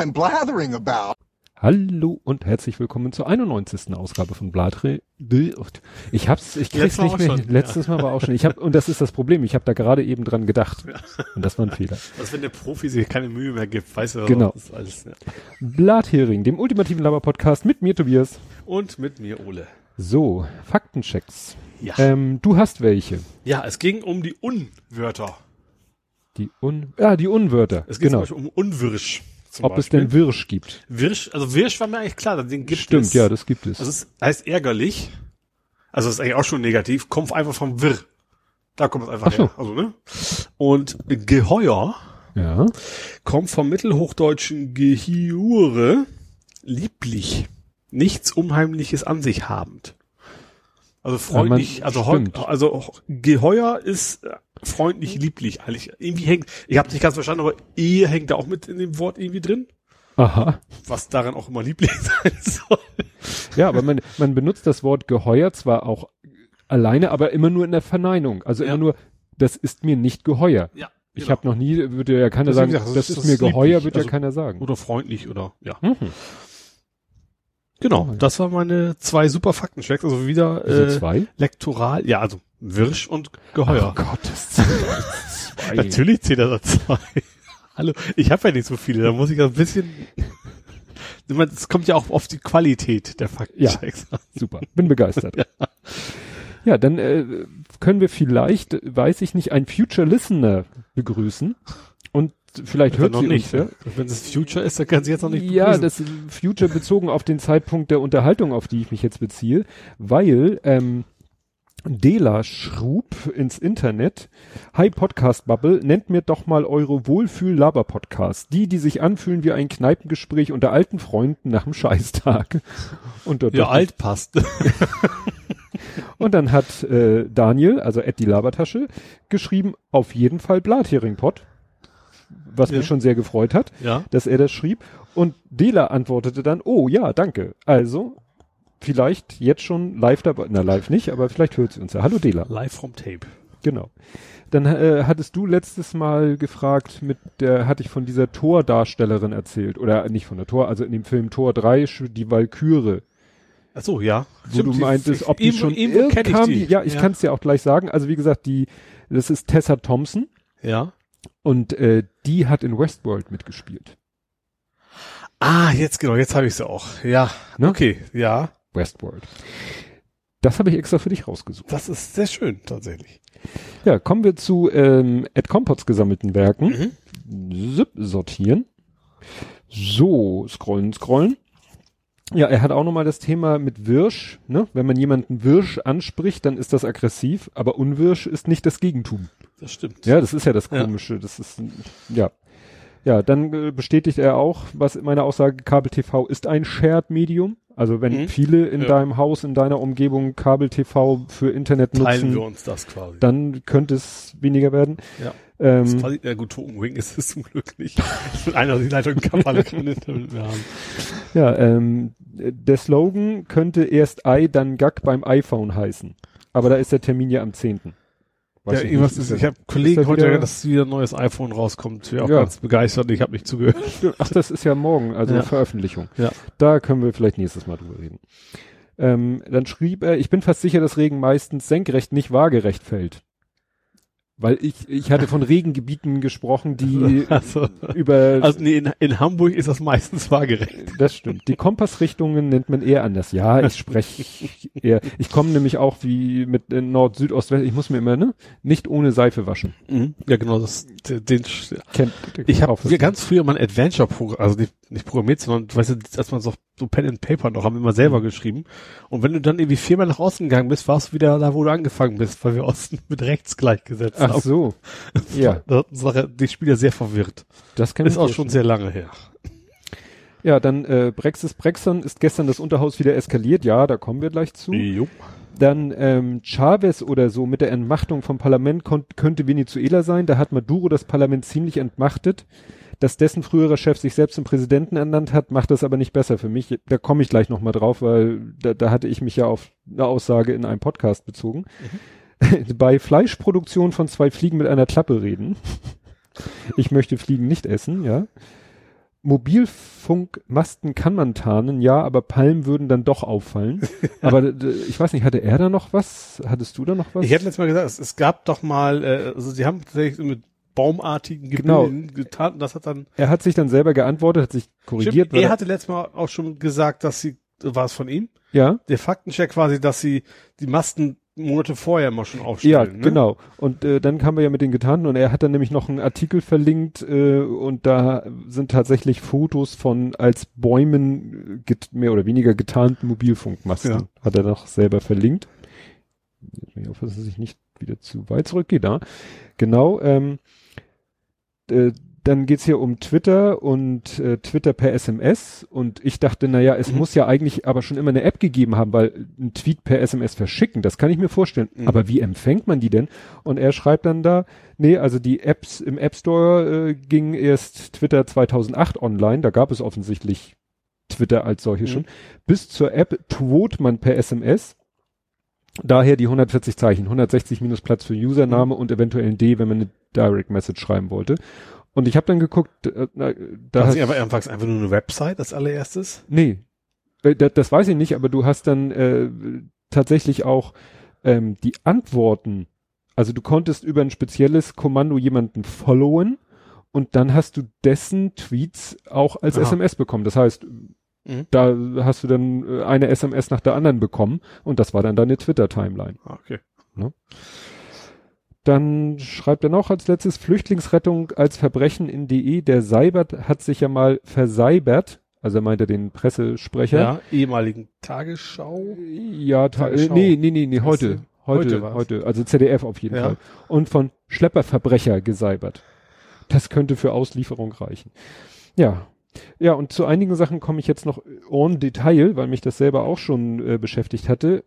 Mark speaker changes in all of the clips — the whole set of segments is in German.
Speaker 1: I'm blathering about.
Speaker 2: Hallo und herzlich willkommen zur 91. Ausgabe von Blatre. Ich hab's, ich krieg's
Speaker 3: Letztes
Speaker 2: nicht mehr.
Speaker 3: schon,
Speaker 2: Letztes Mal war auch schon. Ich hab, und das ist das Problem. Ich habe da gerade eben dran gedacht. Und das war ein Fehler.
Speaker 3: Was, wenn der Profi sich keine Mühe mehr gibt, weißt du,
Speaker 2: Genau.
Speaker 3: das ist alles, ja.
Speaker 2: Blathering, dem ultimativen Laber-Podcast mit mir, Tobias.
Speaker 3: Und mit mir Ole.
Speaker 2: So, Faktenchecks.
Speaker 3: Ja.
Speaker 2: Ähm, du hast welche.
Speaker 3: Ja, es ging um die Unwörter.
Speaker 2: Die Un, ja, die Unwörter.
Speaker 3: Es geht
Speaker 2: genau.
Speaker 3: zum Beispiel um Unwirsch.
Speaker 2: Ob es
Speaker 3: Beispiel.
Speaker 2: denn Wirsch gibt.
Speaker 3: Wirsch, also Wirsch war mir eigentlich klar, den gibt
Speaker 2: Stimmt,
Speaker 3: es.
Speaker 2: ja, das gibt es.
Speaker 3: Also es heißt ärgerlich. Also es ist eigentlich auch schon negativ. Kommt einfach vom Wirr. Da kommt es einfach
Speaker 2: Ach so.
Speaker 3: her. Also, ne? Und Geheuer
Speaker 2: ja.
Speaker 3: kommt vom mittelhochdeutschen Gehiure, lieblich, nichts Unheimliches an sich habend. Also freundlich,
Speaker 2: man-
Speaker 3: also, heu, also Geheuer ist äh, freundlich, lieblich eigentlich. Irgendwie hängt, ich habe nicht ganz verstanden, aber Ehe hängt da auch mit in dem Wort irgendwie drin,
Speaker 2: Aha.
Speaker 3: was daran auch immer lieblich sein soll.
Speaker 2: Ja, aber man, man benutzt das Wort geheuer zwar auch alleine, aber immer nur in der Verneinung. Also
Speaker 3: Ja.
Speaker 2: immer nur, das ist mir nicht geheuer.
Speaker 3: Ja,
Speaker 2: Ich habe noch nie, würde ja keiner
Speaker 3: Das
Speaker 2: sagen,
Speaker 3: ist, gesagt,
Speaker 2: das,
Speaker 3: das
Speaker 2: ist
Speaker 3: ist
Speaker 2: mir geheuer,
Speaker 3: lieblich.
Speaker 2: wird
Speaker 3: Also-
Speaker 2: ja keiner sagen.
Speaker 3: oder freundlich oder ja.
Speaker 2: Mhm.
Speaker 3: Genau, das waren meine zwei super Faktenchecks, also wieder äh,
Speaker 2: zwei?
Speaker 3: lektoral, ja, also Wirsch und Geheuer.
Speaker 2: Oh Gottes zwei.
Speaker 3: Natürlich zählt er da zwei. Hallo, ich habe ja nicht so viele, da muss ich ein bisschen. Es kommt ja auch auf die Qualität der Faktenchecks an.
Speaker 2: Super, bin begeistert. ja. dann äh, können wir vielleicht, weiß ich nicht, einen Future Listener begrüßen. Vielleicht hört sie
Speaker 3: nicht.
Speaker 2: uns, ja.
Speaker 3: Wenn es Future ist, dann kann sie jetzt noch nicht
Speaker 2: Ja,
Speaker 3: begrüßen.
Speaker 2: das Future bezogen auf den Zeitpunkt der Unterhaltung, auf die ich mich jetzt beziehe, weil ähm, Dela schrub ins Internet, Hi Podcast Bubble, nennt mir doch mal eure Wohlfühl-Laber-Podcast. Die, die sich anfühlen wie ein Kneipengespräch unter alten Freunden nach dem Scheißtag. Und,
Speaker 3: ja, alt passt.
Speaker 2: und dann hat äh, Daniel, also Ed die Labertasche, geschrieben, auf jeden Fall Blathering-Pod. Was
Speaker 3: Ja.
Speaker 2: mich schon sehr gefreut hat
Speaker 3: ja.
Speaker 2: dass er das schrieb. Und Dela antwortete dann, oh ja, danke. Also, vielleicht jetzt schon live dabei, na live nicht, aber vielleicht hört sie uns ja. Hallo Dela.
Speaker 3: Live from Tape.
Speaker 2: Genau. Dann äh, hattest du letztes Mal gefragt, mit der hatte ich von dieser Tordarstellerin erzählt. Oder nicht von der Tor, also in dem Film Tor 3, sch- die Walküre.
Speaker 3: Ach so, ja.
Speaker 2: Wo
Speaker 3: Stimmt,
Speaker 2: du meintest, ob die
Speaker 3: irgendwo-
Speaker 2: schon
Speaker 3: irgendwo
Speaker 2: irg-
Speaker 3: kenn ich
Speaker 2: kam
Speaker 3: die.
Speaker 2: Ja, ich kann es dir auch gleich sagen. Also wie gesagt, die, das ist Tessa Thompson
Speaker 3: Ja.
Speaker 2: Und äh, die hat in Westworld mitgespielt.
Speaker 3: Ah, jetzt genau, jetzt habe ich sie auch. Ja.
Speaker 2: Ne?
Speaker 3: Okay, ja.
Speaker 2: Westworld. Das habe ich extra für dich rausgesucht.
Speaker 3: Das ist sehr schön, tatsächlich.
Speaker 2: Ja, kommen wir zu ähm, Ed Compots gesammelten Werken.
Speaker 3: Mhm.
Speaker 2: Zip, sortieren. So, scrollen, scrollen. Ja, er hat auch nochmal das Thema mit Wirsch. Ne? Wenn man jemanden Wirsch anspricht, dann ist das aggressiv, aber Unwirsch ist nicht das Gegentum.
Speaker 3: Das stimmt.
Speaker 2: Ja, das ist ja das
Speaker 3: Ja.
Speaker 2: Komische. Das ist, ja. Ja, dann äh, bestätigt er auch, was meine Aussage, Kabel TV ist ein Shared-Medium. Also wenn
Speaker 3: Mhm.
Speaker 2: viele in
Speaker 3: Ja.
Speaker 2: deinem Haus, in deiner Umgebung Kabel TV für Internet
Speaker 3: Teilen
Speaker 2: nutzen,
Speaker 3: wir uns das quasi.
Speaker 2: dann könnte es weniger werden.
Speaker 3: Ja. Das ist
Speaker 2: Ähm,
Speaker 3: quasi, ja gut, Token Wing ist es zum Glück nicht. Mit einer die Leitung kann alle kein Internet mehr haben.
Speaker 2: ja, ähm, der Slogan könnte erst i, dann Gag beim iPhone heißen. Aber da ist der Termin ja am 10. Weiß
Speaker 3: ja,
Speaker 2: ich
Speaker 3: irgendwas ist, ich habe Kollegen heute,
Speaker 2: wieder-
Speaker 3: dass wieder ein neues iPhone rauskommt. Ich bin auch
Speaker 2: Ja.
Speaker 3: ganz begeistert ich habe nicht zugehört.
Speaker 2: Ach, das ist ja morgen, also
Speaker 3: Ja.
Speaker 2: Veröffentlichung.
Speaker 3: Ja.
Speaker 2: Da können wir vielleicht nächstes Mal drüber reden. Ähm, dann schrieb er, ich bin fast sicher, dass Regen meistens senkrecht, nicht waagerecht fällt. Weil ich, ich hatte von Regengebieten gesprochen, die
Speaker 3: Also,
Speaker 2: über,
Speaker 3: also nee, in, in Hamburg ist das meistens waagerecht.
Speaker 2: das stimmt. Die Kompassrichtungen nennt man eher anders. Ja, ich spreche eher, ich komme nämlich auch wie mit äh, Nord, Süd, Ost, West, ich muss mir immer, ne, nicht ohne Seife waschen.
Speaker 3: Ja, genau, das, den,
Speaker 2: Kennt,
Speaker 3: Ich habe ganz früher mal ein Adventure Programm, also nicht, nicht programmiert, sondern weißt du, als man so, so Pen and Paper noch haben wir immer selber geschrieben. Und wenn du dann irgendwie viermal nach außen gegangen bist, warst du wieder da, wo du angefangen bist, weil wir Osten mit rechts gleichgesetzt
Speaker 2: Ach
Speaker 3: haben.
Speaker 2: so. Ja,
Speaker 3: Da hat die Spieler sehr verwirrt.
Speaker 2: das kann
Speaker 3: Ist auch schon sehr lange her.
Speaker 2: Ja, dann äh, Brexis Brexon ist gestern das Unterhaus wieder eskaliert. Ja, da kommen wir gleich zu.
Speaker 3: Jo.
Speaker 2: Dann ähm, Chavez oder so mit der Entmachtung vom Parlament könnte Venezuela sein. Da hat Maduro das Parlament ziemlich entmachtet. Dass dessen früherer Chef sich selbst zum Präsidenten ernannt hat, macht das aber nicht besser für mich. Da komme ich gleich nochmal drauf, weil da, da hatte ich mich ja auf eine Aussage in einem Podcast bezogen. Bei Fleischproduktion von zwei Fliegen mit einer Klappe reden. Ich möchte Fliegen nicht essen, ja. Mobilfunkmasten kann man tarnen, ja, aber Palmen würden dann doch auffallen. aber ich weiß nicht, hatte er da noch was? Hattest du da noch was?
Speaker 3: Ich hätte letztes Mal gesagt, es, es gab doch mal, äh, also sie haben tatsächlich mit baumartigen
Speaker 2: Genau.
Speaker 3: Gebilden getan. Das hat dann
Speaker 2: er hat sich dann selber geantwortet, hat sich korrigiert.
Speaker 3: Stimmt, er hatte letztes Mal auch schon gesagt, dass sie, war es von ihm?
Speaker 2: ja,
Speaker 3: Der Faktencheck quasi, dass sie die Masten Monate vorher mal schon
Speaker 2: ja,
Speaker 3: aufstellen. ne?
Speaker 2: genau. Und äh, dann kamen wir ja mit den Getarnten und er hat dann nämlich noch einen Artikel verlinkt äh, und da sind tatsächlich Fotos von als Bäumen äh, mehr oder weniger getarnten Mobilfunkmasten.
Speaker 3: Ja.
Speaker 2: Hat er noch selber verlinkt. Ich hoffe, dass es sich nicht wieder zu weit zurückgeht. Da. Genau. Ähm, äh, dann geht's hier um Twitter und äh, Twitter per SMS und ich dachte, naja, es
Speaker 3: Mhm.
Speaker 2: muss ja eigentlich aber schon immer eine App gegeben haben, weil ein Tweet per SMS verschicken, das kann ich mir vorstellen.
Speaker 3: Mhm.
Speaker 2: Aber wie empfängt man die denn? Und er schreibt dann da, nee, also die Apps im App Store äh, ging erst Twitter 2008 online, da gab es offensichtlich Twitter als solche
Speaker 3: Mhm.
Speaker 2: schon. Bis zur App twot man per SMS. Daher die 140 Zeichen, 160 minus Platz für Username und eventuell ein D, wenn man eine Direct Message schreiben wollte. Und ich habe dann geguckt, äh, na, da hast,
Speaker 3: einfach, einfach, einfach nur eine Website als allererstes.
Speaker 2: nee, äh, das, das weiß ich nicht, aber du hast dann äh, tatsächlich auch ähm, die Antworten, also du konntest über ein spezielles Kommando jemanden followen und dann hast du dessen Tweets auch als
Speaker 3: Aha.
Speaker 2: SMS bekommen. Das heißt,
Speaker 3: Mhm.
Speaker 2: da hast du dann äh, eine SMS nach der anderen bekommen und das war dann deine Twitter-Timeline.
Speaker 3: Ah, Okay.
Speaker 2: Dann schreibt er noch als letztes Flüchtlingsrettung als Verbrechen in DE. Der Seibert hat sich ja mal verseibert. Also er meinte den Pressesprecher.
Speaker 3: Ja, ehemaligen Tagesschau.
Speaker 2: Ja, ta
Speaker 3: Tagesschau.
Speaker 2: nee, nee, nee, nee, heute. Heute,
Speaker 3: Heute
Speaker 2: heute, also ZDF auf jeden
Speaker 3: Ja.
Speaker 2: Fall. Und von Schlepperverbrecher geseibert. Das könnte für Auslieferung reichen. Ja. Ja, und zu einigen Sachen komme ich jetzt noch en Detail, weil mich das selber auch schon äh, beschäftigt hatte.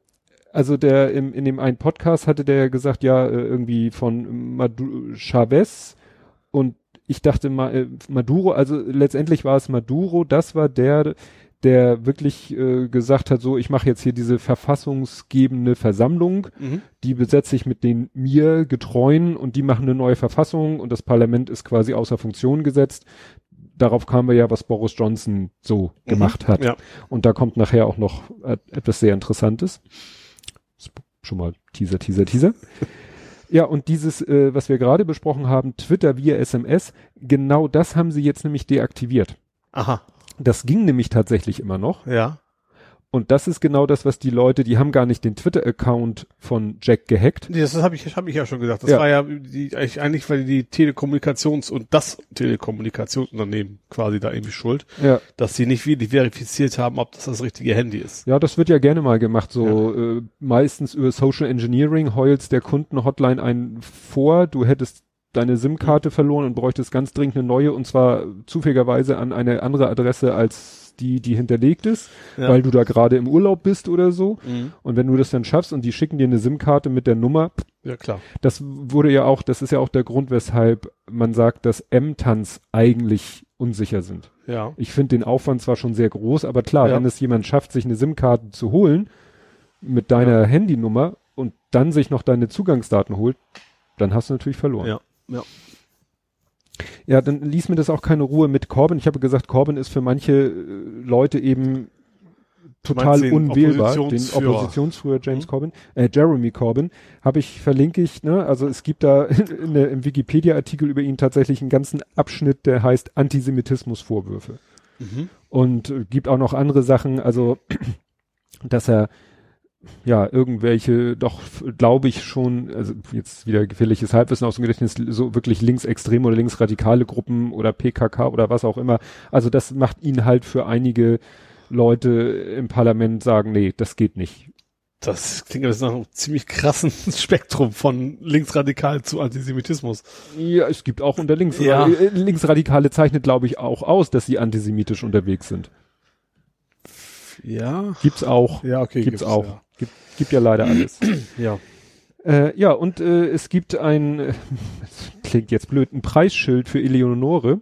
Speaker 2: Also der im, in dem einen Podcast hatte der gesagt, ja, äh, irgendwie von Madu Chavez und ich dachte mal äh, Maduro, also letztendlich war es Maduro, das war der, der wirklich äh, gesagt hat, so ich mache jetzt hier diese verfassungsgebende Versammlung,
Speaker 3: Mhm.
Speaker 2: die besetze ich mit den mir getreuen und die machen eine neue Verfassung und das Parlament ist quasi außer Funktion gesetzt. Darauf kamen wir ja, was Boris Johnson so gemacht hat.
Speaker 3: Ja.
Speaker 2: Und da kommt nachher auch noch etwas sehr Interessantes. Schon mal Teaser, Teaser, Teaser. ja, und dieses, äh, was wir gerade besprochen haben, Twitter via SMS, genau das haben sie jetzt nämlich deaktiviert.
Speaker 3: Aha.
Speaker 2: Das ging nämlich tatsächlich immer noch.
Speaker 3: Ja.
Speaker 2: Und das ist genau das, was die Leute, die haben gar nicht den Twitter-Account von Jack gehackt.
Speaker 3: Nee, das habe ich, hab ich ja schon gesagt. Das
Speaker 2: Ja.
Speaker 3: war ja die, eigentlich, war die Telekommunikations- und das Telekommunikationsunternehmen quasi da irgendwie schuld,
Speaker 2: Ja.
Speaker 3: dass sie nicht wirklich verifiziert haben, ob das das richtige Handy ist.
Speaker 2: Ja, das wird ja gerne mal gemacht, so äh, meistens über Social Engineering heulst der Kundenhotline einen vor, du hättest deine SIM-Karte verloren und bräuchtest ganz dringend eine neue und zwar zufälligerweise an eine andere Adresse als die, die hinterlegt ist,
Speaker 3: Ja.
Speaker 2: weil du da gerade im Urlaub bist oder so.
Speaker 3: Mhm.
Speaker 2: Und wenn du das dann schaffst und die schicken dir eine SIM-Karte mit der Nummer,
Speaker 3: Ja, klar.
Speaker 2: das wurde ja auch, das ist ja auch der Grund, weshalb man sagt, dass M-Tans eigentlich unsicher sind.
Speaker 3: Ja.
Speaker 2: Ich finde den Aufwand zwar schon sehr groß, aber klar,
Speaker 3: Ja.
Speaker 2: wenn es jemand schafft, sich eine SIM-Karte zu holen mit deiner Handynummer und dann sich noch deine Zugangsdaten holt, dann hast du natürlich verloren.
Speaker 3: Ja. Ja.
Speaker 2: Ja, dann ließ mir das auch keine Ruhe mit Corbyn. Ich habe gesagt, Corbyn ist für manche äh, Leute eben total
Speaker 3: den
Speaker 2: unwählbar. Den
Speaker 3: Oppositionsführer?
Speaker 2: Oppositionsführer James
Speaker 3: Mhm.
Speaker 2: Corbyn, äh, Jeremy Corbyn, habe ich verlinke ich. Ne? Also es gibt da in der, im Wikipedia-Artikel über ihn tatsächlich einen ganzen Abschnitt, der heißt Antisemitismusvorwürfe
Speaker 3: Mhm.
Speaker 2: und äh, gibt auch noch andere Sachen, also dass er ja irgendwelche doch glaube ich schon also jetzt wieder gefährliches Halbwissen aus dem Gedächtnis so wirklich linksextreme oder linksradikale Gruppen oder PKK oder was auch immer also das macht ihn halt für einige Leute im Parlament sagen nee das geht nicht
Speaker 3: Das klingt jetzt nach einem ziemlich krassen Spektrum von linksradikal zu Antisemitismus.
Speaker 2: ja es gibt auch unter links
Speaker 3: Ja.
Speaker 2: äh, linksradikale zeichnet glaube ich auch aus dass sie antisemitisch unterwegs sind
Speaker 3: Ja.
Speaker 2: gibt's auch
Speaker 3: Ja, okay.
Speaker 2: gibt's auch gibt, gibt ja leider alles
Speaker 3: Ja.
Speaker 2: Äh, ja, und äh, es gibt ein, äh, klingt jetzt blöd, ein Preisschild für Eleonore.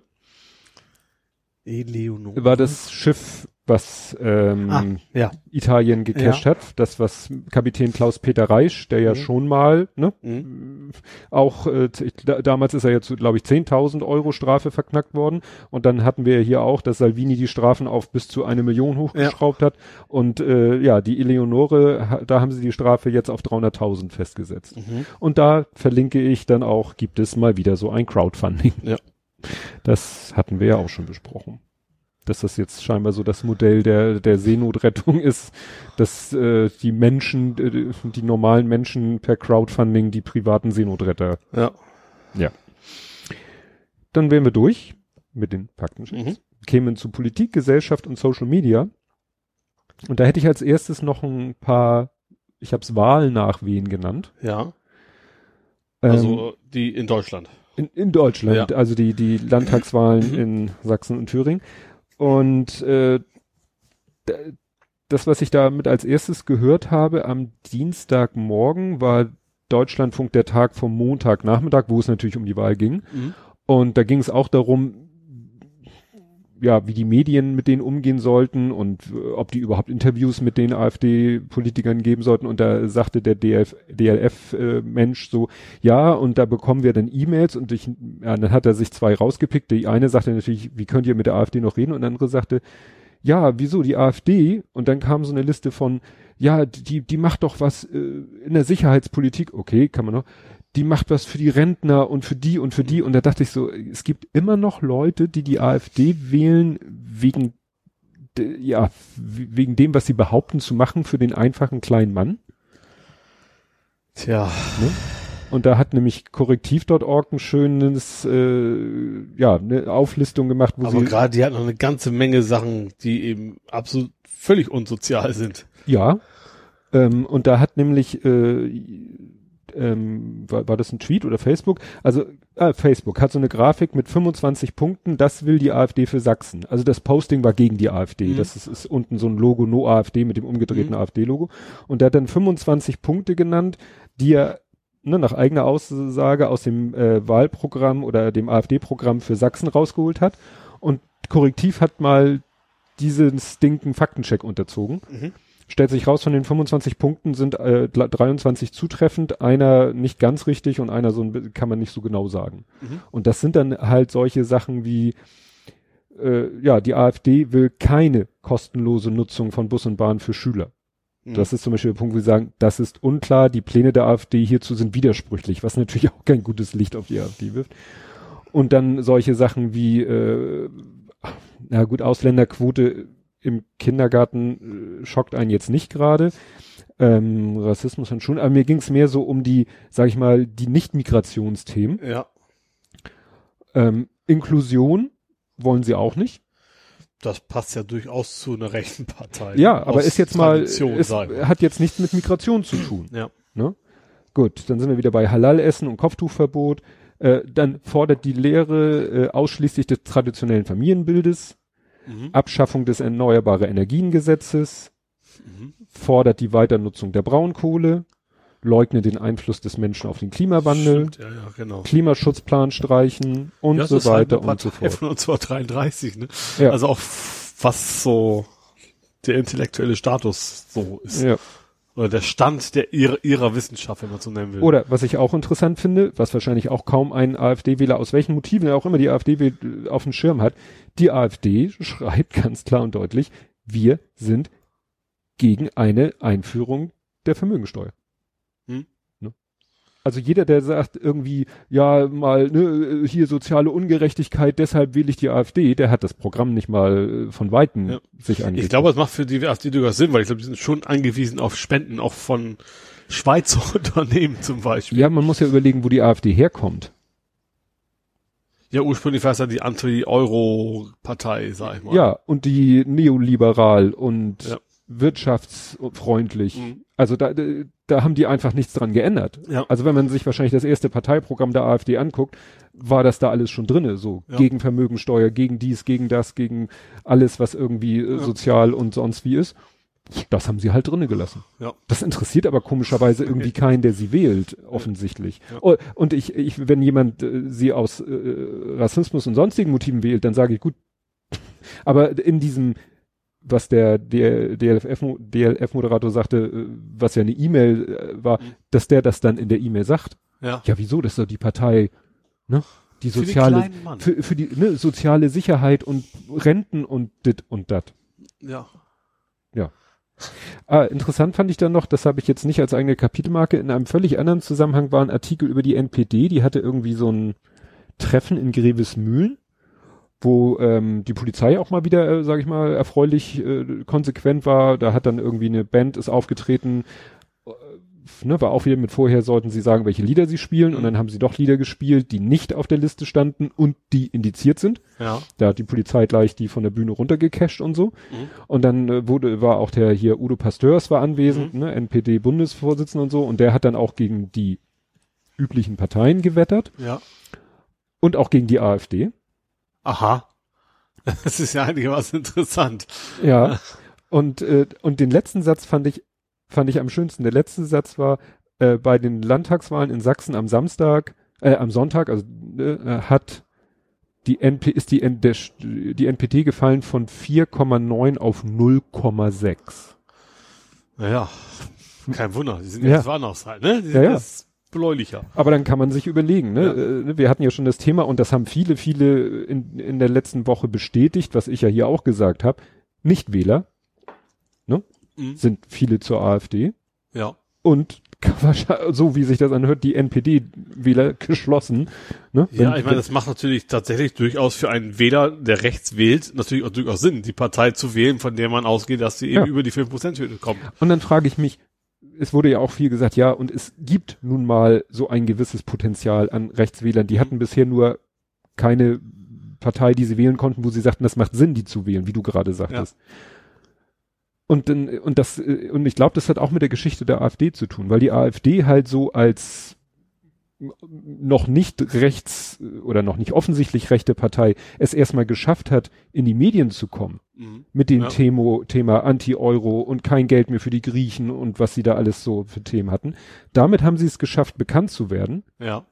Speaker 3: Eleonore.
Speaker 2: War das Schiff, was ähm,
Speaker 3: Ah, ja.
Speaker 2: Italien gecasht hat. Das, was Kapitän Klaus-Peter Reisch, der ja
Speaker 3: Mhm.
Speaker 2: schon mal, ne,
Speaker 3: Mhm.
Speaker 2: auch, äh, da, damals ist er jetzt, glaube ich, 10.000 Euro Strafe verknackt worden. Und dann hatten wir hier auch, dass Salvini die Strafen auf bis zu eine Million hochgeschraubt hat. Und äh, ja, die Eleonore, da haben sie die Strafe jetzt auf 300.000 festgesetzt.
Speaker 3: Mhm.
Speaker 2: Und da verlinke ich dann auch, gibt es mal wieder so ein Crowdfunding.
Speaker 3: Ja.
Speaker 2: Das hatten wir ja auch schon besprochen. Dass das jetzt scheinbar so das Modell der, der Seenotrettung ist, dass äh, die Menschen, äh, die normalen Menschen per Crowdfunding die privaten Seenotretter.
Speaker 3: Ja.
Speaker 2: Dann wären wir durch mit den Fakten.
Speaker 3: Mhm.
Speaker 2: Kämen zu Politik, Gesellschaft und Social Media. Und da hätte ich als erstes noch ein paar, ich habe es Wahlnachwehen genannt.
Speaker 3: Ja.
Speaker 2: Ähm,
Speaker 3: Also die in Deutschland.
Speaker 2: In, in Deutschland,
Speaker 3: Ja.
Speaker 2: also die, die Landtagswahlen in Sachsen und Thüringen. Und äh, da- das, was ich damit als erstes gehört habe, am Dienstagmorgen war Deutschlandfunk der Tag vom Montagnachmittag, wo es natürlich um die Wahl ging.
Speaker 3: Mhm.
Speaker 2: Und da ging es auch darum, ja, wie die Medien mit denen umgehen sollten und äh, ob die überhaupt Interviews mit den AfD-Politikern geben sollten. Und da sagte der DLF, DLF-Mensch so, ja, und da bekommen wir dann E-Mails und ich, ja, dann hat er sich zwei rausgepickt. Die eine sagte natürlich, wie könnt ihr mit der AfD noch reden? Und der andere sagte, ja, wieso die AfD? Und dann kam so eine Liste von, ja, die, die macht doch was äh, in der Sicherheitspolitik. Okay, kann man noch. Die macht was für die Rentner und für die und für die. Und da dachte ich so, es gibt immer noch Leute, die die AfD wählen wegen, ja, wegen dem, was sie behaupten zu machen für den einfachen kleinen Mann.
Speaker 3: Tja.
Speaker 2: Und da hat nämlich korrektiv.org ein schönes, äh, ja, eine Auflistung gemacht, wo
Speaker 3: Aber gerade die hat noch eine ganze Menge Sachen, die eben absolut völlig unsozial sind.
Speaker 2: Ja. Ähm, und da hat nämlich, äh, ähm, war, war das ein Tweet oder Facebook? Also äh, Facebook hat so eine Grafik mit 25 Punkten, das will die AfD für Sachsen. Also das Posting war gegen die AfD.
Speaker 3: Mhm.
Speaker 2: Das ist, ist unten so ein Logo No AfD mit dem umgedrehten
Speaker 3: Mhm.
Speaker 2: AfD-Logo. Und der hat dann 25 Punkte genannt, die er ne, nach eigener Aussage aus dem äh, Wahlprogramm oder dem AfD-Programm für Sachsen rausgeholt hat. Und Korrektiv hat mal diesen stinken Faktencheck unterzogen
Speaker 3: Mhm.
Speaker 2: Stellt sich raus, von den 25 Punkten sind äh, 23 zutreffend, einer nicht ganz richtig und einer so ein, kann man nicht so genau sagen.
Speaker 3: Mhm.
Speaker 2: Und das sind dann halt solche Sachen wie, äh, ja, die AfD will keine kostenlose Nutzung von Bus und Bahn für Schüler.
Speaker 3: Mhm.
Speaker 2: Das ist zum Beispiel der Punkt, wo sie sagen, das ist unklar, die Pläne der AfD hierzu sind widersprüchlich, was natürlich auch kein gutes Licht auf die AfD wirft. Und dann solche Sachen wie, äh, na gut, Ausländerquote im Kindergarten äh, schockt einen jetzt nicht gerade. Ähm, Rassismus dann schon, aber mir ging es mehr so um die, sag ich mal, die Nicht-Migrationsthemen.
Speaker 3: Ja.
Speaker 2: Ähm, Inklusion wollen sie auch nicht.
Speaker 3: Das passt ja durchaus zu einer rechten Partei.
Speaker 2: Ja, aber ist jetzt mal, ist, hat jetzt nichts mit Migration zu tun.
Speaker 3: Ja.
Speaker 2: Ne? Gut, dann sind wir wieder bei Halal-Essen und Kopftuchverbot. Äh, dann fordert die Lehre äh, ausschließlich des traditionellen Familienbildes,
Speaker 3: Mhm.
Speaker 2: Abschaffung des Erneuerbare Energiengesetzes,
Speaker 3: Mhm.
Speaker 2: fordert die Weiternutzung der Braunkohle, leugnet den Einfluss des Menschen auf den Klimawandel,
Speaker 3: Stimmt, ja, ja, genau.
Speaker 2: Klimaschutzplan streichen und
Speaker 3: Ja,
Speaker 2: so
Speaker 3: halt
Speaker 2: weiter
Speaker 3: eine
Speaker 2: und so fort.
Speaker 3: Von 1933, ne?
Speaker 2: Ja.
Speaker 3: Also auch was so der intellektuelle Status so ist.
Speaker 2: Ja.
Speaker 3: Oder der Stand der ihrer, ihrer Wissenschaft, wenn man so nennen will.
Speaker 2: Oder was ich auch interessant finde, was wahrscheinlich auch kaum ein AfD-Wähler aus welchen Motiven auch immer die AfD wählt, auf dem Schirm hat, die AfD schreibt ganz klar und deutlich, wir sind gegen eine Einführung der Vermögensteuer. Also jeder, der sagt irgendwie, ja, mal, ne, hier soziale Ungerechtigkeit, deshalb wähle ich die AfD, der hat das Programm nicht mal äh, von Weitem
Speaker 3: Ja.
Speaker 2: sich angeguckt.
Speaker 3: Ich glaube, es macht für die AfD durchaus Sinn, weil ich glaube, die sind schon angewiesen auf Spenden, auch von Schweizer Unternehmen zum Beispiel.
Speaker 2: ja, man muss ja überlegen, wo die AfD herkommt.
Speaker 3: Ja, ursprünglich war es ja die Anti-Euro-Partei, sag ich mal.
Speaker 2: Ja, und die neoliberal und
Speaker 3: Ja.
Speaker 2: wirtschaftsfreundlich.
Speaker 3: Mhm.
Speaker 2: Also da, da haben die einfach nichts dran geändert.
Speaker 3: Ja.
Speaker 2: Also wenn man sich wahrscheinlich das erste Parteiprogramm der AfD anguckt, war das da alles schon drinne, so
Speaker 3: Ja.
Speaker 2: gegen Vermögensteuer, gegen dies, gegen das, gegen alles, was irgendwie äh,
Speaker 3: Ja.
Speaker 2: sozial und sonst wie ist. Das haben sie halt drinne gelassen.
Speaker 3: Ja.
Speaker 2: Das interessiert aber komischerweise irgendwie keinen, der sie wählt, offensichtlich.
Speaker 3: Ja.
Speaker 2: Oh, Und ich, ich, wenn jemand äh, sie aus äh, Rassismus und sonstigen Motiven wählt, dann sage ich gut. Aber in diesem was der DLF-Moderator DLF sagte, äh, was ja eine E-Mail äh, war,
Speaker 3: Mhm.
Speaker 2: dass der das dann in der E-Mail sagt.
Speaker 3: Ja.
Speaker 2: Ja, wieso? Das ist doch die Partei, ne? Die
Speaker 3: Für
Speaker 2: soziale,
Speaker 3: Mann.
Speaker 2: für, für die ne, soziale Sicherheit und Renten und dit und dat.
Speaker 3: Ja.
Speaker 2: Ah, interessant fand ich dann noch, das habe ich jetzt nicht als eigene Kapitelmarke, in einem völlig anderen Zusammenhang war ein Artikel über die NPD, die hatte irgendwie so ein Treffen in Grevesmühlen, wo ähm, die Polizei auch mal wieder, äh, sage ich mal, erfreulich äh, konsequent war. Da hat dann irgendwie eine Band ist aufgetreten, äh, ne, war auch wieder mit vorher sollten sie sagen, welche Lieder sie spielen und dann haben sie doch Lieder gespielt, die nicht auf der Liste standen und die indiziert sind.
Speaker 3: Ja.
Speaker 2: Da hat die Polizei gleich die von der Bühne runtergecasht und so.
Speaker 3: Mhm.
Speaker 2: Und dann äh, wurde, war auch der hier Udo Pasteurs war anwesend, ne, NPD-Bundesvorsitzender und so. Und der hat dann auch gegen die üblichen Parteien gewettert
Speaker 3: Ja.
Speaker 2: und auch gegen die AfD.
Speaker 3: Aha. Das ist ja einigermaßen interessant.
Speaker 2: Ja. und, äh, und den letzten Satz fand ich, fand ich am schönsten. Der letzte Satz war, äh, bei den Landtagswahlen in Sachsen am Samstag, äh, am Sonntag, also äh, hat die NP, ist die, N, der, die NPD gefallen von 4,9 auf 0,6.
Speaker 3: Naja. Kein Wunder. Die sind
Speaker 2: Ja.
Speaker 3: jetzt halt, ne? Die
Speaker 2: Ja, ja.
Speaker 3: jetzt bläulicher.
Speaker 2: Aber dann kann man sich überlegen, ne?
Speaker 3: Ja.
Speaker 2: Äh, Wir hatten ja schon das Thema und das haben viele, viele in, in der letzten Woche bestätigt, was ich ja hier auch gesagt habe. Nichtwähler
Speaker 3: Mhm.
Speaker 2: sind viele zur AfD
Speaker 3: Ja.
Speaker 2: und so wie sich das anhört, die NPD-Wähler geschlossen. Ne?
Speaker 3: Ja, ich meine, das macht natürlich tatsächlich durchaus für einen Wähler, der rechts wählt, natürlich auch durchaus Sinn, die Partei zu wählen, von der man ausgeht, dass sie eben
Speaker 2: Ja.
Speaker 3: über die 5%-Hürde kommt.
Speaker 2: Und dann frage ich mich, es wurde ja auch viel gesagt, ja, und es gibt nun mal so ein gewisses Potenzial an Rechtswählern. Die hatten bisher nur keine Partei, die sie wählen konnten, wo sie sagten, das macht Sinn, die zu wählen, wie du gerade sagtest. Und dann, und das, äh, und ich glaube, das hat auch mit der Geschichte der AfD zu tun, weil die AfD halt so als noch nicht rechts äh, oder noch nicht offensichtlich rechte Partei es erstmal geschafft hat, in die Medien zu kommen
Speaker 3: Mhm.
Speaker 2: mit dem
Speaker 3: Ja.
Speaker 2: Thema, Thema Anti-Euro und kein Geld mehr für die Griechen und was sie da alles so für Themen hatten. Damit haben sie es geschafft, bekannt zu werden,
Speaker 3: Ja.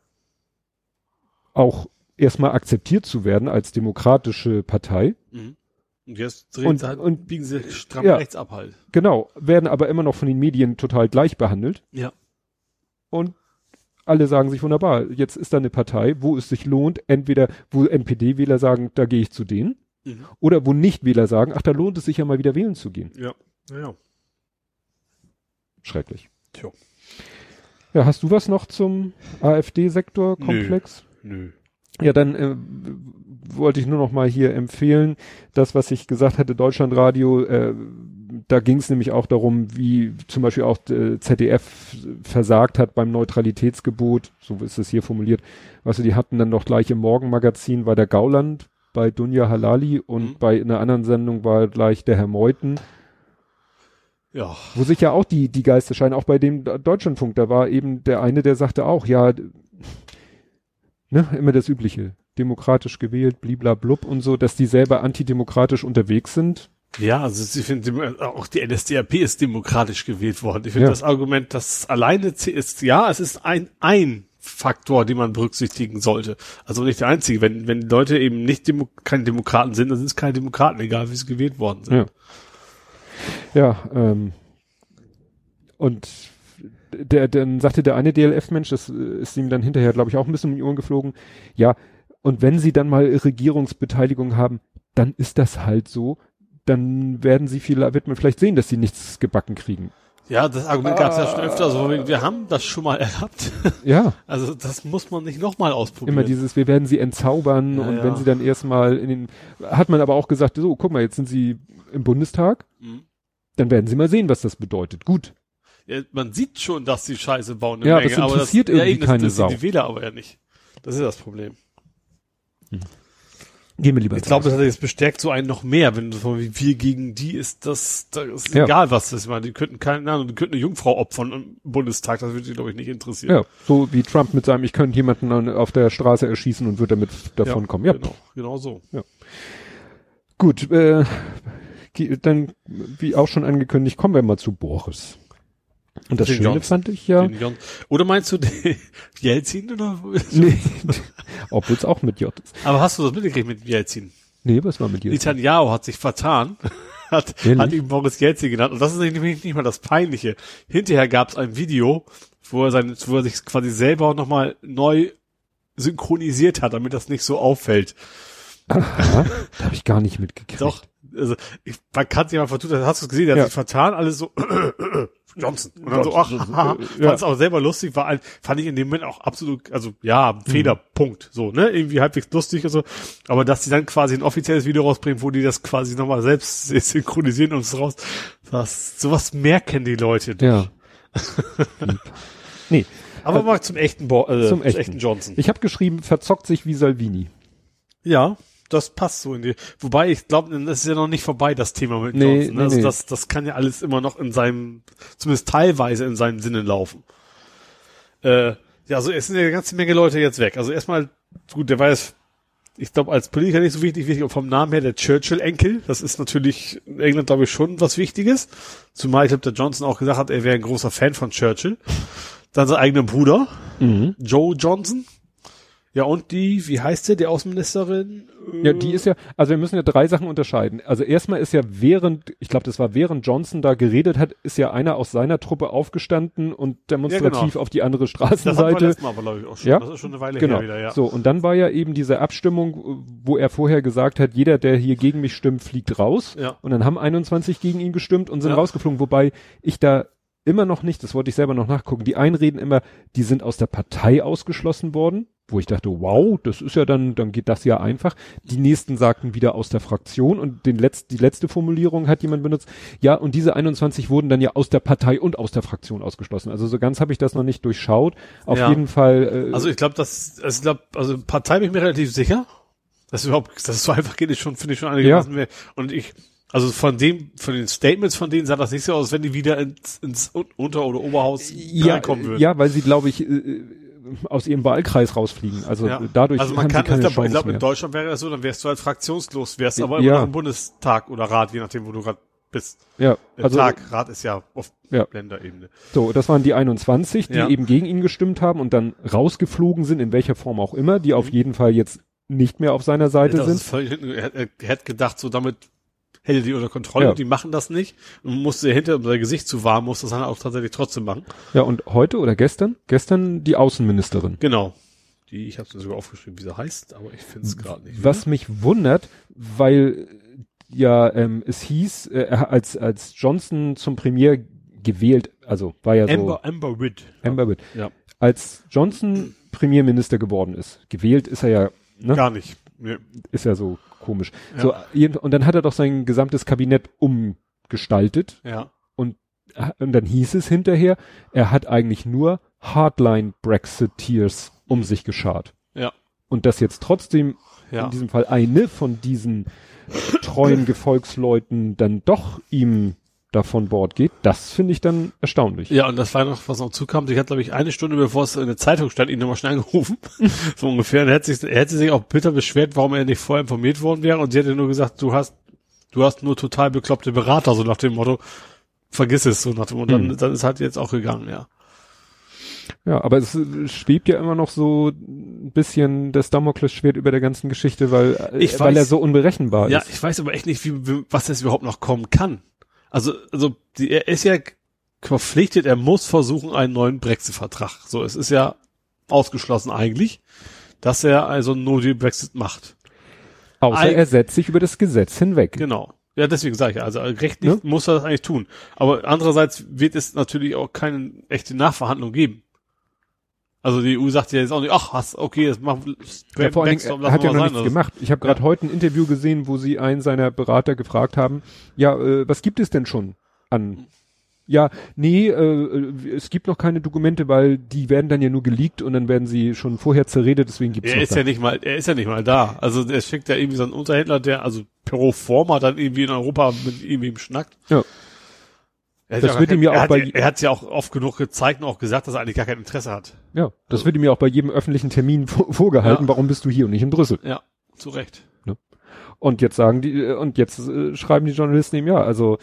Speaker 2: auch erstmal akzeptiert zu werden als demokratische Partei.
Speaker 3: Mhm. Und jetzt drehen
Speaker 2: Und-
Speaker 3: sie halt
Speaker 2: und-
Speaker 3: biegen sie stramm
Speaker 2: ja.
Speaker 3: rechts ab halt.
Speaker 2: Genau, werden aber immer noch von den Medien total gleich behandelt.
Speaker 3: Ja.
Speaker 2: Und alle sagen sich wunderbar, jetzt ist da eine Partei, wo es sich lohnt, entweder wo NPD-Wähler sagen, da gehe ich zu denen,
Speaker 3: Mhm.
Speaker 2: oder wo Nicht-Wähler sagen, ach, da lohnt es sich ja mal wieder wählen zu gehen.
Speaker 3: Ja. Ja.
Speaker 2: Schrecklich.
Speaker 3: Tja.
Speaker 2: Ja, hast du was noch zum AfD-Sektor-Komplex?
Speaker 3: Nö.
Speaker 2: Ja, dann äh, wollte ich nur noch mal hier empfehlen, das, was ich gesagt hatte, Deutschlandradio, äh, da ging es nämlich auch darum, wie zum Beispiel auch äh, ZDF versagt hat beim Neutralitätsgebot, so ist es hier formuliert. Du, die hatten dann noch gleich im Morgenmagazin war der Gauland bei Dunja Halali und
Speaker 3: Mhm.
Speaker 2: bei einer anderen Sendung war gleich der Herr Meuthen,
Speaker 3: Ja.
Speaker 2: wo sich ja auch die, die Geister scheinen, auch bei dem Deutschlandfunk, da war eben der eine, der sagte auch, ja, ne, immer das Übliche, demokratisch gewählt, bliblablub und so, dass die selber antidemokratisch unterwegs sind.
Speaker 3: Ja, also ich finde, auch die NSDAP ist demokratisch gewählt worden. Ich finde
Speaker 2: Ja.
Speaker 3: das Argument, dass alleine ist, ja, es ist ein, ein Faktor, den man berücksichtigen sollte. Also nicht der einzige. Wenn, wenn Leute eben nicht Demo keine Demokraten sind, dann sind es keine Demokraten, egal wie sie gewählt worden sind.
Speaker 2: Ja. Ja, ähm, und der, dann sagte der eine DLF-Mensch, das äh, ist ihm dann hinterher, glaube ich, auch ein bisschen um die Ohren geflogen, ja, und wenn sie dann mal Regierungsbeteiligung haben, dann ist das halt so, dann werden sie viel, wird man vielleicht sehen, dass sie nichts gebacken kriegen.
Speaker 3: Ja, das Argument gab es ja schon öfter. So, wir wir haben das schon mal erlaubt.
Speaker 2: Ja,
Speaker 3: Also das muss man nicht nochmal ausprobieren.
Speaker 2: immer dieses, wir werden sie entzaubern
Speaker 3: Ja,
Speaker 2: und
Speaker 3: ja.
Speaker 2: wenn sie dann erstmal in den, hat man aber auch gesagt, so, guck mal, jetzt sind sie im Bundestag,
Speaker 3: Mhm.
Speaker 2: dann werden sie mal sehen, was das bedeutet. Gut,
Speaker 3: Ja, man sieht schon, dass sie Scheiße bauen. eine
Speaker 2: Ja,
Speaker 3: Menge,
Speaker 2: das
Speaker 3: aber
Speaker 2: interessiert
Speaker 3: ja,
Speaker 2: irgendwie
Speaker 3: eben, das
Speaker 2: keine
Speaker 3: interessiert
Speaker 2: Sau.
Speaker 3: Die Wähler aber ja nicht. Das ist das Problem.
Speaker 2: gehen wir lieber
Speaker 3: Ich glaube, das hat jetzt bestärkt so einen noch mehr, wenn du wie wir gegen die ist, das, das ist
Speaker 2: Ja.
Speaker 3: egal was das ist. Ich meine, die könnten keine Ahnung, die könnten eine Jungfrau opfern im Bundestag, das würde die glaube ich nicht interessieren.
Speaker 2: Ja, so wie Trump mit seinem, ich könnte jemanden an, auf der Straße erschießen und würde damit davon kommen. Ja,
Speaker 3: Genau, genau so.
Speaker 2: gut. Äh, dann, wie auch schon angekündigt, kommen wir mal zu Boris. Und das
Speaker 3: Den
Speaker 2: Schöne
Speaker 3: Johnson.
Speaker 2: fand ich ja,
Speaker 3: Oder meinst du den Jelzin oder?
Speaker 2: nee, obwohl es auch mit J ist.
Speaker 3: Aber hast du das mitgekriegt mit Jelzin?
Speaker 2: Nee, was war mit dir?
Speaker 3: Netanyahu hat sich vertan. hat,
Speaker 2: Ehrlich?
Speaker 3: hat ihn Boris Jelzin genannt. Und das ist nämlich nicht mal das Peinliche. Hinterher gab es ein Video, wo er, sein, wo er sich quasi selber nochmal neu synchronisiert hat, damit das nicht so auffällt.
Speaker 2: Aha, da habe ich gar nicht mitgekriegt.
Speaker 3: Doch, also ich, man kann sich mal vertun, hast du es gesehen, der
Speaker 2: Ja.
Speaker 3: hat sich vertan, alles so Johnson. Und dann so, ach,
Speaker 2: Johnson,
Speaker 3: haha,
Speaker 2: ja.
Speaker 3: fand es auch selber lustig, war ein, fand ich in dem Moment auch absolut, also ja, Fehler,
Speaker 2: Mhm.
Speaker 3: Punkt. So, ne? Irgendwie halbwegs lustig und so. Aber dass die dann quasi ein offizielles Video rausbringen, wo die das quasi nochmal selbst synchronisieren und es raus. Das, sowas merken die Leute. doch.
Speaker 2: Ja. Nee,
Speaker 3: Aber mal zum echten, Bo äh,
Speaker 2: Zum
Speaker 3: zum
Speaker 2: echten.
Speaker 3: echten Johnson.
Speaker 2: ich habe geschrieben, verzockt sich wie Salvini.
Speaker 3: Ja, das passt so in die. Wobei ich glaube, das ist ja noch nicht vorbei, das Thema mit
Speaker 2: Nee,
Speaker 3: Johnson. Ne?
Speaker 2: nee,
Speaker 3: also
Speaker 2: nee.
Speaker 3: das, das kann ja alles immer noch in seinem, zumindest teilweise in seinen Sinnen laufen. Äh, ja, also es sind ja eine ganze Menge Leute jetzt weg. Also erstmal, gut, der war jetzt, ich glaube, als Politiker nicht so wichtig, wichtig, aber vom Namen her der Churchill-Enkel. Das ist natürlich in England, glaube ich, schon was Wichtiges. Zumal ich glaube, der Johnson auch gesagt hat, er wäre ein großer Fan von Churchill. Dann sein eigener Bruder,
Speaker 2: Mhm.
Speaker 3: Joe Johnson. Ja, und die, wie heißt der, die Außenministerin?
Speaker 2: Ja, die ist ja, also wir müssen ja drei Sachen unterscheiden. Also erstmal ist ja während, ich glaube, das war während Johnson da geredet hat, ist ja einer aus seiner Truppe aufgestanden und demonstrativ auf die andere
Speaker 3: Das
Speaker 2: Straßenseite.
Speaker 3: letztes Mal aber, glaube ich, auch schon.
Speaker 2: Ja.
Speaker 3: Das ist schon eine Weile
Speaker 2: Genau.
Speaker 3: her wieder, ja.
Speaker 2: So, und dann war ja eben diese Abstimmung, wo er vorher gesagt hat, jeder, der hier gegen mich stimmt, fliegt raus.
Speaker 3: Ja.
Speaker 2: Und dann haben 21 gegen ihn gestimmt und sind
Speaker 3: Ja.
Speaker 2: rausgeflogen, wobei ich da immer noch nicht, das wollte ich selber noch nachgucken, die einen reden immer, die sind aus der Partei ausgeschlossen worden, wo ich dachte, wow, das ist ja dann, dann geht das ja einfach. Die nächsten sagten wieder aus der Fraktion und den letzt, die letzte Formulierung hat jemand benutzt, ja, und diese 21 wurden dann ja aus der Partei und aus der Fraktion ausgeschlossen. Also so ganz habe ich das noch nicht durchschaut. Auf
Speaker 3: Ja.
Speaker 2: jeden Fall, äh,
Speaker 3: Also ich glaube, das, also ich glaube, also Partei bin ich mir relativ sicher. Das ist überhaupt, dass es so einfach geht, ist schon, finde ich schon einigermaßen mehr. Und ich, also von dem, von den Statements von denen sah das nicht so aus, wenn die wieder ins, ins Un- Unter- oder Oberhaus
Speaker 2: ja,
Speaker 3: reinkommen würden.
Speaker 2: ja, weil sie, glaube ich, äh, aus ihrem Wahlkreis rausfliegen. Also
Speaker 3: Ja.
Speaker 2: dadurch
Speaker 3: also man kann,
Speaker 2: keine
Speaker 3: ich glaube,
Speaker 2: Chance
Speaker 3: ich glaub, in. Deutschland wäre das so, dann wärst du halt fraktionslos, wärst aber
Speaker 2: Ja.
Speaker 3: immer noch im Bundestag oder Rat, je nachdem, wo du gerade bist.
Speaker 2: Ja,
Speaker 3: Im
Speaker 2: also
Speaker 3: Tag, Rat ist ja auf
Speaker 2: Ja.
Speaker 3: Länderebene.
Speaker 2: so, das waren die 21, die
Speaker 3: Ja.
Speaker 2: eben gegen ihn gestimmt haben und dann rausgeflogen sind, in welcher Form auch immer, die auf jeden Fall jetzt nicht mehr auf seiner Seite
Speaker 3: Mhm. Das
Speaker 2: sind.
Speaker 3: ist völlig, er, er, er hat gedacht, so damit hätte die unter Kontrolle
Speaker 2: Ja.
Speaker 3: die machen das nicht. Und musste hinter, um sein Gesicht zu wahren, muss das dann auch tatsächlich trotzdem machen.
Speaker 2: Ja, und heute oder gestern? Gestern die Außenministerin.
Speaker 3: Genau. Die, ich habe mir sogar aufgeschrieben, wie sie heißt, aber ich finde es gerade nicht.
Speaker 2: Was mich wundert, weil ja ähm, es hieß, äh, als als Johnson zum Premier gewählt, also war ja so
Speaker 3: Amber, Amber Witt.
Speaker 2: Amber Witt.
Speaker 3: Ja.
Speaker 2: Als Johnson Premierminister geworden ist, gewählt ist er ja, ne?
Speaker 3: Gar nicht. Nee.
Speaker 2: ist ja so komisch.
Speaker 3: Ja.
Speaker 2: So, und dann hat er doch sein gesamtes Kabinett umgestaltet
Speaker 3: Ja.
Speaker 2: und dann hieß es hinterher, er hat eigentlich nur Hardline Brexiteers um sich geschart.
Speaker 3: Ja.
Speaker 2: Und dass jetzt trotzdem
Speaker 3: Ja.
Speaker 2: in diesem Fall eine von diesen treuen Gefolgsleuten dann doch ihm da von Bord geht, das finde ich dann erstaunlich.
Speaker 3: Ja, und das war noch, was noch zukam. Sie hat, glaube ich, eine Stunde bevor es in der Zeitung stand, ihn nochmal schnell angerufen. so ungefähr. Und er hat sich, er sich auch bitter beschwert, warum er nicht vorher informiert worden wäre. Und sie hätte nur gesagt, du hast, du hast nur total bekloppte Berater, so nach dem Motto, vergiss es, so nach dem, und dann,
Speaker 2: Hm.
Speaker 3: dann ist halt jetzt auch gegangen, ja.
Speaker 2: Ja, aber es schwebt ja immer noch so ein bisschen das Damoklesschwert über der ganzen Geschichte, weil,
Speaker 3: Ich
Speaker 2: weil
Speaker 3: weiß-
Speaker 2: er so unberechenbar
Speaker 3: Ja,
Speaker 2: ist.
Speaker 3: ich weiß aber echt nicht, wie, wie, was jetzt überhaupt noch kommen kann. Also, also, die, er ist ja verpflichtet, er muss versuchen, einen neuen Brexit-Vertrag. So, es ist ja ausgeschlossen eigentlich, dass er also einen No-Deal-Brexit macht.
Speaker 2: Außer
Speaker 3: Eig-
Speaker 2: er setzt sich über das Gesetz hinweg.
Speaker 3: Genau. Ja, deswegen sage ich, also rechtlich
Speaker 2: Ne?
Speaker 3: muss er das eigentlich tun. Aber andererseits wird es natürlich auch keine echte Nachverhandlung geben. Also die EU sagt ja jetzt auch nicht, ach, was, okay, das machen
Speaker 2: Ja, vor allen Dingen, er hat ja noch
Speaker 3: mal
Speaker 2: nichts
Speaker 3: sein.
Speaker 2: gemacht. Ich habe gerade heute ein Interview gesehen, wo sie einen seiner Berater gefragt haben, ja, äh, was gibt es denn schon an? Ja, nee, äh, äh, es gibt noch keine Dokumente, weil die werden dann ja nur geleakt und dann werden sie schon vorher zerredet, deswegen gibt's
Speaker 3: Er ist
Speaker 2: da.
Speaker 3: ja nicht mal, er ist ja nicht mal da. Also er schickt ja irgendwie so einen Unterhändler, der also pro forma dann irgendwie in Europa mit ihm schnackt.
Speaker 2: Ja.
Speaker 3: Er hat
Speaker 2: Das wird ihm ja auch
Speaker 3: er hat,
Speaker 2: bei-
Speaker 3: Er hat ja auch oft genug gezeigt und auch gesagt, dass er eigentlich gar kein Interesse hat.
Speaker 2: Ja, das wird ihm ja auch bei jedem öffentlichen Termin vor, vorgehalten.
Speaker 3: Ja.
Speaker 2: Warum bist du hier und nicht in Brüssel?
Speaker 3: Ja, zu Recht.
Speaker 2: Und jetzt sagen die, äh, und jetzt äh, schreiben die Journalisten ihm, ja, also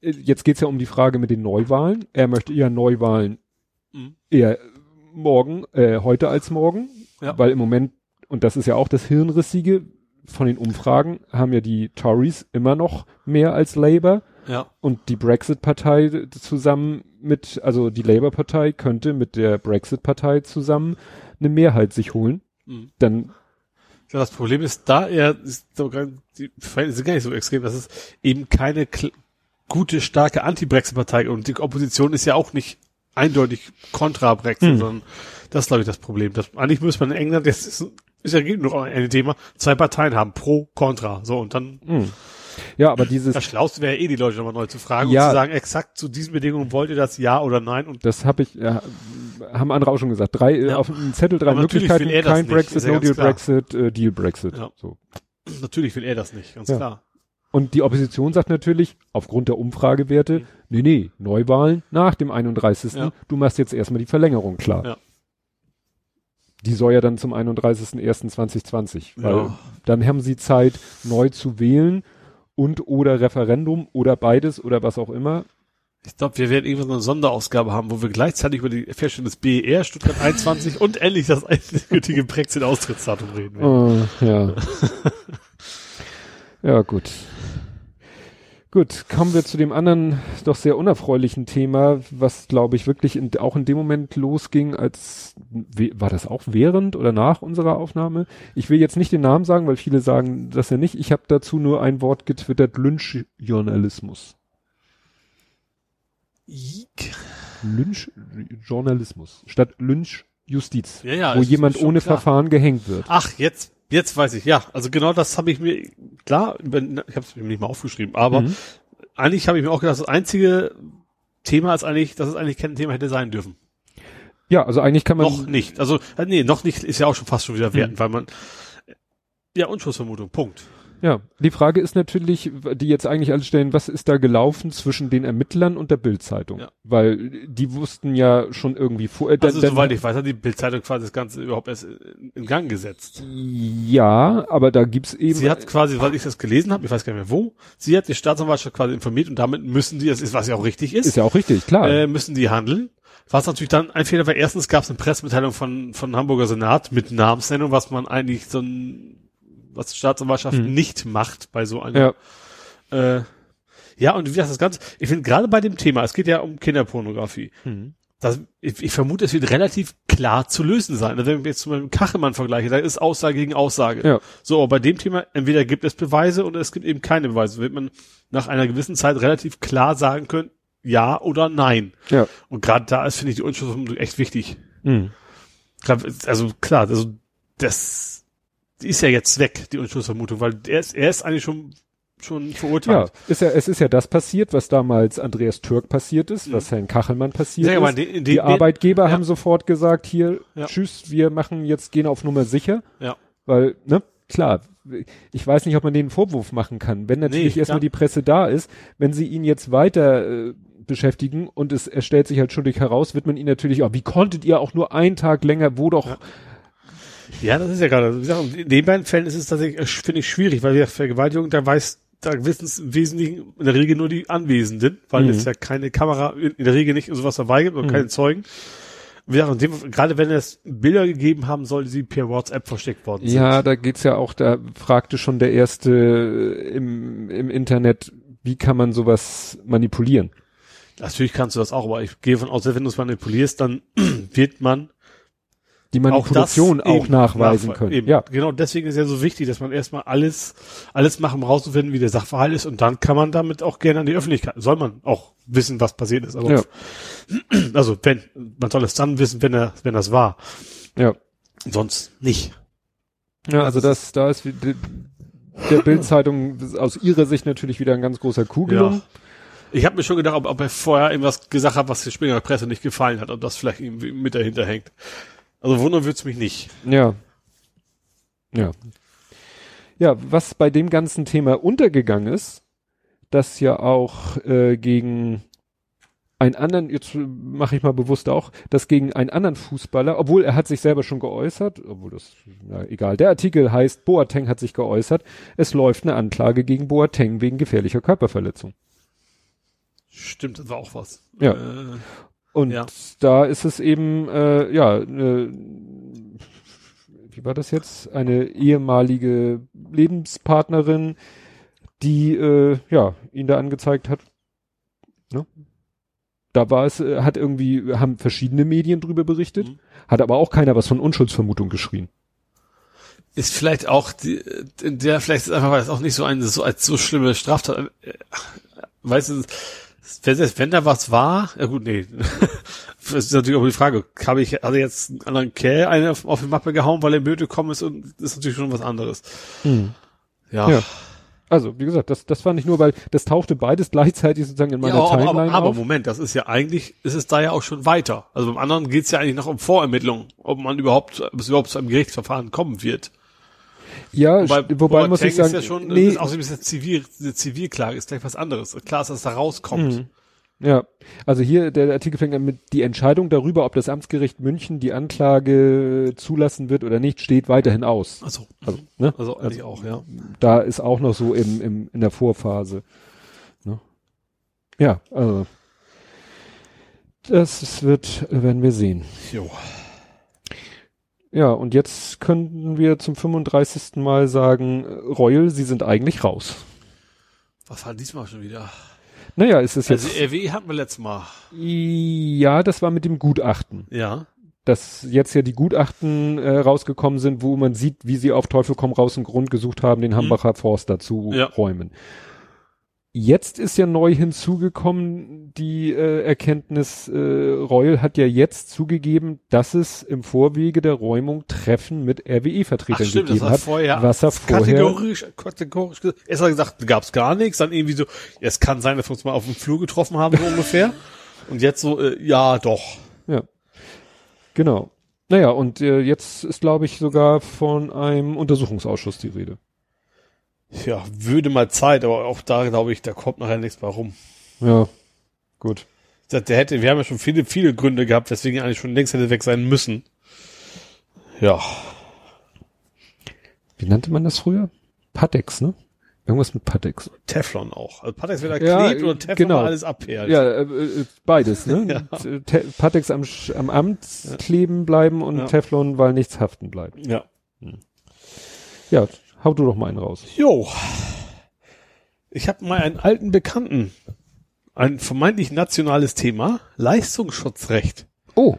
Speaker 2: äh, jetzt geht's ja um die Frage mit den Neuwahlen. Er möchte eher Neuwahlen
Speaker 3: Mhm.
Speaker 2: eher morgen, äh, heute als morgen,
Speaker 3: Ja.
Speaker 2: weil im Moment, und das ist ja auch das Hirnrissige, von den Umfragen haben ja die Tories immer noch mehr als Labour
Speaker 3: Ja.
Speaker 2: und die Brexit-Partei zusammen mit, also die Labour-Partei könnte mit der Brexit-Partei zusammen eine Mehrheit sich holen.
Speaker 3: Mhm.
Speaker 2: Dann,
Speaker 3: Ja, das Problem ist, da er ist sogar, die Verhältnisse sind gar nicht so extrem, dass es eben keine gute, starke Anti-Brexit-Partei und die Opposition ist ja auch nicht eindeutig kontra Brexit,
Speaker 2: Hm.
Speaker 3: sondern das ist, glaube ich, das Problem. Das, eigentlich müsste man in England, das ist, ist ja noch ein Thema, zwei Parteien haben, pro, kontra, so, und dann,
Speaker 2: mh. Ja, aber dieses,
Speaker 3: das Schlauste wäre eh, die Leute nochmal neu zu fragen
Speaker 2: Ja.
Speaker 3: und zu sagen, exakt zu diesen Bedingungen wollt ihr das ja oder nein und
Speaker 2: das habe ich, ja, haben andere auch schon gesagt. Drei,
Speaker 3: Ja.
Speaker 2: auf dem Zettel drei
Speaker 3: Aber
Speaker 2: Möglichkeiten, kein Brexit,
Speaker 3: ja
Speaker 2: No Deal
Speaker 3: klar.
Speaker 2: Brexit, äh, Deal Brexit.
Speaker 3: Ja.
Speaker 2: So.
Speaker 3: natürlich will er das nicht, ganz klar.
Speaker 2: Und die Opposition sagt natürlich, aufgrund der Umfragewerte,
Speaker 3: Mhm.
Speaker 2: nee, nee, Neuwahlen nach dem 31.
Speaker 3: Ja.
Speaker 2: Du machst jetzt erstmal die Verlängerung klar.
Speaker 3: Ja.
Speaker 2: Die soll ja dann zum 31.01.2020, weil
Speaker 3: Ja.
Speaker 2: dann haben sie Zeit, neu zu wählen und oder Referendum oder beides oder was auch immer.
Speaker 3: Ich glaube, wir werden irgendwann so eine Sonderausgabe haben, wo wir gleichzeitig über die Feststellung des BER Stuttgart 21 und endlich das endgültige Brexit-Austrittsdatum reden werden.
Speaker 2: Äh, ja. ja, gut. Gut, kommen wir zu dem anderen doch sehr unerfreulichen Thema, was glaube ich wirklich in, auch in dem Moment losging, als war das auch während oder nach unserer Aufnahme? Ich will jetzt nicht den Namen sagen, weil viele sagen das ja nicht. Ich habe dazu nur ein Wort getwittert: Lynchjournalismus. Lynchjournalismus statt Lynchjustiz,
Speaker 3: Ja, ja,
Speaker 2: wo jemand ohne
Speaker 3: klar.
Speaker 2: Verfahren gehängt wird.
Speaker 3: Ach, jetzt, jetzt weiß ich, ja. Also genau das habe ich mir, klar, ich habe es mir nicht mal aufgeschrieben, aber
Speaker 2: Mhm.
Speaker 3: eigentlich habe ich mir auch gedacht, das einzige Thema ist eigentlich, dass es eigentlich kein Thema hätte sein dürfen.
Speaker 2: Ja, also eigentlich kann man
Speaker 3: noch nicht. Also, äh, nee, noch nicht ist ja auch schon fast schon wieder wertend, weil man, ja, Unschuldsvermutung, Punkt.
Speaker 2: Ja, die Frage ist natürlich, die jetzt eigentlich alle stellen, was ist da gelaufen zwischen den Ermittlern und der Bildzeitung?
Speaker 3: Ja.
Speaker 2: Weil die wussten ja schon irgendwie vor. Äh,
Speaker 3: Also, soweit ich weiß, hat die Bildzeitung quasi das Ganze überhaupt erst in in Gang gesetzt.
Speaker 2: Ja, aber da gibt's eben.
Speaker 3: Sie hat quasi, weil ich das gelesen habe, ich weiß gar nicht mehr wo, sie hat die Staatsanwaltschaft quasi informiert und damit müssen die, das ist, was ja auch richtig ist,
Speaker 2: ist ja auch richtig, klar.
Speaker 3: äh, müssen die handeln. Was natürlich dann ein Fehler war, erstens gab es eine Pressemitteilung von, von Hamburger Senat mit Namensnennung, was man eigentlich so ein, was die Staatsanwaltschaft
Speaker 2: Mhm.
Speaker 3: nicht macht bei so einer,
Speaker 2: ja.
Speaker 3: äh, ja, und wie gesagt, das Ganze, ich finde gerade bei dem Thema, es geht ja um Kinderpornografie,
Speaker 2: Mhm.
Speaker 3: das, ich, ich vermute, es wird relativ klar zu lösen sein. Also wenn wir jetzt zum Beispiel Kachelmann vergleichen, da ist Aussage gegen Aussage.
Speaker 2: Ja.
Speaker 3: So, aber bei dem Thema, entweder gibt es Beweise oder es gibt eben keine Beweise. Wird man nach einer gewissen Zeit relativ klar sagen können, ja oder nein.
Speaker 2: Ja.
Speaker 3: Und gerade da ist, finde ich, die Unschuldsvermutung echt wichtig.
Speaker 2: Mhm.
Speaker 3: Also klar, also das die ist ja jetzt weg, die Unschuldsvermutung, weil er ist, er ist eigentlich schon schon
Speaker 2: Ja,
Speaker 3: verurteilt.
Speaker 2: ist ja, es ist ja das passiert, was damals Andreas Türk passiert ist,
Speaker 3: Mhm.
Speaker 2: was Herrn Kachelmann passiert
Speaker 3: Ja, aber
Speaker 2: ist.
Speaker 3: de- in
Speaker 2: die
Speaker 3: de-
Speaker 2: Arbeitgeber
Speaker 3: ja.
Speaker 2: haben sofort gesagt, hier,
Speaker 3: Ja.
Speaker 2: tschüss, wir machen jetzt, gehen auf Nummer sicher.
Speaker 3: Ja.
Speaker 2: Weil, ne, klar, ich weiß nicht, ob man den Vorwurf machen kann. Wenn natürlich
Speaker 3: Nee,
Speaker 2: erstmal die Presse da ist, wenn sie ihn jetzt weiter äh, beschäftigen und es, er stellt sich halt schuldig heraus, wird man ihn natürlich auch, wie konntet ihr auch nur einen Tag länger, wo doch,
Speaker 3: Ja. Ja, das ist ja gerade. Wie gesagt, in den beiden Fällen ist es tatsächlich, äh, finde ich, schwierig, weil wir Vergewaltigung, da weiß, da wissen es im Wesentlichen in der Regel nur die Anwesenden, weil
Speaker 2: Mhm.
Speaker 3: es ja keine Kamera in der Regel nicht sowas dabei gibt und
Speaker 2: Mhm.
Speaker 3: keine Zeugen. Wie gesagt, dem, gerade wenn es Bilder gegeben haben soll, die per WhatsApp versteckt worden sind.
Speaker 2: ja, da geht's ja auch, da fragte schon der erste äh, im, im Internet, wie kann man sowas manipulieren?
Speaker 3: Natürlich kannst du das auch, aber ich gehe von aus, wenn du es manipulierst, dann wird man
Speaker 2: Die
Speaker 3: auch
Speaker 2: Manipulation auch,
Speaker 3: eben
Speaker 2: nachweisen
Speaker 3: nachwe-
Speaker 2: können.
Speaker 3: Eben.
Speaker 2: Ja,
Speaker 3: Genau, deswegen ist ja so wichtig, dass man erstmal alles, alles machen, um rauszufinden, wie der Sachverhalt ist und dann kann man damit auch gerne an die Öffentlichkeit, soll man auch wissen, was passiert ist. Also,
Speaker 2: Ja.
Speaker 3: also wenn, man soll es dann wissen, wenn er, wenn das war.
Speaker 2: ja.
Speaker 3: Sonst nicht.
Speaker 2: Ja, also das, da ist wie- die- der Bildzeitung aus ihrer Sicht natürlich wieder ein ganz großer Kuh gelungen.
Speaker 3: Ich habe mir schon gedacht, ob, ob er vorher irgendwas gesagt hat, was der Springer Presse nicht gefallen hat, ob das vielleicht irgendwie mit dahinter hängt. Also wundern wird's mich nicht.
Speaker 2: Ja. Ja. Ja, was bei dem ganzen Thema untergegangen ist, dass ja auch äh, gegen einen anderen, jetzt mache ich mal bewusst auch, dass gegen einen anderen Fußballer, obwohl er hat sich selber schon geäußert, obwohl das, na egal, der Artikel heißt, Boateng hat sich geäußert, es läuft eine Anklage gegen Boateng wegen gefährlicher Körperverletzung.
Speaker 3: Stimmt, das war auch was.
Speaker 2: Ja.
Speaker 3: Äh,
Speaker 2: Und
Speaker 3: Ja.
Speaker 2: da ist es eben, äh, ja, äh, wie war das jetzt? Eine ehemalige Lebenspartnerin, die äh, ja ihn da angezeigt hat. Ne? Da war es, äh, hat irgendwie, haben verschiedene Medien drüber berichtet,
Speaker 3: Mhm.
Speaker 2: hat aber auch keiner was von Unschuldsvermutung geschrien.
Speaker 3: Ist vielleicht auch die, in der vielleicht ist einfach weil es auch nicht so eine so als so schlimme Straftat. äh, Weißt du, wenn, wenn da was war, ja gut, nee. Das ist natürlich auch die Frage, habe ich, er jetzt einen anderen Kerl eine auf, auf die Mappe gehauen, weil er müde gekommen ist und das ist natürlich schon was anderes. Ja.
Speaker 2: Ja. Also, wie gesagt, das, das war nicht nur, weil das tauchte beides gleichzeitig sozusagen in meiner
Speaker 3: Ja, aber,
Speaker 2: Timeline
Speaker 3: aber, aber
Speaker 2: auf.
Speaker 3: Moment, das ist ja eigentlich, ist es da ja auch schon weiter. Also beim anderen geht es ja eigentlich noch um Vorermittlung, ob man überhaupt, ob es überhaupt zu einem Gerichtsverfahren kommen wird.
Speaker 2: Ja,
Speaker 3: Wobei,
Speaker 2: wobei muss ich sagen,
Speaker 3: ist ja schon,
Speaker 2: nee,
Speaker 3: ist auch ein bisschen Zivil, eine Zivilklage ist gleich was anderes. Klar ist, dass da rauskommt.
Speaker 2: Mhm. Ja, also hier der Artikel fängt an mit die Entscheidung darüber, ob das Amtsgericht München die Anklage zulassen wird oder nicht, steht weiterhin aus.
Speaker 3: Also,
Speaker 2: Also, ne?
Speaker 3: also eigentlich auch, ja.
Speaker 2: Da ist auch noch so im, im, in der Vorphase. Ne? Ja, also das wird, werden wir sehen.
Speaker 3: Jo.
Speaker 2: Ja, und jetzt könnten wir zum 35. Mal sagen, äh, Royal, Sie sind eigentlich raus.
Speaker 3: Was war diesmal schon wieder?
Speaker 2: Naja, ist es jetzt,
Speaker 3: Also RW hatten wir letztes Mal.
Speaker 2: ja, das war mit dem Gutachten.
Speaker 3: Ja.
Speaker 2: dass jetzt ja die Gutachten äh, rausgekommen sind, wo man sieht, wie sie auf Teufel komm raus einen Grund gesucht haben, den Hambacher Forst dazu
Speaker 3: Ja.
Speaker 2: räumen. Jetzt ist ja neu hinzugekommen die äh, Erkenntnis, äh, Reul hat ja jetzt zugegeben, dass es im Vorwege der Räumung Treffen mit RWE-Vertretern
Speaker 3: stimmt, das
Speaker 2: gegeben hat,
Speaker 3: vorher
Speaker 2: was er vorher
Speaker 3: kategorisch, kategorisch gesagt. Erst hat er gesagt, gab's gar nichts, dann irgendwie so, es kann sein, dass wir uns mal auf dem Flur getroffen haben, so ungefähr. Und jetzt so, äh, ja, doch.
Speaker 2: Ja. Genau. Naja, und äh, jetzt ist, glaube ich, sogar von einem Untersuchungsausschuss die Rede.
Speaker 3: Ja, würde mal Zeit, aber auch da glaube ich, da kommt nachher nichts mehr rum.
Speaker 2: Ja, gut.
Speaker 3: Der hätte, wir haben ja schon viele, viele Gründe gehabt, weswegen er eigentlich schon längst hätte weg sein müssen. Ja.
Speaker 2: Wie nannte man das früher? Patex, ne? Irgendwas mit Patex.
Speaker 3: Teflon auch. Also Patex wieder
Speaker 2: Ja,
Speaker 3: klebt oder Teflon
Speaker 2: genau.
Speaker 3: alles abperlt.
Speaker 2: Ja, äh, äh, beides, ne?
Speaker 3: Ja.
Speaker 2: Äh, Te Patex am, am Amt kleben bleiben und
Speaker 3: Ja.
Speaker 2: Teflon, weil nichts haften bleibt.
Speaker 3: ja.
Speaker 2: Ja, hau du doch mal einen raus.
Speaker 3: Jo. Ich habe mal einen alten Bekannten. Ein vermeintlich nationales Thema. Leistungsschutzrecht.
Speaker 2: Oh,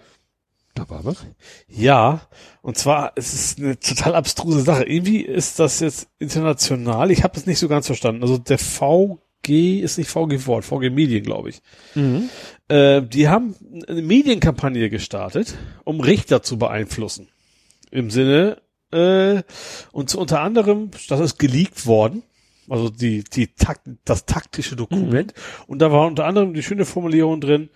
Speaker 2: da war was.
Speaker 3: Ja, und zwar es ist eine total abstruse Sache. Irgendwie ist das jetzt international. Ich habe es nicht so ganz verstanden. Also der VG ist nicht VG Wort, VG Medien, glaube ich. Äh, die haben eine Medienkampagne gestartet, um Richter zu beeinflussen. Im Sinne, äh, und zu, unter anderem, das ist geleakt worden, also die, die Takt, das taktische Dokument. Und da war unter anderem die schöne Formulierung drin,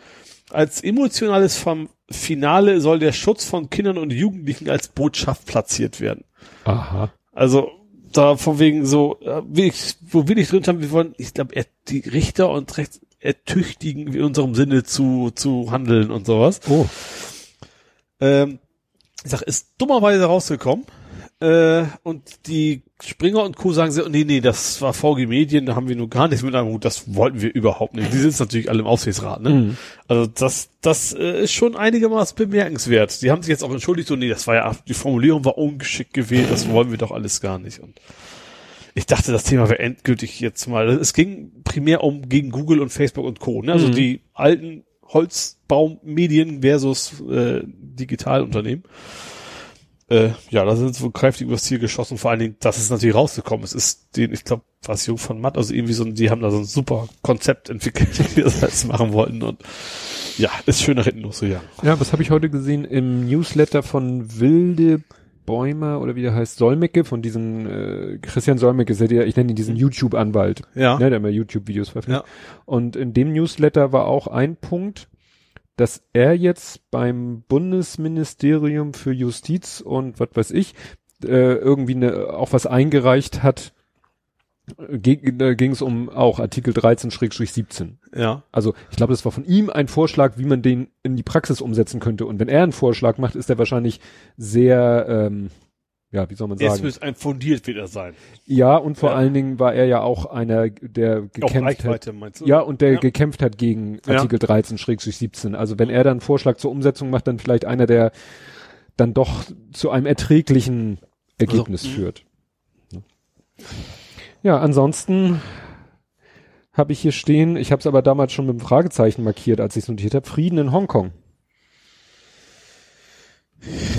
Speaker 3: als emotionales vom Finale soll der Schutz von Kindern und Jugendlichen als Botschaft platziert werden.
Speaker 2: Aha.
Speaker 3: Also da von wegen so, äh, will ich, wo will ich drin haben, wir wollen, ich glaube, die Richter und Rechts ertüchtigen in unserem Sinne zu, zu handeln und sowas.
Speaker 2: Oh.
Speaker 3: Ähm, ich sag, ist dummerweise rausgekommen. Äh, und die Springer und Co. sagen so, nee, nee, das war VG Medien, da haben wir nur gar nichts mit einem Hut, das wollten wir überhaupt nicht. Die sitzen natürlich alle im Aufsichtsrat, ne?
Speaker 2: Mhm.
Speaker 3: Also das, das äh, ist schon einigermaßen bemerkenswert. Die haben sich jetzt auch entschuldigt, so, nee, das war ja, die Formulierung war ungeschickt gewählt, das wollen wir doch alles gar nicht. Und ich dachte, das Thema wäre endgültig jetzt mal. Es ging primär um gegen Google und Facebook und Co. Ne? Also
Speaker 2: Mhm.
Speaker 3: die alten Holzbaumedien versus äh, Digitalunternehmen. Äh, ja, da sind so kräftig übers Ziel geschossen. Vor allen Dingen, dass es natürlich rausgekommen ist, ist den, ich glaube, was Jung von Matt, also irgendwie so, die haben da so ein super Konzept entwickelt, wie die das jetzt machen wollten und ja, ist schön nach hinten losgegangen.
Speaker 2: Ja, was habe ich heute gesehen im Newsletter von Wilde Bäumer oder wie der heißt, Solmecke, von diesem äh, Christian Solmecke, ist ja der, ich nenne ihn diesen YouTube-Anwalt,
Speaker 3: Ja.
Speaker 2: ne, der immer YouTube-Videos veröffentlicht.
Speaker 3: Ja.
Speaker 2: Und in dem Newsletter war auch ein Punkt, dass er jetzt beim Bundesministerium für Justiz und was weiß ich, äh, irgendwie ne, auch was eingereicht hat, ging es um auch Artikel 13-17.
Speaker 3: Ja.
Speaker 2: Also ich glaube, das war von ihm ein Vorschlag, wie man den in die Praxis umsetzen könnte. Und wenn er einen Vorschlag macht, ist er wahrscheinlich sehr, ähm, ja, wie soll man sagen?
Speaker 3: müsste ein fundiert wieder sein.
Speaker 2: Ja, und vor
Speaker 3: Ja.
Speaker 2: allen Dingen war er ja auch einer, der gekämpft hat. Ja, und der
Speaker 3: Ja.
Speaker 2: gekämpft hat gegen
Speaker 3: Ja.
Speaker 2: Artikel 13-17. Also wenn er dann einen Vorschlag zur Umsetzung macht, dann vielleicht einer der dann doch zu einem erträglichen Ergebnis
Speaker 3: Also, mh.
Speaker 2: führt. Ja, ansonsten habe ich hier stehen, ich habe es aber damals schon mit dem Fragezeichen markiert, als ich es notiert habe, Frieden in Hongkong.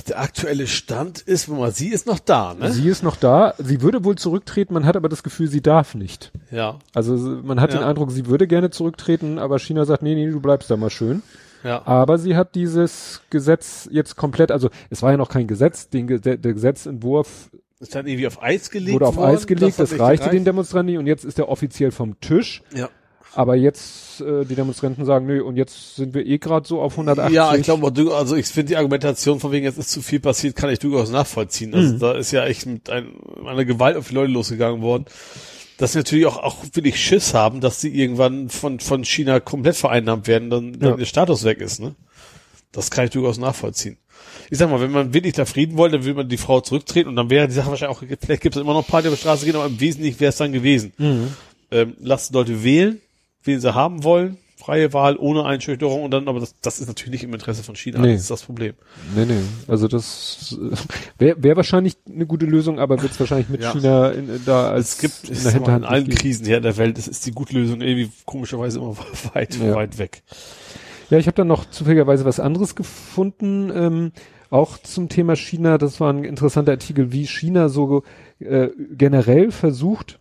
Speaker 3: Der aktuelle Stand ist, wenn man sie ist noch da, ne?
Speaker 2: Sie ist noch da, sie würde wohl zurücktreten, man hat aber das Gefühl, sie darf nicht.
Speaker 3: Ja,
Speaker 2: Also man hat
Speaker 3: Ja.
Speaker 2: den Eindruck, sie würde gerne zurücktreten, aber China sagt, nee, nee, du bleibst da mal schön.
Speaker 3: ja.
Speaker 2: Aber sie hat dieses Gesetz jetzt komplett, also es war ja noch kein Gesetz, den, Ge der Gesetzentwurf
Speaker 3: Ist dann irgendwie auf Eis gelegt
Speaker 2: wurde auf
Speaker 3: worden.
Speaker 2: Eis gelegt, das
Speaker 3: nicht
Speaker 2: reichte den
Speaker 3: gereicht.
Speaker 2: Demonstranten nicht und jetzt ist er offiziell vom Tisch.
Speaker 3: Ja.
Speaker 2: Aber jetzt äh, die Demonstranten sagen, nö, und jetzt sind wir eh gerade so auf 180.
Speaker 3: Ja, ich glaube, also ich finde die Argumentation von wegen, jetzt ist zu viel passiert, kann ich durchaus nachvollziehen. Also
Speaker 2: Mhm.
Speaker 3: da ist ja echt mit ein, einer Gewalt auf die Leute losgegangen worden. Dass sie natürlich auch, auch wirklich Schiss haben, dass sie irgendwann von, von China komplett vereinnahmt werden, dann, dann
Speaker 2: Ja.
Speaker 3: der Status weg ist, ne? Das kann ich durchaus nachvollziehen. Ich sag mal, wenn man wirklich da Frieden wollte, dann würde man die Frau zurücktreten und dann wäre die Sache wahrscheinlich auch, vielleicht gibt es immer noch die auf die Straße gehen, aber im Wesentlichen wäre es dann gewesen.
Speaker 2: Mhm.
Speaker 3: Ähm, lasst Leute wählen, wen sie haben wollen, freie Wahl ohne Einschüchterung und dann, aber das, das ist natürlich nicht im Interesse von China,
Speaker 2: Nee.
Speaker 3: das ist das Problem.
Speaker 2: Nee, nee. Also das wäre wär wahrscheinlich eine gute Lösung, aber wird es wahrscheinlich mit
Speaker 3: Ja.
Speaker 2: China in, da als
Speaker 3: Es gibt
Speaker 2: in
Speaker 3: es
Speaker 2: der Hinterhand
Speaker 3: in allen. Krisen hier in der Welt, es ist die gute Lösung irgendwie komischerweise immer weit,
Speaker 2: Ja.
Speaker 3: weit weg.
Speaker 2: Ja, ich habe dann noch zufälligerweise was anderes gefunden, ähm, auch zum Thema China. Das war ein interessanter Artikel, wie China so äh, generell versucht,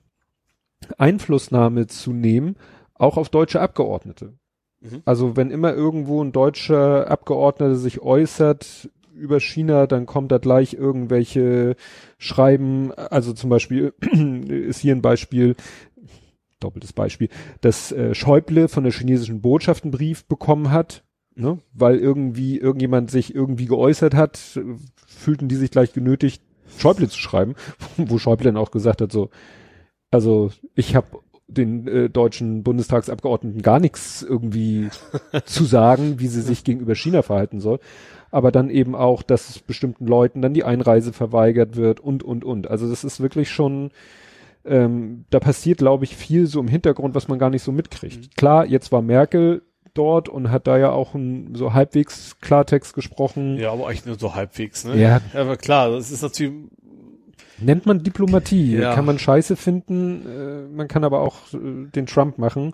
Speaker 2: Einflussnahme zu nehmen, auch auf deutsche Abgeordnete.
Speaker 3: Mhm.
Speaker 2: Also wenn immer irgendwo ein deutscher Abgeordneter sich äußert über China, dann kommt da gleich irgendwelche Schreiben, also zum Beispiel ist hier ein Beispiel, doppeltes Beispiel, dass äh, Schäuble von der chinesischen Botschaft einen Brief bekommen hat, ne, weil irgendwie irgendjemand sich irgendwie geäußert hat, fühlten die sich gleich genötigt, Schäuble zu schreiben, wo Schäuble dann auch gesagt hat, so, also ich habe den äh, deutschen Bundestagsabgeordneten gar nichts irgendwie zu sagen, wie sie sich gegenüber China verhalten soll, aber dann eben auch, dass bestimmten Leuten dann die Einreise verweigert wird und und und. Also das ist wirklich schon ähm, da passiert, glaube ich, viel so im Hintergrund, was man gar nicht so mitkriegt.
Speaker 3: Mhm.
Speaker 2: Klar, jetzt war Merkel dort und hat da ja auch ein, so halbwegs Klartext gesprochen.
Speaker 3: Ja, aber eigentlich nur so halbwegs, ne?
Speaker 2: Ja.
Speaker 3: Aber klar, das ist natürlich,
Speaker 2: Nennt man Diplomatie.
Speaker 3: Ja.
Speaker 2: Kann man Scheiße finden, äh, man kann aber auch äh, den Trump machen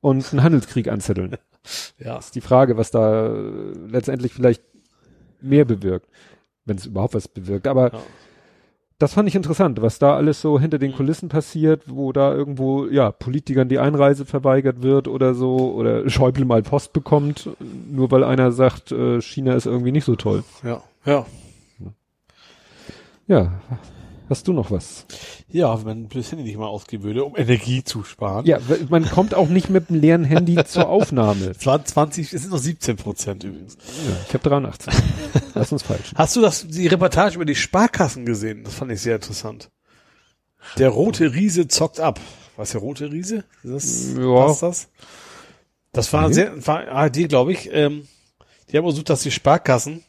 Speaker 2: und einen Handelskrieg anzetteln.
Speaker 3: ja,
Speaker 2: ist die Frage, was da äh, letztendlich vielleicht mehr bewirkt, wenn es überhaupt was bewirkt. Aber
Speaker 3: Ja.
Speaker 2: das fand ich interessant, was da alles so hinter den
Speaker 3: Mhm.
Speaker 2: Kulissen passiert, wo da irgendwo, ja, Politikern die Einreise verweigert wird oder so, oder Schäuble mal Post bekommt, nur weil einer sagt, äh, China ist irgendwie nicht so toll.
Speaker 3: ja, ja.
Speaker 2: Ja, hast du noch was?
Speaker 3: Ja, wenn man das Handy nicht mal ausgeben würde, um Energie zu sparen.
Speaker 2: Ja, man kommt auch nicht mit einem leeren Handy zur Aufnahme.
Speaker 3: Es waren 20, es sind noch 17 Prozent übrigens.
Speaker 2: Ja, ich habe 83. Lass uns falsch.
Speaker 3: Hast du das, die Reportage über die Sparkassen gesehen? Das fand ich sehr interessant. Der rote Riese zockt ab. Was der rote Riese? Ist das,
Speaker 2: Ja.
Speaker 3: passt das? Das war
Speaker 2: Nee.
Speaker 3: sehr, war ARD, glaube ich. Ähm, die haben versucht, dass die Sparkassen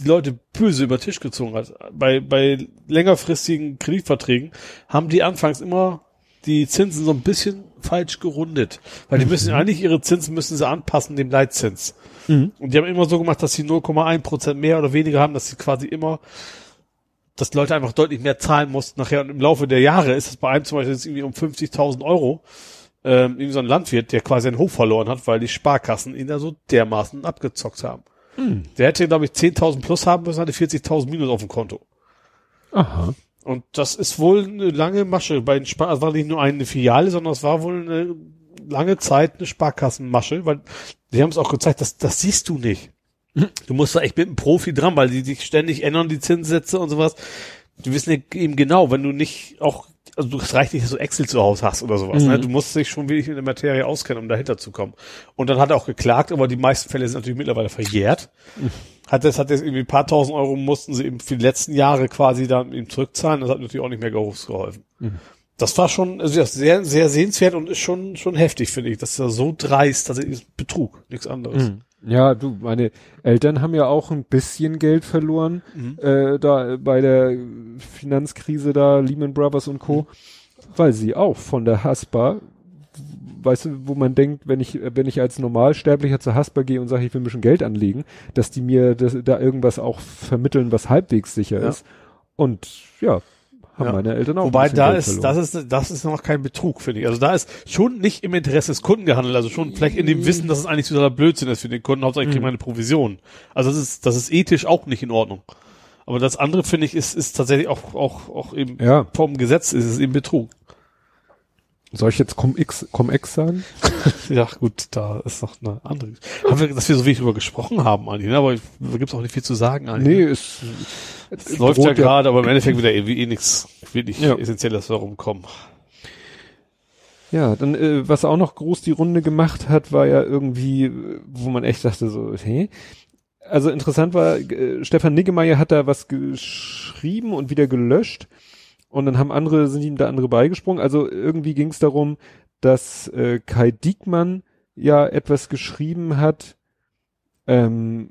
Speaker 3: die Leute böse über den Tisch gezogen hat. Bei, bei längerfristigen Kreditverträgen haben die anfangs immer die Zinsen so ein bisschen falsch gerundet. Weil die müssen eigentlich ihre Zinsen müssen sie anpassen dem Leitzins.
Speaker 2: Mhm.
Speaker 3: Und die haben immer so gemacht, dass sie 0,1 Prozent mehr oder weniger haben, dass sie quasi immer, dass die Leute einfach deutlich mehr zahlen mussten nachher. Und im Laufe der Jahre ist es bei einem zum Beispiel jetzt irgendwie um 50.000 Euro, ähm, irgendwie so ein Landwirt, der quasi einen Hof verloren hat, weil die Sparkassen ihn da so dermaßen abgezockt haben. Der hätte, glaube ich, 10.000 plus haben müssen, hatte 40.000 minus auf dem Konto.
Speaker 2: Aha.
Speaker 3: Und das ist wohl eine lange Masche. Bei den Spar es war nicht nur eine Filiale, sondern es war wohl eine lange Zeit eine Sparkassenmasche, weil die haben es auch gezeigt, das, das siehst du nicht. Du musst da echt mit einem Profi dran, weil die sich ständig ändern, die Zinssätze und sowas. Die wissen ja eben genau, wenn du nicht auch, also es reicht nicht, dass du Excel zu Hause hast oder sowas. Ne? Du musst dich schon wirklich mit der Materie auskennen, um dahinter zu kommen. Und dann hat er auch geklagt, aber die meisten Fälle sind natürlich mittlerweile verjährt. Hat das, hat jetzt irgendwie ein paar tausend Euro mussten sie eben für die letzten Jahre quasi dann ihm zurückzahlen. Das hat natürlich auch nicht mehr geholfen. Das war schon also ja, sehr, sehr sehenswert und ist schon, schon heftig, finde ich. Das ist ja so dreist, dass es ist Betrug, nichts anderes.
Speaker 2: Ja, du, meine Eltern haben ja auch ein bisschen Geld verloren, äh, da bei der Finanzkrise da, Lehman Brothers und Co., weil sie auch von der Haspa weißt du, wo man denkt, wenn ich, wenn ich als Normalsterblicher zur Hasper gehe und sage, ich will ein bisschen Geld anlegen, dass die mir das, da irgendwas auch vermitteln, was halbwegs sicher
Speaker 3: Ja.
Speaker 2: ist. Und ja, haben
Speaker 3: Ja.
Speaker 2: meine Eltern auch.
Speaker 3: Wobei da
Speaker 2: Geld
Speaker 3: ist,
Speaker 2: verloren.
Speaker 3: das ist, das ist noch kein Betrug, finde ich. Also da ist schon nicht im Interesse des Kunden gehandelt, also schon vielleicht in dem Wissen, dass es eigentlich totaler Blödsinn ist für den Kunden, Hauptsache ich kriege
Speaker 2: Mhm.
Speaker 3: meine Provision. Also das ist, das ist ethisch auch nicht in Ordnung. Aber das andere, finde ich, ist, ist tatsächlich auch, auch, auch eben
Speaker 2: Ja.
Speaker 3: vom Gesetz ist es eben Betrug.
Speaker 2: Soll ich jetzt Cum-Ex Cum-Ex sagen?
Speaker 3: Ja, gut, da ist noch eine andere. Haben wir, dass wir so wenig drüber gesprochen haben eigentlich, ne? aber da gibt's auch nicht viel zu sagen eigentlich.
Speaker 2: Nee,
Speaker 3: ne?
Speaker 2: es,
Speaker 3: es läuft ja gerade, aber im Endeffekt wieder irgendwie eh nichts wirklich
Speaker 2: Ja.
Speaker 3: Essentielles herumkommen.
Speaker 2: Ja, dann, äh, was auch noch groß die Runde gemacht hat, war ja irgendwie, äh, wo man echt dachte so, hä? Also interessant war, äh, Stefan Niggemeier hat da was geschrieben und wieder gelöscht und dann haben andere, sind ihm da andere beigesprungen. Also irgendwie ging es darum, dass äh, Kai Diekmann ja etwas geschrieben hat, ähm,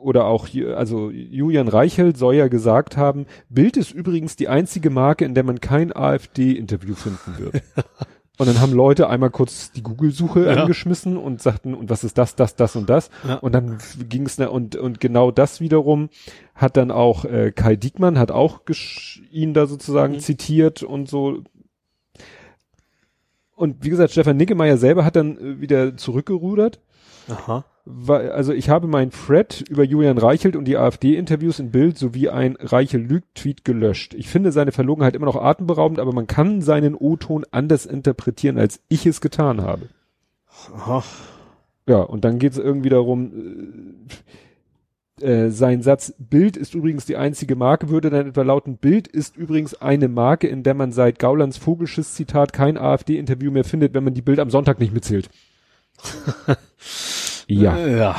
Speaker 2: oder auch, also Julian Reichelt soll ja gesagt haben, Bild ist übrigens die einzige Marke, in der man kein AfD-Interview finden wird. Und dann haben Leute einmal kurz die Google-Suche
Speaker 3: Ja.
Speaker 2: angeschmissen und sagten, und was ist das, das, das und das?
Speaker 3: Ja.
Speaker 2: Und dann ging es, und, und genau das wiederum hat dann auch äh, Kai Diekmann, hat auch ihn da sozusagen
Speaker 3: Mhm.
Speaker 2: zitiert und so. Und wie gesagt, Stefan Niggemeier selber hat dann äh, wieder zurückgerudert.
Speaker 3: Aha.
Speaker 2: Also ich habe mein Thread über Julian Reichelt und die AfD-Interviews in Bild sowie ein Reichel-Lügt-Tweet gelöscht. Ich finde seine Verlogenheit immer noch atemberaubend, aber man kann seinen O-Ton anders interpretieren, als ich es getan habe.
Speaker 3: Aha.
Speaker 2: Ja, und dann geht es irgendwie darum, äh, äh, sein Satz, Bild ist übrigens die einzige Marke, würde dann etwa lauten, Bild ist übrigens eine Marke, in der man seit Gaulands Vogelschiss Zitat kein AfD-Interview mehr findet, wenn man die Bild am Sonntag nicht mitzählt. ja.
Speaker 3: Äh, Ja.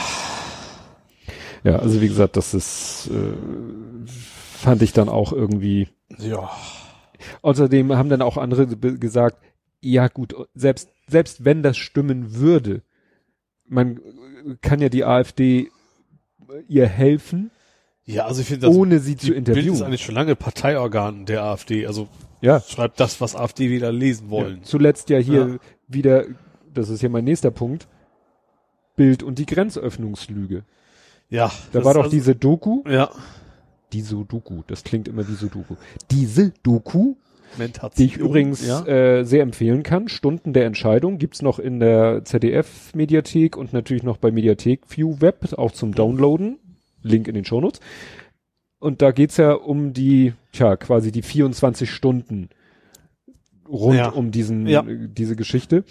Speaker 2: Ja, also wie gesagt, das ist, äh, fand ich dann auch irgendwie.
Speaker 3: Ja.
Speaker 2: Außerdem haben dann auch andere gesagt, ja gut, selbst, selbst wenn das stimmen würde, man äh, kann ja die AfD ihr helfen,
Speaker 3: Ja, also ich finde, das
Speaker 2: ohne sie zu
Speaker 3: Bild ist
Speaker 2: interviewen.
Speaker 3: eigentlich schon lange Parteiorgan der AfD. Also
Speaker 2: Ja,
Speaker 3: schreibt das, was AfD wieder lesen wollen.
Speaker 2: ja, zuletzt ja hier
Speaker 3: Ja.
Speaker 2: wieder, das ist ja mein nächster Punkt, Bild und die Grenzöffnungslüge.
Speaker 3: Ja.
Speaker 2: Da war doch
Speaker 3: also,
Speaker 2: diese Doku,
Speaker 3: Ja.
Speaker 2: diese Doku, das klingt immer wie so Doku. Diese Doku, die ich übrigens
Speaker 3: Ja.
Speaker 2: äh, sehr empfehlen kann. Stunden der Entscheidung gibt's noch in der ZDF-Mediathek und natürlich noch bei Mediathek View Web, auch zum Downloaden. Link in den Shownotes. Und da geht's ja um die, tja, quasi die 24 Stunden rund
Speaker 3: Ja.
Speaker 2: um diesen,
Speaker 3: Ja.
Speaker 2: diese Geschichte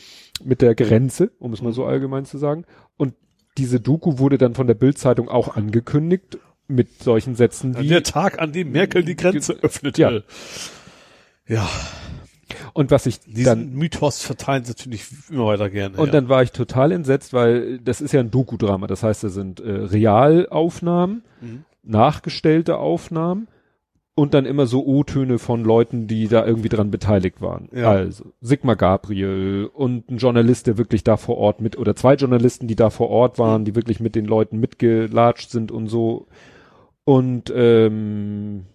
Speaker 2: mit der Grenze, um es mal so allgemein zu sagen. Und diese Doku wurde dann von der Bild-Zeitung auch angekündigt mit solchen Sätzen wie,
Speaker 3: Der Tag, an dem Merkel die Grenze öffnete.
Speaker 2: Ja.
Speaker 3: Ja.
Speaker 2: und was ich
Speaker 3: Diesen
Speaker 2: dann
Speaker 3: Mythos verteilen sie natürlich immer weiter gerne.
Speaker 2: Und
Speaker 3: ja.
Speaker 2: dann war ich total entsetzt, weil das ist ja ein Doku-Drama. Das heißt, da sind äh, Realaufnahmen,
Speaker 3: Mhm.
Speaker 2: nachgestellte Aufnahmen und dann immer so O-Töne von Leuten, die da irgendwie dran beteiligt waren.
Speaker 3: Ja.
Speaker 2: Also Sigmar Gabriel und ein Journalist, der wirklich da vor Ort mit, oder zwei Journalisten, die da vor Ort waren, die wirklich mit den Leuten mitgelatscht sind und so. Und ähm,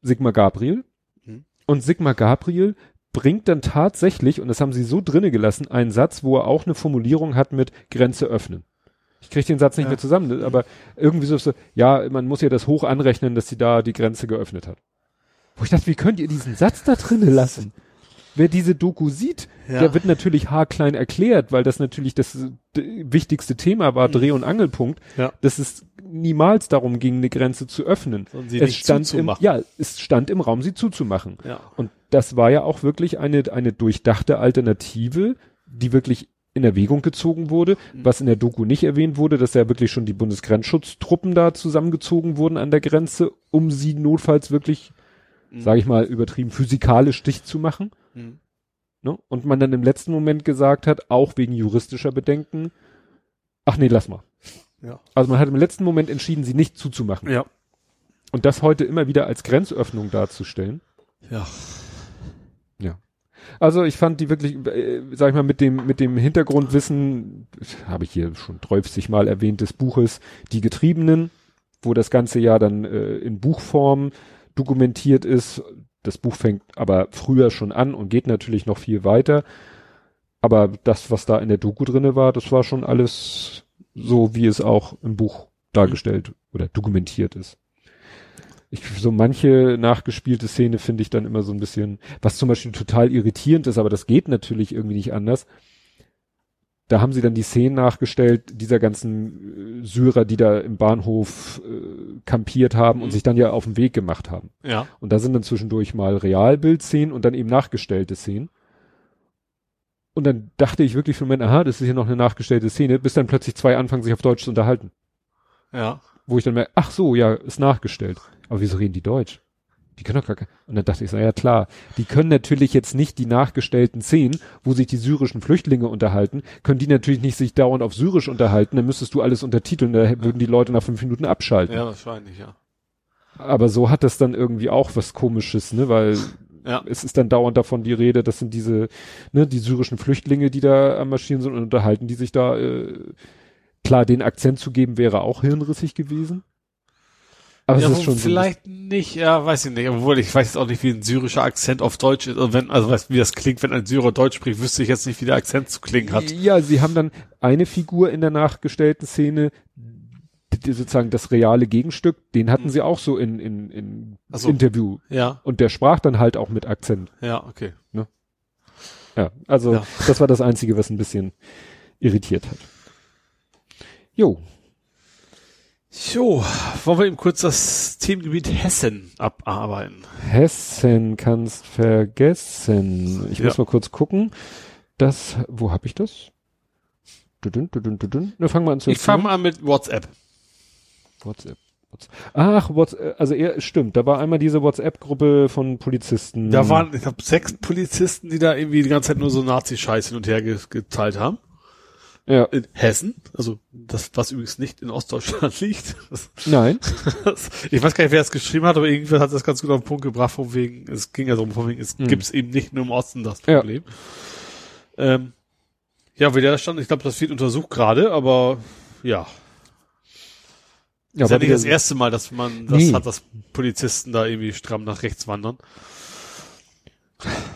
Speaker 2: Sigmar Gabriel.
Speaker 3: Mhm.
Speaker 2: Und Sigmar Gabriel bringt dann tatsächlich, und das haben sie so drinne gelassen, einen Satz, wo er auch eine Formulierung hat mit Grenze öffnen. Ich kriege den Satz nicht
Speaker 3: Ja.
Speaker 2: mehr zusammen, aber irgendwie so, so, ja, man muss ja das hoch anrechnen, dass sie da die Grenze geöffnet hat. Wo ich dachte, wie könnt ihr diesen Satz da drinne lassen? Wer diese Doku sieht,
Speaker 3: Ja.
Speaker 2: der wird natürlich haarklein erklärt, weil das natürlich das wichtigste Thema war, Dreh- und Angelpunkt,
Speaker 3: Ja.
Speaker 2: dass es niemals darum ging, eine Grenze zu öffnen.
Speaker 3: Sondern sie
Speaker 2: es
Speaker 3: nicht
Speaker 2: stand im,
Speaker 3: zuzumachen.
Speaker 2: ja, es stand im Raum, sie zuzumachen.
Speaker 3: Ja.
Speaker 2: Und das war ja auch wirklich eine, eine durchdachte Alternative, die wirklich in Erwägung gezogen wurde,
Speaker 3: Mhm.
Speaker 2: was in der Doku nicht erwähnt wurde, dass ja wirklich schon die Bundesgrenzschutztruppen da zusammengezogen wurden an der Grenze, um sie notfalls wirklich,
Speaker 3: Mhm.
Speaker 2: sage ich mal, übertrieben physikalisch dicht zu machen.
Speaker 3: Mhm.
Speaker 2: Ne? Und man dann im letzten Moment gesagt hat, auch wegen juristischer Bedenken, ach nee, lass mal.
Speaker 3: Ja.
Speaker 2: Also man hat im letzten Moment entschieden, sie nicht zuzumachen.
Speaker 3: Ja.
Speaker 2: Und das heute immer wieder als Grenzöffnung darzustellen.
Speaker 3: Ja.
Speaker 2: Also ich fand die wirklich, äh, sag ich mal, mit dem, mit dem Hintergrundwissen, habe ich hier schon 30 Mal erwähnt, des Buches Die Getriebenen, wo das ganze ja dann äh, in Buchform dokumentiert ist. Das Buch fängt aber früher schon an und geht natürlich noch viel weiter. aber das, was da in der Doku drinne war, das war schon alles so, wie es auch im Buch dargestellt oder dokumentiert ist. Ich, so manche nachgespielte Szene finde ich dann immer so ein bisschen, was zum Beispiel total irritierend ist, aber das geht natürlich irgendwie nicht anders. Da haben sie dann die Szenen nachgestellt, dieser ganzen äh, Syrer, die da im Bahnhof äh, kampiert haben und
Speaker 3: Mhm.
Speaker 2: sich dann ja auf den Weg gemacht haben.
Speaker 3: Ja.
Speaker 2: Und da sind dann zwischendurch mal Realbildszenen und dann eben nachgestellte Szenen. Und dann dachte ich wirklich für einen Moment, aha, das ist hier noch eine nachgestellte Szene, bis dann plötzlich zwei anfangen, sich auf Deutsch zu unterhalten.
Speaker 3: Ja.
Speaker 2: Wo ich dann merke, ach so, ja, ist nachgestellt. Aber wieso reden die Deutsch? Die können doch gar kein. Und dann dachte ich, so, ja klar, die können natürlich jetzt nicht die nachgestellten Szenen, wo sich die syrischen Flüchtlinge unterhalten, können die natürlich nicht sich dauernd auf Syrisch unterhalten, dann müsstest du alles untertiteln, da würden die Leute nach fünf Minuten abschalten.
Speaker 3: Ja, wahrscheinlich, ja.
Speaker 2: Aber so hat das dann irgendwie auch was komisches, ne, weil
Speaker 3: Ja.
Speaker 2: es ist dann dauernd davon die Rede, das sind diese, ne, die syrischen Flüchtlinge, die da am Marschieren sind und unterhalten, die sich da, äh, klar, den Akzent zu geben, wäre auch hirnrissig gewesen. Aber
Speaker 3: ja,
Speaker 2: es ist schon so
Speaker 3: vielleicht nicht, ja, weiß ich nicht. Obwohl ich weiß jetzt auch nicht, wie ein syrischer Akzent auf Deutsch ist. Also wenn, also weißt, wie das klingt, wenn ein Syrer Deutsch spricht, wüsste ich jetzt nicht, wie der Akzent zu klingen hat.
Speaker 2: Ja, sie haben dann eine Figur in der nachgestellten Szene, die, sozusagen das reale Gegenstück, den hatten sie auch so in, in, in
Speaker 3: so.
Speaker 2: Interview.
Speaker 3: Ja,
Speaker 2: Und der sprach dann halt auch mit Akzent.
Speaker 3: ja, okay.
Speaker 2: Ja, also
Speaker 3: Ja.
Speaker 2: das war das Einzige, was ein bisschen irritiert hat. Jo,
Speaker 3: So, wollen wir eben kurz das Themengebiet Hessen abarbeiten.
Speaker 2: Hessen kannst vergessen. Ich
Speaker 3: Ja.
Speaker 2: muss mal kurz gucken. Das, wo hab ich das? Dudun, dudun, dudun. Na, fangen wir an zu
Speaker 3: Ich fange mal an mit WhatsApp.
Speaker 2: WhatsApp. Ach, WhatsApp, also er, stimmt, da war einmal diese WhatsApp-Gruppe von Polizisten.
Speaker 3: Da waren, ich glaube, sechs Polizisten, die da irgendwie die ganze Zeit nur so Nazi-Scheiß hin und her ge geteilt haben.
Speaker 2: Ja,
Speaker 3: In Hessen, also das, was übrigens nicht in Ostdeutschland liegt. Das,
Speaker 2: nein.
Speaker 3: das, ich weiß gar nicht, wer es geschrieben hat, aber irgendwer hat das ganz gut auf den Punkt gebracht, von wegen, es ging ja darum, von wegen, es
Speaker 2: Mhm.
Speaker 3: gibt's eben nicht nur im Osten das
Speaker 2: Ja.
Speaker 3: Problem. Ähm, ja, wie der da stand, ich glaube, das wird untersucht gerade, aber ja.
Speaker 2: Ja,
Speaker 3: ist ja nicht das erste Mal, dass man das
Speaker 2: Nee.
Speaker 3: hat, dass Polizisten da irgendwie stramm nach rechts wandern.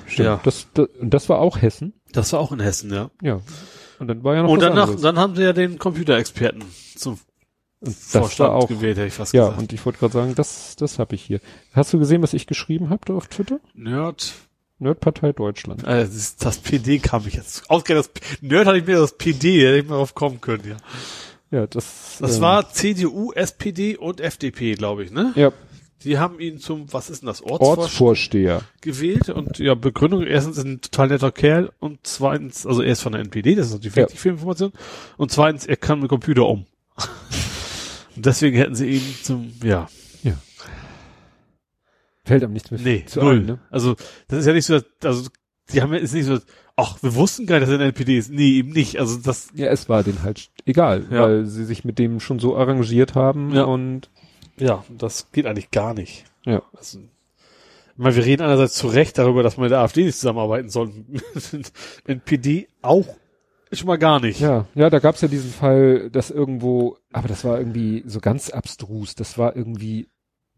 Speaker 2: Stimmt,
Speaker 3: Ja.
Speaker 2: das, das, das war auch Hessen.
Speaker 3: Das war auch in Hessen, ja.
Speaker 2: Ja. Und dann war ja noch
Speaker 3: Und
Speaker 2: was
Speaker 3: danach,
Speaker 2: anderes.
Speaker 3: dann haben sie ja den Computerexperten zum
Speaker 2: Und das war
Speaker 3: Vorstand
Speaker 2: auch,
Speaker 3: gewählt, hätte ich fast
Speaker 2: ja,
Speaker 3: gesagt.
Speaker 2: und ich wollte gerade sagen, das, das habe ich hier. Hast du gesehen, was ich geschrieben habe da auf Twitter?
Speaker 3: Nerd.
Speaker 2: Nerdpartei Deutschland.
Speaker 3: Äh, das, das PD kam ich jetzt. Ausgerechnet das Nerd hatte ich mir das PD, hätte ich mal drauf kommen können, ja.
Speaker 2: Ja, das.
Speaker 3: Das
Speaker 2: ähm,
Speaker 3: war CDU, SPD und FDP, glaube ich, ne?
Speaker 2: Ja,
Speaker 3: Die haben ihn zum, was ist denn das, Ortsvorstand
Speaker 2: Ortsvorsteher.
Speaker 3: gewählt und ja, Begründung, erstens ist ein total netter Kerl und zweitens, also er ist von der NPD, das ist natürlich
Speaker 2: Ja.
Speaker 3: wichtig für Information und zweitens, er kann mit Computer um. und deswegen hätten sie ihn zum, ja,
Speaker 2: Fällt einem nichts mehr
Speaker 3: nee,
Speaker 2: zu
Speaker 3: null.
Speaker 2: ein, ne?
Speaker 3: Also, das ist ja nicht so, also, die haben ja, ist nicht so, ach, wir wussten gar nicht, dass er in der NPD ist. Nee, eben nicht. Also, das,
Speaker 2: Ja, es war denen halt egal,
Speaker 3: Ja.
Speaker 2: weil sie sich mit dem schon so arrangiert haben
Speaker 3: Ja.
Speaker 2: und
Speaker 3: ja, das geht eigentlich gar nicht.
Speaker 2: ja.
Speaker 3: Also, ich meine, wir reden einerseits zu Recht darüber, dass man mit der AfD nicht zusammenarbeiten soll. NPD auch schon mal gar nicht.
Speaker 2: Ja, ja, da gab's ja diesen Fall, dass irgendwo, aber das war irgendwie so ganz abstrus. Das war irgendwie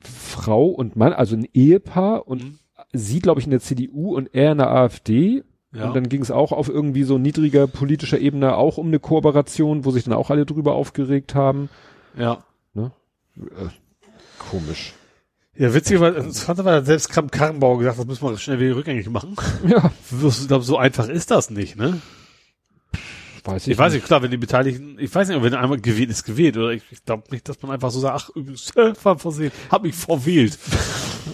Speaker 2: Frau und Mann, also ein Ehepaar und
Speaker 3: Mhm.
Speaker 2: sie, glaube ich, in der CDU und er in der AfD.
Speaker 3: Ja.
Speaker 2: Und dann ging es auch auf irgendwie so niedriger politischer Ebene auch um eine Kooperation, wo sich dann auch alle drüber aufgeregt haben.
Speaker 3: ja.
Speaker 2: Komisch.
Speaker 3: Ja, witzig, weil das hat aber selbst Kram Karrenbauer gesagt, das müssen wir schnell wieder rückgängig machen.
Speaker 2: Ja,
Speaker 3: Ich glaube, so einfach ist das nicht, ne?
Speaker 2: weiß ich,
Speaker 3: Ich weiß nicht, klar, wenn die Beteiligten, ich weiß nicht, wenn einmal gewählt ist, gewählt, oder ich, ich glaube nicht, dass man einfach so sagt, ach, übrigens, war versehen, hab mich verwählt.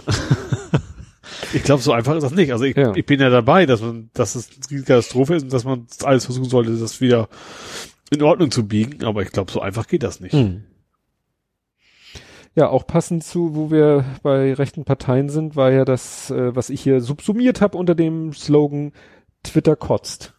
Speaker 3: ich glaube, so einfach ist das nicht. Also ich,
Speaker 2: Ja.
Speaker 3: ich bin ja dabei, dass man, dass es eine Katastrophe ist und dass man alles versuchen sollte, das wieder in Ordnung zu biegen, aber ich glaube, so einfach geht das nicht.
Speaker 2: Hm. Ja, auch passend zu, wo wir bei rechten Parteien sind, war ja das, äh, was ich hier subsumiert habe unter dem Slogan Twitter kotzt.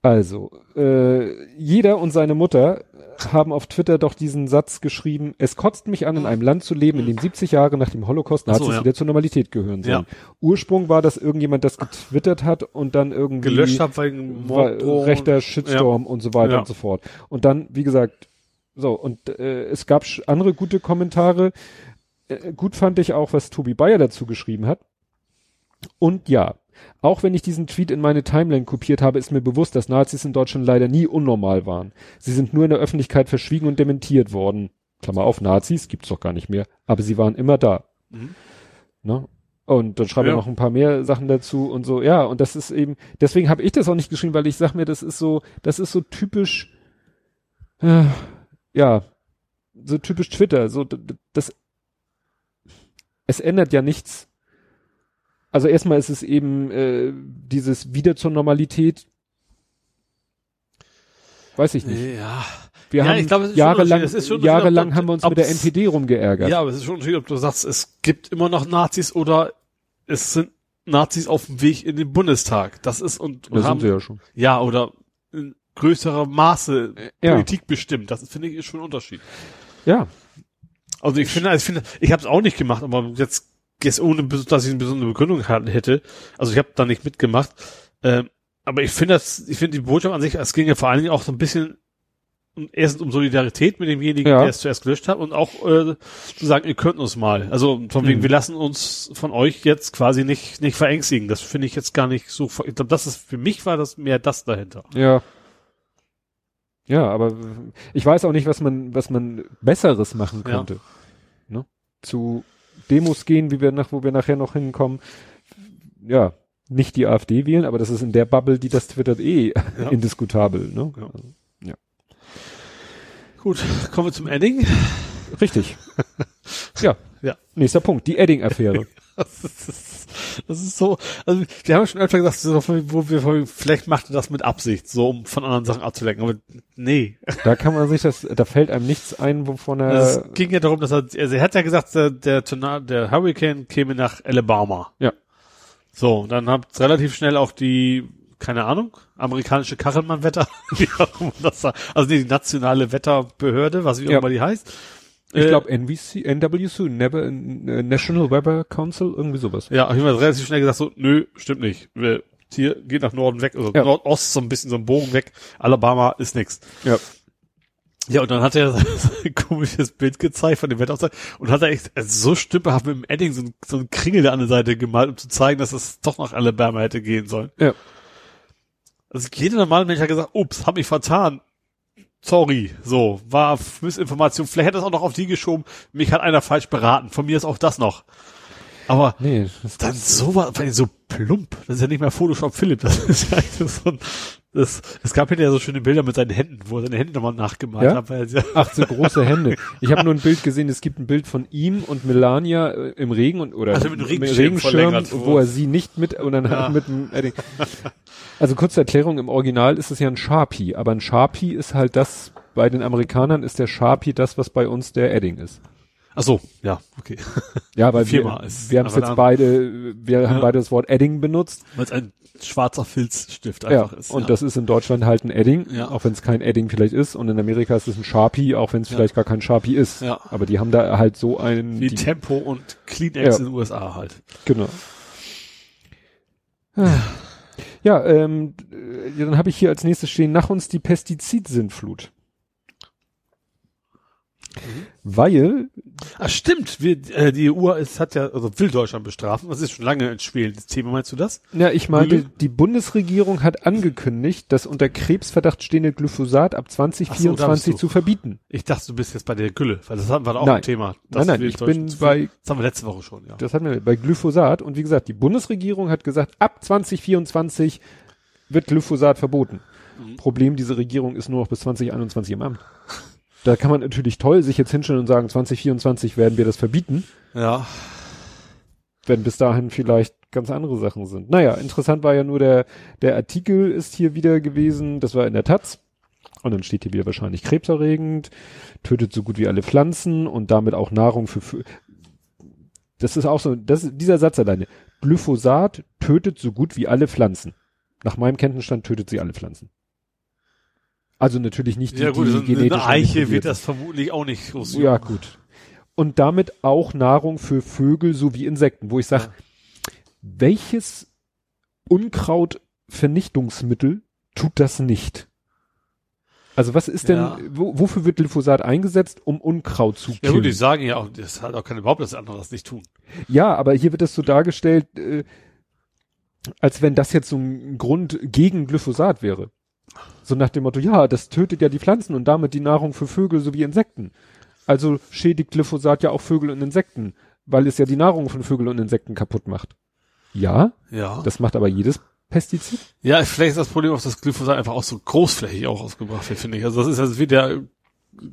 Speaker 2: Also, äh, jeder und seine Mutter haben auf Twitter doch diesen Satz geschrieben, es kotzt mich an, in einem Land zu leben, in dem 70 Jahre nach dem Holocaust
Speaker 3: Ach so,
Speaker 2: Nazis
Speaker 3: ja.
Speaker 2: wieder zur Normalität gehören sollen.
Speaker 3: Ja.
Speaker 2: Ursprung war, dass irgendjemand das getwittert hat und dann irgendwie
Speaker 3: Gelöscht hab wegen Morddrohungen.
Speaker 2: rechter Shitstorm und so weiter
Speaker 3: Ja.
Speaker 2: und so fort. Und dann, wie gesagt, so, und äh, es gab andere gute Kommentare. Äh, gut fand ich auch, was Tobi Bayer dazu geschrieben hat. Und ja, auch wenn ich diesen Tweet in meine Timeline kopiert habe, ist mir bewusst, dass Nazis in Deutschland leider nie unnormal waren. Sie sind nur in der Öffentlichkeit verschwiegen und dementiert worden. Klammer auf, Nazis gibt's doch gar nicht mehr, aber sie waren immer da.
Speaker 3: Mhm.
Speaker 2: Ne? Und dann schreibe ich
Speaker 3: Ja.
Speaker 2: noch ein paar mehr Sachen dazu und so. Ja, und das ist eben, deswegen habe ich das auch nicht geschrieben, weil ich sag mir, das ist so, das ist so typisch, äh, ja, so typisch Twitter. So, das, es ändert ja nichts. Also erstmal ist es eben äh, dieses wieder zur Normalität. Weiß ich nicht.
Speaker 3: Ja.
Speaker 2: Wir
Speaker 3: Ja,
Speaker 2: haben
Speaker 3: ich glaube, es ist schon
Speaker 2: jahrelang,
Speaker 3: unterschiedlich. Es ist schon
Speaker 2: jahrelang haben wir uns mit der NPD rumgeärgert.
Speaker 3: Ja, aber es ist schon unterschiedlich, ob du sagst, es gibt immer noch Nazis oder es sind Nazis auf dem Weg in den Bundestag. Das ist und,
Speaker 2: da
Speaker 3: und
Speaker 2: sind
Speaker 3: haben,
Speaker 2: sie ja schon.
Speaker 3: ja, oder in größerer Maße
Speaker 2: Ja.
Speaker 3: Politik bestimmt. Das finde ich ist schon ein Unterschied.
Speaker 2: Ja,
Speaker 3: Also ich finde, ich finde, ich habe es auch nicht gemacht, aber jetzt, jetzt ohne, dass ich eine besondere Begründung hätte. Also ich habe da nicht mitgemacht. Ähm, aber ich finde das, ich finde die Botschaft an sich, es ging ja vor allen Dingen auch so ein bisschen erstens um Solidarität mit demjenigen,
Speaker 2: Ja.
Speaker 3: der es zuerst gelöscht hat und auch äh, zu sagen, ihr könnt uns mal. Also von wegen,
Speaker 2: Mhm.
Speaker 3: wir lassen uns von euch jetzt quasi nicht nicht verängstigen. Das finde ich jetzt gar nicht so. Ich glaube, das ist für mich war das mehr das dahinter.
Speaker 2: Ja. Ja, aber ich weiß auch nicht, was man, was man Besseres machen
Speaker 3: Ja.
Speaker 2: könnte. Ne? Zu Demos gehen, wie wir nach, wo wir nachher noch hinkommen. Ja, nicht die AfD wählen, aber das ist in der Bubble, die das twittert, eh
Speaker 3: Ja.
Speaker 2: indiskutabel. Ne?
Speaker 3: Ja. Gut, kommen wir zum Ending.
Speaker 2: Richtig. ja.
Speaker 3: Ja.
Speaker 2: Nächster Punkt, die Edding-Affäre.
Speaker 3: Das ist, so, also wir haben ja schon öfter gesagt, wo wir vielleicht macht er das mit Absicht, so um von anderen Sachen abzulenken, aber nee.
Speaker 2: da kann man sich das, da fällt einem nichts ein, wovon er,
Speaker 3: Also es ging ja darum, dass er, also er hat ja gesagt, der, der, Tornado, der Hurricane käme nach Alabama.
Speaker 2: Ja.
Speaker 3: So, dann hat relativ schnell auch die, keine Ahnung, amerikanische Kachelmann-Wetter, wie auch immer das sagt, also die nationale Wetterbehörde, was wie auch
Speaker 2: Ja.
Speaker 3: immer die heißt.
Speaker 2: Ich
Speaker 3: Äh,
Speaker 2: glaube NWC, NWC, Never, äh, National Weather Council, irgendwie sowas.
Speaker 3: Ja, ich habe relativ schnell gesagt so, nö, stimmt nicht. Wir, hier geht nach Norden weg, also
Speaker 2: Ja.
Speaker 3: Nordost so ein bisschen so ein Bogen weg. Alabama ist nix.
Speaker 2: Ja.
Speaker 3: Ja, und dann hat er so ein komisches Bild gezeigt von dem Wetter und hat er echt also so stümperhaft mit dem Edding so ein, so ein Kringel da an der Seite gemalt, um zu zeigen, dass es doch nach Alabama hätte gehen sollen.
Speaker 2: Ja.
Speaker 3: Also jeder normale Mensch hat gesagt, ups, hab mich vertan. Sorry, so, war Missinformation. Vielleicht hätte es auch noch auf die geschoben. Mich hat einer falsch beraten. Von mir ist auch das noch. Aber
Speaker 2: Nee, das,
Speaker 3: dann so was, vor allem so plump. Das ist ja nicht mehr Photoshop Philipp. Das ist ja eigentlich so ein, das, es gab hinterher so schöne Bilder mit seinen Händen, wo er seine Hände nochmal nachgemalt
Speaker 2: Ja?
Speaker 3: hat. Weil er,
Speaker 2: Ach, so große Hände. Ich habe nur ein Bild gesehen, es gibt ein Bild von ihm und Melania äh, im Regen und oder
Speaker 3: Also mit dem
Speaker 2: im
Speaker 3: Regenschirm verlängert, wo-
Speaker 2: er sie nicht mit und dann
Speaker 3: Ja.
Speaker 2: halt mit dem Edding. Also kurze Erklärung, im Original ist es ja ein Sharpie, aber ein Sharpie ist halt das, bei den Amerikanern ist der Sharpie das, was bei uns der Edding ist.
Speaker 3: Ach so, ja, okay.
Speaker 2: Ja, weil
Speaker 3: Firma
Speaker 2: wir,
Speaker 3: ist
Speaker 2: wir haben es jetzt beide, wir haben
Speaker 3: Ja.
Speaker 2: beide das Wort Edding benutzt.
Speaker 3: Weil es ein schwarzer Filzstift
Speaker 2: Ja,
Speaker 3: einfach ist.
Speaker 2: und
Speaker 3: ja.
Speaker 2: das ist in Deutschland halt ein Edding,
Speaker 3: Ja.
Speaker 2: auch wenn es kein Edding vielleicht ist. Und in Amerika ist es ein Sharpie, auch wenn es
Speaker 3: Ja.
Speaker 2: vielleicht gar kein Sharpie ist.
Speaker 3: Ja.
Speaker 2: Aber die haben da halt so einen,
Speaker 3: wie
Speaker 2: die,
Speaker 3: Tempo und Kleenex
Speaker 2: Ja.
Speaker 3: in den USA halt.
Speaker 2: genau. Ja, ähm, äh, dann habe ich hier als nächstes stehen, nach uns die Pestizidsintflut.
Speaker 3: Mhm.
Speaker 2: Weil,
Speaker 3: Ah, stimmt. Wir, äh, die EU ist, hat ja, also will Deutschland bestrafen. Das ist schon lange ein schwelendes Thema. Meinst du das?
Speaker 2: ja, ich meinte,
Speaker 3: Gülle?
Speaker 2: die Bundesregierung hat angekündigt, das unter Krebsverdacht stehende Glyphosat ab
Speaker 3: Ach so, da bist
Speaker 2: 2024
Speaker 3: du.
Speaker 2: zu verbieten.
Speaker 3: Ich dachte, du bist jetzt bei der Gülle, weil das hatten wir da auch
Speaker 2: Nein.
Speaker 3: ein Thema.
Speaker 2: Nein, nein, ich bin
Speaker 3: zu-
Speaker 2: bei
Speaker 3: Das haben wir letzte Woche schon, ja.
Speaker 2: Das hatten wir bei Glyphosat. Und wie gesagt, die Bundesregierung hat gesagt, ab 2024 wird Glyphosat verboten.
Speaker 3: Mhm.
Speaker 2: Problem, diese Regierung ist nur noch bis 2021 im Amt. Da kann man natürlich toll sich jetzt hinstellen und sagen, 2024 werden wir das verbieten,
Speaker 3: Ja.
Speaker 2: wenn bis dahin vielleicht ganz andere Sachen sind. Naja, interessant war ja nur der, der Artikel ist hier wieder gewesen, das war in der Taz. Und dann steht hier wieder wahrscheinlich krebserregend, tötet so gut wie alle Pflanzen und damit auch Nahrung für, Vö- das ist auch so, das, dieser Satz alleine. Glyphosat tötet so gut wie alle Pflanzen. Nach meinem Kenntnisstand tötet sie alle Pflanzen. Also natürlich nicht die,
Speaker 3: Ja gut,
Speaker 2: die
Speaker 3: so
Speaker 2: genetisch
Speaker 3: eine Eiche wird das vermutlich auch nicht groß.
Speaker 2: Ja, gut. Und damit auch Nahrung für Vögel sowie Insekten, wo ich sage,
Speaker 3: Ja.
Speaker 2: welches Unkrautvernichtungsmittel tut das nicht? Also was ist denn,
Speaker 3: Ja.
Speaker 2: wo, wofür wird Glyphosat eingesetzt, um Unkraut zu
Speaker 3: Ja
Speaker 2: killen?
Speaker 3: gut, die sagen ja auch, das hat auch keine Behauptung, dass andere das nicht tun.
Speaker 2: Ja, aber hier wird das so dargestellt, äh, als wenn das jetzt so ein Grund gegen Glyphosat wäre. So nach dem Motto, ja, das tötet ja die Pflanzen und damit die Nahrung für Vögel sowie Insekten. Also schädigt Glyphosat ja auch Vögel und Insekten, weil es ja die Nahrung von Vögeln und Insekten kaputt macht. Ja,
Speaker 3: Ja.
Speaker 2: das macht aber jedes Pestizid.
Speaker 3: Ja, vielleicht ist das Problem auch, dass Glyphosat einfach auch so großflächig auch ausgebracht wird, finde ich. Also das ist also wie der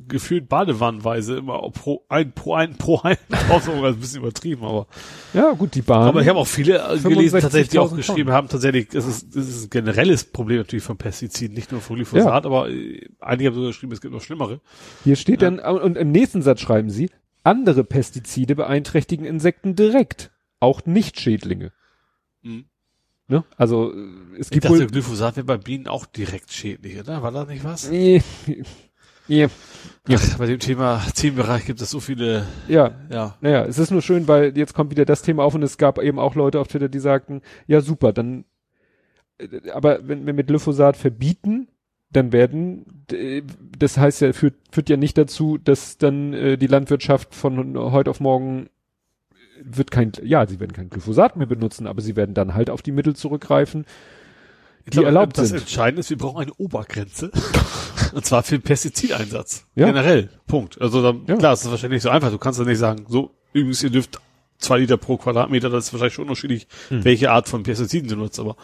Speaker 3: gefühlt Badewannenweise immer pro ein, pro ein, pro ein Ausdruck, also ein bisschen übertrieben, aber.
Speaker 2: Ja, gut, die Bahn.
Speaker 3: Aber ich habe auch viele äh, gelesen, tatsächlich, die auch
Speaker 2: 65.000
Speaker 3: geschrieben haben, tatsächlich, es ist, es ist ein generelles Problem natürlich von Pestiziden, nicht nur von Glyphosat, aber äh, einige haben sogar geschrieben, es gibt noch schlimmere.
Speaker 2: Hier steht dann, und im nächsten Satz schreiben sie, andere Pestizide beeinträchtigen Insekten direkt, auch Nicht-Schädlinge.
Speaker 3: Mhm.
Speaker 2: Ne? Also äh, es
Speaker 3: Ich
Speaker 2: gibt
Speaker 3: dachte,
Speaker 2: wohl.
Speaker 3: Glyphosat wäre bei Bienen auch direkt schädlich, oder? War das nicht was?
Speaker 2: Nee, ja, Ja.
Speaker 3: Bei dem Thema Themenbereich gibt es so viele,
Speaker 2: ja,
Speaker 3: ja.
Speaker 2: naja, es ist nur schön, weil jetzt kommt wieder das Thema auf und es gab eben auch Leute auf Twitter, die sagten, ja super, dann, äh, aber wenn wir mit Glyphosat verbieten, dann werden, äh, das heißt ja, führt, führt ja nicht dazu, dass dann äh, die Landwirtschaft von heute auf morgen wird kein, ja, sie werden kein Glyphosat mehr benutzen, aber sie werden dann halt auf die Mittel zurückgreifen, die erlaubt
Speaker 3: das
Speaker 2: sind.
Speaker 3: Entscheidende ist, wir brauchen eine Obergrenze. Und zwar für den Pestizideinsatz.
Speaker 2: Ja.
Speaker 3: Generell. Punkt. Also dann,
Speaker 2: Ja.
Speaker 3: klar, es ist wahrscheinlich nicht so einfach. Du kannst ja nicht sagen, so, übrigens, ihr dürft zwei Liter pro Quadratmeter, das ist wahrscheinlich schon unterschiedlich,
Speaker 2: Hm.
Speaker 3: welche Art von Pestiziden du nutzt, aber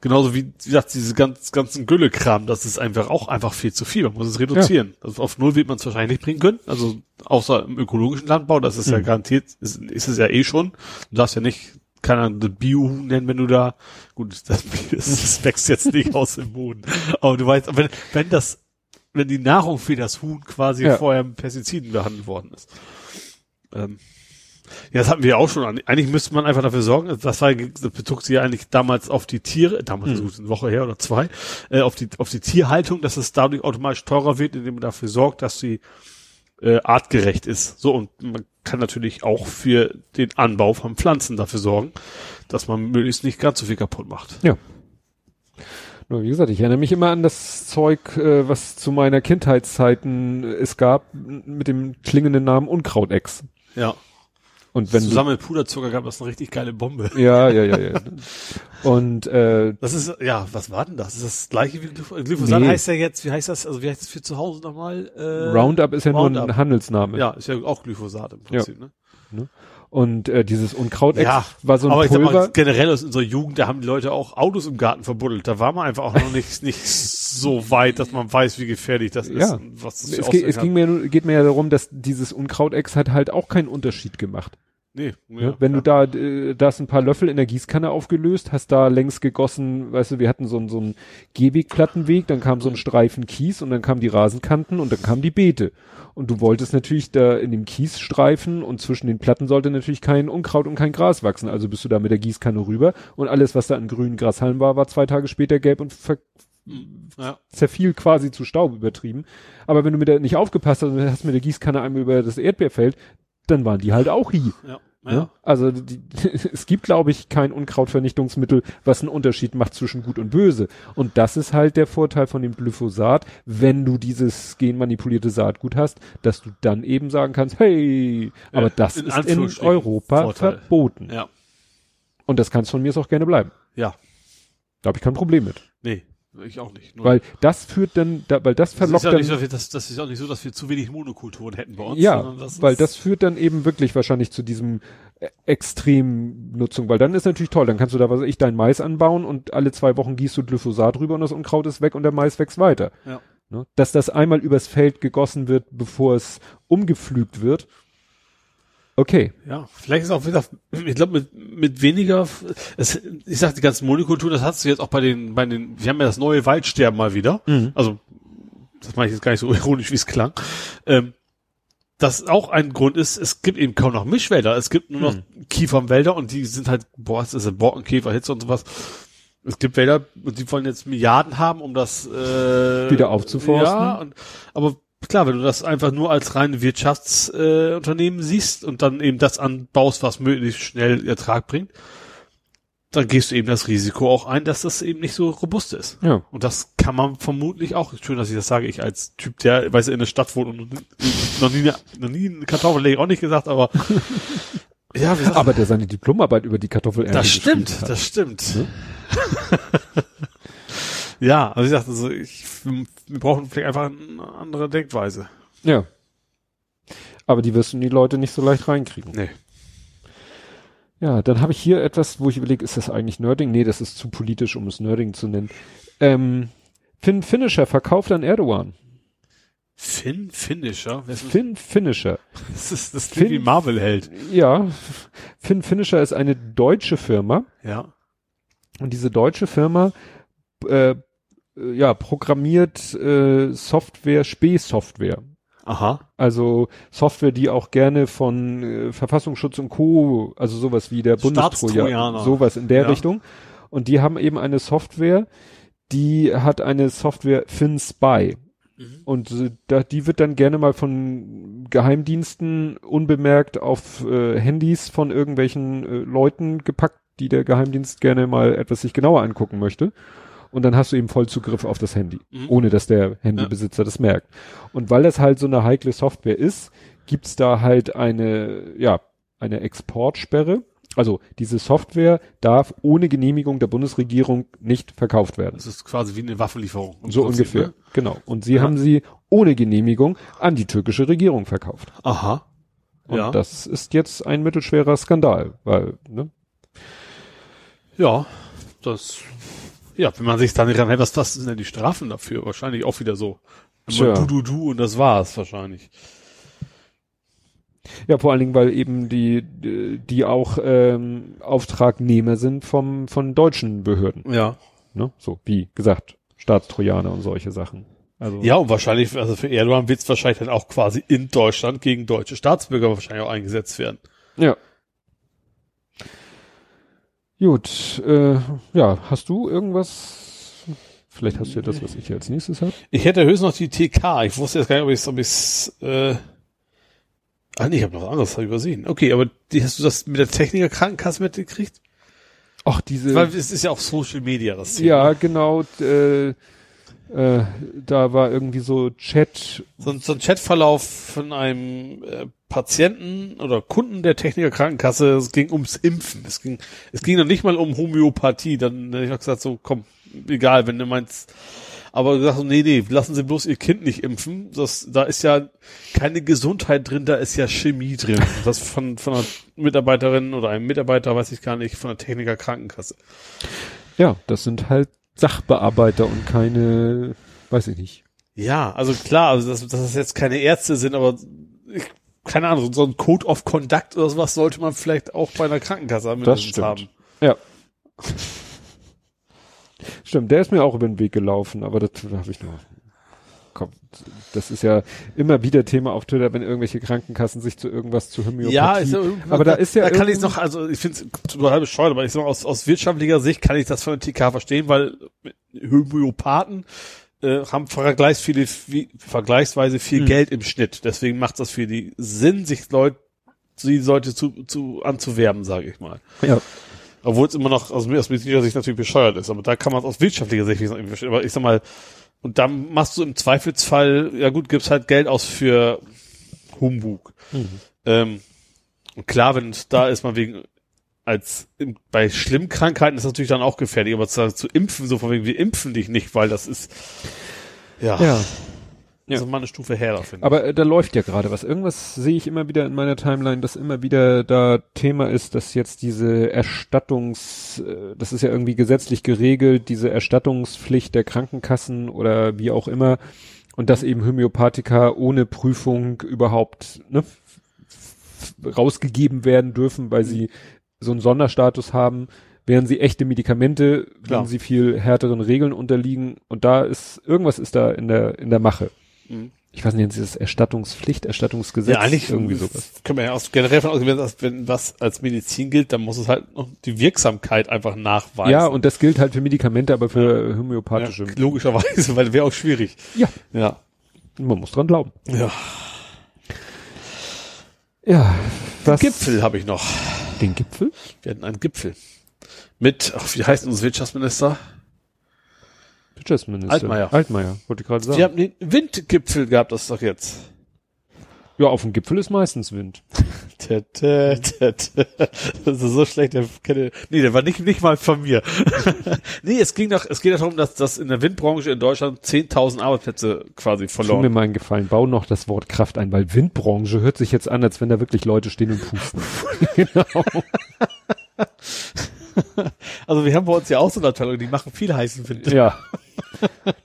Speaker 3: genauso wie, wie gesagt, diese ganz, ganzen Güllekram, das ist einfach auch einfach viel zu viel. Man muss es reduzieren. Also auf Null wird man es wahrscheinlich nicht bringen können. Also außer im ökologischen Landbau, das ist ja
Speaker 2: Hm.
Speaker 3: garantiert, ist, ist es ja eh schon. Du darfst ja nicht, keine Ahnung, das Biohuhn nennen, wenn du da, gut, das, das wächst jetzt nicht aus dem Boden. Aber du weißt, wenn, wenn das, wenn die Nahrung für das Huhn quasi
Speaker 2: Ja.
Speaker 3: vorher mit Pestiziden behandelt worden ist. Ähm, ja, das hatten wir auch schon. Eigentlich müsste man einfach dafür sorgen, das, war, das bezog sich ja eigentlich damals auf die Tiere, damals
Speaker 2: Hm.
Speaker 3: so eine Woche her oder zwei, äh, auf die, auf die Tierhaltung, dass es dadurch automatisch teurer wird, indem man dafür sorgt, dass sie äh, artgerecht ist. So, und man kann natürlich auch für den Anbau von Pflanzen dafür sorgen, dass man möglichst nicht ganz so viel kaputt macht.
Speaker 2: Nur wie gesagt, ich erinnere mich immer an das Zeug, äh, was zu meiner Kindheitszeiten es gab, mit dem klingenden Namen Unkrautex.
Speaker 3: Ja.
Speaker 2: Und wenn
Speaker 3: Zusammen mit Puderzucker gab das eine richtig geile Bombe.
Speaker 2: ja, ja, ja, ja. Und äh,
Speaker 3: Das ist, ja, was war denn das? Ist das gleiche wie Glyph- Glyphosat?
Speaker 2: Nee.
Speaker 3: Heißt ja jetzt, wie heißt das, also wie heißt das für zu Hause nochmal? Äh,
Speaker 2: Roundup ist ja nur
Speaker 3: Roundup.
Speaker 2: ein Handelsname.
Speaker 3: Ja, ist ja auch Glyphosat im Prinzip, ne?
Speaker 2: Und äh, dieses Unkrautex
Speaker 3: Ja,
Speaker 2: war so ein
Speaker 3: aber ich sag
Speaker 2: Pulver.
Speaker 3: mal, generell aus unserer Jugend, da haben die Leute auch Autos im Garten verbuddelt. Da war man einfach auch noch nicht, nicht so weit, dass man weiß, wie gefährlich das ist
Speaker 2: Ja.
Speaker 3: was das
Speaker 2: es,
Speaker 3: für
Speaker 2: ge- es ging mir, nur- geht mir ja darum, dass dieses Unkrautex hat halt auch keinen Unterschied gemacht.
Speaker 3: Nee,
Speaker 2: Ne? Wenn du da, äh, da hast ein paar Löffel in der Gießkanne aufgelöst, hast da längs gegossen, weißt du, wir hatten so einen, so einen Gehwegplattenweg, dann kam so ein Streifen Kies und dann kamen die Rasenkanten und dann kamen die Beete. Und du wolltest natürlich da in dem Kiesstreifen und zwischen den Platten sollte natürlich kein Unkraut und kein Gras wachsen. Also bist du da mit der Gießkanne rüber und alles, was da in grünen Grashalmen war, war zwei Tage später gelb und ver
Speaker 3: ja.
Speaker 2: zerfiel quasi zu Staub übertrieben. Aber wenn du mit der nicht aufgepasst hast und hast mit der Gießkanne einmal über das Erdbeerfeld, dann waren die halt auch hi.
Speaker 3: Ja.
Speaker 2: Ja.
Speaker 3: Ja.
Speaker 2: Also die, es gibt, glaube ich, kein Unkrautvernichtungsmittel, was einen Unterschied macht zwischen gut und böse. Und das ist halt der Vorteil von dem Glyphosat, wenn du dieses genmanipulierte Saatgut hast, dass du dann eben sagen kannst, hey, aber
Speaker 3: Äh,
Speaker 2: das
Speaker 3: in
Speaker 2: ist in Europa
Speaker 3: Vorteil.
Speaker 2: verboten.
Speaker 3: ja.
Speaker 2: Und das kann es von mir auch gerne bleiben.
Speaker 3: Ja.
Speaker 2: Da habe ich kein Problem mit.
Speaker 3: Nee, ich auch nicht. Nur-
Speaker 2: Weil das führt dann, da, weil das
Speaker 3: das
Speaker 2: verlockt
Speaker 3: ist, ja
Speaker 2: dann.
Speaker 3: nicht, so, dass wir- das, das ist auch nicht so, dass wir zu wenig Monokulturen hätten bei uns.
Speaker 2: Ja,
Speaker 3: das
Speaker 2: weil das führt dann eben wirklich wahrscheinlich zu diesem äh, Extremnutzung, weil dann ist natürlich toll, dann kannst du da, was ich, dein Mais anbauen und alle zwei Wochen gießt du Glyphosat rüber und das Unkraut ist weg und der Mais wächst weiter.
Speaker 3: Ja.
Speaker 2: Ne? Dass das einmal übers Feld gegossen wird, bevor es umgepflügt wird. Okay.
Speaker 3: Ja, vielleicht ist auch wieder, ich glaube, mit, mit weniger, es, ich sag die ganzen Monokulturen, das hast du jetzt auch bei den, bei den, wir haben ja das neue Waldsterben mal wieder. Also, das mache ich jetzt gar nicht so ironisch, wie es klang. Ähm, das auch ein Grund ist, es gibt eben kaum noch Mischwälder. Es gibt nur noch Kiefernwälder und die sind halt, boah, es ist ein Borkenkäfer, Hitze und sowas. Es gibt Wälder und die wollen jetzt Milliarden haben, um das äh,
Speaker 2: Wieder aufzuforsten.
Speaker 3: Ja, und, aber klar, wenn du das einfach nur als reine Wirtschaftsunternehmen äh, siehst und dann eben das anbaust, was möglichst schnell Ertrag bringt, dann gehst du eben das Risiko auch ein, dass das eben nicht so robust ist.
Speaker 2: Ja.
Speaker 3: Und das kann man vermutlich auch, schön, dass ich das sage, ich als Typ, der, weiß in der Stadt wohnt und noch nie, noch nie eine Kartoffel ich auch nicht gesagt, aber Ja,
Speaker 2: Aber der seine Diplomarbeit über die Kartoffelernte
Speaker 3: das stimmt, das stimmt. Ja, also ich dachte so, ich, wir brauchen vielleicht einfach eine andere Denkweise.
Speaker 2: Ja. Aber die wirst du in die Leute nicht so leicht reinkriegen.
Speaker 3: Nee.
Speaker 2: Ja, dann habe ich hier etwas, wo ich überlege, ist das eigentlich Nerding? Nee, das ist zu politisch, um es Nerding zu nennen. Ähm, Finn Finisher verkauft an Erdogan.
Speaker 3: Finn Finisher?
Speaker 2: Finn Finisher.
Speaker 3: Das ist das klingt
Speaker 2: Finn-
Speaker 3: wie Marvel-Held.
Speaker 2: Ja, Finn Finisher ist eine deutsche Firma
Speaker 3: Ja.
Speaker 2: und diese deutsche Firma äh, äh, ja, programmiert äh, Software, Spee-Software.
Speaker 3: Aha.
Speaker 2: Also Software, die auch gerne von äh, Verfassungsschutz und Co., also sowas wie der Bundestrojaner, sowas in der
Speaker 3: Ja.
Speaker 2: Richtung. Und die haben eben eine Software, die hat eine Software FinSpy.
Speaker 3: Mhm.
Speaker 2: Und äh, da, die wird dann gerne mal von Geheimdiensten unbemerkt auf äh, Handys von irgendwelchen äh, Leuten gepackt, die der Geheimdienst gerne mal etwas sich genauer angucken möchte. Und dann hast du eben Vollzugriff auf das Handy,
Speaker 3: Mhm.
Speaker 2: ohne dass der Handybesitzer das merkt. Und weil das halt so eine heikle Software ist, gibt's da halt eine, ja, eine Exportsperre. Also diese Software darf ohne Genehmigung der Bundesregierung nicht verkauft werden.
Speaker 3: Das ist quasi wie eine Waffenlieferung.
Speaker 2: So
Speaker 3: Prinzip,
Speaker 2: ungefähr,
Speaker 3: ne?
Speaker 2: genau. Und sie
Speaker 3: Ja.
Speaker 2: haben sie ohne Genehmigung an die türkische Regierung verkauft.
Speaker 3: Aha.
Speaker 2: Und
Speaker 3: ja.
Speaker 2: das ist jetzt ein mittelschwerer Skandal, weil, ne?
Speaker 3: Ja, das, ja, wenn man sich dann daran hält, was, was sind denn die Strafen dafür? Wahrscheinlich auch wieder so.
Speaker 2: Tja.
Speaker 3: du, du, du und das war's wahrscheinlich.
Speaker 2: Ja, vor allen Dingen, weil eben die, die die auch ähm, Auftragnehmer sind vom von deutschen Behörden,
Speaker 3: Ja.
Speaker 2: ne? So wie gesagt, Staatstrojaner und solche Sachen. Also
Speaker 3: Ja, und wahrscheinlich, also für Erdogan wird es wahrscheinlich dann auch quasi in Deutschland gegen deutsche Staatsbürger wahrscheinlich auch eingesetzt werden.
Speaker 2: ja. Gut, äh, ja, hast du irgendwas? Vielleicht hast du ja das, was ich als nächstes habe.
Speaker 3: Ich hätte höchstens noch die TK. Ich wusste jetzt gar nicht, ob ich es, ob ich's, äh, ah nee, ich habe noch was anderes hab übersehen. Okay, aber die, hast du das mit der Techniker Krankenkasse mitgekriegt?
Speaker 2: Ach, diese.
Speaker 3: Weil es ist ja auch Social Media, das Thema.
Speaker 2: ja, genau. Äh, äh, da war irgendwie so Chat.
Speaker 3: so, ein- so ein Chatverlauf von einem äh, Patienten oder Kunden der Techniker Krankenkasse. Es ging ums Impfen. Es ging, es ging noch nicht mal um Homöopathie. Dann äh, ich hab gesagt so, komm, egal, wenn du meinst. Aber gesagt so, nee, nee, lassen Sie bloß Ihr Kind nicht impfen. Das, da ist ja keine Gesundheit drin, da ist ja Chemie drin. Das von, von einer Mitarbeiterin oder einem Mitarbeiter, weiß ich gar nicht, von der Techniker Krankenkasse.
Speaker 2: Ja, das sind halt Sachbearbeiter und keine, weiß ich nicht.
Speaker 3: Ja, also klar, also dass, dass es jetzt keine Ärzte sind, aber ich, keine Ahnung, so ein Code of Conduct oder sowas sollte man vielleicht auch bei einer Krankenkasse mindestens
Speaker 2: stimmt.
Speaker 3: haben.
Speaker 2: Ja. Stimmt, der ist mir auch über den Weg gelaufen, aber das habe ich noch. Komm, das ist ja immer wieder Thema auf Twitter, wenn irgendwelche Krankenkassen sich zu irgendwas zu Homöopathie.
Speaker 3: Ja, ist ja,
Speaker 2: aber da ist ja
Speaker 3: da kann ich noch, also ich finde es total bescheuert, aber ich sag mal, aus, aus wirtschaftlicher Sicht kann ich das von der TK verstehen, weil Homöopathen äh, haben vergleichs viele, wie, vergleichsweise viel
Speaker 2: Hm.
Speaker 3: Geld im Schnitt. Deswegen macht das für die Sinn, sich Leute, die Leute zu, zu anzuwerben, sage ich mal.
Speaker 2: ja.
Speaker 3: Obwohl es immer noch aus, aus medizinischer Sicht natürlich bescheuert ist. Aber da kann man es aus wirtschaftlicher Sicht verstehen. Aber ich sag mal, und dann machst du im Zweifelsfall, ja gut, gibst halt Geld aus für Humbug. Ähm, und klar, wenn es da ist, man wegen, als im, bei schlimmen Krankheiten ist das natürlich dann auch gefährlich, aber zu, zu impfen, so von wegen, wir impfen dich nicht, weil das ist, ja,
Speaker 2: Ja.
Speaker 3: Das ist mal eine Stufe her, da finde ich.
Speaker 2: Aber äh, da läuft ja gerade was. Irgendwas sehe ich immer wieder in meiner Timeline, dass immer wieder da Thema ist, dass jetzt diese Erstattungs, äh, das ist ja irgendwie gesetzlich geregelt, diese Erstattungspflicht der Krankenkassen oder wie auch immer, und dass eben Homöopathika ohne Prüfung überhaupt ne, rausgegeben werden dürfen, weil sie so einen Sonderstatus haben, während sie echte Medikamente,
Speaker 3: Klar.
Speaker 2: wenn sie viel härteren Regeln unterliegen. Und da ist, irgendwas ist da in der, in der Mache
Speaker 3: Mhm.
Speaker 2: ich weiß nicht, dieses Erstattungspflicht, Erstattungsgesetz,
Speaker 3: Ja, eigentlich
Speaker 2: irgendwie sowas.
Speaker 3: Können wir ja aus, generell von ausgehen, dass wenn was als Medizin gilt, dann muss es halt noch die Wirksamkeit einfach nachweisen.
Speaker 2: Ja, und das gilt halt für Medikamente, aber für homöopathische.
Speaker 3: ja, logischerweise, weil wäre auch schwierig.
Speaker 2: Ja.
Speaker 3: Ja.
Speaker 2: Man muss dran glauben.
Speaker 3: Ja.
Speaker 2: Ja, was?
Speaker 3: Gipfel habe ich noch.
Speaker 2: Den Gipfel?
Speaker 3: Wir hatten einen Gipfel. Mit, ach, wie heißt unser Wirtschaftsminister?
Speaker 2: Wirtschaftsminister.
Speaker 3: Altmaier.
Speaker 2: Altmaier, wollte ich gerade sagen.
Speaker 3: Wir haben den Windgipfel gehabt, das ist doch jetzt.
Speaker 2: Ja, auf dem Gipfel ist meistens Wind.
Speaker 3: Tä, tä, tä. Das ist so schlecht, der kenne, nee, der war nicht, nicht mal von mir. nee, es ging doch, es geht darum, dass, dass in der Windbranche in Deutschland 10.000 Arbeitsplätze quasi
Speaker 2: Tu mir
Speaker 3: verloren.
Speaker 2: mal einen Gefallen, bau noch das Wort Kraft ein, weil Windbranche hört sich jetzt an, als wenn da wirklich Leute stehen und pusten. genau.
Speaker 3: Also wir haben bei uns ja auch so eine Abteilung, die machen viel heißen Wind.
Speaker 2: Ja.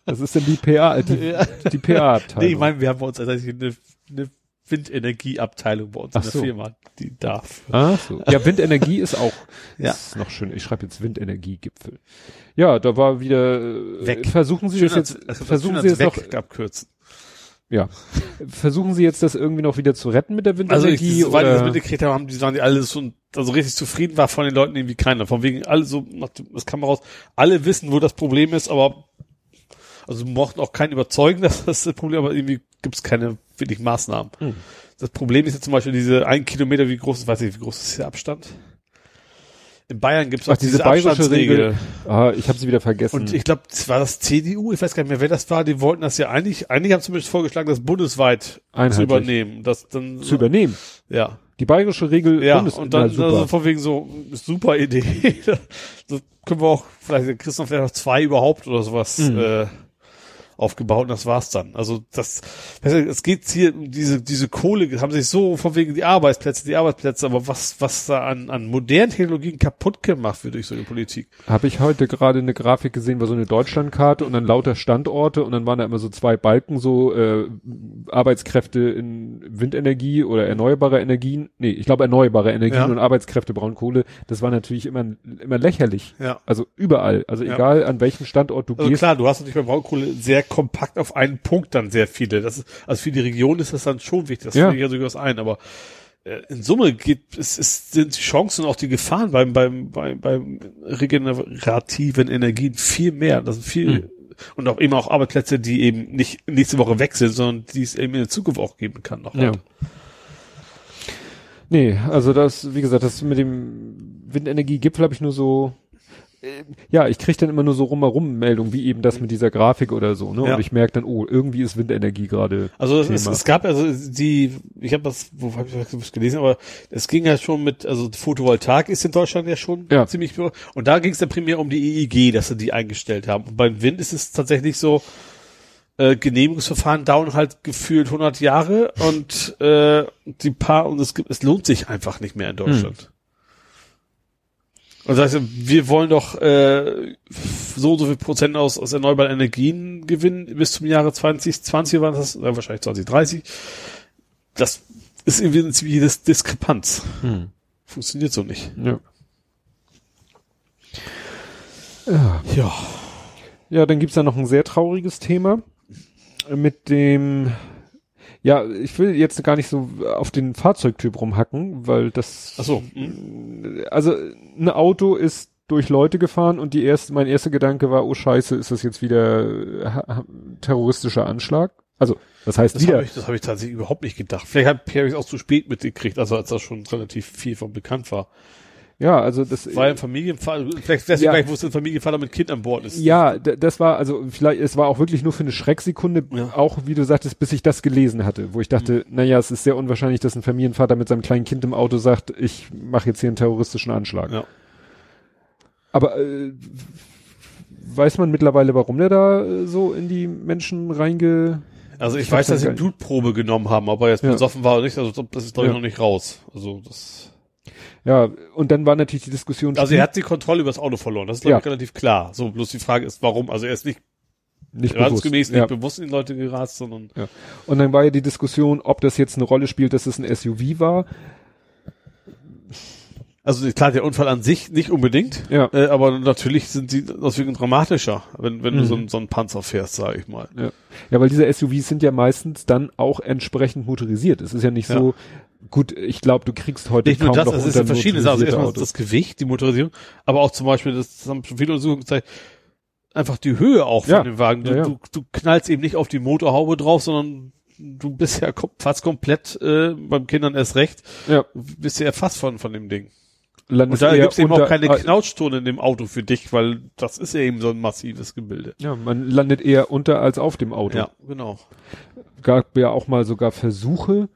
Speaker 2: Das ist dann die PA, die,
Speaker 3: Ja.
Speaker 2: die PA-Abteilung.
Speaker 3: Nee, ich meine, wir haben bei uns tatsächlich eine, eine Windenergieabteilung bei uns
Speaker 2: Ach
Speaker 3: in der
Speaker 2: so.
Speaker 3: Firma, die darf.
Speaker 2: Ah, so. Ja, Windenergie ist auch
Speaker 3: Ja.
Speaker 2: ist noch schön. Ich schreibe jetzt Windenergiegipfel. Ja, da war wieder äh,
Speaker 3: Weg.
Speaker 2: Versuchen Sie das jetzt versuchen Sie jetzt noch
Speaker 3: weg abkürzen.
Speaker 2: ja. Versuchen Sie jetzt das irgendwie noch wieder zu retten mit der
Speaker 3: Also ich,
Speaker 2: Windenergie
Speaker 3: soweit ich das
Speaker 2: oder
Speaker 3: mitgekriegt habe, haben die waren die alle so also richtig zufrieden war von den Leuten irgendwie keiner. Von wegen alle so, das kam raus, alle wissen, wo das Problem ist, aber also mochten auch keinen überzeugen, dass das das Problem, aber irgendwie gibt es keine wirklich Maßnahmen.
Speaker 2: Hm.
Speaker 3: Das Problem ist ja zum Beispiel diese ein Kilometer, wie groß ist, weiß ich, wie groß ist der Abstand? In Bayern gibt es auch
Speaker 2: diese
Speaker 3: diese,
Speaker 2: bayerische
Speaker 3: Abstandsregel.
Speaker 2: Regel. Ah, ich habe sie wieder vergessen.
Speaker 3: Und ich glaube, war das CDU, ich weiß gar nicht mehr, wer das war, die wollten das ja eigentlich, einige haben zumindest vorgeschlagen, das bundesweit zu übernehmen. Das dann
Speaker 2: zu übernehmen.
Speaker 3: Ja.
Speaker 2: Die bayerische Regel
Speaker 3: Ja,
Speaker 2: Bundes-
Speaker 3: und dann
Speaker 2: super.
Speaker 3: also von wegen so, super Idee. so können wir auch, vielleicht kriegst du vielleicht noch zwei überhaupt oder sowas
Speaker 2: Mhm.
Speaker 3: äh, aufgebaut und das war's dann. Also das, es geht hier um diese, diese Kohle, haben sich so von wegen die Arbeitsplätze, die Arbeitsplätze, aber was, was da an, an modernen Technologien kaputt gemacht wird durch so eine Politik.
Speaker 2: Habe ich heute gerade eine Grafik gesehen, war so eine Deutschlandkarte und dann lauter Standorte und dann waren da immer so zwei Balken, so äh, Arbeitskräfte in Windenergie oder erneuerbare Energien. Nee, ich glaube erneuerbare Energien
Speaker 3: Ja.
Speaker 2: und Arbeitskräfte Braunkohle. Das war natürlich immer, immer lächerlich.
Speaker 3: Ja.
Speaker 2: Also überall. Also
Speaker 3: Ja.
Speaker 2: egal an welchem Standort du
Speaker 3: Also
Speaker 2: gehst.
Speaker 3: klar, du hast natürlich bei Braunkohle sehr kompakt auf einen Punkt dann sehr viele. Das ist, also für die Region ist das dann schon wichtig. Das
Speaker 2: Ja.
Speaker 3: finde ich ja durchaus ein, aber äh, in Summe geht, es, es sind die Chancen und auch die Gefahren beim, beim, beim, beim regenerativen Energien viel mehr. Das sind viel,
Speaker 2: Hm.
Speaker 3: und auch eben auch Arbeitsplätze, die eben nicht nächste Woche weg sind, sondern die es eben in der Zukunft auch geben kann. Noch
Speaker 2: Ja. Nee, also das, wie gesagt, das mit dem Windenergiegipfel habe ich nur so, ja, ich kriege dann immer nur so rumherum Meldungen, wie eben das mit dieser Grafik oder so, ne?
Speaker 3: Ja.
Speaker 2: Und ich merke dann, oh, irgendwie ist Windenergie gerade.
Speaker 3: Also es, es, gab also die, ich habe das, wo habe ich das gelesen, aber es ging ja schon mit, also Photovoltaik ist in Deutschland ja schon
Speaker 2: Ja.
Speaker 3: ziemlich und da ging es dann primär um die EEG, dass sie die eingestellt haben. Und beim Wind ist es tatsächlich so, äh, Genehmigungsverfahren dauern halt gefühlt 100 Jahre und äh, die paar und es gibt, es lohnt sich einfach nicht mehr in Deutschland. Und das heißt, wir wollen doch äh, so und so viel Prozent aus, aus erneuerbaren Energien gewinnen bis zum Jahre 2020 war das, äh, wahrscheinlich 2030. Das ist irgendwie eine ziemliche Dis Diskrepanz.
Speaker 2: Hm.
Speaker 3: Funktioniert so nicht.
Speaker 2: Ja. Ja.
Speaker 3: Ja.
Speaker 2: Ja, dann gibt's da noch ein sehr trauriges Thema mit dem, ja, ich will jetzt gar nicht so auf den Fahrzeugtyp rumhacken, weil das,
Speaker 3: Ach so. Hm.
Speaker 2: also ein Auto ist durch Leute gefahren und die erste, mein erster Gedanke war, oh Scheiße, ist das jetzt wieder äh, terroristischer Anschlag? Also, das heißt
Speaker 3: Das
Speaker 2: wieder,
Speaker 3: habe ich, das hab ich tatsächlich überhaupt nicht gedacht. Vielleicht habe hab ich es auch zu spät mitgekriegt, also als da schon relativ viel von bekannt war.
Speaker 2: Ja, also das
Speaker 3: War ja ein Familienvater, vielleicht du
Speaker 2: Ja.
Speaker 3: gar nicht, wo es ein Familienvater mit Kind an Bord ist.
Speaker 2: Ja, das war, also vielleicht, es war auch wirklich nur für eine Schrecksekunde,
Speaker 3: Ja.
Speaker 2: auch wie du sagtest, bis ich das gelesen hatte, wo ich dachte, naja, es ist sehr unwahrscheinlich, dass ein Familienvater mit seinem kleinen Kind im Auto sagt, ich mache jetzt hier einen terroristischen Anschlag.
Speaker 3: Ja.
Speaker 2: Aber äh, weiß man mittlerweile, warum der da äh, so in die Menschen reinge...
Speaker 3: Also ich,
Speaker 2: Ich
Speaker 3: weiß, dass sie Blutprobe genommen haben, aber jetzt
Speaker 2: Ja.
Speaker 3: besoffen war oder nicht, also das ist glaube ich
Speaker 2: Ja.
Speaker 3: noch nicht raus. Also das.
Speaker 2: Ja, und dann war natürlich die Diskussion...
Speaker 3: Also er hat die Kontrolle über das Auto verloren. Das ist glaube
Speaker 2: Ja.
Speaker 3: ich relativ klar. So bloß die Frage ist, warum? Also er ist nicht
Speaker 2: nicht bewusst.
Speaker 3: erwartungsgemäß nicht
Speaker 2: Ja.
Speaker 3: bewusst in die Leute gerast, sondern
Speaker 2: Ja. Und dann war ja die Diskussion, ob das jetzt eine Rolle spielt, dass es ein SUV war.
Speaker 3: Also klar der Unfall an sich nicht unbedingt,
Speaker 2: Ja.
Speaker 3: äh, aber natürlich sind sie deswegen dramatischer, wenn wenn du
Speaker 2: Mhm.
Speaker 3: so, einen- so einen Panzer fährst, sage ich mal.
Speaker 2: Ja. ja, weil diese SUVs sind ja meistens dann auch entsprechend motorisiert. Es ist ja nicht
Speaker 3: Ja.
Speaker 2: so, gut, ich glaube, du kriegst heute
Speaker 3: Nicht nur
Speaker 2: kaum
Speaker 3: das,
Speaker 2: noch
Speaker 3: es ist verschiedene Sachen. Also erstmal
Speaker 2: Autos.
Speaker 3: das Gewicht, die Motorisierung, aber auch zum Beispiel, das, das haben schon viele Untersuchungen gezeigt, einfach die Höhe auch von
Speaker 2: Ja.
Speaker 3: dem Wagen. Du,
Speaker 2: Ja.
Speaker 3: Du, du knallst eben nicht auf die Motorhaube drauf, sondern du bist ja fast komplett, äh, beim Kindern erst recht,
Speaker 2: Ja,
Speaker 3: bist ja erfasst von, von dem Ding.
Speaker 2: Landest
Speaker 3: Und da
Speaker 2: eher
Speaker 3: gibt's eben
Speaker 2: unter,
Speaker 3: auch keine
Speaker 2: äh,
Speaker 3: Knautschton in dem Auto für dich, weil das ist ja eben so ein massives Gebilde.
Speaker 2: Ja, man landet eher unter als auf dem Auto.
Speaker 3: Ja, genau.
Speaker 2: Gab ja auch mal sogar Versuche,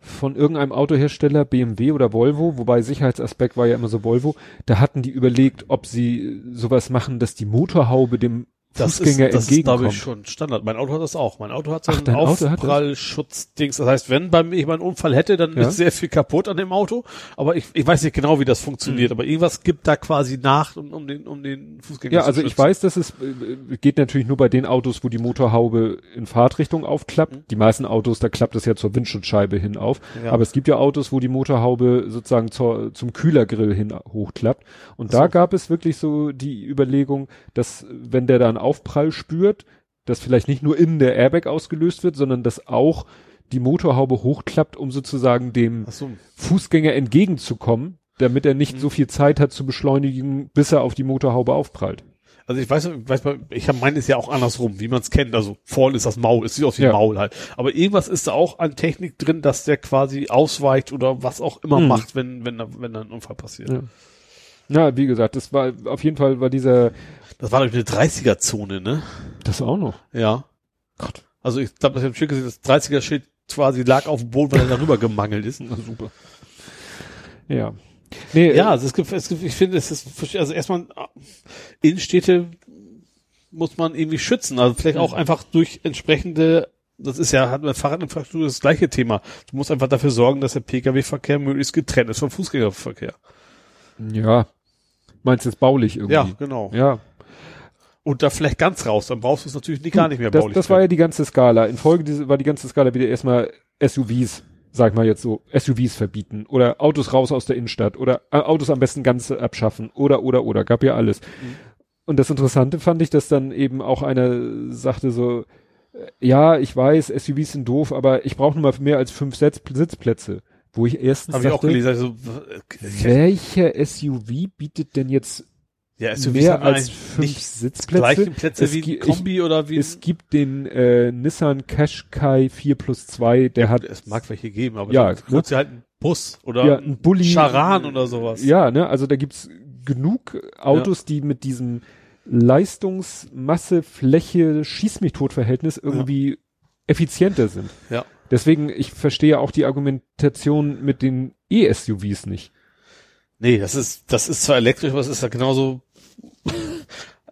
Speaker 2: von irgendeinem Autohersteller, BMW oder Volvo, wobei Sicherheitsaspekt war ja immer so Volvo, da hatten die überlegt, ob sie sowas machen, dass die Motorhaube dem
Speaker 3: Das
Speaker 2: Fußgänger
Speaker 3: ist, das ist, glaube ich, schon Standard. Mein Auto hat das auch. Mein Auto hat so einen
Speaker 2: das?
Speaker 3: Aufprallschutzdings. Das heißt, wenn bei mir jemand einen Unfall hätte, dann
Speaker 2: Ja.
Speaker 3: ist sehr viel kaputt an dem Auto. Aber ich, ich weiß nicht genau, wie das
Speaker 2: Mhm.
Speaker 3: funktioniert. Aber irgendwas gibt da quasi nach, um, um den, um den Fußgänger
Speaker 2: Ja,
Speaker 3: zu
Speaker 2: also ich weiß, dass es äh, geht natürlich nur bei den Autos, wo die Motorhaube in Fahrtrichtung aufklappt.
Speaker 3: Mhm.
Speaker 2: Die meisten Autos, da klappt es ja zur Windschutzscheibe hin auf.
Speaker 3: Ja.
Speaker 2: Aber es gibt ja Autos, wo die Motorhaube sozusagen zur, zum Kühlergrill hin hochklappt. Und
Speaker 3: Ach
Speaker 2: da
Speaker 3: so.
Speaker 2: gab es wirklich so die Überlegung, dass wenn der da einen Aufprall spürt, dass vielleicht nicht nur innen der Airbag ausgelöst wird, sondern dass auch die Motorhaube hochklappt, um sozusagen dem
Speaker 3: so.
Speaker 2: Fußgänger entgegenzukommen, damit er nicht
Speaker 3: Mhm.
Speaker 2: so viel Zeit hat zu beschleunigen, bis er auf die Motorhaube aufprallt.
Speaker 3: Also ich weiß, ich weiß ich habe meines ja auch andersrum, wie man es kennt. Also vorne ist das Maul, es sieht aus wie
Speaker 2: Ja.
Speaker 3: Maul halt. Aber irgendwas ist da auch an Technik drin, dass der quasi ausweicht oder was auch immer
Speaker 2: Mhm.
Speaker 3: macht, wenn, wenn, da- wenn da ein Unfall passiert.
Speaker 2: Ja. Ja, wie gesagt, das war auf jeden Fall war dieser
Speaker 3: Das war doch eine 30er-Zone, ne?
Speaker 2: das auch noch.
Speaker 3: Ja. Gott. Also ich glaube, das habe ich gesehen, das 30er-Schild quasi lag auf dem Boden, weil er darüber gemangelt ist.
Speaker 2: Na, super. Ja. Nee,
Speaker 3: Ja,
Speaker 2: äh,
Speaker 3: also es gibt, es gibt, ich finde, es ist, also erstmal, äh, Innenstädte muss man irgendwie schützen. Also vielleicht auch einfach durch entsprechende, das ist ja, hat mit Fahrradinfrastruktur das gleiche Thema. Du musst einfach dafür sorgen, dass der Pkw-Verkehr möglichst getrennt ist vom Fußgängerverkehr.
Speaker 2: ja. Meinst du jetzt baulich irgendwie?
Speaker 3: Ja, genau.
Speaker 2: Ja.
Speaker 3: Und da vielleicht ganz raus, dann brauchst du es natürlich nicht, gar nicht mehr
Speaker 2: das,
Speaker 3: baulich.
Speaker 2: das war ja die ganze Skala. In Folge war die ganze Skala wieder erstmal SUVs, sag mal jetzt so, SUVs verbieten oder Autos raus aus der Innenstadt oder äh, Autos am besten ganz abschaffen oder oder oder gab ja alles. Und das Interessante fand ich, dass dann eben auch einer sagte so, äh, ja, ich weiß, SUVs sind doof, aber ich brauche nur mal mehr als fünf Sitz Sitzplätze. Wo ich erstens
Speaker 3: Habe ich auch gelesen. Also, äh,
Speaker 2: welcher SUV bietet denn jetzt
Speaker 3: ja, SUVs
Speaker 2: mehr
Speaker 3: haben
Speaker 2: als fünf Sitzplätze?
Speaker 3: gleichen Plätze
Speaker 2: Es
Speaker 3: wie Kombi oder wie
Speaker 2: Es gibt den äh, Nissan Qashqai 4 plus 2, der hat
Speaker 3: es mag welche geben, aber
Speaker 2: Ja,
Speaker 3: dann du halt einen Bus oder
Speaker 2: ja,
Speaker 3: einen
Speaker 2: ein Bulli.
Speaker 3: Charan oder sowas.
Speaker 2: Ja, ne, also da gibt's genug Autos, die mit diesem Leistungsmasse, Fläche, Schieß mich tot Verhältnis irgendwie effizienter sind.
Speaker 3: Ja.
Speaker 2: Deswegen, ich verstehe auch die Argumentation mit den E-SUVs nicht.
Speaker 3: Nee, das ist, das ist zwar elektrisch, aber es ist ja genauso,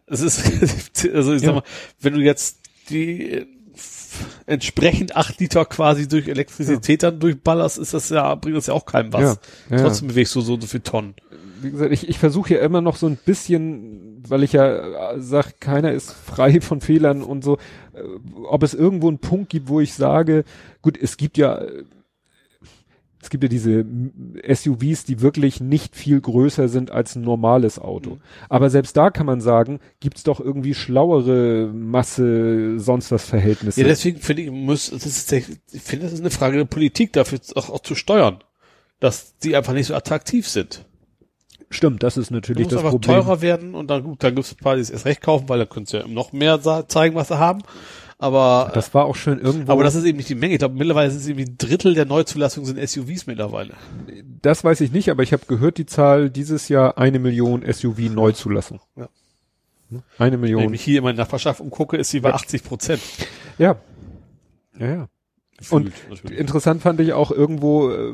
Speaker 3: es ist, also ich sag
Speaker 2: Ja.
Speaker 3: mal, wenn du jetzt die äh, entsprechend acht Liter quasi durch Elektrizität dann durchballerst, ist das ja, bringt das ja auch keinem was.
Speaker 2: Ja, ja.
Speaker 3: Trotzdem bewegst du so und so viel Tonnen.
Speaker 2: wie gesagt, ich, ich versuche ja immer noch so ein bisschen, weil ich ja äh, sag, keiner ist frei von Fehlern und so, äh, ob es irgendwo einen Punkt gibt, wo ich sage, gut, es gibt ja, es gibt ja diese SUVs, die wirklich nicht viel größer sind als ein normales Auto.
Speaker 3: Mhm.
Speaker 2: Aber selbst da kann man sagen, gibt's doch irgendwie schlauere Masse, sonst was Verhältnisse.
Speaker 3: Ja, deswegen finde ich, muss, das ist, ich finde, das ist eine Frage der Politik, dafür auch, auch zu steuern, dass die einfach nicht so attraktiv sind.
Speaker 2: Stimmt, das ist natürlich das Problem.
Speaker 3: teurer werden und dann gut, dann gibt es ein paar, die es erst recht kaufen, weil da können sie ja noch mehr zeigen, was sie haben. Aber,
Speaker 2: Das war auch schön irgendwo.
Speaker 3: aber das ist eben nicht die Menge. Ich glaube, mittlerweile sind es irgendwie ein Drittel der Neuzulassungen sind SUVs mittlerweile.
Speaker 2: Das weiß ich nicht, aber ich habe gehört, die Zahl dieses Jahr eine Million SUV Neuzulassung.
Speaker 3: Ja.
Speaker 2: Eine
Speaker 3: Wenn ich
Speaker 2: Million.
Speaker 3: hier in meiner Nachbarschaft umgucke, ist sie bei
Speaker 2: Ja.
Speaker 3: 80 Prozent.
Speaker 2: Ja. Ja, ja. Und
Speaker 3: natürlich.
Speaker 2: Interessant fand ich auch irgendwo, äh,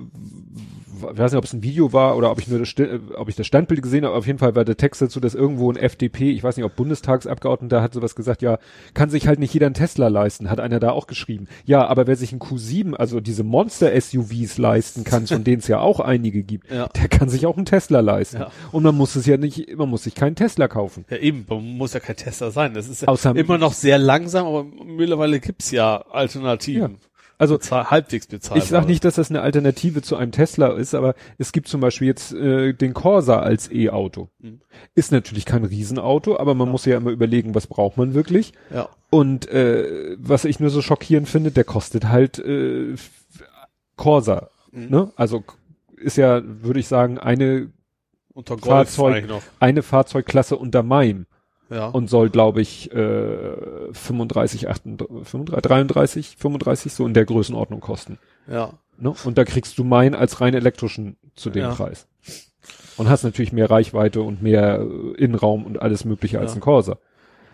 Speaker 2: ich weiß nicht, ob es ein Video war oder ob ich nur das, ob ich das Standbild gesehen habe. Auf jeden Fall war der Text dazu, dass irgendwo ein FDP, ich weiß nicht, ob Bundestagsabgeordneter hat sowas gesagt, ja, kann sich halt nicht jeder einen Tesla leisten, hat einer da auch geschrieben. Ja, aber wer sich einen Q7, also diese Monster-SUVs leisten kann, von denen es ja auch einige gibt,
Speaker 3: Ja.
Speaker 2: der kann sich auch einen Tesla leisten.
Speaker 3: Ja.
Speaker 2: Und man muss es ja nicht, man muss sich keinen Tesla kaufen.
Speaker 3: Ja, eben, man muss ja kein Tester sein. Das ist ja
Speaker 2: Außer-
Speaker 3: immer noch sehr langsam, aber mittlerweile gibt's ja Alternativen.
Speaker 2: Also
Speaker 3: Bezahl, halbwegs bezahlbar.
Speaker 2: Ich sag nicht, dass das eine Alternative zu einem Tesla ist, aber es gibt zum Beispiel jetzt äh, den Corsa als E-Auto.
Speaker 3: Mhm.
Speaker 2: Ist natürlich kein Riesenauto, aber man muss ja immer überlegen, was braucht man wirklich.
Speaker 3: Ja.
Speaker 2: Und äh, was ich nur so schockierend finde, der kostet halt äh, Corsa.
Speaker 3: Mhm.
Speaker 2: Ne? Also ist ja, würde ich sagen, eine Fahrzeug- eine Fahrzeugklasse unter meinem
Speaker 3: Ja.
Speaker 2: und soll, glaube ich, äh, 35, 38, 35, 33, 35 so in der Größenordnung kosten.
Speaker 3: ja.
Speaker 2: Ne? Und da kriegst du meinen als rein elektrischen zu dem
Speaker 3: Ja.
Speaker 2: Preis. Und hast natürlich mehr Reichweite und mehr äh, Innenraum und alles mögliche als
Speaker 3: Ja.
Speaker 2: ein Corsa.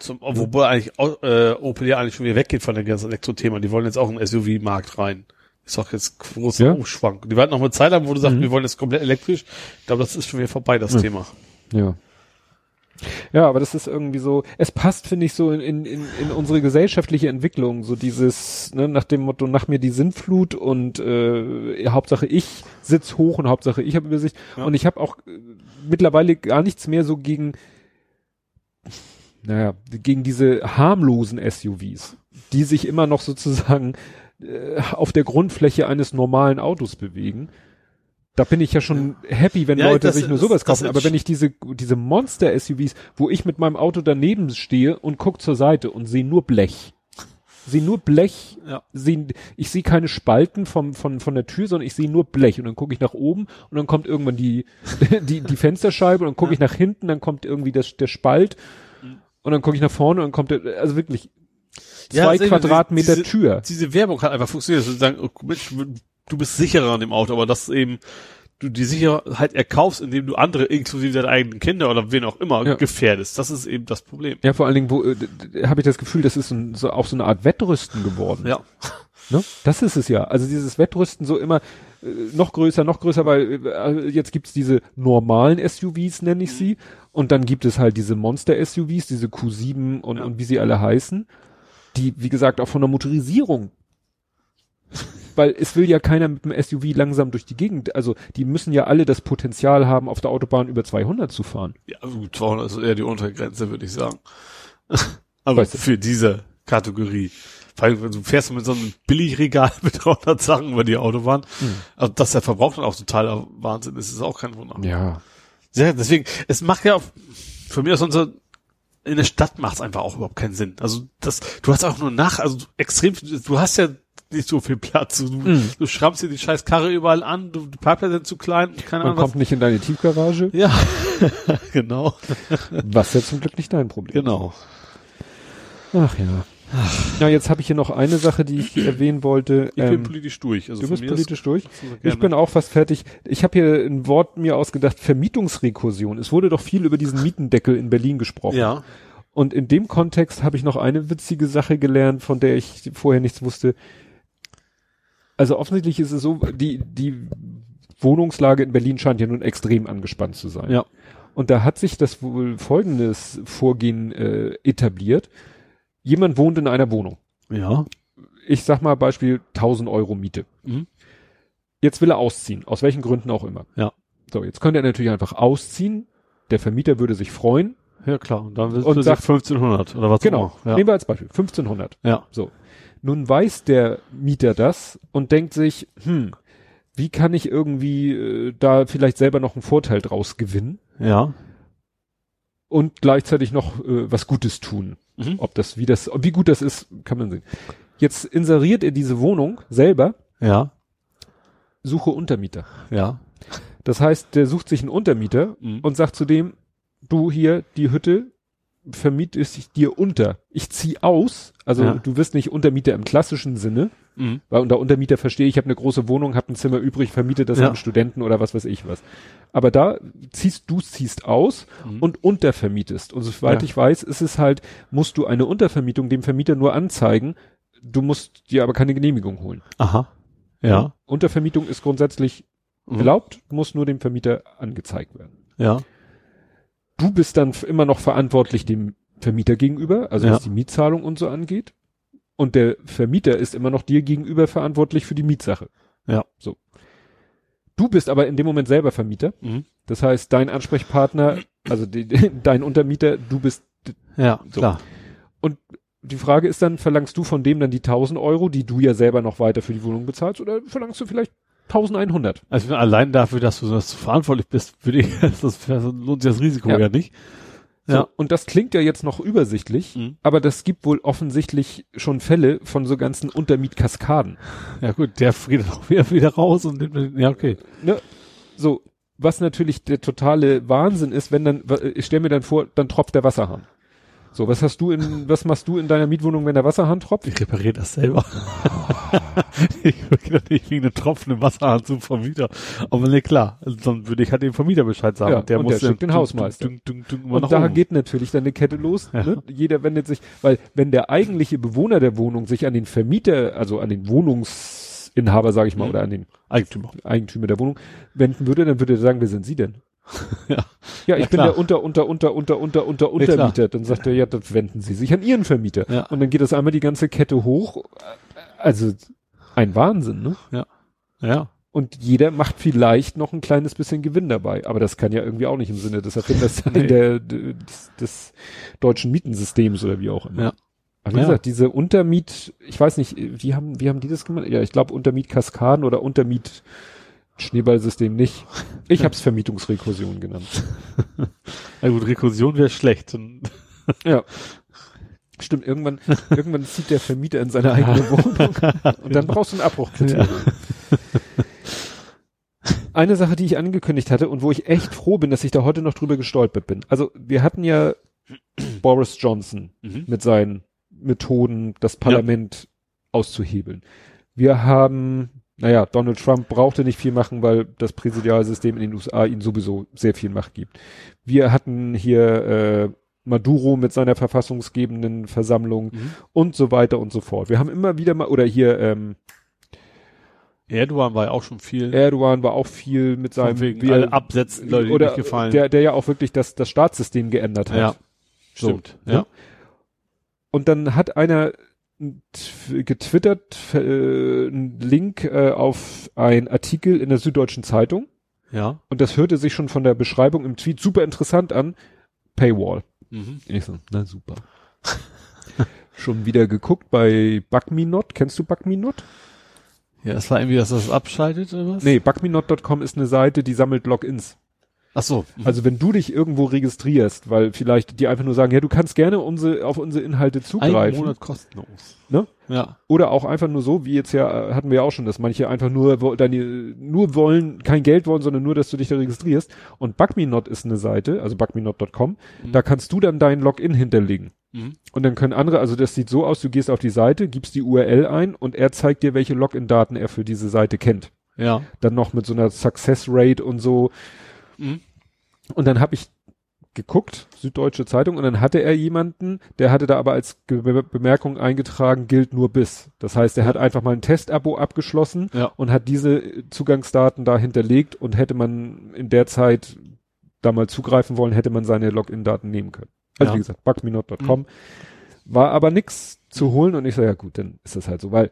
Speaker 3: Zum, wobei eigentlich äh, Opel ja eigentlich schon wieder weggeht von dem ganzen Elektro-Thema. Die wollen jetzt auch in den SUV-Markt rein. Ist auch jetzt großer
Speaker 2: Ja.
Speaker 3: Umschwang. Die werden noch eine Zeit haben, wo du sagst,
Speaker 2: Mhm.
Speaker 3: wir wollen jetzt komplett elektrisch. Ich glaube, das ist schon wieder vorbei, das
Speaker 2: Ja.
Speaker 3: Thema.
Speaker 2: Ja. Ja, aber das ist irgendwie so, es passt, finde ich, so in, in, in unsere gesellschaftliche Entwicklung, so dieses, ne, nach dem Motto, nach mir die Sintflut und äh, Hauptsache ich sitz hoch und Hauptsache ich habe Übersicht.
Speaker 3: Ja.
Speaker 2: Und ich habe auch äh, mittlerweile gar nichts mehr so gegen, naja, gegen diese harmlosen SUVs, die sich immer noch sozusagen äh, auf der Grundfläche eines normalen Autos bewegen. Da bin ich ja schon happy, wenn
Speaker 3: Ja,
Speaker 2: Leute
Speaker 3: das-
Speaker 2: sich nur sowas kaufen. Aber wenn ich diese, diese Monster-SUVs, wo ich mit meinem Auto daneben stehe und guck zur Seite und sehe nur Blech. Sehe nur Blech,
Speaker 3: Ja.
Speaker 2: seh, ich sehe keine Spalten vom, von, von der Tür, sondern ich sehe nur Blech. Und dann gucke ich nach oben und dann kommt irgendwann die, die, die Fensterscheibe und dann gucke ich nach hinten, dann kommt irgendwie das, der Spalt und dann gucke ich nach vorne und dann kommt der, also wirklich
Speaker 3: Ja,
Speaker 2: zwei
Speaker 3: also eben
Speaker 2: Quadratmeter
Speaker 3: diese-
Speaker 2: Tür.
Speaker 3: Diese Werbung hat einfach funktioniert, dass du sagen, oh, Mensch, du bist sicherer an dem Auto, aber dass eben du die Sicherheit erkaufst, indem du andere, inklusive deine eigenen Kinder oder wen auch immer,
Speaker 2: Ja.
Speaker 3: gefährdest. Das ist eben das Problem.
Speaker 2: Ja, vor allen Dingen, wo äh, habe ich das Gefühl, das ist ein, so, auch so eine Art Wettrüsten geworden.
Speaker 3: Ja.
Speaker 2: Ne? Das ist es ja. Also dieses Wettrüsten so immer äh, noch größer, noch größer, weil äh, jetzt gibt's diese normalen SUVs, nenne ich sie, und dann gibt es halt diese Monster-SUVs, diese Q7 und,
Speaker 3: Ja.
Speaker 2: und wie sie alle heißen, die, wie gesagt, auch von der Motorisierung. Weil es will ja keiner mit dem SUV langsam durch die Gegend, also die müssen ja alle das Potenzial haben, auf der Autobahn über 200 zu fahren.
Speaker 3: Ja, gut, 200 ist eher die Untergrenze, würde ich sagen. Aber
Speaker 2: Weißt du.
Speaker 3: für diese Kategorie. Vor allem, wenn du fährst mit so einem Billigregal mit 300 Sachen über die Autobahn, also dass der Verbrauch dann auch totaler Wahnsinn ist, ist auch kein Wunder.
Speaker 2: Ja.
Speaker 3: Ja, deswegen, es macht ja auch, für mich aus unser, in der Stadt macht es einfach auch überhaupt keinen Sinn. Also das, du hast auch nur nach, also extrem, du hast ja nicht so viel Platz. Du,
Speaker 2: Mhm.
Speaker 3: du schrammst dir die scheiß Karre überall an, du, die Parkplätze sind zu klein, keine
Speaker 2: Man
Speaker 3: Ahnung.
Speaker 2: kommt nicht in deine Tiefgarage,
Speaker 3: Was. Ja, genau.
Speaker 2: was ja zum Glück nicht dein Problem
Speaker 3: Genau.
Speaker 2: Ach ja. Ja, jetzt habe ich hier noch eine Sache, die ich erwähnen wollte.
Speaker 3: Ich bin
Speaker 2: Ähm,
Speaker 3: politisch durch. Also
Speaker 2: du bist politisch durch. Ich bin auch fast fertig. Ich habe hier ein Wort mir ausgedacht, Vermietungsrekursion. Es wurde doch viel über diesen Mietendeckel in Berlin gesprochen.
Speaker 3: ja.
Speaker 2: Und in dem Kontext habe ich noch eine witzige Sache gelernt, von der ich vorher nichts wusste. Also offensichtlich ist es so, die, die Wohnungslage in Berlin scheint ja nun extrem angespannt zu sein.
Speaker 3: Ja.
Speaker 2: Und da hat sich das wohl folgendes Vorgehen äh, etabliert. Jemand wohnt in einer Wohnung.
Speaker 3: Ja.
Speaker 2: Ich sag mal Beispiel 1000 Euro Miete.
Speaker 3: Mhm.
Speaker 2: Jetzt will er ausziehen, aus welchen Gründen auch immer.
Speaker 3: Ja.
Speaker 2: So, jetzt könnte er natürlich einfach ausziehen. Der Vermieter würde sich freuen.
Speaker 3: Ja, klar. Und dann
Speaker 2: Und sagt-
Speaker 3: sagt 1500 oder was
Speaker 2: Genau.
Speaker 3: immer.
Speaker 2: Nehmen wir als Beispiel 1500.
Speaker 3: Ja.
Speaker 2: So. Nun weiß der Mieter das und denkt sich, hm, wie kann ich irgendwie äh, da vielleicht selber noch einen Vorteil draus gewinnen
Speaker 3: Ja. Ja.
Speaker 2: und gleichzeitig noch äh, was Gutes tun.
Speaker 3: Mhm.
Speaker 2: Ob das, wie das, wie gut das ist, kann man sehen. Jetzt inseriert er diese Wohnung selber,
Speaker 3: Ja.
Speaker 2: suche Untermieter.
Speaker 3: Ja.
Speaker 2: Das heißt, der sucht sich einen Untermieter
Speaker 3: Mhm.
Speaker 2: und sagt zu dem, du hier, die Hütte vermiete ich dir unter. Ich zieh aus, also
Speaker 3: Ja.
Speaker 2: du wirst nicht Untermieter im klassischen Sinne,
Speaker 3: Mhm.
Speaker 2: weil unter Untermieter verstehe ich, ich habe eine große Wohnung, habe ein Zimmer übrig, vermiete das
Speaker 3: Ja.
Speaker 2: an Studenten oder was weiß ich was. Aber da ziehst du ziehst aus
Speaker 3: Mhm.
Speaker 2: und untervermietest. Und soweit
Speaker 3: Ja.
Speaker 2: ich weiß, ist es halt, musst du eine Untervermietung dem Vermieter nur anzeigen, du musst dir aber keine Genehmigung holen.
Speaker 3: Aha. Ja.
Speaker 2: Untervermietung ist grundsätzlich
Speaker 3: Mhm.
Speaker 2: erlaubt, muss nur dem Vermieter angezeigt werden.
Speaker 3: Ja.
Speaker 2: Du bist dann immer noch verantwortlich dem Vermieter gegenüber, also
Speaker 3: Ja.
Speaker 2: was die Mietzahlung und so angeht. Und der Vermieter ist immer noch dir gegenüber verantwortlich für die Mietsache.
Speaker 3: Ja.
Speaker 2: So. Du bist aber in dem Moment selber Vermieter.
Speaker 3: Mhm.
Speaker 2: Das heißt, dein Ansprechpartner, also die, dein Untermieter, du bist.
Speaker 3: Ja,
Speaker 2: So.
Speaker 3: klar.
Speaker 2: Die Frage ist dann, verlangst du von dem dann die 1000 Euro, die du ja selber noch weiter für die Wohnung bezahlst, oder verlangst du vielleicht 1100?
Speaker 3: Also allein dafür, dass du das verantwortlich bist, würde ich, das, das lohnt sich das Risiko
Speaker 2: Ja.
Speaker 3: ja, nicht.
Speaker 2: So,
Speaker 3: Ja.
Speaker 2: Und das klingt ja jetzt noch übersichtlich,
Speaker 3: Mhm.
Speaker 2: aber das gibt wohl offensichtlich schon Fälle von so ganzen Untermietkaskaden.
Speaker 3: Ja gut, der geht auch wieder, wieder raus und nimmt, ja okay.
Speaker 2: Ne? So, was natürlich der totale Wahnsinn ist, wenn dann, ich stell mir dann vor, dann tropft der Wasserhahn. So, was hast du in, was machst du in deiner Mietwohnung, wenn der Wasserhahn tropft?
Speaker 3: Ich repariere das selber. ich würde nicht wegen einem Tropfen im Wasserhahn zum Vermieter. Aber ne, klar, dann würde ich halt dem Vermieter Bescheid sagen.
Speaker 2: Ja, und der
Speaker 3: muss
Speaker 2: schickt den Hausmeister.
Speaker 3: dün- dün- dün-
Speaker 2: Und da
Speaker 3: oben.
Speaker 2: geht natürlich dann eine Kette los.
Speaker 3: Ja.
Speaker 2: Ne? Jeder wendet sich, weil wenn der eigentliche Bewohner der Wohnung sich an den Vermieter, also an den Inhaber, sage ich mal,
Speaker 3: Mhm.
Speaker 2: oder an den
Speaker 3: Eigentümer.
Speaker 2: Eigentümer der Wohnung wenden würde, dann würde er sagen, wer sind Sie denn?
Speaker 3: Ja.
Speaker 2: Ja, ich
Speaker 3: Ja,
Speaker 2: bin
Speaker 3: klar.
Speaker 2: der unter, unter, unter, unter, unter, unter,
Speaker 3: Ja.
Speaker 2: Untermieter. Dann sagt er, ja, dann wenden Sie sich an Ihren Vermieter.
Speaker 3: Ja.
Speaker 2: Und dann geht das einmal die ganze Kette hoch. Also ein Wahnsinn, ne?
Speaker 3: Ja.
Speaker 2: Und jeder macht vielleicht noch ein kleines bisschen Gewinn dabei. Aber das kann ja irgendwie auch nicht im Sinne des Erfinders
Speaker 3: Nee.
Speaker 2: der, des, des deutschen Mietensystems oder wie auch immer.
Speaker 3: Ja.
Speaker 2: Aber wie
Speaker 3: Ja.
Speaker 2: gesagt, diese Untermiet, ich weiß nicht, wie haben, wie haben die das gemacht? Ja, ich glaube Untermietkaskaden oder Untermiet Schneeballsystem nicht. Ich habe es Vermietungsrekursion genannt.
Speaker 3: Na gut, Rekursion wäre schlecht.
Speaker 2: Ja. Stimmt, irgendwann, irgendwann zieht der Vermieter in seine eigene Wohnung und dann brauchst du ein Abbruchkriterium. Eine Sache, die ich angekündigt hatte und wo ich echt froh bin, dass ich da heute noch drüber gestolpert bin. Also wir hatten ja Boris Johnson
Speaker 3: Mhm.
Speaker 2: mit seinen Methoden, das Parlament auszuhebeln. Wir haben, naja, Donald Trump brauchte nicht viel machen, weil das Präsidialsystem in den USA ihm sowieso sehr viel Macht gibt. Wir hatten hier äh, Maduro mit seiner verfassungsgebenden Versammlung
Speaker 3: Mhm.
Speaker 2: und so weiter und so fort. Wir haben immer wieder mal, oder hier ähm,
Speaker 3: Erdogan war ja auch schon viel.
Speaker 2: Erdogan war auch viel mit seinem
Speaker 3: wegen
Speaker 2: wie er-
Speaker 3: alle absetzen, Leute,
Speaker 2: oder
Speaker 3: nicht gefallen.
Speaker 2: Der, der ja auch wirklich das, das Staatssystem geändert hat.
Speaker 3: ja,
Speaker 2: So,
Speaker 3: stimmt.
Speaker 2: ne?
Speaker 3: Ja.
Speaker 2: Und dann hat einer getwittert, äh, einen Link äh, auf einen Artikel in der Süddeutschen Zeitung.
Speaker 3: Ja.
Speaker 2: Und das hörte sich schon von der Beschreibung im Tweet super interessant an. Paywall.
Speaker 3: Mhm.
Speaker 2: Ich so, na super. schon wieder geguckt bei Bugminot. Kennst du Bugminot?
Speaker 3: Ja, das war irgendwie, dass das abschaltet oder was?
Speaker 2: Nee, bugminot.com ist eine Seite, die sammelt Logins.
Speaker 3: Ach so. Mhm.
Speaker 2: Also wenn du dich irgendwo registrierst, weil vielleicht die einfach nur sagen, ja, du kannst gerne unsere, auf unsere Inhalte
Speaker 3: ein
Speaker 2: zugreifen.
Speaker 3: Monat kostenlos.
Speaker 2: Ne?
Speaker 3: Ja.
Speaker 2: Oder auch einfach nur so, wie jetzt ja, äh, hatten wir ja auch schon, dass manche einfach nur deine, nur wollen, kein Geld wollen, sondern nur, dass du dich da registrierst. Und Bugminot ist eine Seite, also bugminot.com,
Speaker 3: Mhm.
Speaker 2: da kannst du dann dein Login hinterlegen.
Speaker 3: Mhm.
Speaker 2: Und dann können andere, also das sieht so aus, du gehst auf die Seite, gibst die URL ein und er zeigt dir, welche Login-Daten er für diese Seite kennt.
Speaker 3: Ja.
Speaker 2: Dann noch mit so einer Success Rate und so.
Speaker 3: Mhm.
Speaker 2: Und dann habe ich geguckt, Süddeutsche Zeitung, und dann hatte er jemanden, der hatte da aber als Be Bemerkung eingetragen, gilt nur bis. Das heißt, er hat einfach mal ein Testabo abgeschlossen
Speaker 3: Ja.
Speaker 2: und hat diese Zugangsdaten da hinterlegt und hätte man in der Zeit da mal zugreifen wollen, hätte man seine Login-Daten nehmen können. Also
Speaker 3: Ja.
Speaker 2: wie gesagt, bugminot.com. War aber nix zu holen und ich so, ja gut, dann ist das halt so, weil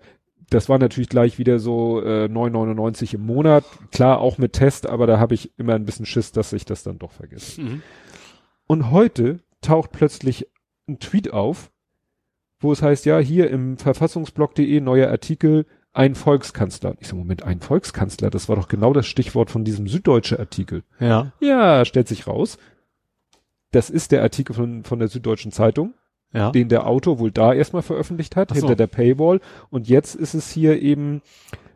Speaker 2: das war natürlich gleich wieder so äh, 9,99 im Monat. Klar, auch mit Test, aber da habe ich immer ein bisschen Schiss, dass ich das dann doch vergesse.
Speaker 3: Mhm.
Speaker 2: Und heute taucht plötzlich ein Tweet auf, wo es heißt, ja, hier im verfassungsblog.de neuer Artikel, ein Volkskanzler. Ich so, Moment, ein Volkskanzler, das war doch genau das Stichwort von diesem süddeutsche Artikel.
Speaker 3: Ja.
Speaker 2: Ja, stellt sich raus. Das ist der Artikel von, von der Süddeutschen Zeitung,
Speaker 3: Ja.
Speaker 2: den der Autor wohl da erstmal veröffentlicht hat,
Speaker 3: so.
Speaker 2: hinter der Paywall. Und jetzt ist es hier eben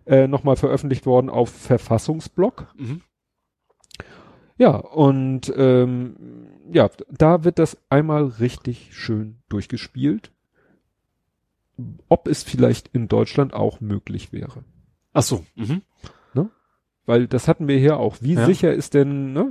Speaker 2: äh, nochmal veröffentlicht worden auf Verfassungsblog.
Speaker 3: Mhm.
Speaker 2: Ja, und ähm, ja, da wird das einmal richtig schön durchgespielt, ob es vielleicht in Deutschland auch möglich wäre.
Speaker 3: Ach so. Mhm.
Speaker 2: Weil das hatten wir hier auch. Wie
Speaker 3: Ja.
Speaker 2: sicher ist denn, ne?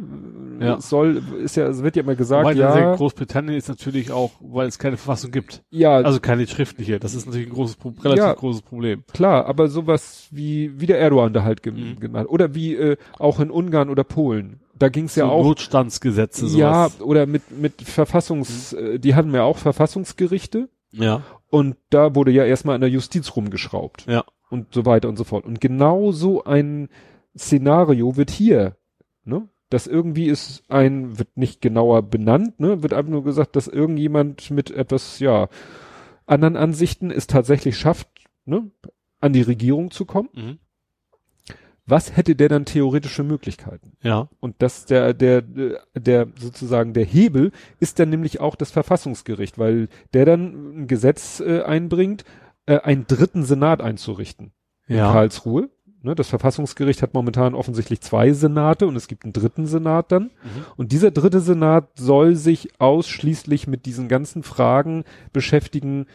Speaker 3: Ja.
Speaker 2: Soll, ist ja, es wird ja immer gesagt,
Speaker 3: Wobei
Speaker 2: ja,
Speaker 3: Großbritannien ist natürlich auch, weil es keine Verfassung gibt.
Speaker 2: ja,
Speaker 3: Also keine schriftliche. Das ist natürlich ein großes, relativ
Speaker 2: Ja.
Speaker 3: großes Problem.
Speaker 2: klar, aber sowas wie, wie der Erdogan da halt
Speaker 3: Mhm.
Speaker 2: gemacht hat. Oder wie äh, auch in Ungarn oder Polen. Da ging's ja
Speaker 3: so
Speaker 2: auch.
Speaker 3: Notstandsgesetze,
Speaker 2: Ja,
Speaker 3: sowas.
Speaker 2: oder mit, mit Verfassungs, äh, die hatten ja auch Verfassungsgerichte.
Speaker 3: Ja.
Speaker 2: Und da wurde ja erstmal an der Justiz rumgeschraubt.
Speaker 3: Ja.
Speaker 2: Und so weiter und so fort. Und genau so ein Szenario wird hier, ne? Das irgendwie ist ein, wird nicht genauer benannt, ne? Wird einfach nur gesagt, dass irgendjemand mit etwas, ja, anderen Ansichten es tatsächlich schafft, ne? An die Regierung zu kommen.
Speaker 3: Mhm.
Speaker 2: Was hätte der dann theoretische Möglichkeiten?
Speaker 3: Ja.
Speaker 2: Und das der, der, der sozusagen der Hebel ist dann nämlich auch das Verfassungsgericht, weil der dann ein Gesetz äh, einbringt, äh, einen dritten Senat einzurichten in
Speaker 3: Ja.
Speaker 2: Karlsruhe. Ne, das Verfassungsgericht hat momentan offensichtlich zwei Senate und es gibt einen dritten Senat dann.
Speaker 3: Mhm.
Speaker 2: Und dieser dritte Senat soll sich ausschließlich mit diesen ganzen Fragen beschäftigen,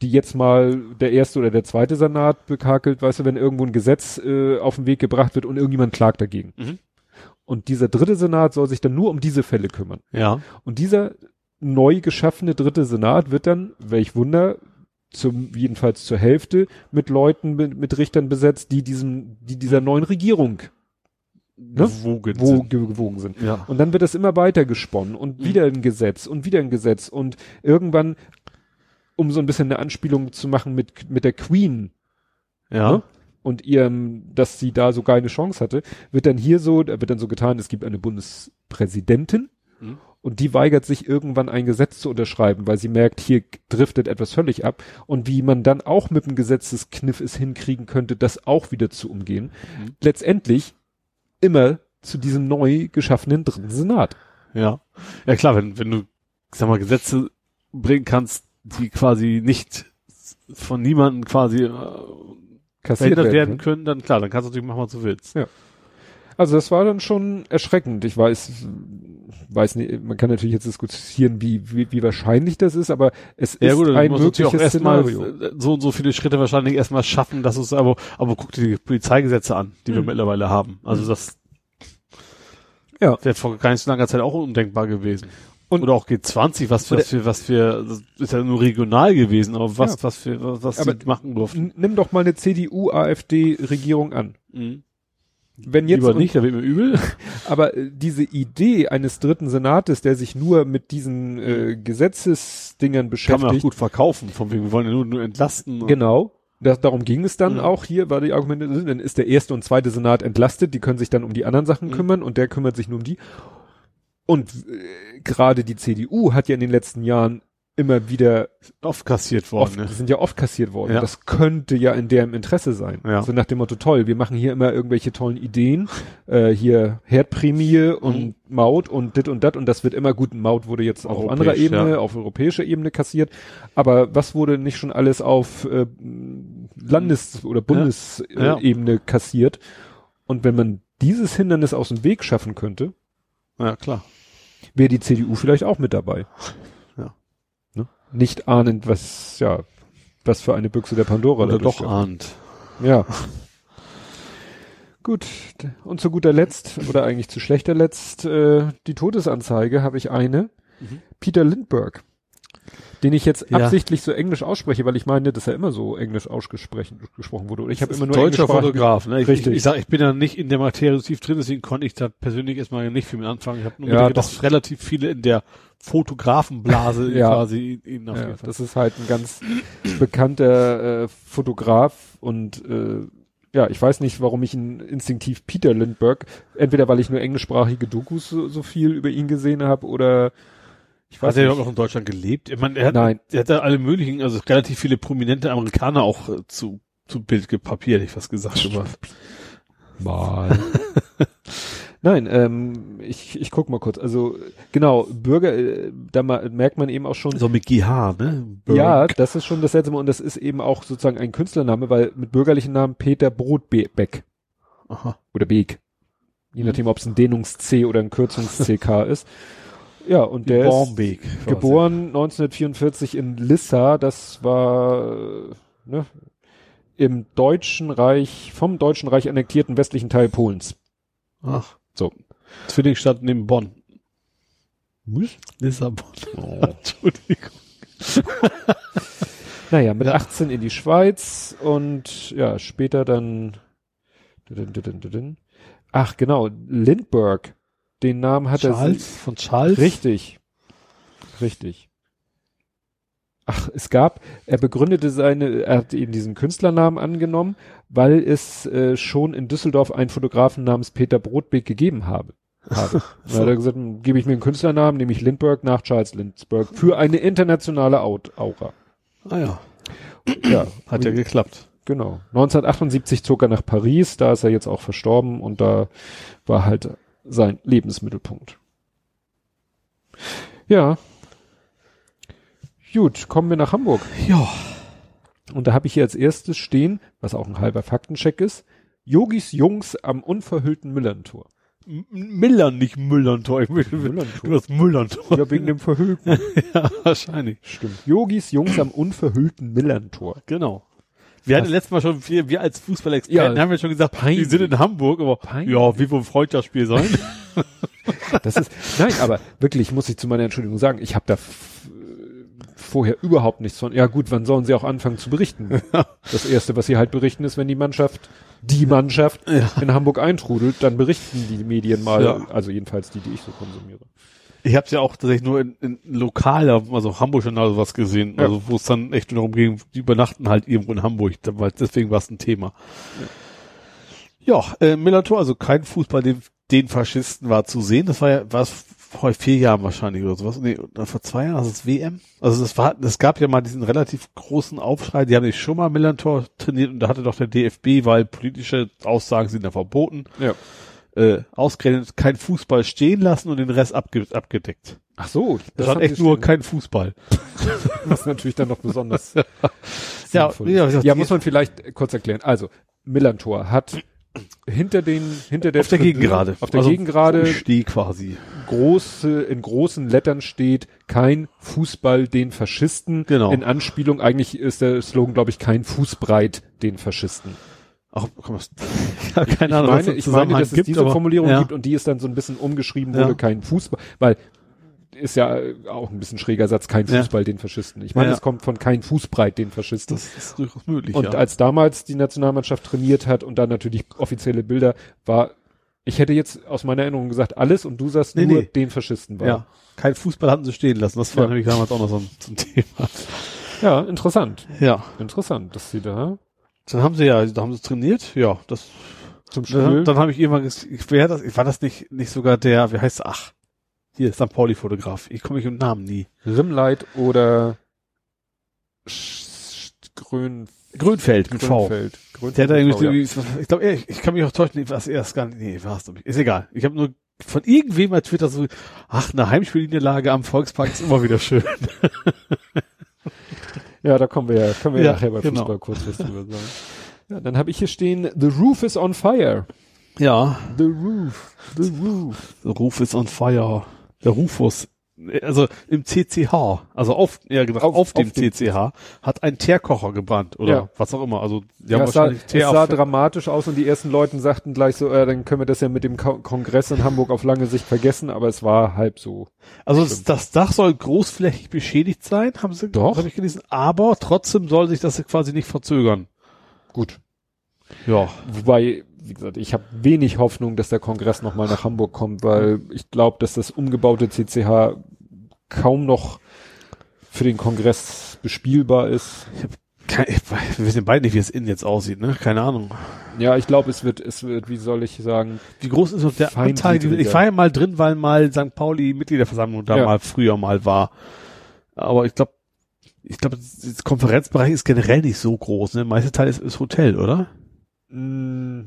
Speaker 2: die jetzt mal der erste oder der zweite Senat bekakelt, weißt du, wenn irgendwo ein Gesetz äh, auf den Weg gebracht wird und irgendjemand klagt dagegen.
Speaker 3: Mhm.
Speaker 2: Und dieser dritte Senat soll sich dann nur um diese Fälle kümmern.
Speaker 3: Ja.
Speaker 2: Und dieser neu geschaffene dritte Senat wird dann, welch Wunder, zum, jedenfalls zur Hälfte mit Leuten, mit, mit Richtern besetzt, die diesem, die dieser neuen Regierung ne?
Speaker 3: Gewogen
Speaker 2: wo,
Speaker 3: sind.
Speaker 2: ge- gewogen sind.
Speaker 3: Ja.
Speaker 2: Und dann wird das immer weiter gesponnen und
Speaker 3: Mhm.
Speaker 2: wieder ein Gesetz und wieder ein Gesetz und irgendwann, um so ein bisschen eine Anspielung zu machen mit, mit der Queen,
Speaker 3: Ja.
Speaker 2: ne? und ihrem, dass sie da so keine Chance hatte, wird dann hier so, da wird dann so getan, es gibt eine Bundespräsidentin
Speaker 3: Mhm.
Speaker 2: Und die weigert sich irgendwann ein Gesetz zu unterschreiben, weil sie merkt, hier driftet etwas völlig ab und wie man dann auch mit dem Gesetzeskniff es hinkriegen könnte, das auch wieder zu umgehen.
Speaker 3: Mhm.
Speaker 2: Letztendlich immer zu diesem neu geschaffenen dritten Senat.
Speaker 3: Ja. Ja klar, wenn, wenn du, sag mal, Gesetze bringen kannst, die quasi nicht von niemandem quasi äh,
Speaker 2: Kassiert
Speaker 3: werden
Speaker 2: werden.
Speaker 3: können, dann klar, dann kannst du natürlich machen, was du willst.
Speaker 2: Also das war dann schon erschreckend. Ich weiß, weiß nicht, man kann natürlich jetzt diskutieren, wie, wie, wie wahrscheinlich das ist, aber es
Speaker 3: Ja
Speaker 2: ist
Speaker 3: gut,
Speaker 2: ein
Speaker 3: auch
Speaker 2: mögliches
Speaker 3: erstmal
Speaker 2: Szenario.
Speaker 3: so und so viele Schritte wahrscheinlich erstmal schaffen, dass es aber, aber guck dir die Polizeigesetze an, die wir
Speaker 2: Mhm.
Speaker 3: mittlerweile haben. Also das
Speaker 2: Ja.
Speaker 3: wäre vor gar nicht so langer Zeit auch undenkbar gewesen.
Speaker 2: Und-
Speaker 3: Oder auch G20, was, was wir, was wir, das ist ja nur regional gewesen, aber was,
Speaker 2: Ja.
Speaker 3: was wir, was, was
Speaker 2: Aber-
Speaker 3: sie machen durften.
Speaker 2: Nimm doch mal eine CDU-AfD-Regierung an.
Speaker 3: Mhm.
Speaker 2: Wenn jetzt
Speaker 3: Lieber nicht, da wird mir übel.
Speaker 2: Aber äh, diese Idee eines dritten Senates, der sich nur mit diesen äh, Gesetzesdingern
Speaker 3: Kann man auch
Speaker 2: beschäftigt,
Speaker 3: gut verkaufen, von wegen, wir wollen ja nur, nur entlasten.
Speaker 2: genau, das, darum ging es dann
Speaker 3: Ja.
Speaker 2: auch hier, war die Argumente, dann ist der erste und zweite Senat entlastet, die können sich dann um die anderen Sachen
Speaker 3: Mhm.
Speaker 2: kümmern und der kümmert sich nur um die. Und äh, gerade die CDU hat ja in den letzten Jahren immer wieder
Speaker 3: Oft kassiert
Speaker 2: oft,
Speaker 3: worden, ne?
Speaker 2: sind ja oft kassiert worden.
Speaker 3: Ja.
Speaker 2: Das könnte ja in deren Interesse sein.
Speaker 3: Ja.
Speaker 2: So nach dem Motto, toll, wir machen hier immer irgendwelche tollen Ideen, äh, hier Herdprämie und
Speaker 3: Mhm.
Speaker 2: Maut und dit und dat und das wird immer gut. Maut wurde jetzt auch auf
Speaker 3: Europäisch,
Speaker 2: anderer Ebene,
Speaker 3: ja.
Speaker 2: auf europäischer Ebene kassiert. Aber was wurde nicht schon alles auf äh, Landes- oder. Bundesebene kassiert? Und wenn man dieses Hindernis aus dem Weg schaffen könnte,
Speaker 3: Ja, klar.
Speaker 2: wäre die CDU vielleicht auch mit dabei. Nicht ahnend, was, ja, was für eine Büchse der Pandora
Speaker 3: Oder doch ahnt.
Speaker 2: Ja. Gut, und zu guter Letzt, oder eigentlich zu schlechter Letzt, äh, die Todesanzeige habe ich eine.
Speaker 3: Mhm.
Speaker 2: Peter Lindbergh, den ich jetzt
Speaker 3: Ja.
Speaker 2: absichtlich so englisch ausspreche, weil ich meine, dass er immer so englisch ausgesprochen gesprochen wurde. Ich habe immer nur
Speaker 3: deutscher Fotograf, ne? Ich,
Speaker 2: Richtig.
Speaker 3: Ich, ich sag, ich bin da nicht in der Materie so tief drin, deswegen konnte ich da persönlich erstmal nicht viel mit anfangen. Ich habe nur
Speaker 2: Ja,
Speaker 3: gedacht,
Speaker 2: doch.
Speaker 3: dass relativ viele in der Fotografenblase
Speaker 2: Ja.
Speaker 3: quasi ihn auf
Speaker 2: Ja, das ist halt ein ganz bekannter äh, Fotograf und äh, ja, ich weiß nicht, warum ich ihn instinktiv Peter Lindbergh, entweder weil ich nur englischsprachige Dokus so, so viel über ihn gesehen habe oder ich weiß
Speaker 3: Hat er
Speaker 2: nicht.
Speaker 3: noch in Deutschland gelebt? Ich meine, er hat,
Speaker 2: Nein.
Speaker 3: er hat da alle möglichen, also relativ viele prominente Amerikaner auch äh, zu, zu Bild gepapiert, hätte ich fast gesagt. Aber
Speaker 2: Mal. Nein, ähm, ich, ich guck mal kurz. Also genau, Bürger, äh, da ma, merkt man eben auch schon,
Speaker 3: so mit GH, ne?
Speaker 2: ja, das ist schon das Seltsame und das ist eben auch sozusagen ein Künstlername, weil mit bürgerlichen Namen Peter Brotbeck
Speaker 3: Aha.
Speaker 2: oder Beek. Je nachdem, ob es ein Dehnungs-C oder ein Kürtungs-CK ist. Ja, und der ist
Speaker 3: Bornbeek.
Speaker 2: geboren 1944 in Lissa. Das war ne, im Deutschen Reich, vom Deutschen Reich annektierten westlichen Teil Polens.
Speaker 3: Ach.
Speaker 2: So.
Speaker 3: Zwillingsstadt neben Bonn.
Speaker 2: Was?
Speaker 3: Lissabon.
Speaker 2: Oh.
Speaker 3: Entschuldigung.
Speaker 2: Naja, mit
Speaker 3: Ja.
Speaker 2: 18 in die Schweiz und ja, später dann. Ach, genau, Lindbergh. Den Namen hat er.
Speaker 3: Charles? Von Charles?
Speaker 2: Richtig. Richtig. Ach, es gab, er begründete seine, er hat eben diesen Künstlernamen angenommen, weil es äh, schon in Düsseldorf einen Fotografen namens Peter Brotbeck gegeben habe. habe. Dann hat er gesagt, hm, gebe ich mir einen Künstlernamen, nehme ich Lindbergh nach Charles Lindbergh für eine internationale Au- Aura.
Speaker 3: Ah ja.
Speaker 2: Ja,
Speaker 3: Hat ja geklappt.
Speaker 2: Genau. 1978 zog er nach Paris, da ist er jetzt auch verstorben und da war halt sein Lebensmittelpunkt. Ja. Gut, kommen wir nach Hamburg.
Speaker 3: Ja.
Speaker 2: Und da habe ich hier als erstes stehen, was auch ein halber Faktencheck ist, Yogis Jungs am unverhüllten Müllerntor.
Speaker 3: M Millern, nicht Müllerntor. Ich möchte,
Speaker 2: Müllerntor.
Speaker 3: du hast Müllerntor.
Speaker 2: Ja, wegen dem Verhüllten.
Speaker 3: ja, wahrscheinlich.
Speaker 2: Stimmt. Yogis Jungs am unverhüllten Müllerntor.
Speaker 3: Genau. Wir hatten letztes Mal schon, wir, wir als Fußballexperten
Speaker 2: Ja.
Speaker 3: haben ja schon gesagt,
Speaker 2: Peinlich.
Speaker 3: die sind in Hamburg, aber
Speaker 2: Peinlich.
Speaker 3: ja, wie wohl Freundschaftsspiel sein?
Speaker 2: Das ist, nein, aber wirklich muss ich zu meiner Entschuldigung sagen, ich habe da vorher überhaupt nichts von. Ja gut, wann sollen sie auch anfangen zu berichten? das erste, was sie halt berichten, ist, wenn die Mannschaft, die Mannschaft
Speaker 3: Ja.
Speaker 2: in Hamburg eintrudelt, dann berichten die Medien mal,
Speaker 3: Ja.
Speaker 2: also jedenfalls die, die ich so konsumiere.
Speaker 3: Ich habe es ja auch tatsächlich nur in, in lokal, also Hamburg Journal oder was gesehen,
Speaker 2: Ja.
Speaker 3: also wo es dann echt nur darum ging, die übernachten halt irgendwo in Hamburg, war- deswegen war es ein Thema. Ja, äh, Millantor, also kein Fußball, den, den Faschisten war zu sehen. Das war ja, war es vor vier Jahren wahrscheinlich oder sowas. Nee, vor zwei Jahren, also das WM. Also das war, es gab ja mal diesen relativ großen Aufschrei, die haben nicht schon mal Millantor trainiert und da hatte doch der DFB, weil politische Aussagen sind da verboten,
Speaker 2: Ja.
Speaker 3: Äh, ausgerechnet kein Fußball stehen lassen und den Rest abge abgedeckt.
Speaker 2: Ach so,
Speaker 3: Das war
Speaker 2: haben
Speaker 3: echt nur kein Fußball.
Speaker 2: Das ist natürlich dann noch besonders.
Speaker 3: Ja, ja,
Speaker 2: ja,
Speaker 3: die-
Speaker 2: muss man vielleicht kurz erklären. Also, Millantor hat hinter den, hinter der
Speaker 3: auf der
Speaker 2: Tribüne-
Speaker 3: Gegengrade.
Speaker 2: auf der
Speaker 3: Also
Speaker 2: Gegengrade
Speaker 3: Steh quasi.
Speaker 2: große, in großen Lettern steht, kein Fußball den Faschisten.
Speaker 3: Genau.
Speaker 2: In Anspielung, eigentlich ist der Slogan, glaube ich, kein Fußbreit den Faschisten.
Speaker 3: Ach, komm, das, ja, keine Ahnung, was
Speaker 2: meine,
Speaker 3: der
Speaker 2: ich meine, dass es
Speaker 3: gibt,
Speaker 2: diese
Speaker 3: aber-
Speaker 2: Formulierung
Speaker 3: ja.
Speaker 2: gibt und die ist dann so ein bisschen umgeschrieben wurde,
Speaker 3: Ja.
Speaker 2: kein Fußball, weil ist ja auch ein bisschen schräger Satz, kein
Speaker 3: Ja.
Speaker 2: Fußball den Faschisten. Ich meine,
Speaker 3: Ja.
Speaker 2: es kommt von kein Fußbreit den Faschisten.
Speaker 3: Das ist durchaus möglich,
Speaker 2: Und
Speaker 3: ja.
Speaker 2: als damals die Nationalmannschaft trainiert hat und dann natürlich offizielle Bilder war, ich hätte jetzt aus meiner Erinnerung gesagt alles und du sagst
Speaker 3: Nee,
Speaker 2: nur
Speaker 3: nee.
Speaker 2: den Faschisten war.
Speaker 3: ja. Kein Fußball hatten sie stehen lassen. Das war
Speaker 2: Ja.
Speaker 3: nämlich damals auch noch so ein, so ein Thema.
Speaker 2: ja, interessant.
Speaker 3: Ja.
Speaker 2: Interessant, dass sie da
Speaker 3: Dann haben sie ja, da haben sie trainiert. Ja, das,
Speaker 2: zum
Speaker 3: dann,
Speaker 2: Spiel.
Speaker 3: dann habe ich irgendwann, ich, wer das, war das nicht, nicht sogar der, wie heißt? Ach, hier, St. Pauli-Fotograf. Ich komme nicht im Namen nie.
Speaker 2: Rimleit oder Sch- Grün,
Speaker 3: Grünfeld mit V.
Speaker 2: Grünfeld. Grünfeld
Speaker 3: Der hat da irgendwie,
Speaker 2: V,
Speaker 3: ich glaube, ich, ich kann mich auch täuschen, was er ist gar nicht, nee, war es nicht. Ist egal. Ich habe nur von irgendwem bei Twitter so, ach, eine Heimspielniederlage am Volkspark ist immer wieder schön.
Speaker 2: ja. da kommen wir ja, können wir ja,
Speaker 3: Ja,
Speaker 2: nachher bei
Speaker 3: genau.
Speaker 2: Fußball kurz was drüber sagen. Ja, dann habe ich hier stehen, The Roof is on fire.
Speaker 3: Ja.
Speaker 2: The Roof, The Roof.
Speaker 3: Der Ruf ist on fire. Der Rufus. Also im CCH, also auf, ja, genau, auf,
Speaker 2: Auf-
Speaker 3: dem
Speaker 2: auf
Speaker 3: CCH hat ein Teerkocher gebrannt oder
Speaker 2: Ja.
Speaker 3: was auch immer. Also die
Speaker 2: Ja,
Speaker 3: haben
Speaker 2: es sah,
Speaker 3: wahrscheinlich
Speaker 2: es
Speaker 3: Teer
Speaker 2: sah
Speaker 3: auf,
Speaker 2: dramatisch aus und die ersten Leuten sagten gleich so, äh, dann können wir das ja mit dem Ko Kongress in Hamburg auf lange Sicht vergessen, aber es war halb so.
Speaker 3: Also das, das Dach soll großflächig beschädigt sein, haben sie,
Speaker 2: Doch.
Speaker 3: habe ich gelesen, aber trotzdem soll sich das quasi nicht verzögern.
Speaker 2: Gut.
Speaker 3: Ja.
Speaker 2: Wobei, wie gesagt, ich habe wenig Hoffnung, dass der Kongress nochmal nach Hamburg kommt, weil ich glaube, dass das umgebaute CCH kaum noch für den Kongress bespielbar ist.
Speaker 3: Wir wissen beide nicht, wie es innen jetzt aussieht, ne? Keine Ahnung.
Speaker 2: Ja, ich glaube, es wird, es wird, wie soll ich sagen,
Speaker 3: Wie groß ist noch der Anteil? Ich war ja mal drin, weil mal St. Pauli Mitgliederversammlung da
Speaker 2: Ja.
Speaker 3: mal früher mal war. Aber ich glaube, ich glaube, das Konferenzbereich ist generell nicht so groß. Ne? Der meiste Teil ist, ist Hotel, oder?
Speaker 2: mh,